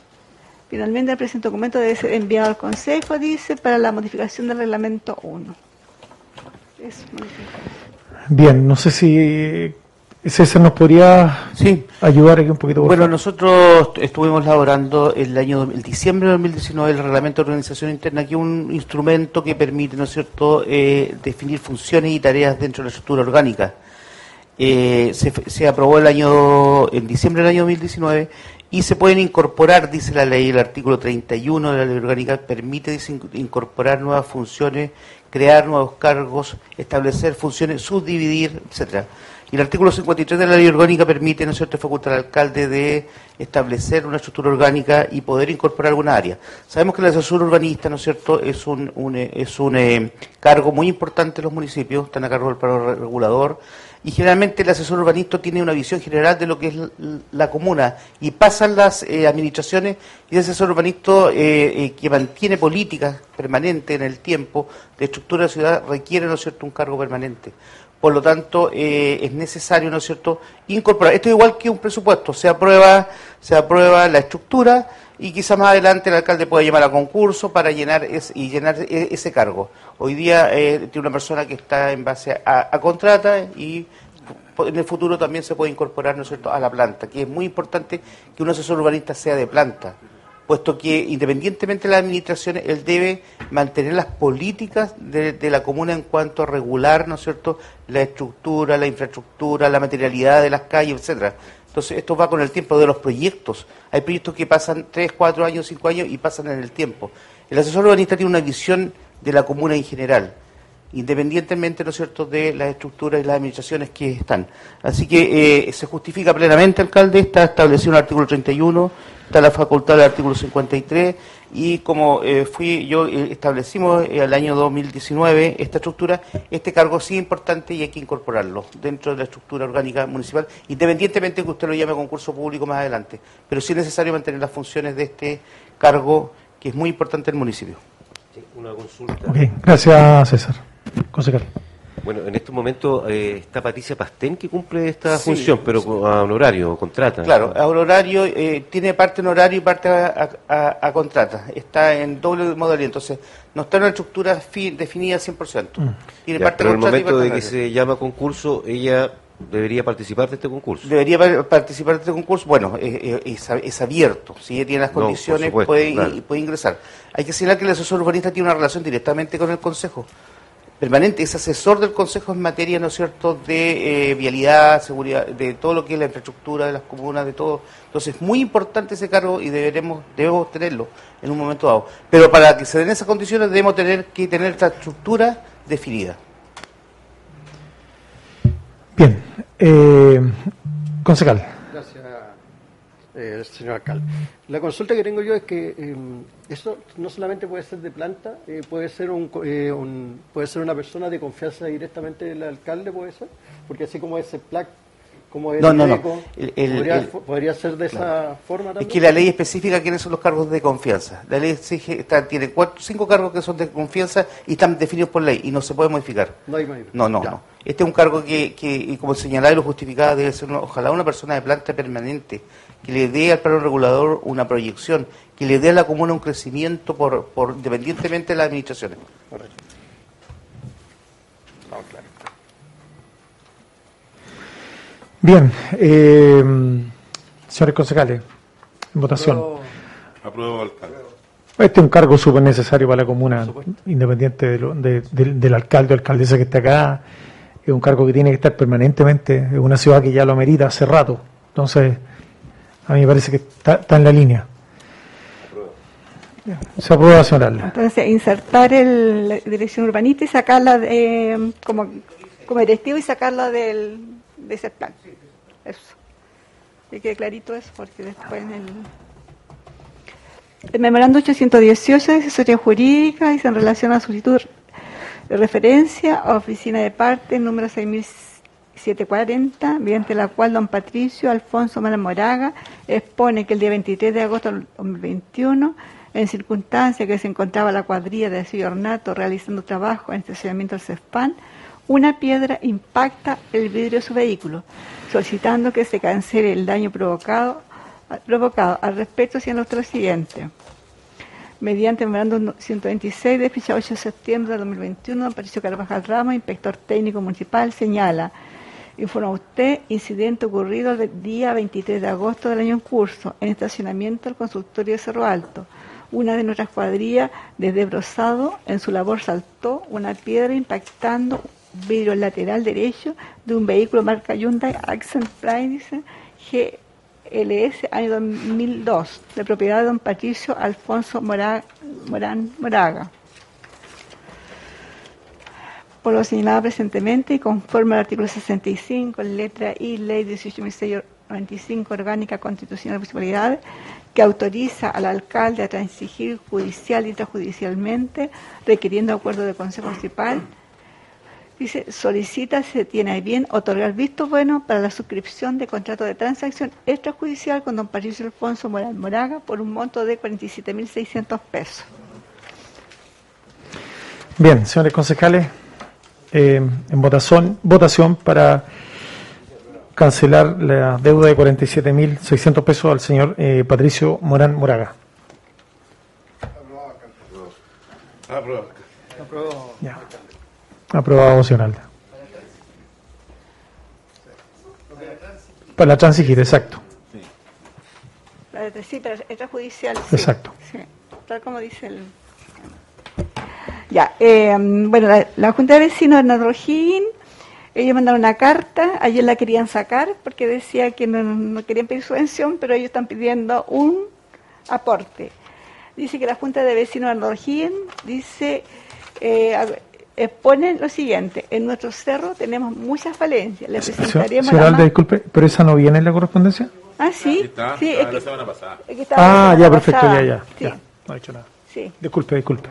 Finalmente, el presente documento debe ser enviado al Consejo, dice, para la modificación del reglamento 1. Eso. Bien, no sé si César nos podría Sí. ayudar aquí un poquito. por Bueno, favor? nosotros estuvimos elaborando el año el diciembre de 2019 el reglamento de organización interna, que es un instrumento que permite, ¿no es cierto?, eh, definir funciones y tareas dentro de la estructura orgánica. Eh, se, se aprobó el año en diciembre del año 2019 y se pueden incorporar, dice la ley, el artículo 31 de la ley orgánica permite incorporar nuevas funciones, crear nuevos cargos, establecer funciones, subdividir, etcétera. Y el artículo 53 de la ley orgánica permite, ¿no es cierto?, facultar al alcalde de establecer una estructura orgánica y poder incorporar alguna área. Sabemos que el asesor urbanista, ¿no es cierto?, es un, un, es un eh, cargo muy importante en los municipios, están a cargo del plano regulador, y generalmente el asesor urbanista tiene una visión general de lo que es la, comuna, y pasan las eh, administraciones, y el asesor urbanista eh, eh, que mantiene políticas permanentes en el tiempo de estructura de ciudad requiere, ¿no es cierto?, un cargo permanente. Por lo tanto, eh, es necesario, ¿no es cierto?, incorporar. Esto es igual que un presupuesto. Se aprueba, se aprueba la estructura y quizás más adelante el alcalde pueda llamar a concurso para llenar es- y llenar e- ese cargo. Hoy día eh, tiene una persona que está en base a, contrata y en el futuro también se puede incorporar, ¿no es cierto?, a la planta, que es muy importante que un asesor urbanista sea de planta puesto que independientemente de las administraciones, él debe mantener las políticas de, la comuna en cuanto a regular, ¿no es cierto?, la estructura, la infraestructura, la materialidad de las calles, etcétera. Entonces, esto va con el tiempo de los proyectos. Hay proyectos que pasan 3, 4 años, 5 años y pasan en el tiempo. El asesor urbanista tiene una visión de la comuna en general. independientemente, ¿no cierto?, de las estructuras y las administraciones que están. Así que eh, se justifica plenamente, alcalde, está establecido en el artículo 31, está la facultad del artículo 53, y como eh, fui yo eh, establecimos el año 2019 esta estructura, este cargo sí es importante y hay que incorporarlo dentro de la estructura orgánica municipal, independientemente de que usted lo llame concurso público más adelante. Pero sí es necesario mantener las funciones de este cargo que es muy importante en el municipio. Una consulta. gracias César. Concejal. Bueno, en estos momentos eh, está Patricia Pastén que cumple esta función, pero a honorario, contrata. Claro, a honorario, eh, tiene parte honorario y parte a, contrata. Está en doble modalidad, entonces no está en una estructura definida 100%. Mm. Tiene parte pero en el momento de que se llama concurso, ella debería participar de este concurso. Debería participar de este concurso. Bueno, es, abierto. Si ella tiene las condiciones, puede, puede ingresar. Hay que señalar que el asesor urbanista tiene una relación directamente con el Consejo permanente, es asesor del Consejo en materia, ¿no es cierto?, de eh, vialidad, seguridad, de todo lo que es la infraestructura de las comunas, de todo. Entonces, es muy importante ese cargo y deberemos, debemos tenerlo en un momento dado. Pero para que se den esas condiciones debemos tener que tener esta estructura definida. Bien. Eh, concejal. Gracias, eh, señor alcalde. La consulta que tengo yo es que em, eso no solamente puede ser de planta, eh, puede ser eh, un, puede ser una persona de confianza directamente del alcalde, puede ser, porque así como ese plac como el no, no, no. podría, ser de esa forma también. Es que la ley especifica quiénes son los cargos de confianza. La ley exige, tiene cuatro, cinco cargos que son de confianza y están definidos por ley y no se puede modificar. No hay No, no, no. Este es un cargo que, que y como señalaba y lo justificaba, debe ser ojalá una persona de planta permanente que le dé al plano regulador una proyección, que le dé a la comuna un crecimiento por, por independientemente de las administraciones. Bien, eh, señores concejales, en votación. Apruebo, alcalde. Este es un cargo súper necesario para la comuna, independiente del alcalde o alcaldesa que está acá. Es un cargo que tiene que estar permanentemente. Es una ciudad que ya lo amerita hace rato. Entonces, a mí me parece que está, en la línea. Se aprueba, señor Entonces, insertar el, la dirección urbanista y sacarla de, como, como directivo y sacarla del, de ese plan. Eso. Que quede clarito eso, porque después en el... El memorando 818 de asesoría jurídica dice en relación a solicitud de referencia a oficina de parte número 6000 740, mediante la cual don Patricio Alfonso Mara Moraga expone que el día 23 de agosto del 2021, en circunstancias que se encontraba la cuadrilla de Ciudad Ornato realizando trabajo en el estacionamiento del CESPAN, una piedra impacta el vidrio de su vehículo, solicitando que se cancele el daño provocado, provocado. Al respecto, siendo lo siguiente. Mediante el memorando 126 de fecha 8 de septiembre de 2021, don Patricio Carvajal Ramos, inspector técnico municipal, señala Informa usted, incidente ocurrido el día 23 de agosto del año en curso, en estacionamiento del consultorio de Cerro Alto. Una de nuestras cuadrillas, desde Brosado, en su labor saltó una piedra impactando vidrio lateral derecho de un vehículo marca Hyundai Accent Price GLS año 2002, de propiedad de don Patricio Alfonso Morán Moraga. Por lo señalado presentemente y conforme al artículo 65, letra I, ley 18.695 orgánica constitucional de municipalidades, que autoriza al alcalde a transigir judicial y extrajudicialmente, requiriendo acuerdo del Consejo Municipal, dice, solicita, se tiene bien otorgar visto bueno para la suscripción de contrato de transacción extrajudicial con don Patricio Alfonso Morán Moraga por un monto de 47.600 pesos. Bien, señores concejales, eh, en votación, votación para cancelar la deuda de 47.600 pesos al señor eh, Patricio Morán Moraga. Aprobado. Ya. Aprobado, Alda. Para la transigir, exacto. Sí, pero es judicial. Exacto. tal como dice el... Ya, eh, bueno, la, Junta de Vecinos de Nadrojín, ellos mandaron una carta, ayer la querían sacar porque decía que no, querían pedir subvención, pero ellos están pidiendo un aporte. Dice que la Junta de Vecinos de Nadrojín dice, eh, exponen lo siguiente, en nuestro cerro tenemos muchas falencias, les Señor presentaremos señor la Alda, más- disculpe, pero esa no viene en la correspondencia. Ah, sí, Está, sí, está es la que- semana pasada. es que Ah, semana ya, perfecto, pasada. ya, ya. Sí, ya, no ha hecho nada. sí. Disculpe, disculpe.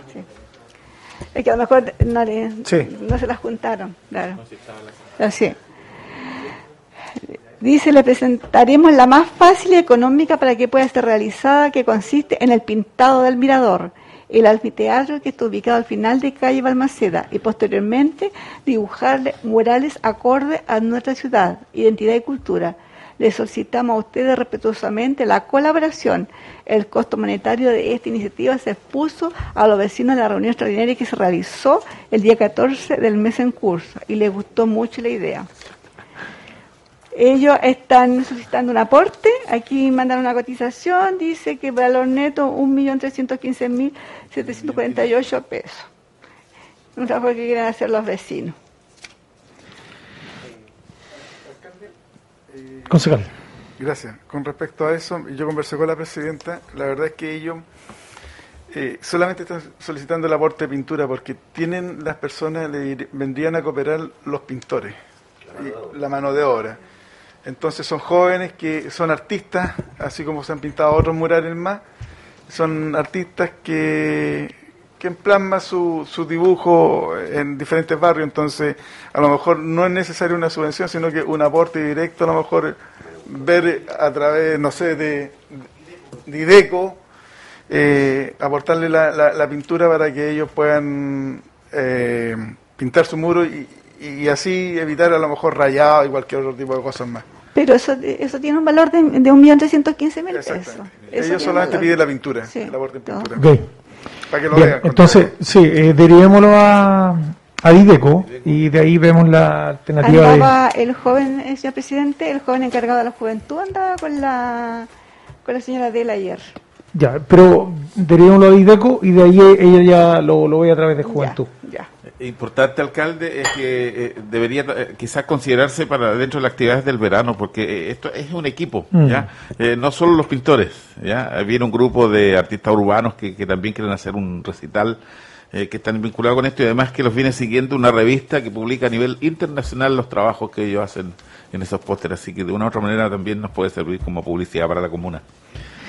Es que a lo mejor no, le- Sí. no se las juntaron, claro. Así. Dice, le presentaremos la más fácil y económica para que pueda ser realizada, que consiste en el pintado del mirador, el anfiteatro que está ubicado al final de calle Balmaceda y posteriormente dibujarle murales acorde a nuestra ciudad, identidad y cultura. Le solicitamos a ustedes respetuosamente la colaboración. El costo monetario de esta iniciativa se expuso a los vecinos de la reunión extraordinaria que se realizó el día 14 del mes en curso y les gustó mucho la idea. Ellos están solicitando un aporte, aquí mandan una cotización, dice que valor neto 1.315.748 pesos. Un trabajo que quieren hacer los vecinos. Concejal. Gracias. Con respecto a eso, yo conversé con la presidenta. La verdad es que ellos eh, solamente están solicitando el aporte de pintura porque tienen las personas, le ir- vendrían a cooperar los pintores, y la mano de obra. Entonces son jóvenes que son artistas, así como se han pintado otros murales más, son artistas que, que plasman su, su dibujo en diferentes barrios, entonces a lo mejor no es necesario una subvención, sino que un aporte directo, a lo mejor ver a través, no sé, de, de IDECO, eh, aportarle la, la- la pintura para que ellos puedan eh, pintar su muro y, y así evitar a lo mejor rayado y cualquier otro tipo de cosas más. Pero eso, eso tiene un valor de, de 1.315.000 pesos. Eso Ellos solamente piden la pintura, Sí. el aporte en pintura. Ok. Para que lo Bien, vean. entonces, sí, eh, derivémoslo a, a Dideco y de ahí vemos la alternativa de... El joven, eh, señor presidente, el joven encargado de la juventud andaba con la, con la señora Adela ayer. Ya, pero derivémoslo a Dideco y de ahí ella ya lo, lo ve a través de Juventud. Ya. Importante, alcalde, es que eh, debería eh, quizás considerarse para dentro de las actividades del verano, porque eh, esto es un equipo, Mm. ¿ya? Eh, no solo los pintores, ¿ya? Viene un grupo de artistas urbanos que, que también quieren hacer un recital, eh, que están vinculados con esto y además que los viene siguiendo una revista que publica a nivel internacional los trabajos que ellos hacen en esos pósteres, así que de una u otra manera también nos puede servir como publicidad para la comuna.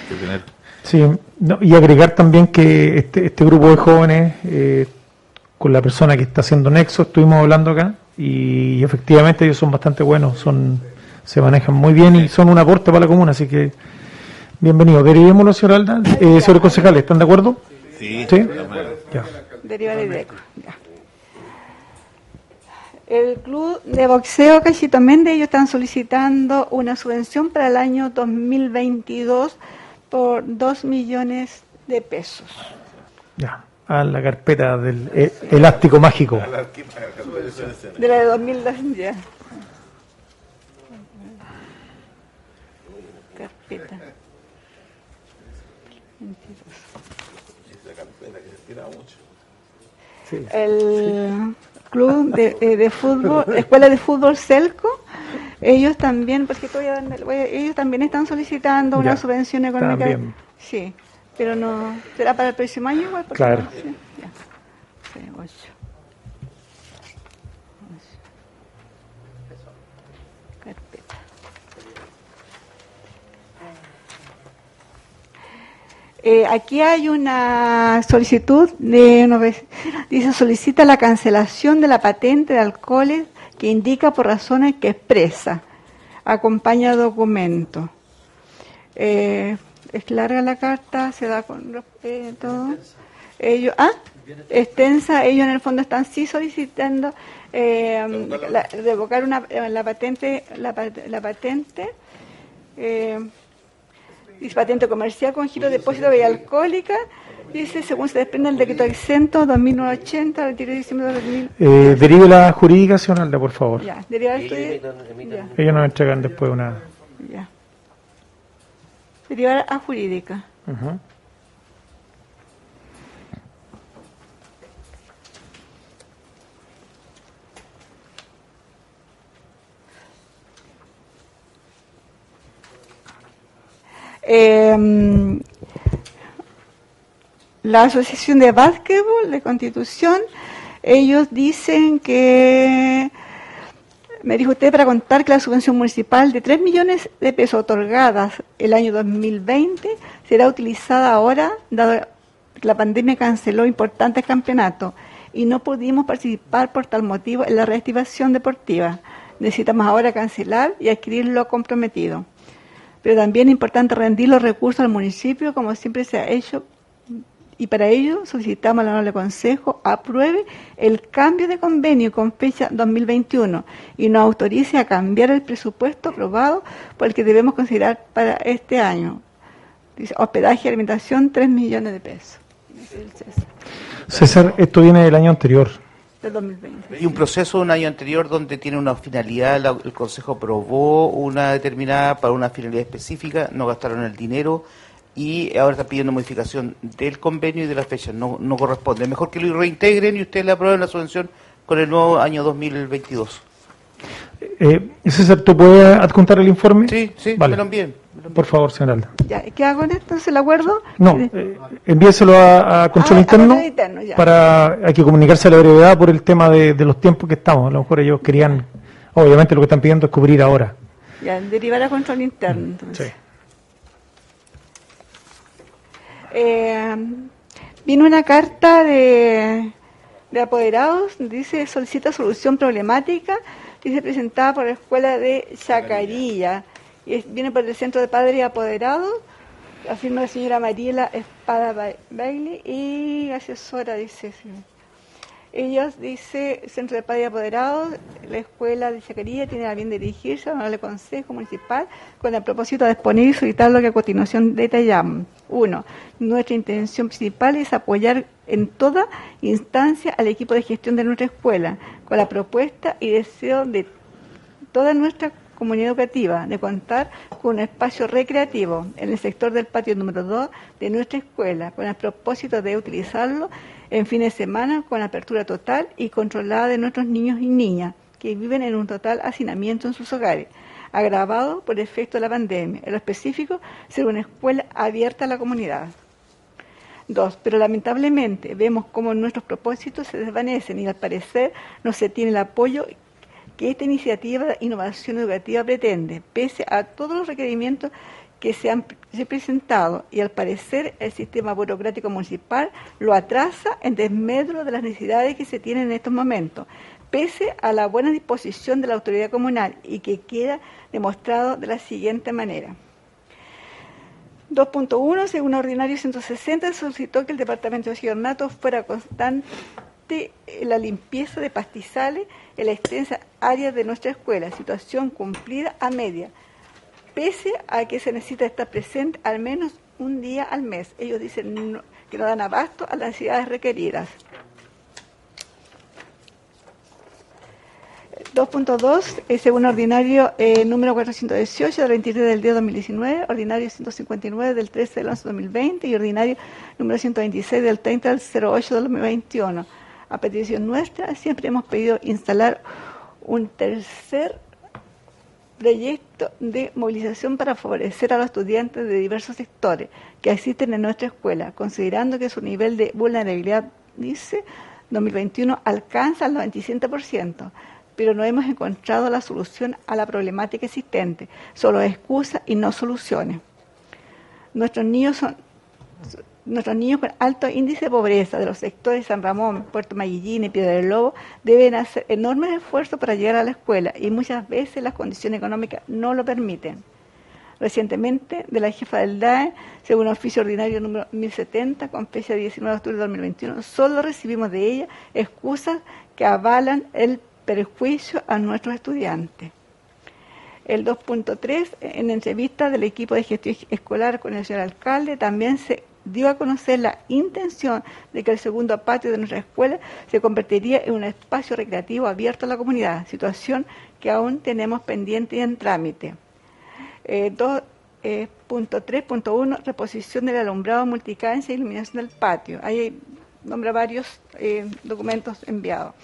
Que tener- Sí, no, y agregar también que este, este grupo de jóvenes, eh, con la persona que está haciendo Nexo, estuvimos hablando acá y efectivamente ellos son bastante buenos, son se manejan muy bien y son un aporte para la comuna, así que bienvenido. Derivémoslo, señor Alda. Eh, señor concejal, ¿están de acuerdo? Sí. Ya. Deriva de IDECO. ya. El club de boxeo Cachito Méndez, ellos están solicitando una subvención para el año 2022 por 2 millones de pesos. Ya, a la carpeta del eh, elástico mágico. De la de 2002 ya. Carpeta. El club de, eh, de fútbol, escuela de fútbol Celco, ellos también, porque voy a dar- voy a- ellos también están solicitando una Ya, subvención económica. también. Sí, pero no, será para el próximo año igual. Claro. no- sí, ya. Sí, ocho. Carpeta. Eh, aquí hay una solicitud de unos vec- dice solicita la cancelación de la patente de alcoholes que indica por razones que expresa acompaña documento Eh, es larga la carta se da con los- eh, todo ellos ah extensa ellos en el fondo están sí solicitando eh, la- revocar una la patente la, la patente eh, Dice patente comercial con giro de depósito de alcohólica. Dice, según se desprende el decreto exento 2980, retiro de diciembre de 2000. Eh, derive la jurídica, señor Alda, por favor. Ya, ya, Ellos nos entregan después una... Derivar a jurídica. Eh, la Asociación de Básquetbol de Constitución, Ellos dicen que, me dijo usted para contar que la subvención municipal de 3 millones de pesos otorgadas el año 2020 será utilizada ahora, dado que la pandemia canceló importantes campeonatos y no pudimos participar por tal motivo en la reactivación deportiva. Necesitamos ahora cancelar y adquirir lo comprometido. Pero también es importante rendir los recursos al municipio como siempre se ha hecho y para ello solicitamos al honorable Consejo apruebe el cambio de convenio con fecha 2021 y nos autorice a cambiar el presupuesto aprobado por el que debemos considerar para este año. Dice, hospedaje y alimentación, 3 millones de pesos. César, esto viene del año anterior. Del 2020. Hay un proceso de un año anterior donde tiene una finalidad, la- el Consejo aprobó una determinada para una finalidad específica, no gastaron el dinero y ahora está pidiendo modificación del convenio y de la fecha. No, no corresponde. Mejor que lo reintegren y ustedes le aprueben la subvención con el nuevo año 2022. Eh, César, ¿tú puedes adjuntar el informe? Sí, sí, Vale. me lo envíen. Por favor, señor Alda. Ya, ¿Qué hago en esto? ¿Entonces el acuerdo? No, eh, envíeselo a, a Control Ah, a Interno Control Interno, ya. para hay que comunicarse a la brevedad por el tema de, de los tiempos que estamos. A lo mejor ellos querían, obviamente lo que están pidiendo es cubrir ahora. Ya, derivar a control interno. Entonces. Sí. Eh, vino una carta de, de apoderados, dice solicita solución problemática, dice presentada por la escuela de Chacarilla. Y viene por el centro de padres apoderados, la firma la señora Mariela Espada Ba- Bailey y asesora, dice. sí. Ellos, dice, Centro de Padres Apoderados, la Escuela de Chacarilla tiene a bien dirigirse al Consejo Municipal con el propósito de exponer y solicitar lo que a continuación detallamos. Uno, nuestra intención principal es apoyar en toda instancia al equipo de gestión de nuestra escuela, con la propuesta y deseo de toda nuestra comunidad educativa de contar con un espacio recreativo en el sector del patio número 2 de nuestra escuela, con el propósito de utilizarlo en fines de semana con apertura total y controlada de nuestros niños y niñas que viven en un total hacinamiento en sus hogares, agravado por efecto de la pandemia. En lo específico, ser una escuela abierta a la comunidad. Dos, pero lamentablemente vemos cómo nuestros propósitos se desvanecen y al parecer no se tiene el apoyo que esta iniciativa de innovación educativa pretende, pese a todos los requerimientos que se han pre- presentado y al parecer el sistema burocrático municipal lo atrasa en desmedro de las necesidades que se tienen en estos momentos, pese a la buena disposición de la autoridad comunal y que queda demostrado de la siguiente manera. 2.1, según ordinario 160, solicitó que el departamento de Giornato fuera constante la limpieza de pastizales en la extensa área de nuestra escuela, situación cumplida a media, pese a que se necesita estar presente al menos un día al mes. Ellos dicen no- que no dan abasto a las necesidades requeridas. 2.2, eh, según ordinario eh, número 418 del 23 del día 2019, ordinario 159 del 13 del 11 2020 y ordinario número 126 del 30 del 08 del 2021. A petición nuestra, siempre hemos pedido instalar un tercer proyecto de movilización para favorecer a los estudiantes de diversos sectores que asisten en nuestra escuela, considerando que su nivel de vulnerabilidad, dice, 2021 alcanza el 97%, pero no hemos encontrado la solución a la problemática existente, solo excusas y no soluciones. Nuestros niños son Nuestros niños con alto índice de pobreza de los sectores San Ramón, Puerto Mayillín y Piedra del Lobo deben hacer enormes esfuerzos para llegar a la escuela y muchas veces las condiciones económicas no lo permiten. Recientemente, de la jefa del DAE, según oficio ordinario número 1070, con fecha 19 de octubre de 2021, solo recibimos de ella excusas que avalan el perjuicio a nuestros estudiantes. El 2.3, en entrevista del equipo de gestión escolar con el señor alcalde, también se dio a conocer la intención de que el segundo patio de nuestra escuela se convertiría en un espacio recreativo abierto a la comunidad, situación que aún tenemos pendiente y en trámite. Eh, dos- eh, punto 3.1, reposición del alumbrado multicancia e iluminación del patio. Ahí nombra varios eh, documentos enviados.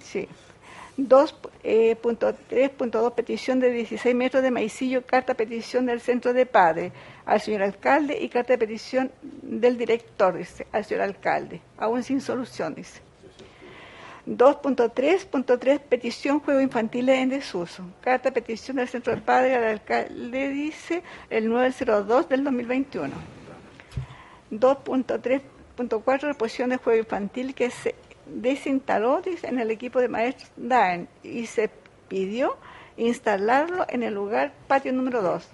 Sí. 2.3.2, petición de 16 metros de maicillo, carta petición del centro de padre al señor alcalde y carta de petición del director, dice, al señor alcalde, aún sin solución, dice. 2.3.3 petición juego infantiles en desuso. Carta petición del Centro del Padre al alcalde dice el 902 del 2021. 2.3.4 reposición de juego infantil que se desinstaló dice, en el equipo de maestros DAEN y se pidió instalarlo en el lugar patio número 2.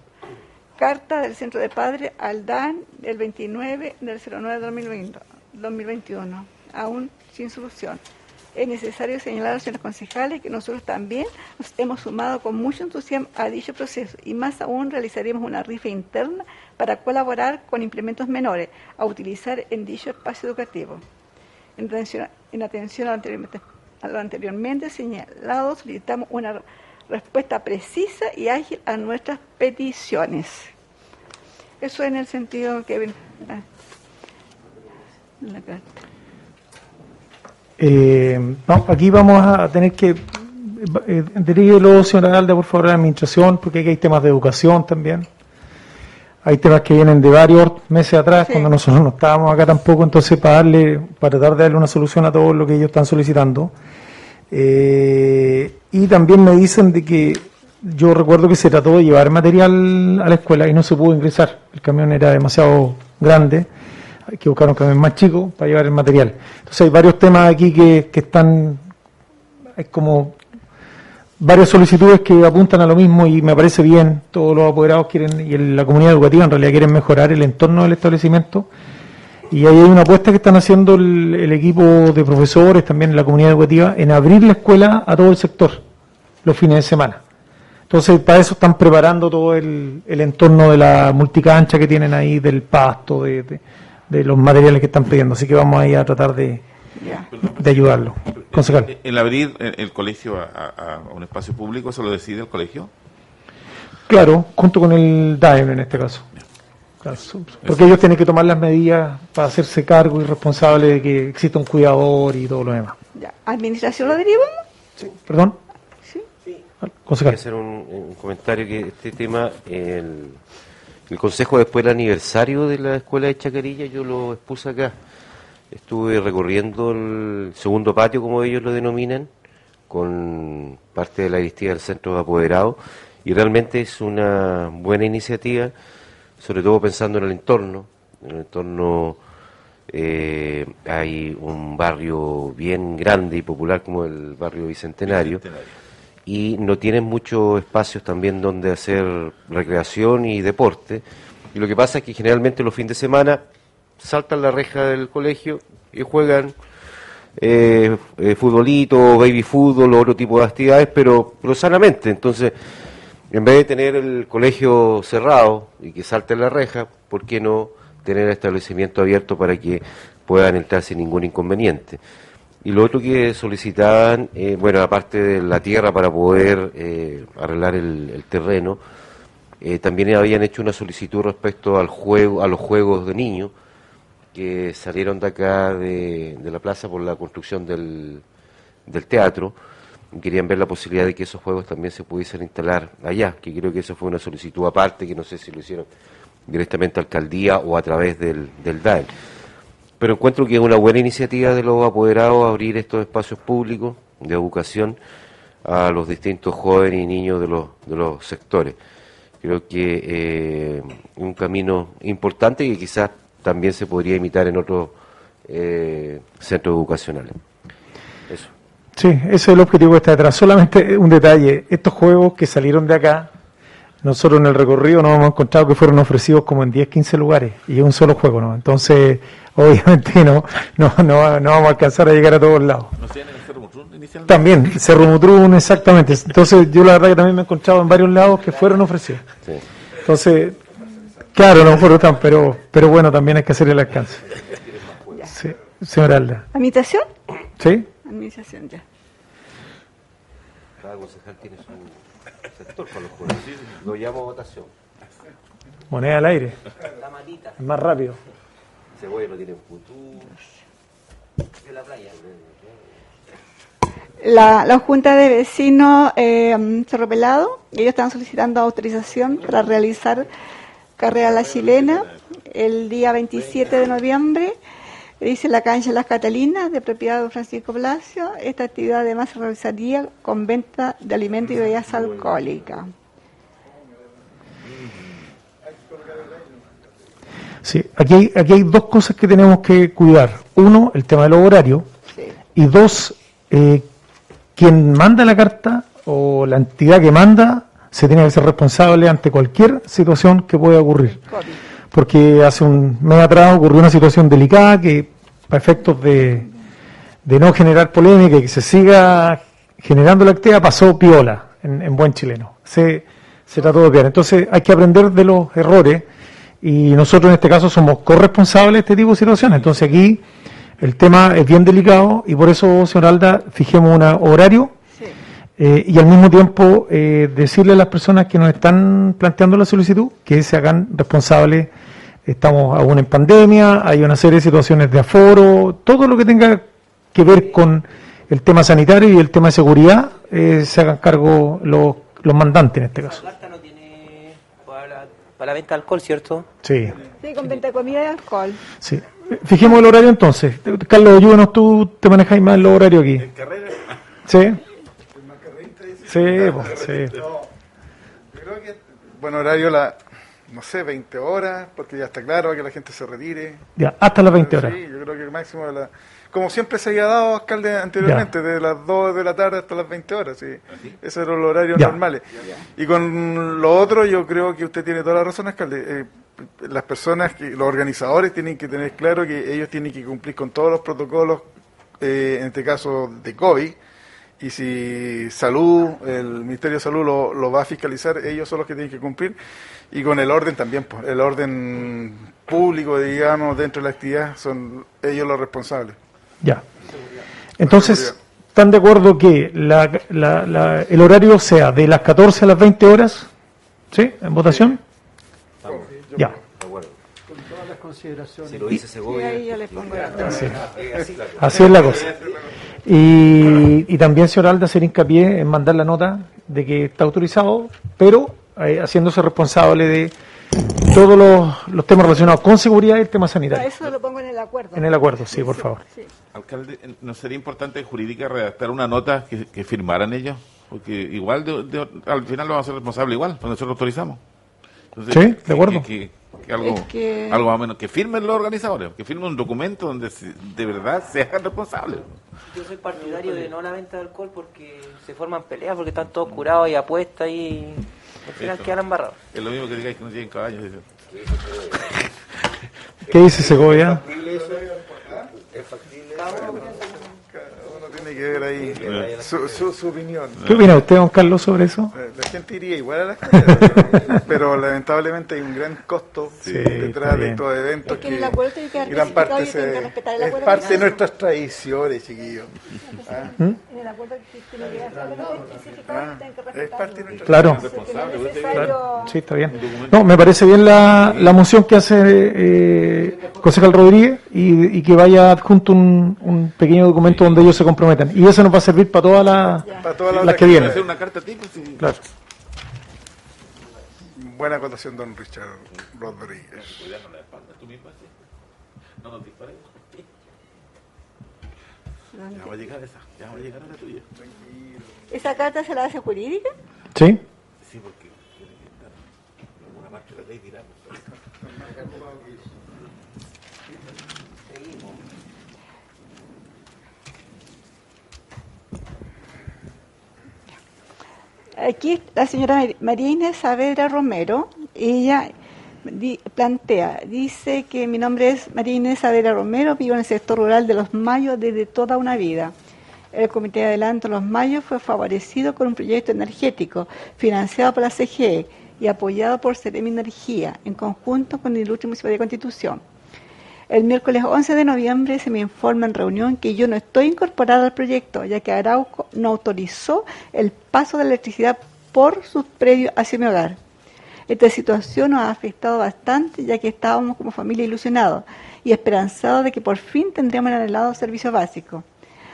Carta del Centro de Padre al DAN el 29 del 09 del 2021, aún sin solución. Es necesario señalar, señores concejales, que nosotros también nos hemos sumado con mucho entusiasmo a dicho proceso y más aún realizaremos una rifa interna para colaborar con implementos menores a utilizar en dicho espacio educativo. En atención, en atención a, lo anteriormente, a anteriormente señalado, solicitamos una respuesta precisa y ágil a nuestras peticiones. Eso en el sentido que ah, la carta. Eh, aquí vamos a tener que eh, dirígelo, señora Alda, por favor, a la administración, porque aquí hay temas de educación también. Hay temas que vienen de varios meses atrás, cuando nosotros no estábamos acá tampoco, entonces para darle, para tratar de darle una solución a todo lo que ellos están solicitando. Eh, y también me dicen de que yo recuerdo que se trató de llevar material a la escuela y no se pudo ingresar. El camión era demasiado grande, hay que buscar un camión más chico para llevar el material. Entonces hay varios temas aquí que, que están, hay como varias solicitudes que apuntan a lo mismo y me parece bien, todos los apoderados quieren, y la comunidad educativa en realidad quieren mejorar el entorno del establecimiento y hay una apuesta que están haciendo el, equipo de profesores, también la comunidad educativa, en abrir la escuela a todo el sector los fines de semana. Entonces, para eso están preparando todo el, entorno de la multicancha que tienen ahí, del pasto, de, los materiales que están pidiendo. Así que vamos ahí a tratar de, de ayudarlo. Concejal. ¿El abrir el, colegio a, un espacio público, eso lo decide el colegio? Claro, junto con el DAEM en este caso. Porque ellos tienen que tomar las medidas para hacerse cargo y responsable de que exista un cuidador y todo lo demás. ¿Administración lo derivamos? Sí. ¿Perdón? Sí. Quiero hacer un, comentario que este tema, el, el Consejo después del aniversario de la Escuela de Chacarilla, yo lo expuse acá. Estuve recorriendo el segundo patio, como ellos lo denominan, con parte de la directiva del Centro de y realmente es una buena iniciativa sobre todo pensando en el entorno. En el entorno eh, hay un barrio bien grande y popular como el barrio Bicentenario, y no tienen muchos espacios también donde hacer recreación y deporte. Y lo que pasa es que generalmente los fines de semana saltan la reja del colegio y juegan eh, eh, futbolito, baby fútbol otro tipo de actividades, pero, pero sanamente. Entonces, en vez de tener el colegio cerrado y que salte la reja, ¿por qué no tener el establecimiento abierto para que puedan entrar sin ningún inconveniente? Y lo otro que solicitaban, eh, bueno, aparte de la tierra para poder eh, arreglar el, terreno, también habían hecho una solicitud respecto al juego, a los juegos de niños que salieron de acá de, la plaza por la construcción del, del teatro querían ver la posibilidad de que esos juegos también se pudiesen instalar allá, que creo que eso fue una solicitud aparte, que no sé si lo hicieron directamente a alcaldía o a través del, del DAE. Pero encuentro que es una buena iniciativa de los apoderados abrir estos espacios públicos de educación a los distintos jóvenes y niños de los, de los sectores. Creo que eh, un camino importante que quizás también se podría imitar en otros eh, centros educacionales. Eso. Sí, ese es el objetivo que está detrás. Solamente un detalle, estos juegos que salieron de acá, nosotros en el recorrido nos hemos encontrado que fueron ofrecidos como en 10, 15 lugares y es un solo juego, ¿no? Entonces, obviamente no, no, no, vamos a alcanzar a llegar a todos lados. ¿No tienen el Cerro Mutrún inicialmente? También, Cerro Mutrún, exactamente. Entonces, yo la verdad que también me he encontrado en varios lados que fueron ofrecidos. Entonces, claro, no fueron tan, pero, pero bueno, también hay que hacer el alcance. Sí, señora Alda. ¿Administración? Sí administración ya. Cada concejal tiene su sector para los juegos. Lo llamo votación. Moneda al aire. Es más rápido. Güey no tiene futuro. De la playa. La, la, Junta de Vecinos eh, Cerro Pelado, ellos están solicitando autorización para realizar carrera la chilena el día 27 de noviembre Dice la cancha Las Catalinas, de propiedad de Francisco Blasio. Esta actividad además se realizaría con venta de alimentos y bebidas alcohólicas. Sí, aquí hay, aquí hay dos cosas que tenemos que cuidar. Uno, el tema de los horarios. Y dos, eh, quien manda la carta o la entidad que manda se tiene que ser responsable ante cualquier situación que pueda ocurrir. Porque hace un mes atrás ocurrió una situación delicada que, para efectos de, de no generar polémica y que se siga generando la actividad, pasó piola en, en buen chileno. Se, se trató de bien. Entonces hay que aprender de los errores y nosotros en este caso somos corresponsables de este tipo de situaciones. Entonces aquí el tema es bien delicado y por eso, señor Alda, fijemos un horario eh, y al mismo tiempo eh, decirle a las personas que nos están planteando la solicitud que se hagan responsables. Estamos aún en pandemia, hay una serie de situaciones de aforo, todo lo que tenga que ver con el tema sanitario y el tema de seguridad, eh, se hagan cargo los, los mandantes en este caso. Para la venta de alcohol, ¿cierto? Sí. Sí, con venta de comida y alcohol. Sí. Fijemos el horario entonces. Carlos, ayúdanos, tú te manejas más el horario aquí. Sí. Sí, pues, sí. Creo que, bueno, horario la, no sé, 20 horas, porque ya está claro que la gente se retire. Ya, hasta las 20 horas. Sí, yo creo que el máximo de la... Como siempre se había dado, alcalde, anteriormente, de las 2 de la tarde hasta las 20 horas, sí. Esos eran los horarios Ya. normales. Y con lo otro, yo creo que usted tiene toda la razón, alcalde. Eh, las personas, que, los organizadores tienen que tener claro que ellos tienen que cumplir con todos los protocolos, eh, en este caso de COVID, y si salud, el Ministerio de Salud lo, lo va a fiscalizar, ellos son los que tienen que cumplir, y con el orden también, pues, el orden público, digamos, dentro de la actividad, son ellos los responsables. Ya. Entonces, ¿están de acuerdo que la- la- la- el horario sea de las 14 a las 20 horas? ¿Sí? ¿En votación? Ya. Con todas las consideraciones. Si lo dice Segovia. Sí, ahí yo le pongo la- Sí. Así es la cosa. Y, y también, señor Alda, hacer hincapié en mandar la nota de que está autorizado, pero eh, haciéndose responsable de todos los, los temas relacionados con seguridad y el tema sanitario. eso lo pongo en el acuerdo. En el acuerdo, sí, por favor. Sí. Alcalde, ¿no sería importante jurídica redactar una nota que, que firmaran ellos? Porque igual de- de- al final lo vamos a ser responsable igual, cuando nosotros autorizamos. Entonces, Sí, de que- acuerdo. Que, que- que algo, Es que- algo más o menos, que firmen los organizadores, que firmen un documento donde se- de verdad se hagan responsables. Yo soy partidario de no la venta de alcohol porque se forman peleas, porque están todos curados y apuestas y al final quedan embarrados. Es lo mismo que digáis que no lleguen caballos. ¿Qué dice Segovia? Uno tiene que ver ahí su, su, su opinión. ¿Qué opina usted, don Carlos, sobre eso? Eh, La gente iría igual a las carreras, pero lamentablemente hay un gran costo Sí, detrás de estos eventos Es que en el acuerdo tiene que haber gran parte el es parte de nuestras tradiciones, chiquillos. Es parte de nuestras Claro. tradiciones. Claro. Sí, está bien. No, me parece bien la, la moción que hace eh, concejal Rodríguez y, y que vaya adjunto un, un pequeño documento donde ellos se Y eso nos va a servir para todas las, Para todas las las que vienen. Hacer una carta tipo, sí. Claro. Buena acotación, don Richard Rodríguez. No nos dispares. Ya va a llegar esa, ya va a llegar la tuya. ¿Esa carta se la hace jurídica? ¿Sí? Sí, porque tiene que estar una parte de la ley dirá. Aquí la señora Mar- María Inés Saavedra Romero, ella di- plantea, dice que mi nombre es María Inés Saavedra Romero, vivo en el sector rural de Los Mayos desde toda una vida. El Comité de Adelanto Los Mayos fue favorecido con un proyecto energético financiado por la CGE y apoyado por Ceremi Energía en conjunto con el Ilustre Municipalidad de Constitución. El miércoles 11 de noviembre se me informa en reunión que yo no estoy incorporada al proyecto, ya que Arauco no autorizó el paso de electricidad por sus predios hacia mi hogar. Esta situación nos ha afectado bastante, ya que estábamos como familia ilusionados y esperanzados de que por fin tendríamos el anhelado servicio básico.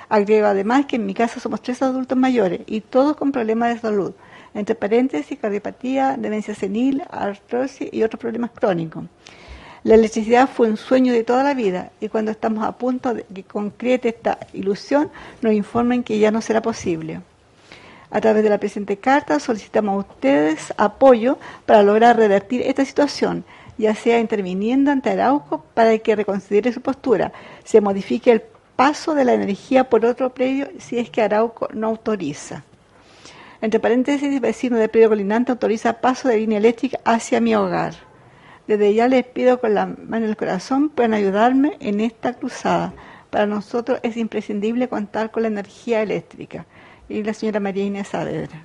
Agrego además que en mi casa somos tres adultos mayores y todos con problemas de salud, entre paréntesis, cardiopatía, demencia senil, artrosis y otros problemas crónicos. La electricidad fue un sueño de toda la vida y cuando estamos a punto de que concrete esta ilusión, nos informen que ya no será posible. A través de la presente carta solicitamos a ustedes apoyo para lograr revertir esta situación, ya sea interviniendo ante Arauco para que reconsidere su postura, se modifique el paso de la energía por otro predio si es que Arauco no autoriza. Entre paréntesis, vecino del predio colindante autoriza paso de línea eléctrica hacia mi hogar. Desde ya les pido con la mano en el corazón puedan ayudarme en esta cruzada. Para nosotros es imprescindible contar con la energía eléctrica. Y la señora María Inés Saavedra.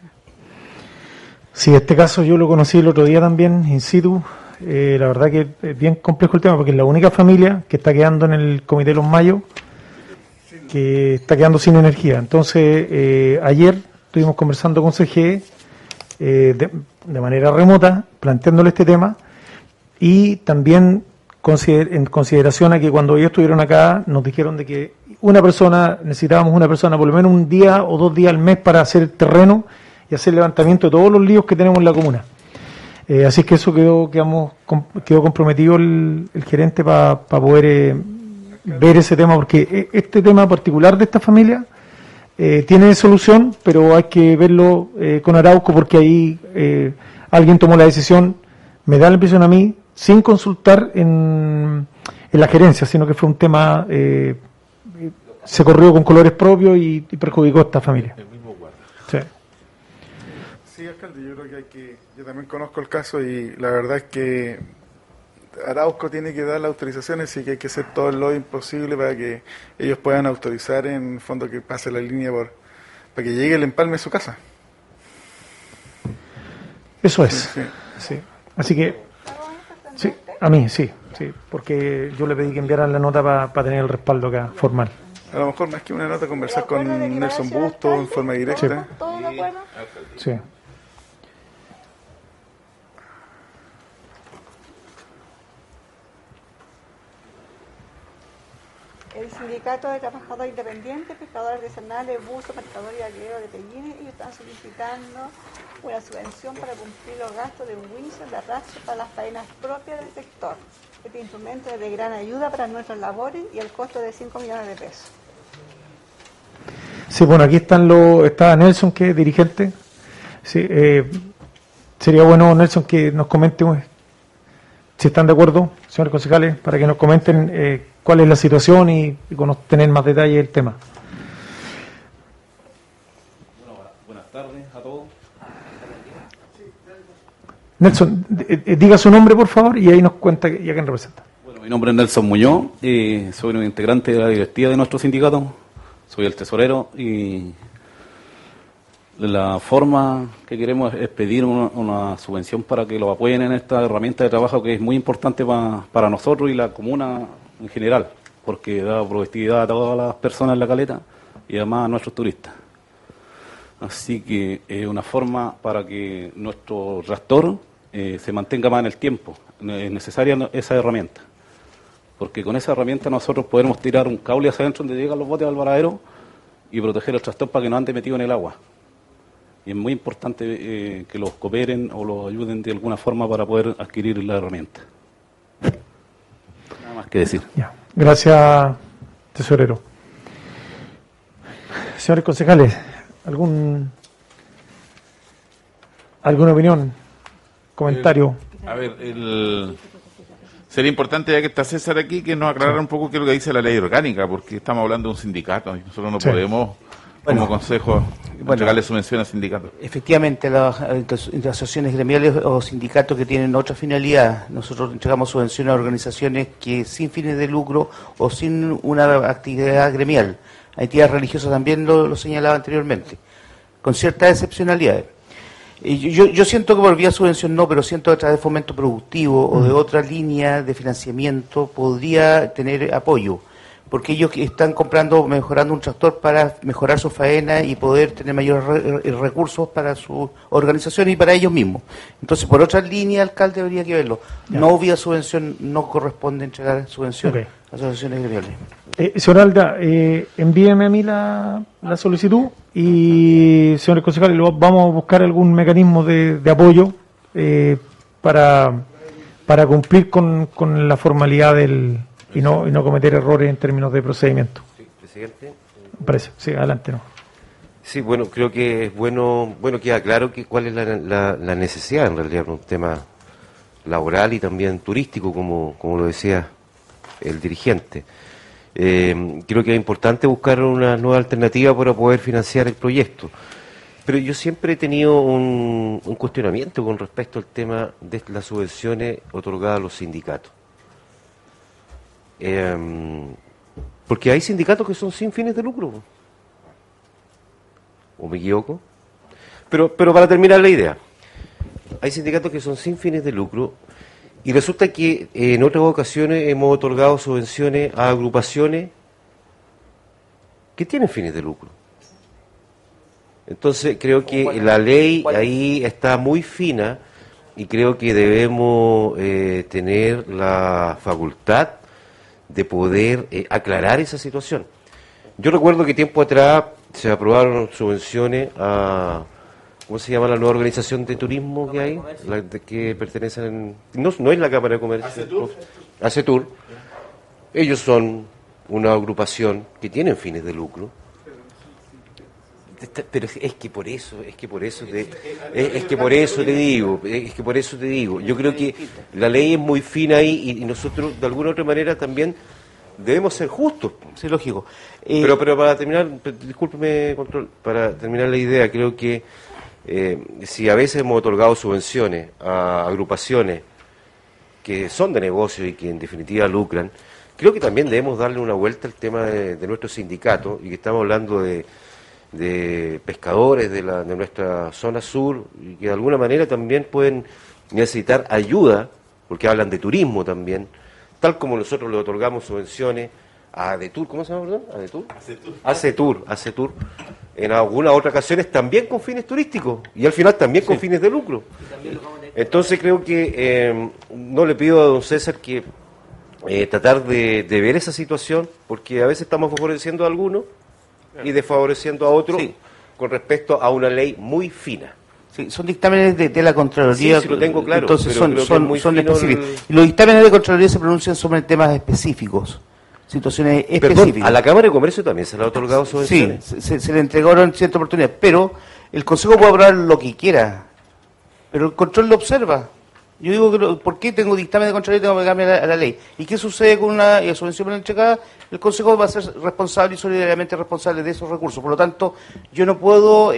Sí, este caso yo lo conocí el otro día también, in situ. Eh, la verdad que es bien complejo el tema porque es la única familia que está quedando en el Comité de los Mayos que está quedando sin energía. Entonces, eh, ayer estuvimos conversando con CGE eh, de, de, manera remota, planteándole este tema y también en consideración a que cuando ellos estuvieron acá nos dijeron de que una persona, necesitábamos una persona por lo menos un día o dos días al mes para hacer terreno y hacer levantamiento de todos los líos que tenemos en la comuna. Eh, así que eso quedó, quedamos, quedó comprometido el, el gerente para pa poder eh, ver ese tema, porque e, este tema particular de esta familia eh, tiene solución, pero hay que verlo con Arauco porque ahí alguien tomó la decisión, me da la impresión a mí, sin consultar en, en la gerencia, sino que fue un tema, eh, se corrió con colores propios y, y perjudicó a esta familia. Sí. Sí, alcalde, yo creo que hay que, yo también conozco el caso y la verdad es que Arauco tiene que dar las autorizaciones y que hay que hacer todo lo imposible para que ellos puedan autorizar en fondo que pase la línea por para que llegue el empalme a su casa. Eso es. Sí, sí. Así que, a mí sí, sí, porque yo le pedí que enviaran la nota para pa tener el respaldo acá formal. A lo mejor más que una nota conversar con Nelson Busto en forma directa. Sí. sí. El sindicato de trabajadores independientes, pescadores artesanales, buzos, pescadores y alquileros de pellines, ellos están solicitando una subvención para cumplir los gastos de un wincho de arrastre para las faenas propias del sector. Este instrumento es de gran ayuda para nuestras labores y el costo de 5 millones de pesos. Sí, bueno, aquí están los, está Nelson, que es dirigente. Sí, eh, sería bueno, Nelson, que nos comente si están de acuerdo, señores concejales, para que nos comenten eh, cuál es la situación y, y con tener más detalle el tema. Bueno, buenas tardes a todos. Nelson, diga su nombre, por favor, y ahí nos cuenta y a quién representa. Bueno, mi nombre es Nelson Muñoz, eh, soy un integrante de la directiva de nuestro sindicato, soy el tesorero y la forma que queremos es pedir una, subvención para que lo apoyen en esta herramienta de trabajo que es muy importante pa, para nosotros y la comuna en general, porque da productividad a todas las personas en la caleta y además a nuestros turistas. Así que es una forma para que nuestro reactor eh, se mantenga más en el tiempo. Es necesaria esa herramienta, porque con esa herramienta nosotros podemos tirar un cable hacia adentro donde llegan los botes al varadero y proteger el tractor para que no ande metido en el agua y es muy importante eh, que los cooperen o los ayuden de alguna forma para poder adquirir la herramienta. Nada más que decir. Ya. Gracias, tesorero. Señores concejales, ¿algún, ¿alguna opinión, comentario? Eh, a ver, el... sería importante, ya que está César aquí, que nos aclarara un poco qué es lo que dice la ley orgánica, porque estamos hablando de un sindicato y nosotros no sí. podemos como bueno, consejo bueno, entregarle subvención a sindicatos. Efectivamente, las, las, asociaciones gremiales o sindicatos que tienen otra finalidad, nosotros entregamos subvenciones a organizaciones que sin fines de lucro o sin una actividad gremial. Entidades religiosas también lo, lo señalaba anteriormente, con ciertas excepcionalidades. Yo, yo siento que por vía subvención no, pero siento que a través de fomento productivo o de otra línea de financiamiento podría tener apoyo porque ellos están comprando, mejorando un tractor para mejorar su faena y poder tener mayores re recursos para su organización y para ellos mismos. Entonces, por otra línea, alcalde debería que verlo. Ya. No vía subvención, no corresponde entregar subvención okay. a asociaciones gremiales. Eh, señor Alda, eh, envíeme a mí la, la, solicitud y, señores concejales, vamos a buscar algún mecanismo de, de apoyo eh, para para cumplir con, con la formalidad del y no, y no cometer errores en términos de procedimiento. Sí, presidente. Parece. Sí, adelante. No. Sí, bueno, creo que es bueno, bueno, queda claro que cuál es la, la, la necesidad en realidad, un tema laboral y también turístico, como, como lo decía el dirigente. Eh, creo que es importante buscar una nueva alternativa para poder financiar el proyecto. Pero yo siempre he tenido un, un cuestionamiento con respecto al tema de las subvenciones otorgadas a los sindicatos. Eh, porque hay sindicatos que son sin fines de lucro. ¿O me equivoco? Pero, pero para terminar la idea, hay sindicatos que son sin fines de lucro y resulta que eh, en otras ocasiones hemos otorgado subvenciones a agrupaciones que tienen fines de lucro. Entonces creo que la ley ahí está muy fina y creo que debemos eh, tener la facultad de poder eh, aclarar esa situación. Yo recuerdo que tiempo atrás se aprobaron subvenciones a, ¿cómo se llama la nueva organización de turismo que hay? La de que pertenecen, no, no es la Cámara de Comercio, ACETUR. Ellos son una agrupación que tienen fines de lucro. Está- Pero es- que por eso, es que por eso te, es, es que por eso te digo, es que por eso te digo. Yo creo que la ley es muy fina ahí y, y nosotros de alguna u otra manera también debemos ser justos. Sí, lógico. pero, pero para terminar, pe- discúlpeme, control, para terminar la idea, creo que eh, si a veces hemos otorgado subvenciones a agrupaciones que son de negocio y que en definitiva lucran, creo que también debemos darle una vuelta al tema de, de nuestro sindicato y que estamos hablando de, de pescadores de, la, de nuestra zona sur y que de alguna manera también pueden necesitar ayuda, porque hablan de turismo también, tal como nosotros le otorgamos subvenciones a Adetur, ¿cómo se llama, perdón? Adetur. Acetur, Acetur, en algunas otras ocasiones también con fines turísticos y al final también con fines de lucro. Entonces creo que eh, no le pido a don César que eh, tratar de, de ver esa situación, porque a veces estamos favoreciendo a algunos y desfavoreciendo a otros con respecto a una ley muy fina. Sí, son dictámenes de, de la Contraloría. Sí, sí, lo tengo claro, Entonces son, son, muy son específicos. el- los dictámenes de Contraloría se pronuncian sobre temas específicos, situaciones Perdón, específicas. a la Cámara de Comercio también se le ha otorgado Sí, subvenciones. se, se- le entregaron cierta oportunidad, pero el Consejo puede aprobar lo que quiera, pero el control lo observa. Yo digo, que ¿por qué tengo dictamen de Contraloría y tengo que cambiar la, la ley? ¿Y qué sucede con una subvención mal entregada? El Consejo va a ser responsable y solidariamente responsable de esos recursos. Por lo tanto, yo no puedo eh,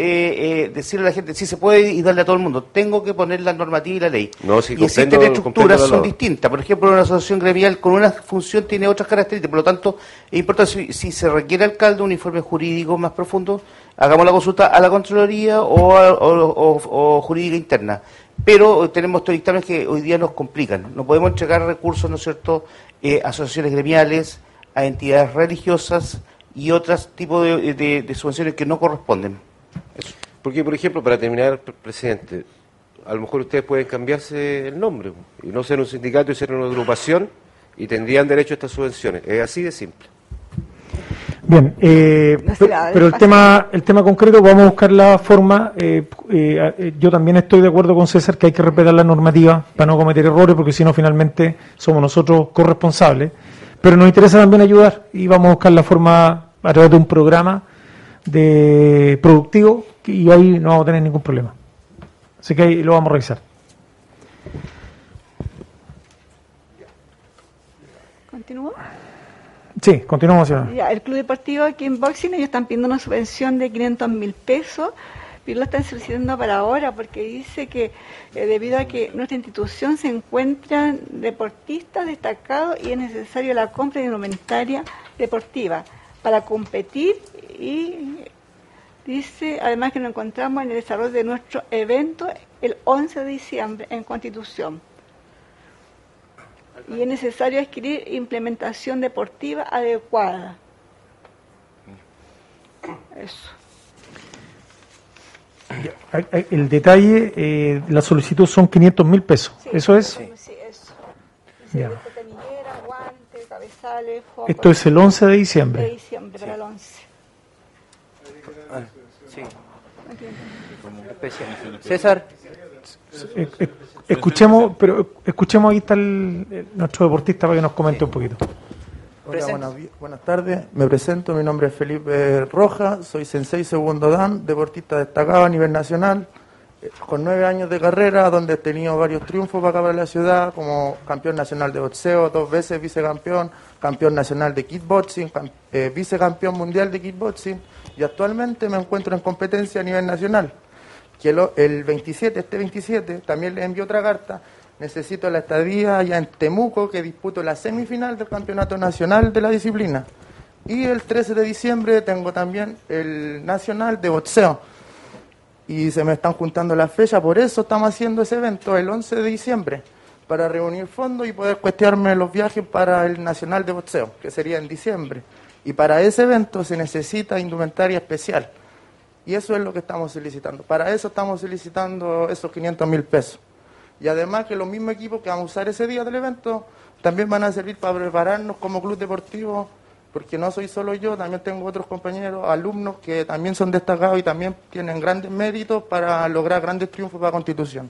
eh, decirle a la gente, sí se puede y darle a todo el mundo. Tengo que poner la normativa y la ley. No, sí, y existen estructuras, son distintas. Por ejemplo, una asociación gremial con una función tiene otras características. Por lo tanto, es importante, si, si se requiere alcalde un informe jurídico más profundo, hagamos la consulta a la Contraloría o, a- o- o- o jurídica interna. Pero tenemos estos dictámenes que hoy día nos complican. No podemos entregar recursos, ¿no es cierto?, eh, a asociaciones gremiales, a entidades religiosas y otros tipos de, de- subvenciones que no corresponden. Porque, por ejemplo, para terminar, pre- presidente, a lo mejor ustedes pueden cambiarse el nombre y no ser un sindicato y ser una agrupación y tendrían derecho a estas subvenciones. Es así de simple. Bien, eh, pero el tema, el tema concreto, vamos a buscar la forma. eh, eh, eh, yo también estoy de acuerdo con César que hay que respetar la normativa para no cometer errores, porque si no, finalmente somos nosotros corresponsables. Pero nos interesa también ayudar y vamos a buscar la forma a través de un programa de productivo y ahí no vamos a tener ningún problema. Así que ahí lo vamos a revisar. ¿Continúo? Sí, continuamos. Ya, el Club Deportivo Kickboxing, ellos están pidiendo una subvención de 500 mil pesos, pero la están solicitando para ahora porque dice que eh, debido a que nuestra institución se encuentran deportistas destacados y es necesario la compra de indumentaria deportiva para competir y dice además que nos encontramos en el desarrollo de nuestro evento el 11 de diciembre en Constitución y es necesario adquirir implementación deportiva adecuada. Eso. El detalle, eh, la solicitud son 500 mil pesos. ¿Eso es? Sí, eso. Ya. Guantes, cabezales. Esto es el 11 de De diciembre. diciembre, para el 11. Ah, sí. César, Eh, eh, escuchemos, pero escuchemos ahí está el, el- nuestro deportista para que nos comente un poquito. Hola, buenas, tardes. Me presento, mi nombre es Felipe Roja, soy sensei segundo dan, deportista destacado a nivel nacional, eh, con nueve años de carrera, donde he tenido varios triunfos para acá para la ciudad, como campeón nacional de boxeo, dos veces vicecampeón, campeón nacional de kickboxing, eh, vicecampeón mundial de kickboxing, y actualmente me encuentro en competencia a nivel nacional. Que el 27, este 27, también le envío otra carta, necesito la estadía allá en Temuco, que disputo la semifinal del Campeonato Nacional de la disciplina. Y el 13 de diciembre tengo también el Nacional de Boxeo. Y se me están juntando las fechas, por eso estamos haciendo ese evento el 11 de diciembre, para reunir fondos y poder cuestearme los viajes para el Nacional de Boxeo, que sería en diciembre. Y para ese evento se necesita indumentaria especial. Y eso es lo que estamos solicitando. Para eso estamos solicitando esos 500 mil pesos. Y además que los mismos equipos que vamos a usar ese día del evento también van a servir para prepararnos como club deportivo, porque no soy solo yo, también tengo otros compañeros, alumnos que también son destacados y también tienen grandes méritos para lograr grandes triunfos para Constitución.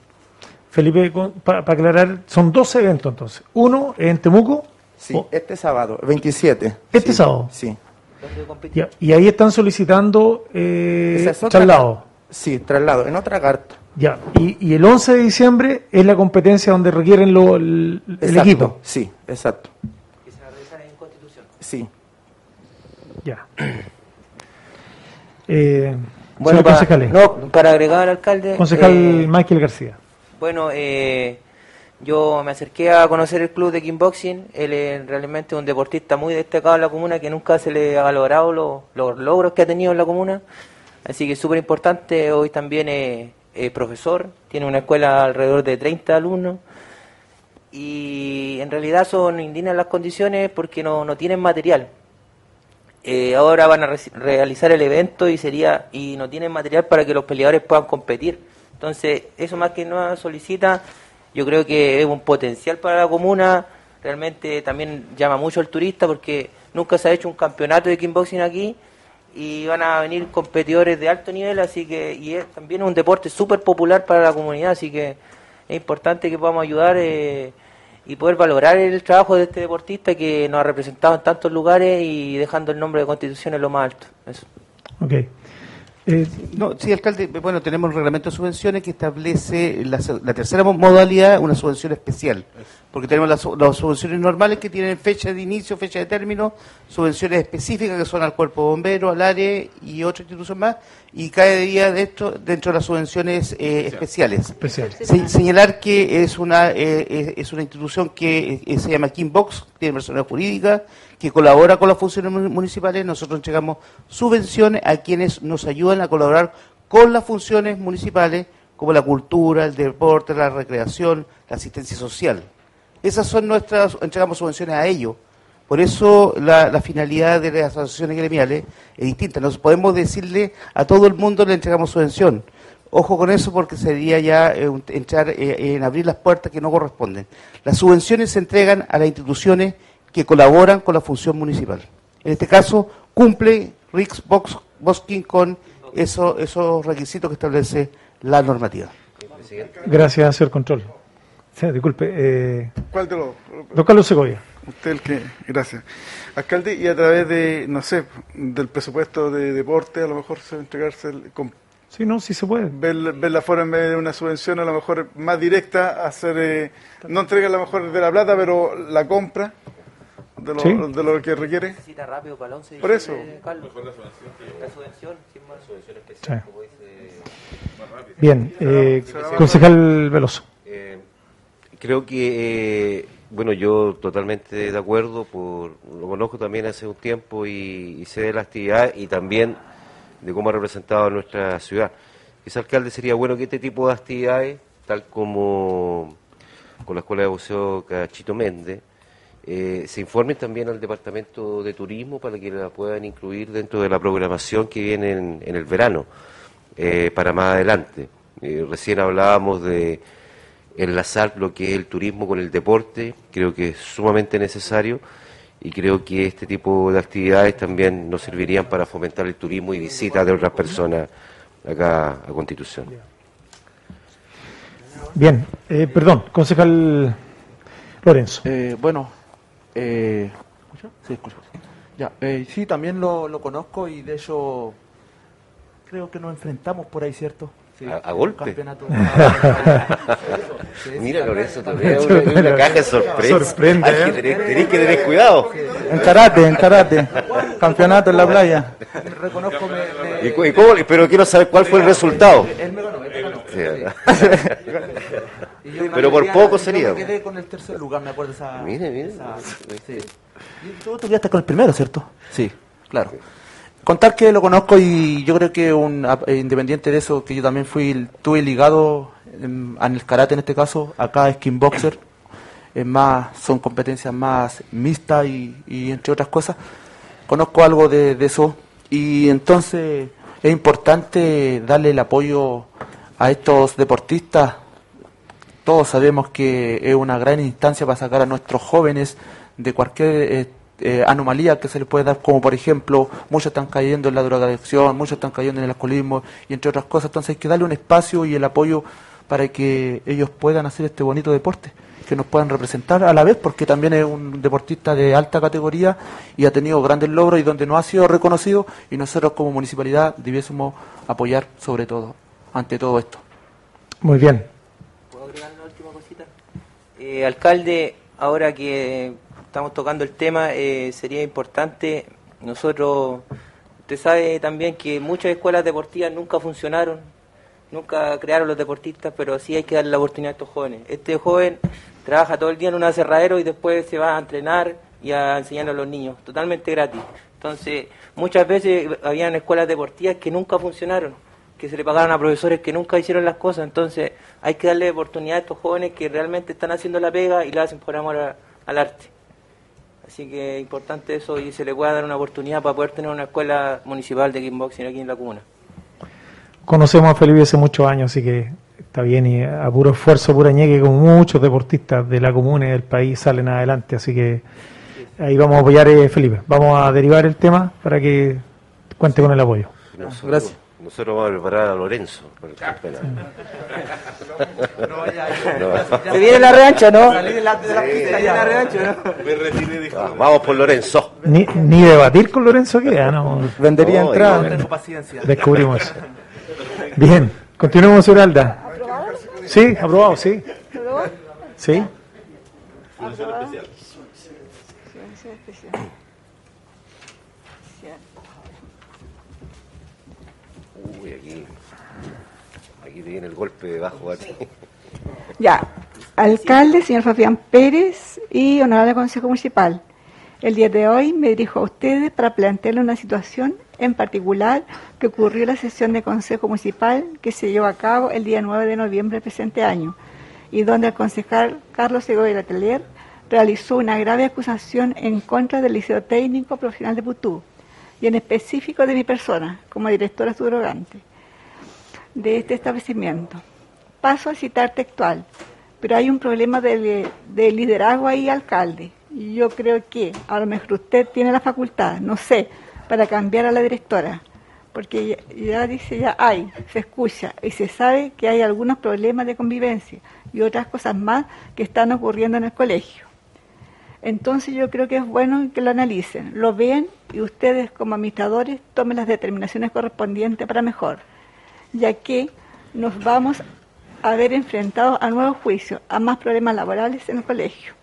Felipe, para aclarar, son dos eventos entonces. Uno en Temuco. Sí, este sábado, 27. Este Sí, sábado. Sí. Y ahí están solicitando eh, es traslado. Sí, traslado, en otra carta. Ya, y, y el 11 de diciembre es la competencia donde requieren lo, el, equipo. Sí, exacto. Sí. Ya. Eh, Bueno, para, concejales. no, para agregar al alcalde. Concejal eh, Michael García. Bueno, eh, yo me acerqué a conocer el club de kickboxing. Él es realmente un deportista muy destacado en la comuna que nunca se le ha valorado lo- los logros que ha tenido en la comuna. Así que es súper importante. Hoy también es, es profesor, tiene una escuela alrededor de 30 alumnos. Y en realidad son indignas las condiciones porque no, no tienen material. Eh, ahora van a realizar el evento y sería y no tienen material para que los peleadores puedan competir. Entonces, eso más que no solicita, yo creo que es un potencial para la comuna. Realmente también llama mucho al turista porque nunca se ha hecho un campeonato de kickboxing aquí y van a venir competidores de alto nivel, así que y es también un deporte súper popular para la comunidad, así que es importante que podamos ayudar eh, y poder valorar el trabajo de este deportista que nos ha representado en tantos lugares y dejando el nombre de Constitución en lo más alto. Eso. Ok. Eh, No, sí, alcalde, bueno, tenemos el reglamento de subvenciones que establece la, la tercera mo- modalidad, una subvención especial. Porque tenemos las, su- las subvenciones normales que tienen fecha de inicio, fecha de término, subvenciones específicas que son al cuerpo bombero, al área y otra institución más, y cae día de esto dentro de las subvenciones eh, especiales. Especiales. Se- señalar que es una eh, es, una institución que eh, se llama Kimbox, tiene personalidad jurídica, que colabora con las funciones mu- municipales. Nosotros entregamos subvenciones a quienes nos ayudan a colaborar con las funciones municipales, como la cultura, el deporte, la recreación, la asistencia social. Esas son nuestras, entregamos subvenciones a ellos. Por eso la, finalidad de las asociaciones gremiales es distinta. No podemos decirle a todo el mundo le entregamos subvención. Ojo con eso porque sería ya eh, entrar eh, en abrir las puertas que no corresponden. Las subvenciones se entregan a las instituciones que colaboran con la función municipal. En este caso, cumple Rix Box, Bosking con eso- esos requisitos que establece la normativa. Gracias, señor Control. Sí, disculpe. Eh, ¿Cuál de los? don Carlos Segovia. Usted el que, gracias. Alcalde, y a través de, no sé, del presupuesto de deporte, a lo mejor se entregarse, el- con- Sí, no, sí se puede. ver, ver la forma en vez de una subvención, a lo mejor más directa, hacer, eh, no entrega a lo mejor de la plata, pero la compra de lo, Sí. de lo que requiere. Necesita rápido para el 11 de Por eso. Carlos. La subvención, sin más. Sí. Bien, eh, concejal Veloso. Creo que, eh, bueno, yo totalmente de acuerdo, por, lo conozco también hace un tiempo y, sé de la actividad y también de cómo ha representado a nuestra ciudad. Ese alcalde sería bueno que este tipo de actividades, tal como con la Escuela de Buceo Cachito Méndez, eh, se informen también al Departamento de Turismo para que la puedan incluir dentro de la programación que viene en, en el verano, eh, para más adelante. Eh, recién hablábamos de enlazar lo que es el turismo con el deporte, creo que es sumamente necesario y creo que este tipo de actividades también nos servirían para fomentar el turismo y visitas de otras personas acá a Constitución. Bien, eh, perdón, concejal Lorenzo. Eh, bueno, eh, sí, escucho. Ya, eh, sí, también lo, lo conozco y de hecho creo que nos enfrentamos por ahí, ¿cierto? Sí, ¿A, a golpe? Mira, Lorenzo, te veo una, una caja de sorpresa. Sorprende, Hay que ¿eh? tener, tenés que tener cuidado. En karate, en karate. Campeonato en la playa. Reconozco, me, me- ¿Y, cu- y cómo- pero quiero saber cuál fue el resultado. Él me ganó, él me ganó. Sí, ¿verdad? Y yo Pero por quedé- poco yo sería. me quedé con el tercer lugar, me acuerdo esa. Mire, mire. esa- sí. Y tú, tú quedaste con el primero, ¿cierto? Sí, claro. Contar que lo conozco y yo creo que un, eh, independiente de eso, que yo también fui, tuve ligado en, en el karate en este caso, acá es kickboxer, es más, son competencias más mixtas y, y entre otras cosas, conozco algo de, de eso y entonces es importante darle el apoyo a estos deportistas. Todos sabemos que es una gran instancia para sacar a nuestros jóvenes de cualquier eh, eh, anomalía que se les puede dar, como por ejemplo, muchos están cayendo en la drogadicción, muchos están cayendo en el alcoholismo y entre otras cosas. Entonces hay que darle un espacio y el apoyo para que ellos puedan hacer este bonito deporte, que nos puedan representar a la vez, porque también es un deportista de alta categoría y ha tenido grandes logros y donde no ha sido reconocido y nosotros como municipalidad debiésemos apoyar sobre todo, ante todo esto. Muy bien. ¿Puedo agregar una última cosita? Eh, alcalde, ahora que estamos tocando el tema, eh, sería importante, nosotros, usted sabe también que muchas escuelas deportivas nunca funcionaron, nunca crearon los deportistas, pero sí hay que darle la oportunidad a estos jóvenes. Este joven trabaja todo el día en un aserradero y después se va a entrenar y a enseñar a los niños, totalmente gratis. Entonces, muchas veces habían escuelas deportivas que nunca funcionaron, que se le pagaron a profesores que nunca hicieron las cosas. Entonces, hay que darle oportunidad a estos jóvenes que realmente están haciendo la pega y la hacen por amor al arte. Así que es importante eso y se le pueda dar una oportunidad para poder tener una escuela municipal de kickboxing aquí en la comuna. Conocemos a Felipe hace muchos años, así que está bien y a puro esfuerzo, pura ñeque, como muchos deportistas de la comuna y del país salen adelante, así que ahí vamos a apoyar, eh, Felipe. Vamos a derivar el tema para que cuente con el apoyo. Gracias. Nosotros vamos a preparar a Lorenzo para el campeonato. No. Se viene la revancha, ¿no? Salí de la- de la Sí. pista ya. Se viene la revancha, ¿no? Me retiré de Ah, Vamos por Lorenzo. Ni, ni debatir con Lorenzo queda, ¿no? Vendería No, entrada. igual. Tengo paciencia. Descubrimos eso. Bien, continuemos, señor Alda. Sí, aprobado, sí. Sí. Uy, aquí, aquí te viene el golpe debajo a ti. Ya, alcalde, señor Fabián Pérez y honorable Consejo Municipal. El día de hoy me dirijo a ustedes para plantearle una situación en particular que ocurrió en la sesión de Consejo Municipal que se llevó a cabo el día 9 de noviembre del presente año y donde el concejal Carlos Segovia Letelier realizó una grave acusación en contra del Liceo Técnico Profesional de Putú y en específico de mi persona como directora subrogante de este establecimiento. Paso a citar textual, pero hay un problema de, de liderazgo ahí, alcalde. Y yo creo que a lo mejor usted tiene la facultad, no sé, para cambiar a la directora, porque ya, ya dice, ya hay, se escucha y se sabe que hay algunos problemas de convivencia y otras cosas más que están ocurriendo en el colegio. Entonces yo creo que es bueno que lo analicen, lo vean y ustedes como administradores tomen las determinaciones correspondientes para mejor, ya que nos vamos a ver enfrentados a nuevos juicios, a más problemas laborales en el colegio.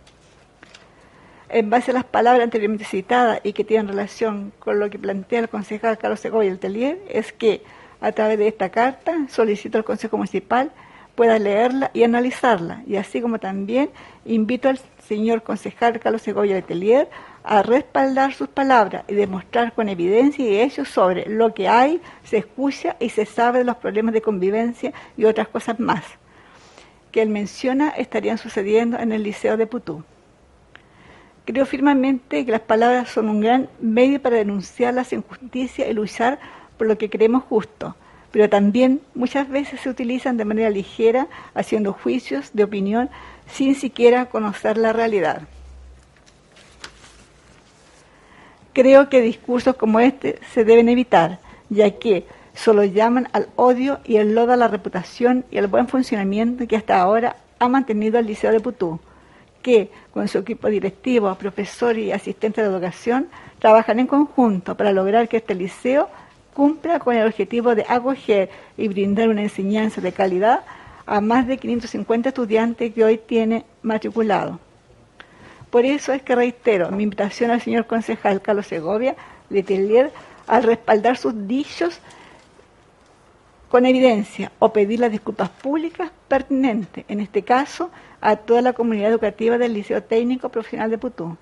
En base a las palabras anteriormente citadas y que tienen relación con lo que plantea el concejal Carlos Segovia el Telier, es que a través de esta carta solicito al Consejo Municipal pueda leerla y analizarla, y así como también invito al señor concejal Carlos Segovia Letelier a respaldar sus palabras y demostrar con evidencia y hechos sobre lo que hay, se escucha y se sabe de los problemas de convivencia y otras cosas más que él menciona estarían sucediendo en el Liceo de Putú. Creo firmemente que las palabras son un gran medio para denunciar las injusticias y luchar por lo que creemos justo, pero también muchas veces se utilizan de manera ligera, haciendo juicios de opinión sin siquiera conocer la realidad. Creo que discursos como este se deben evitar, ya que solo llaman al odio y el lodo a la reputación y al buen funcionamiento que hasta ahora ha mantenido el Liceo de Putú, que con su equipo directivo, profesores y asistentes de educación trabajan en conjunto para lograr que este liceo cumpla con el objetivo de acoger y brindar una enseñanza de calidad a más de 550 estudiantes que hoy tiene matriculado. Por eso es que reitero mi invitación al señor concejal Carlos Segovia de Telier al respaldar sus dichos con evidencia o pedir las disculpas públicas pertinentes, en este caso, a toda la comunidad educativa del Liceo Técnico Profesional de Putú,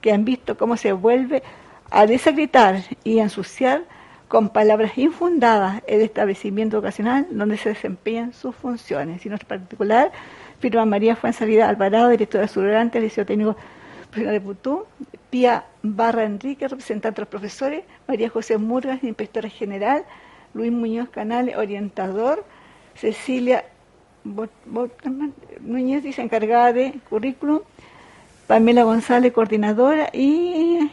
que han visto cómo se vuelve a desacreditar y ensuciar con palabras infundadas el establecimiento educacional donde se desempeñan sus funciones. Y en particular, firma María Fuensalida Alvarado, directora subrogante del Liceo Técnico Putú, Pía Barra Enrique, representante de los profesores, María José Murgas, inspectora general, Luis Muñoz Canales, orientador, Cecilia Núñez, dice encargada de currículum, Pamela González, coordinadora, y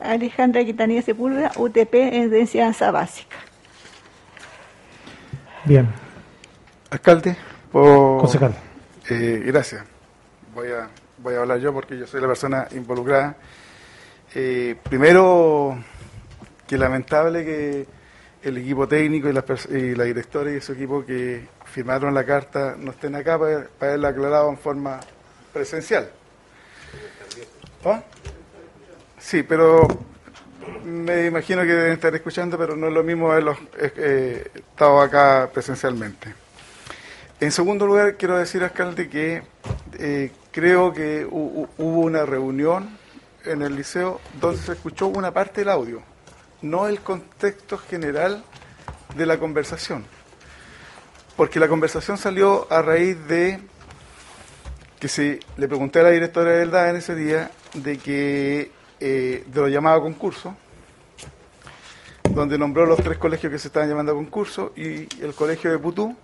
Alejandra Quitanilla Sepúlveda, UTP en enseñanza básica. Bien. Alcalde, por... Concejal. Eh, gracias. Voy a, voy a hablar yo porque yo soy la persona involucrada. Eh, primero, que lamentable que el equipo técnico y la, y la directora y su equipo que firmaron la carta no estén acá para, para haberla aclarado en forma presencial. ¿Ah? Sí, pero me imagino que deben estar escuchando, pero no es lo mismo haberlos eh, estado acá presencialmente. En segundo lugar, quiero decir, alcalde, que eh, creo que hubo una reunión en el liceo donde se escuchó una parte del audio, no el contexto general de la conversación. Porque la conversación salió a raíz de que se le pregunté a la directora del DA en ese día de que eh, de lo llamado concurso, donde nombró los tres colegios que se estaban llamando a concurso y el colegio de Putú,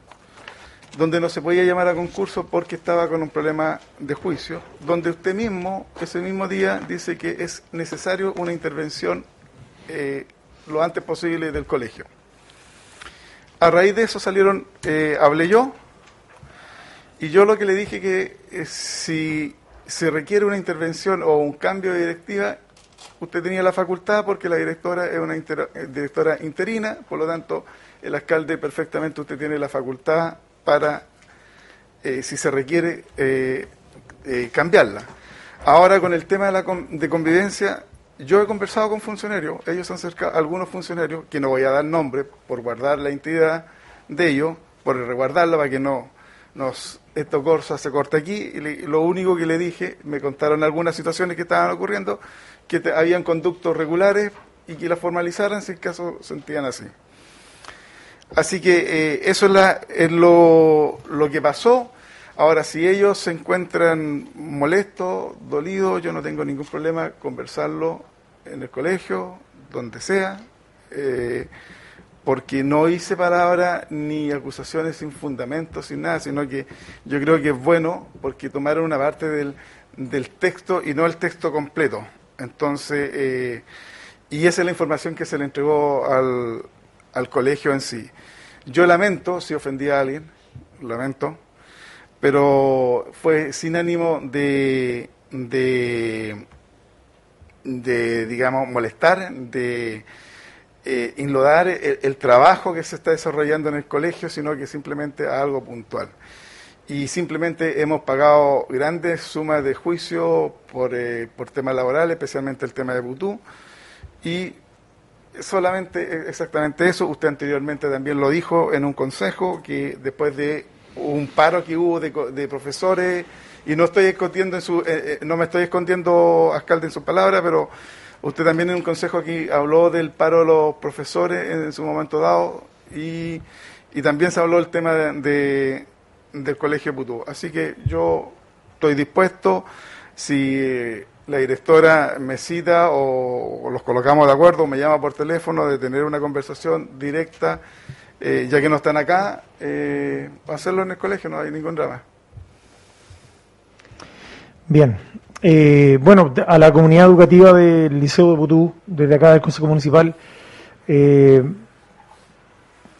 donde no se podía llamar a concurso porque estaba con un problema de juicio, donde usted mismo, ese mismo día, dice que es necesario una intervención eh, lo antes posible del colegio. A raíz de eso salieron, eh, hablé yo, y yo lo que le dije que si se requiere una intervención o un cambio de directiva, usted tenía la facultad porque la directora es una eh, directora interina, por lo tanto, el alcalde perfectamente usted tiene la facultad para, eh, si se requiere, eh, cambiarla. Ahora, con el tema de, la de convivencia, yo he conversado con funcionarios, ellos han acercado, algunos funcionarios, que no voy a dar nombre por guardar la integridad de ellos, por resguardarla para que no nos esto corsa se corta aquí y lo único que le dije, me contaron algunas situaciones que estaban ocurriendo, que habían conductos regulares y que la formalizaran si el caso sentían así. Así que eh, eso es, la, es lo, lo, que pasó. Ahora, si ellos se encuentran molestos, dolidos, yo no tengo ningún problema conversarlo en el colegio, donde sea, eh, porque no hice palabra ni acusaciones sin fundamento, sin nada, sino que yo creo que es bueno porque tomaron una parte del, del texto y no el texto completo. Entonces, eh, y esa es la información que se le entregó al, al colegio en sí. Yo lamento si ofendí a alguien, lamento, pero fue sin ánimo de, de, digamos, molestar, de eh, inlodar el, el, trabajo que se está desarrollando en el colegio, sino que simplemente a algo puntual y simplemente hemos pagado grandes sumas de juicio por, eh, por temas laborales, especialmente el tema de Butú, y solamente e, exactamente eso, usted anteriormente también lo dijo en un consejo, que después de un paro que hubo de, de profesores, y no estoy escondiendo en su, eh, eh, no me estoy escondiendo, alcalde, en sus palabras, pero usted también en un consejo aquí habló del paro de los profesores en, su momento dado, y, y también se habló del tema de del Colegio Putú. Así que yo estoy dispuesto, si la directora me cita o, los colocamos de acuerdo, me llama por teléfono, de tener una conversación directa, eh, ya que no están acá, eh, hacerlo en el colegio, no hay ningún drama. Bien. Eh, bueno, a la comunidad educativa del Liceo de Putú, desde acá del Consejo Municipal,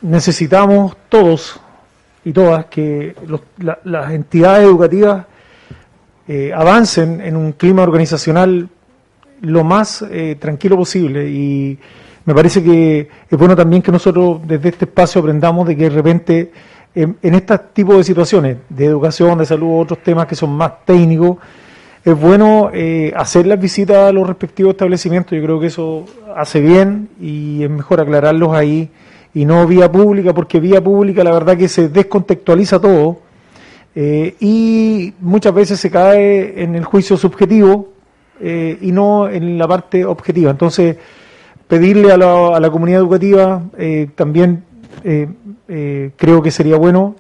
necesitamos todos y todas que las entidades educativas eh, avancen en un clima organizacional lo más eh, tranquilo posible y me parece que es bueno también que nosotros desde este espacio aprendamos de que de repente en, en este tipo de situaciones de educación, de salud, otros temas que son más técnicos, es bueno eh, hacer las visitas a los respectivos establecimientos. Yo creo que eso hace bien y es mejor aclararlos ahí y no vía pública, porque vía pública la verdad que se descontextualiza todo eh, y muchas veces se cae en el juicio subjetivo eh, y no en la parte objetiva. Entonces, pedirle a la, a la comunidad educativa eh, también eh, creo que sería bueno.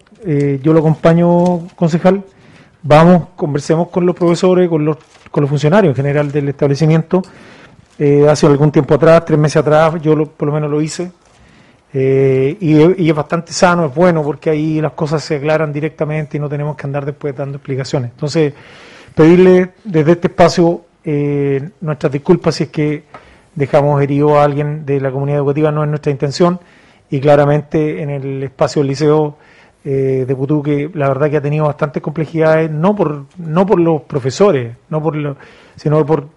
yo lo acompaño, concejal. Vamos, conversemos con los profesores, con los, con los funcionarios en general del establecimiento. Hace algún tiempo atrás, tres meses atrás, yo lo- por lo menos lo hice. Eh, y, y es bastante sano, es bueno, porque ahí las cosas se aclaran directamente y no tenemos que andar después dando explicaciones. Entonces, pedirle desde este espacio eh, nuestras disculpas si es que dejamos herido a alguien de la comunidad educativa, no es nuestra intención, y claramente en el espacio del liceo eh, de Putú, que la verdad que ha tenido bastantes complejidades, no por, no por los profesores, no por lo- sino por,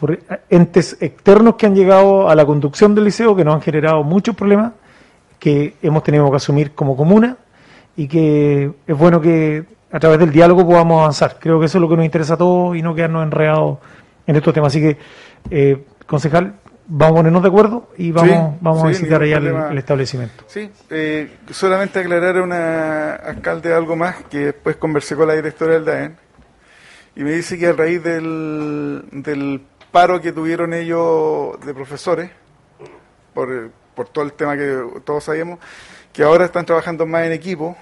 por entes externos que han llegado a la conducción del liceo, que nos han generado muchos problemas, que hemos tenido que asumir como comuna, y que es bueno que a través del diálogo podamos avanzar. Creo que eso es lo que nos interesa a todos y no quedarnos enredados en estos temas. Así que, eh, concejal, vamos a ponernos de acuerdo y vamos, Sí, vamos a visitar allá el, el establecimiento. Sí, eh, solamente aclarar a una alcalde algo más, que después conversé con la directora del DAEN, y me dice que a raíz del, del paro que tuvieron ellos de profesores, por, por todo el tema que todos sabíamos, que ahora están trabajando más en equipo,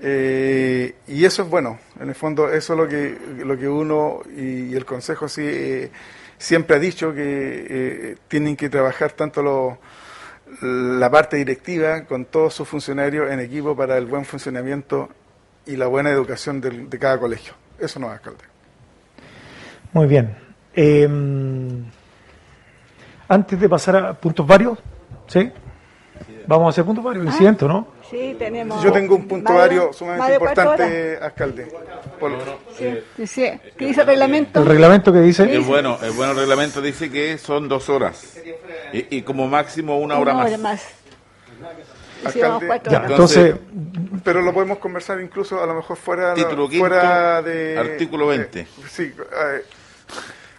eh, y eso es bueno, en el fondo eso es lo que, lo que uno y, el Consejo sí, eh, siempre ha dicho, que eh, tienen que trabajar tanto los la parte directiva con todos sus funcionarios en equipo para el buen funcionamiento y la buena educación del- de cada colegio. Eso no es alcalde. Muy bien. Eh, antes de pasar a puntos varios, ¿sí? Vamos a hacer puntos varios, incidentes, ¿no? Sí, tenemos. Yo tengo un punto vario sumamente importante, alcalde. Por- Sí, sí. ¿Qué dice el reglamento? El reglamento que dice... Es bueno, el buen reglamento dice que son dos horas y, y como máximo una hora Una más. hora más. Alcalde, Ya, entonces, pero lo podemos conversar incluso a lo mejor fuera, Título quinto, fuera de artículo 20. eh, sí, eh,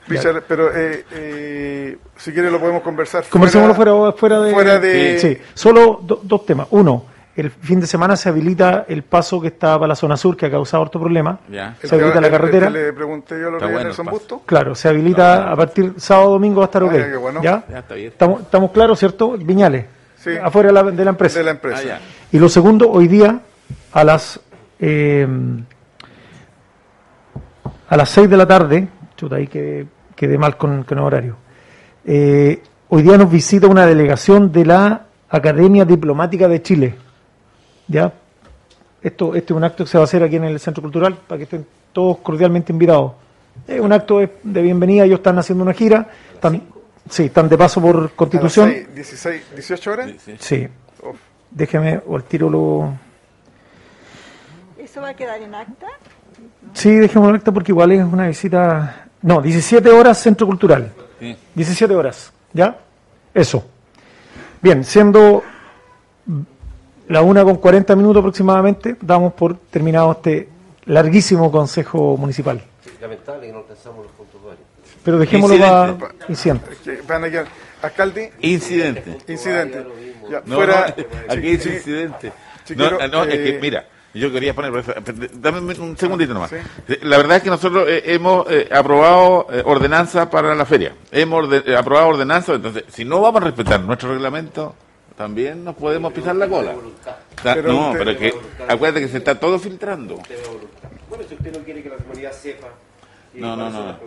Richard, pero eh, eh, si quiere lo podemos conversar Conversémoslo fuera, fuera de... fuera de- Sí, solo do- dos temas. Uno, el fin de semana se habilita el paso que está para la zona sur, que ha causado harto problema. Ya. El Se habilita la el- el carretera. que le pregunté yo a los bueno Nelson. Busto. Claro, se habilita a partir sábado domingo va a estar ok. Ah, ya, qué bueno. ¿Ya? Ya está bien. Estamos, estamos claros, ¿cierto? Viñales. Sí. Afuera de la, de la empresa. De la empresa. Ah. Y lo segundo, hoy día a las eh, a las 6 de la tarde, chuta, ahí quedé, quedé mal con, con el horario. Eh, hoy día nos visita una delegación de la Academia Diplomática de Chile. ¿Ya? Esto, este es un acto que se va a hacer aquí en el Centro Cultural para que estén todos cordialmente invitados. Es un acto de, de bienvenida, ellos están haciendo una gira, están, sí, están de paso por A las Constitución. seis, 16, 18 horas. Sí. Uf. Déjeme, o al tiro lo... ¿Eso va a quedar en acta? Sí, dejémoslo acta porque igual es una visita... No, 17 horas Centro Cultural. Sí. 17 horas, ¿ya? Eso. Bien, siendo la una con 40 minutos aproximadamente, damos por terminado este larguísimo Consejo Municipal. Lamentable que no alcanzamos los puntos varios. Pero dejémoslo Incidente. para incidente. Es que van a quedar- alcalde, Incidente. incidente. Ya, No, fuera, no, aquí es incidente. No, no, es eh, que, mira, yo quería poner, dame un segundito nomás. Sí. La verdad es que nosotros eh, hemos eh, aprobado eh, ordenanza para la feria. Hemos eh, aprobado ordenanza, entonces, si no vamos a respetar nuestro reglamento, también nos podemos pisar la cola. Ta- Pero no, usted- pero que, acuérdate que se está todo filtrando. Bueno, si usted no quiere que la comunidad sepa. y No, no, no.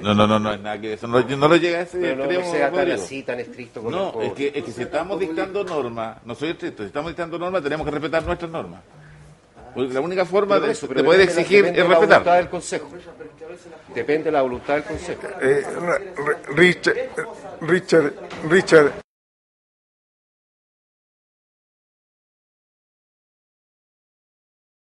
No, no, no, no es nada que eso. No, no lo llega a ese Pero no, extremo, no sea tan así, tan estricto con No, es que, es que si estamos dictando normas, no soy estricto, si estamos dictando normas tenemos que respetar nuestras normas. Porque la única forma de, eso, de pero poder depende de la- exigir depende es de la voluntad respetar. del Consejo. Depende de la voluntad del Consejo. eh, Ra- Richard, Richard, Richard,